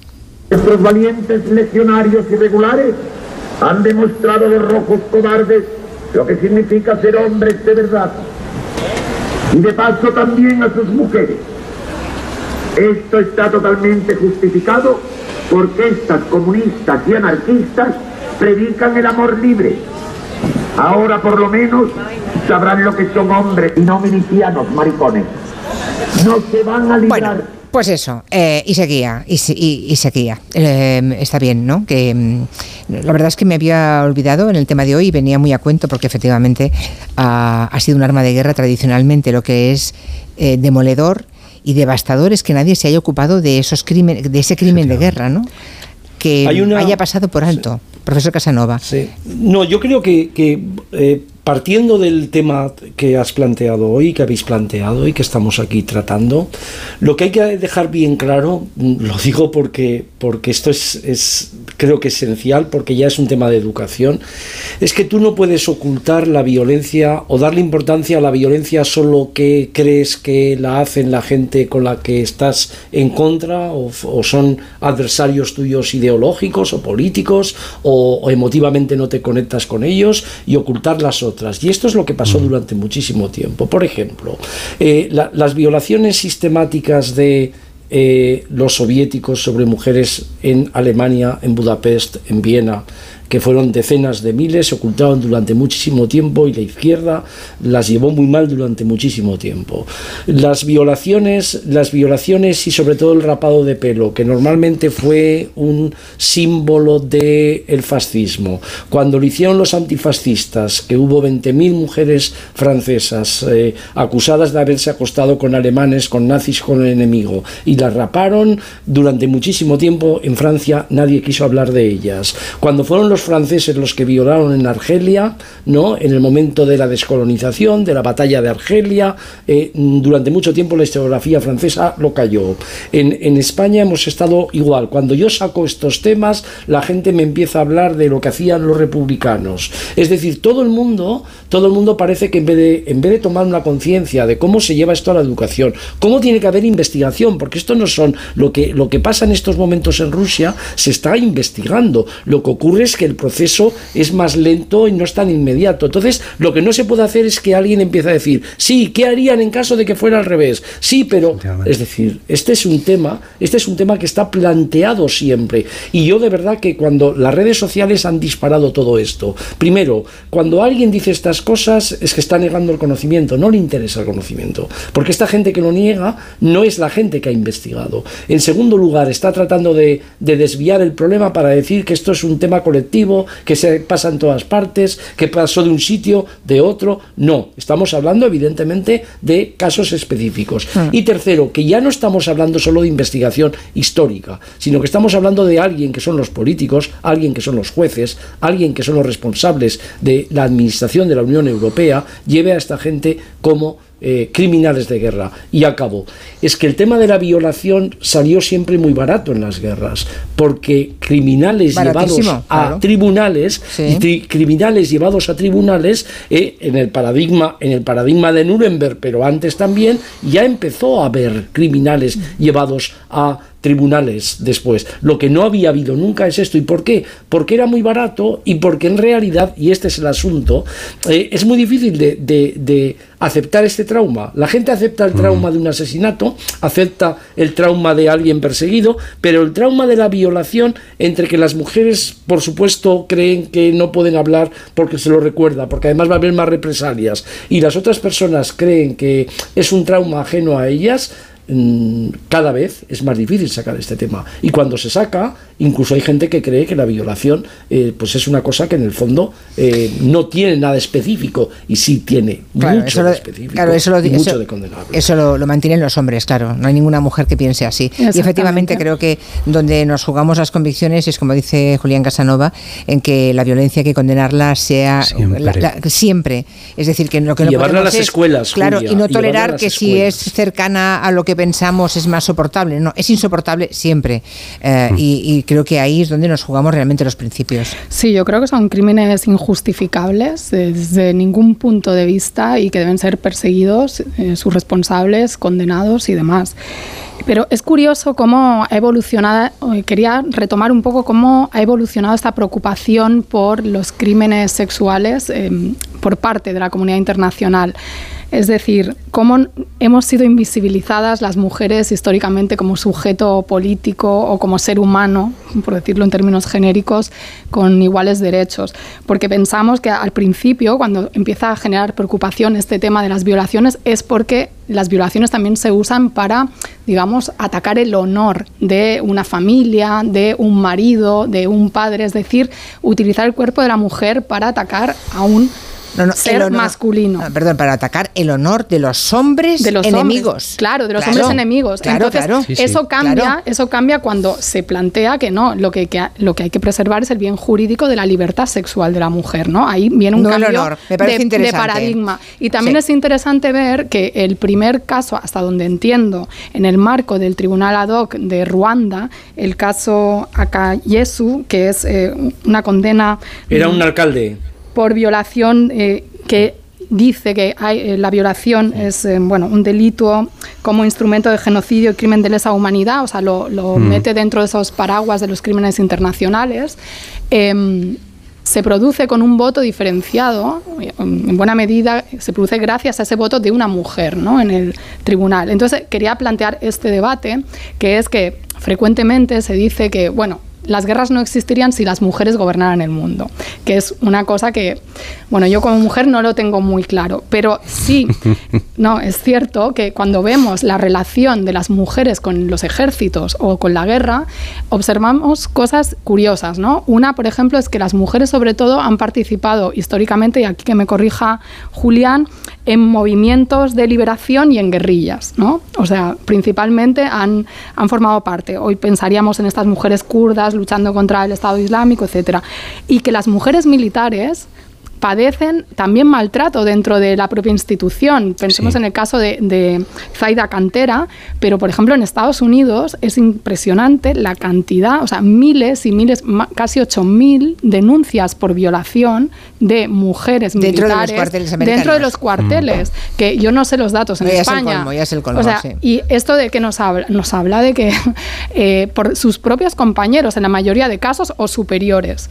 Nuestros valientes legionarios irregulares han demostrado a los rojos cobardes lo que significa ser hombres de verdad. Y de paso también a sus mujeres. Esto está totalmente justificado porque estas comunistas y anarquistas predican el amor libre. Ahora por lo menos sabrán lo que son hombres y no milicianos maricones. No se van a librar. Pues eso, eh, y seguía, y, seguía. Eh, está bien, ¿no? Que mm, la verdad es que me había olvidado en el tema de hoy y venía muy a cuento porque efectivamente ha, sido un arma de guerra tradicionalmente lo que es eh, demoledor y devastador es que nadie se haya ocupado de esos crímenes, de ese crimen de guerra, ¿no? Que haya pasado por alto. Profesor Casanova. Sí. No, yo creo que, que partiendo del tema que has planteado hoy, que habéis planteado y que estamos aquí tratando, lo que hay que dejar bien claro, lo digo porque, porque esto es, es, creo que esencial, porque ya es un tema de educación, es que tú no puedes ocultar la violencia o darle importancia a la violencia solo que crees que la hacen la gente con la que estás en contra o, son adversarios tuyos ideológicos o políticos o, o emotivamente no te conectas con ellos y ocultar las otras y esto es lo que pasó mm. durante muchísimo tiempo. Por ejemplo, eh, las violaciones sistemáticas de eh, los soviéticos sobre mujeres en Alemania, en Budapest, en Viena, que fueron decenas de miles, se ocultaron durante muchísimo tiempo y la izquierda las llevó muy mal durante muchísimo tiempo. Las violaciones, las violaciones y sobre todo el rapado de pelo, que normalmente fue un símbolo del el fascismo. Cuando lo hicieron los antifascistas, que hubo 20.000 mujeres francesas eh, acusadas de haberse acostado con alemanes, con nazis, con el enemigo, y las raparon durante muchísimo tiempo en Francia, nadie quiso hablar de ellas. Cuando fueron los franceses los que violaron en Argelia, ¿no? En el momento de la descolonización, de la batalla de Argelia, eh, durante mucho tiempo la historiografía francesa lo cayó. En, en España hemos estado igual. Cuando yo saco estos temas, la gente me empieza a hablar de lo que hacían los republicanos. Es decir, todo el mundo, todo el mundo parece que en vez de, en vez de tomar una conciencia de cómo se lleva esto a la educación, cómo tiene que haber investigación, porque esto no son lo que, lo que pasa en estos momentos en Rusia, se está investigando. Lo que ocurre es que el proceso es más lento y no es tan inmediato. Entonces, lo que no se puede hacer es que alguien empiece a decir, sí, ¿qué harían en caso de que fuera al revés? Sí, pero, es decir, este es un tema, este es un tema que está planteado siempre. Y yo de verdad que cuando las redes sociales han disparado todo esto, primero, cuando alguien dice estas cosas es que está negando el conocimiento, no le interesa el conocimiento, porque esta gente que lo niega no es la gente que ha investigado. En segundo lugar, está tratando de, de desviar el problema para decir que esto es un tema colectivo que se pasa en todas partes, que pasó de un sitio, de otro. No, estamos hablando evidentemente de casos específicos. Hmm. Y tercero, que ya no estamos hablando solo de investigación histórica, sino que estamos hablando de alguien que son los políticos, alguien que son los jueces, alguien que son los responsables de la administración de la Unión Europea, lleve a esta gente como eh, criminales de guerra. Y acabó. Es que el tema de la violación salió siempre muy barato en las guerras, porque criminales llevados a tribunales, criminales llevados a tribunales, eh, en el paradigma, en el paradigma de Nuremberg, pero antes también, ya empezó a haber criminales llevados a tribunales después. Lo que no había habido nunca es esto. ¿Y por qué? Porque era muy barato y porque en realidad, y este es el asunto, eh, es muy difícil de, aceptar este trauma. La gente acepta el trauma de un asesinato, acepta el trauma de alguien perseguido, pero el trauma de la violación, entre que las mujeres, por supuesto, creen que no pueden hablar porque se lo recuerda, porque además va a haber más represalias, y las otras personas creen que es un trauma ajeno a ellas, cada vez es más difícil sacar este tema. Y cuando se saca, incluso hay gente que cree que la violación eh, pues es una cosa que en el fondo eh, no tiene nada específico y sí tiene mucho de específico claro, eso lo, mucho de condenable. Eso lo, mantienen los hombres, claro. No hay ninguna mujer que piense así. Y efectivamente creo que donde nos jugamos las convicciones es, como dice Julián Casanova, en que la violencia hay que condenarla sea siempre. Es decir, que lo que no llevarla a las escuelas. Claro, y no tolerar que si es cercana a lo que pensamos es más soportable. No, es insoportable siempre. Eh, mm. y, creo que ahí es donde nos jugamos realmente los principios. Sí, yo creo que son crímenes injustificables desde ningún punto de vista y que deben ser perseguidos, eh, sus responsables, condenados y demás. Pero es curioso cómo ha evolucionado, eh, quería retomar un poco cómo ha evolucionado esta preocupación por los crímenes sexuales por parte de la comunidad internacional. Es decir, cómo hemos sido invisibilizadas las mujeres históricamente como sujeto político o como ser humano, por decirlo en términos genéricos, con iguales derechos. Porque pensamos que al principio, cuando empieza a generar preocupación este tema de las violaciones, es porque las violaciones también se usan para, digamos, atacar el honor de una familia, de un marido, de un padre, es decir, utilizar el cuerpo de la mujer para atacar a un no, ser masculino. Ah, perdón, para atacar el honor de los hombres de los enemigos. claro, de los hombres enemigos. Entonces, eso cambia, eso cambia cuando se plantea que no, lo que, lo que hay que preservar es el bien jurídico de la libertad sexual de la mujer, ¿no? Ahí viene un cambio de, paradigma. Y también es interesante ver que el primer caso, hasta donde entiendo, en el marco del Tribunal ad hoc de Ruanda, el caso Akayesu, que es eh, una condena. Era un alcalde por violación eh, que dice que hay, eh, la violación es eh, bueno un delito como instrumento de genocidio y crimen de lesa humanidad, o sea, lo, mm. mete dentro de esos paraguas de los crímenes internacionales. Em, se produce con un voto diferenciado, en buena medida se produce gracias a ese voto de una mujer ¿no? en el tribunal. Entonces quería plantear este debate, que es que frecuentemente se dice que, bueno, las guerras no existirían si las mujeres gobernaran el mundo, que es una cosa que, bueno, yo como mujer no lo tengo muy claro, pero sí, no, es cierto que cuando vemos la relación de las mujeres con los ejércitos o con la guerra, observamos cosas curiosas, ¿no? Una, por ejemplo, es que las mujeres sobre todo han participado históricamente, y aquí que me corrija Julián, en movimientos de liberación y en guerrillas, ¿no? O sea, principalmente han, han formado parte. Hoy pensaríamos en estas mujeres kurdas luchando contra el Estado Islámico, etcétera. Y que las mujeres militares padecen también maltrato dentro de la propia institución. Pensemos en el caso de, de, Zaida Cantera, pero por ejemplo en Estados Unidos es impresionante la cantidad, o sea, miles y miles, casi 8.000 denuncias por violación de mujeres dentro militares de los cuarteles dentro de los cuarteles, mm. que yo no sé los datos en España. Es el colmo, ya es el colmo, o sea, sí. y esto de que nos habla, nos habla de que eh, por sus propios compañeros en la mayoría de casos o superiores.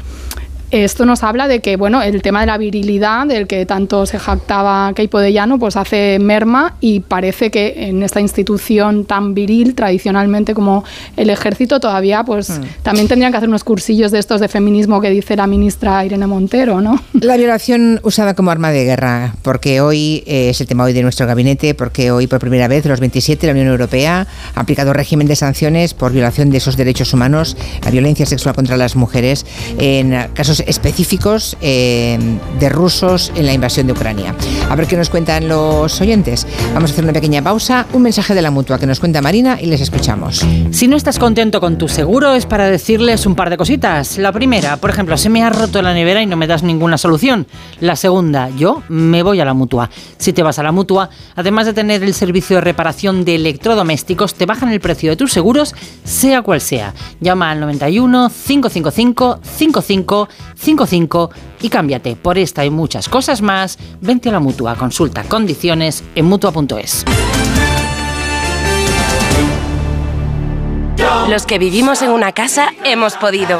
Esto nos habla de que, bueno, el tema de la virilidad, del que tanto se jactaba Keipo de Llano, pues hace merma y parece que en esta institución tan viril, tradicionalmente como el ejército, todavía pues mm. también tendrían que hacer unos cursillos de estos de feminismo que dice la ministra Irene Montero, ¿no? La violación usada como arma de guerra, porque hoy eh, es el tema hoy de nuestro gabinete, porque hoy por primera vez los 27 la Unión Europea ha aplicado régimen de sanciones por violación de esos derechos humanos, la violencia sexual contra las mujeres, en casos específicos eh, de rusos en la invasión de Ucrania. A ver qué nos cuentan los oyentes. Vamos a hacer una pequeña pausa, un mensaje de la mutua que nos cuenta Marina y les escuchamos. Si no estás contento con tu seguro es para decirles un par de cositas. La primera, por ejemplo, se me ha roto la nevera y no me das ninguna solución. La segunda, yo me voy a la mutua. Si te vas a la mutua, además de tener el servicio de reparación de electrodomésticos, te bajan el precio de tus seguros, sea cual sea. Llama al 91 555 55 55 y cámbiate. Por esta y muchas cosas más, vente a la mutua. Consulta condiciones en mutua.es. Los que vivimos en una casa hemos podido.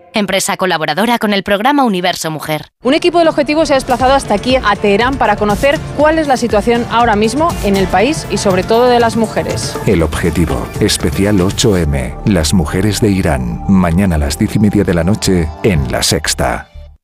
empresa colaboradora con el programa Universo Mujer. Un equipo del objetivo se ha desplazado hasta aquí a Teherán para conocer cuál es la situación ahora mismo en el país y sobre todo de las mujeres. El objetivo, especial 8M, las mujeres de Irán, mañana a las 10 y media de la noche en La Sexta.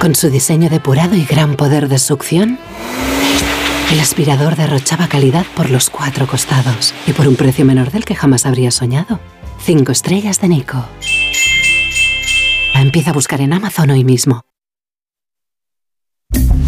Con su diseño depurado y gran poder de succión, el aspirador derrochaba calidad por los cuatro costados y por un precio menor del que jamás habría soñado. Cinco estrellas de Nico. Empieza a buscar en Amazon hoy mismo.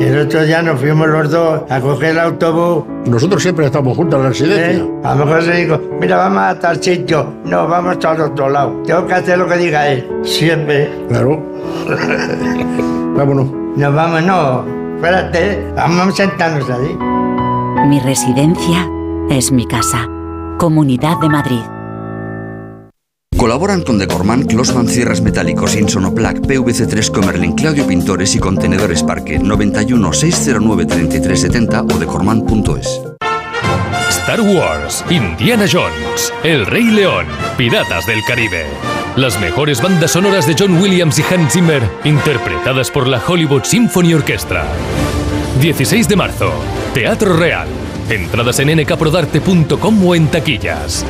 El otro día nos fuimos los dos a coger el autobús. Nosotros siempre estamos juntos en la residencia. ¿Eh? A lo mejor se digo, mira, vamos a tal sitio. No, vamos al otro lado. Tengo que hacer lo que diga él. Siempre. Claro. Vámonos. Nos vamos, no. Espérate, vamos a sentarnos ahí. Mi residencia es mi casa. Comunidad de Madrid. Colaboran con Decorman, Closman Cierras Metálicos, Insonoplac, PVC3 Comerlin, Claudio Pintores y Contenedores Parque 91 609 3370 o decorman.es. Star Wars, Indiana Jones, El Rey León, Piratas del Caribe. Las mejores bandas sonoras de John Williams y Hans Zimmer, interpretadas por la Hollywood Symphony Orchestra. 16 de marzo, Teatro Real. Entradas en nkprodarte.com o en taquillas.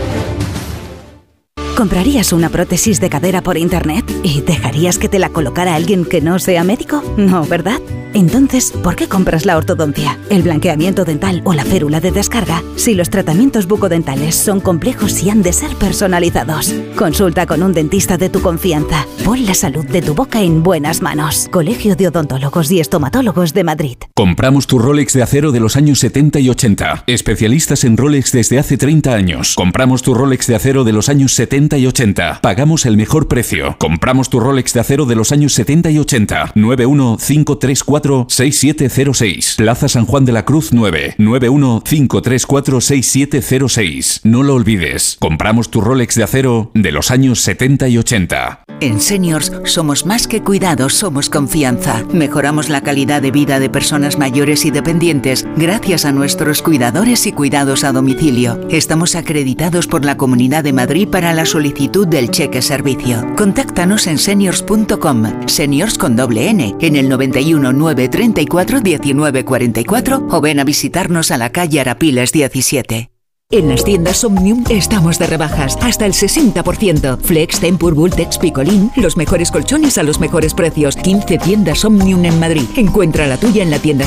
¿Comprarías una prótesis de cadera por internet y dejarías que te la colocara alguien que no sea médico? No, ¿verdad? Entonces, ¿por qué compras la ortodoncia, el blanqueamiento dental o la férula de descarga si los tratamientos bucodentales son complejos y han de ser personalizados? Consulta con un dentista de tu confianza. Pon la salud de tu boca en buenas manos. Colegio de Odontólogos y Estomatólogos de Madrid. Compramos tu Rolex de acero de los años 70 y 80. Especialistas en Rolex desde hace 30 años. Compramos tu Rolex de acero de los años 70 y 80. Pagamos el mejor precio. Compramos tu Rolex de acero de los años 70 y 80. 915346706. Plaza San Juan de la Cruz 9. 915346706. No lo olvides. Compramos tu Rolex de acero de los años 70 y 80. En Seniors somos más que cuidados, somos confianza. Mejoramos la calidad de vida de personas mayores y dependientes gracias a nuestros cuidadores y cuidados a domicilio. Estamos acreditados por la Comunidad de Madrid para la solicitud del cheque servicio. Contáctanos en seniors.com, seniors con doble N, en el 91 934 1944 o ven a visitarnos a la calle Arapiles 17. En las tiendas Omnium estamos de rebajas, hasta el 60%. Flex, Tempur, Bultex, Picolín, los mejores colchones a los mejores precios. 15 tiendas Omnium en Madrid. Encuentra la tuya en la tienda.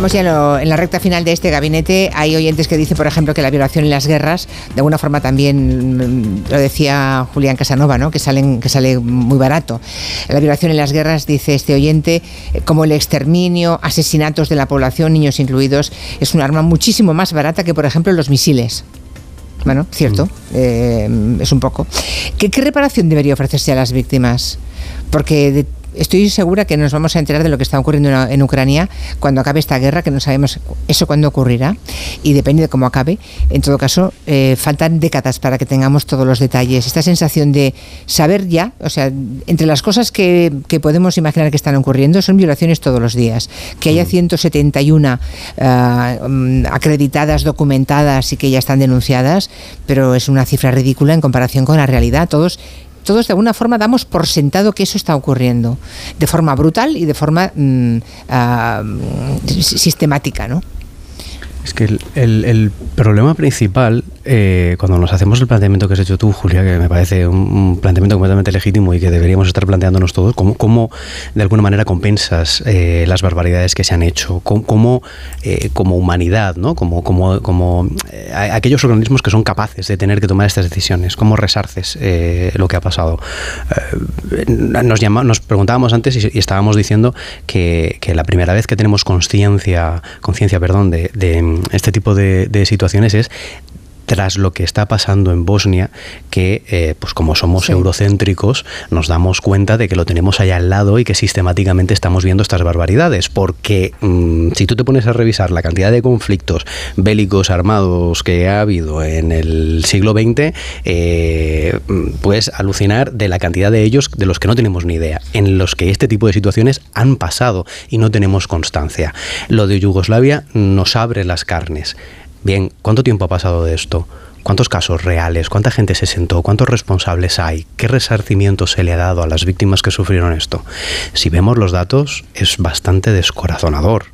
Estamos ya en, lo- en la recta final de este gabinete. Hay oyentes que dicen, por ejemplo, que la violación y las guerras, de alguna forma también mm, lo decía Julián Casanova, ¿no? que, salen, que sale muy barato. La violación y las guerras, dice este oyente, eh, como el exterminio, asesinatos de la población, niños incluidos, es un arma muchísimo más barata que, por ejemplo, los misiles. Bueno, cierto, eh, es un poco. ¿Qué, qué reparación debería ofrecerse a las víctimas? Porque de- estoy segura que nos vamos a enterar de lo que está ocurriendo en, Ucrania cuando acabe esta guerra, que no sabemos eso cuándo ocurrirá y depende de cómo acabe. En todo caso, eh, faltan décadas para que tengamos todos los detalles. Esta sensación de saber ya, o sea, entre las cosas que, que podemos imaginar que están ocurriendo son violaciones todos los días. Que haya 171 ah, mm, acreditadas, documentadas y que ya están denunciadas, pero es una cifra ridícula en comparación con la realidad. Todos todos de alguna forma damos por sentado que eso está ocurriendo, de forma brutal y de forma si- sistemática, ¿no? Es que el problema principal, eh, cuando nos hacemos el planteamiento que has hecho tú, Julia, que me parece un, planteamiento completamente legítimo y que deberíamos estar planteándonos todos, ¿cómo, cómo de alguna manera compensas eh, las barbaridades que se han hecho? ¿Cómo, cómo, eh, como humanidad, ¿no? como, como, como aquellos organismos que son capaces de tener que tomar estas decisiones? ¿Cómo resarces lo que ha pasado? Nos, preguntábamos antes y, estábamos diciendo que, la primera vez que tenemos conciencia, conciencia, de, mm, este tipo de situaciones es tras lo que está pasando en Bosnia, que eh, pues como somos eurocéntricos, nos damos cuenta de que lo tenemos allá al lado y que sistemáticamente estamos viendo estas barbaridades. Porque mm, si tú te pones a revisar la cantidad de conflictos bélicos armados que ha habido en el siglo XX, eh, puedes alucinar de la cantidad de ellos de los que no tenemos ni idea, en los que este tipo de situaciones han pasado y no tenemos constancia. Lo de Yugoslavia nos abre las carnes. Bien, ¿cuánto tiempo ha pasado de esto? ¿Cuántos casos reales? ¿Cuánta gente se sentó? ¿Cuántos responsables hay? ¿Qué resarcimiento se le ha dado a las víctimas que sufrieron esto? Si vemos los datos, es bastante descorazonador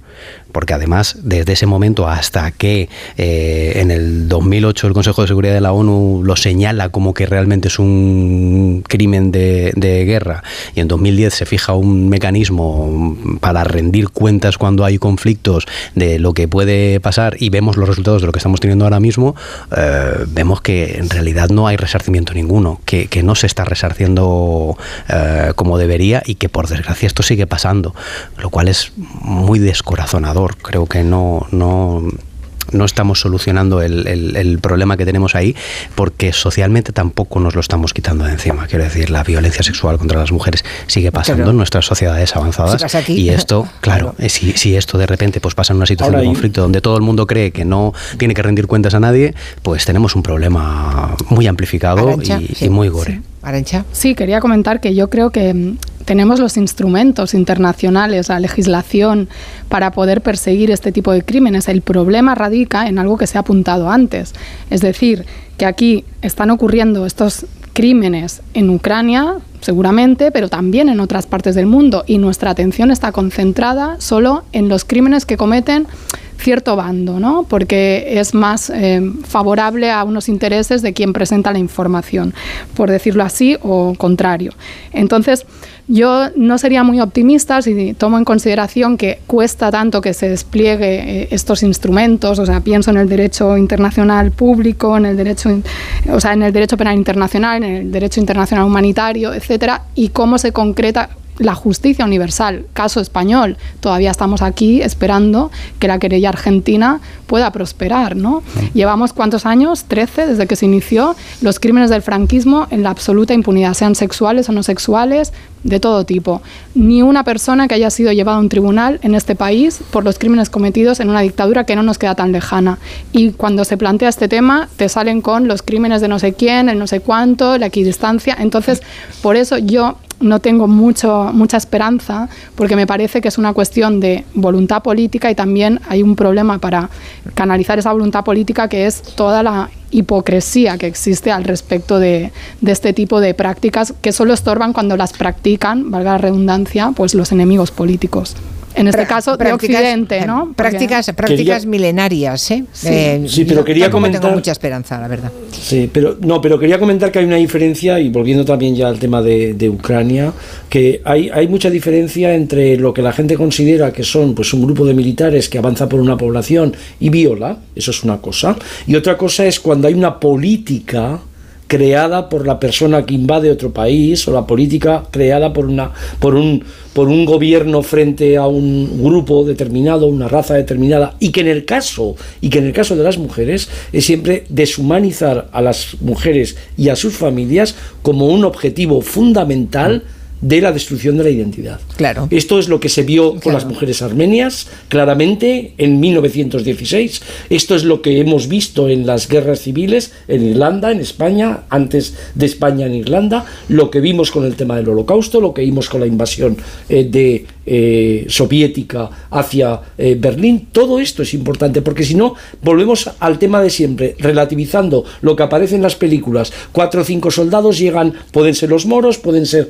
porque además desde ese momento hasta que eh, en el 2008 el Consejo de Seguridad de la ONU lo señala como que realmente es un crimen de, guerra y en 2010 se fija un mecanismo para rendir cuentas cuando hay conflictos de lo que puede pasar y vemos los resultados de lo que estamos teniendo ahora mismo, eh, vemos que en realidad no hay resarcimiento ninguno, que, no se está resarciendo eh, como debería y que por desgracia esto sigue pasando, lo cual es muy descorazonador Creo que no, no, no estamos solucionando el, problema que tenemos ahí porque socialmente tampoco nos lo estamos quitando de encima. Quiero decir, la violencia sexual contra las mujeres sigue pasando en nuestras sociedades avanzadas y esto, claro, Si, si, esto de repente pues pasa en una situación de conflicto donde todo el mundo cree que no tiene que rendir cuentas a nadie, pues tenemos un problema muy amplificado y, muy gore. Sí, quería comentar que yo creo que mm, tenemos los instrumentos internacionales, la legislación para poder perseguir este tipo de crímenes. El problema radica en algo que se ha apuntado antes, es decir, que aquí están ocurriendo estos crímenes en Ucrania, seguramente, pero también en otras partes del mundo, y nuestra atención está concentrada solo en los crímenes que cometen cierto bando, ¿no? porque es más eh, favorable a unos intereses de quien presenta la información, por decirlo así, o contrario. Entonces, yo no sería muy optimista si tomo en consideración que cuesta tanto que se despliegue eh, estos instrumentos, o sea, pienso en el derecho internacional público, en el derecho, o sea, en el derecho penal internacional, en el derecho internacional humanitario, etcétera, y cómo se concreta la justicia universal, caso español, todavía estamos aquí esperando que la querella argentina pueda prosperar, ¿no? Llevamos cuántos años, 13, desde que se inició los crímenes del franquismo en la absoluta impunidad, sean sexuales o no sexuales, de todo tipo. Ni una persona que haya sido llevada a un tribunal en este país por los crímenes cometidos en una dictadura que no nos queda tan lejana. Y cuando se plantea este tema, te salen con los crímenes de no sé quién, el no sé cuánto, la equidistancia. Entonces, por eso yo no tengo mucho, mucha esperanza porque me parece que es una cuestión de voluntad política y también hay un problema para canalizar esa voluntad política que es toda la hipocresía que existe al respecto de, de este tipo de prácticas que solo estorban cuando las practican, valga la redundancia, pues los enemigos políticos en este caso de Occidente, ¿no? Prácticas, prácticas milenarias, ¿eh? Sí, eh, pero quería comentar. Tengo mucha esperanza, la verdad. Sí, pero no, pero quería comentar que hay una diferencia y volviendo también ya al tema de, de Ucrania, que hay, hay mucha diferencia entre lo que la gente considera que son, pues, un grupo de militares que avanza por una población y viola, eso es una cosa, y otra cosa es cuando hay una política creada por la persona que invade otro país o la política creada por una por un por un gobierno frente a un grupo determinado, una raza determinada y que en el caso y que en el caso de las mujeres es siempre deshumanizar a las mujeres y a sus familias como un objetivo fundamental de la destrucción de la identidad. Claro. Esto es lo que se vio con las mujeres armenias claramente en 1916. Esto es lo que hemos visto en las guerras civiles en Irlanda, en España, antes de España en Irlanda, lo que vimos con el tema del Holocausto, lo que vimos con la invasión eh, de eh, soviética hacia eh, Berlín. Todo esto es importante porque si no volvemos al tema de siempre, relativizando lo que aparece en las películas. Cuatro o cinco soldados llegan, pueden ser los moros, pueden ser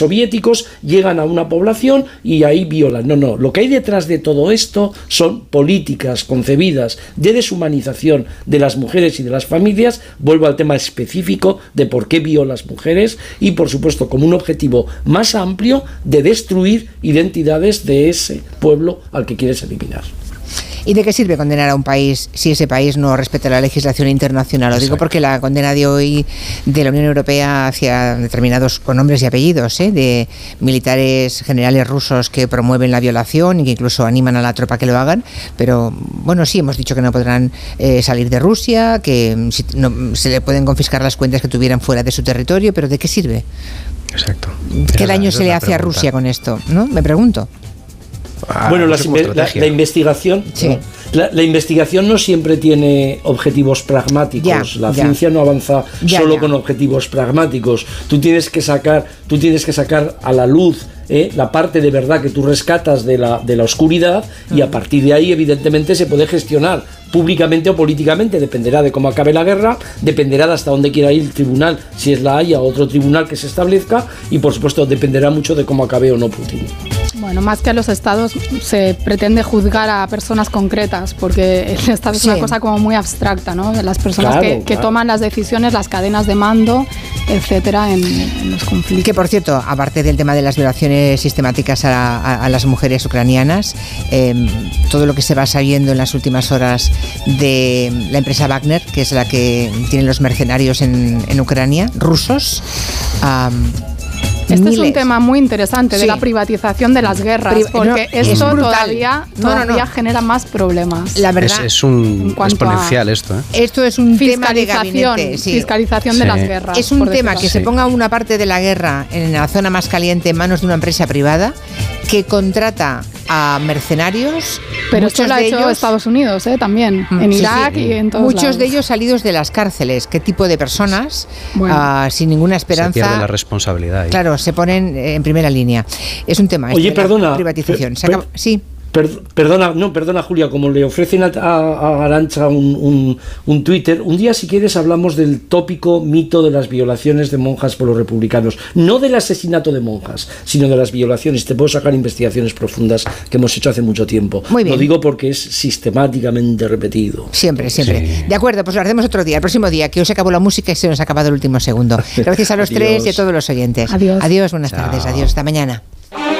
soviéticos, llegan a una población y ahí violan. No, no, lo que hay detrás de todo esto son políticas concebidas de deshumanización de las mujeres y de las familias. Vuelvo al tema específico de por qué violan las mujeres y por supuesto como un objetivo más amplio de destruir identidades de ese pueblo al que quieres eliminar. ¿Y de qué sirve condenar a un país si ese país no respeta la legislación internacional? Lo digo porque la condena de hoy de la Unión Europea hacia determinados con nombres y apellidos ¿eh? de militares generales rusos que promueven la violación y que incluso animan a la tropa que lo hagan, pero bueno, sí hemos dicho que no podrán eh, salir de Rusia, que mm, si- no- se le pueden confiscar las cuentas que tuvieran fuera de su territorio, pero ¿de qué sirve? Exacto. ¿Qué daño se le hace a. Rusia con esto? ¿No? Me pregunto. Ah, bueno, no sé la, investigación, Sí. la, la investigación no siempre tiene objetivos pragmáticos. Ya, la ya. ciencia no avanza Ya, solo ya. con objetivos pragmáticos. Tú tienes que sacar, tú tienes que sacar a la luz eh, la parte de verdad que tú rescatas de la, de la oscuridad y a partir de ahí, evidentemente, se puede gestionar públicamente o políticamente. Dependerá de cómo acabe la guerra, dependerá de hasta dónde quiera ir el tribunal, si es la Haya o otro tribunal que se establezca, y por supuesto dependerá mucho de cómo acabe o no Putin. Bueno, más que a los estados se pretende juzgar a personas concretas, porque el estado es una cosa como muy abstracta, ¿no? De las personas Claro, que, toman las decisiones, las cadenas de mando, etcétera, en, en los conflictos. Que por cierto, aparte del tema de las violaciones sistemáticas a, a- a las mujeres ucranianas, eh, todo lo que se va sabiendo en las últimas horas de la empresa Wagner, que es la que tiene los mercenarios en, en Ucrania, rusos. am, Este es un tema muy interesante Sí. de la privatización de las guerras, Pri- porque no, es esto brutal. todavía, No, no, no. todavía genera más problemas. La Es, verdad, es un En cuanto exponencial esto, ¿eh? esto es un tema de Fiscalización, gabinete. sí. fiscalización de las guerras. Es un tema que se ponga una parte de la guerra en la zona más caliente en manos de una empresa privada que contrata a mercenarios. Pero esto muchos lo ha de hecho ellos- Estados Unidos, ¿eh? también, Mm, en sí, Irak sí. y en todos Muchos lados. de ellos salidos de las cárceles. ¿Qué tipo de personas Bueno. ah, sin ninguna Se pierde la esperanza? responsabilidad. ahí. Claro, se ponen eh, en primera línea. Es un tema. Oye, este perdona, Privatización. Per- sí. Per- perdona, no, perdona Julia, como le ofrecen a, a- a Arancha un, un- un Twitter, un día si quieres hablamos del tópico mito de las violaciones de monjas por los republicanos, no del asesinato de monjas, sino de las violaciones. Te puedo sacar investigaciones profundas que hemos hecho hace mucho tiempo. Muy bien. Lo digo porque es sistemáticamente repetido. Siempre, siempre. De acuerdo, pues lo haremos otro día, el próximo día, que hoy se acabó la música y se nos ha acabado el último segundo. Gracias a los tres y a todos los oyentes. Adiós. Adiós, buenas Chao. tardes. Adiós, hasta mañana.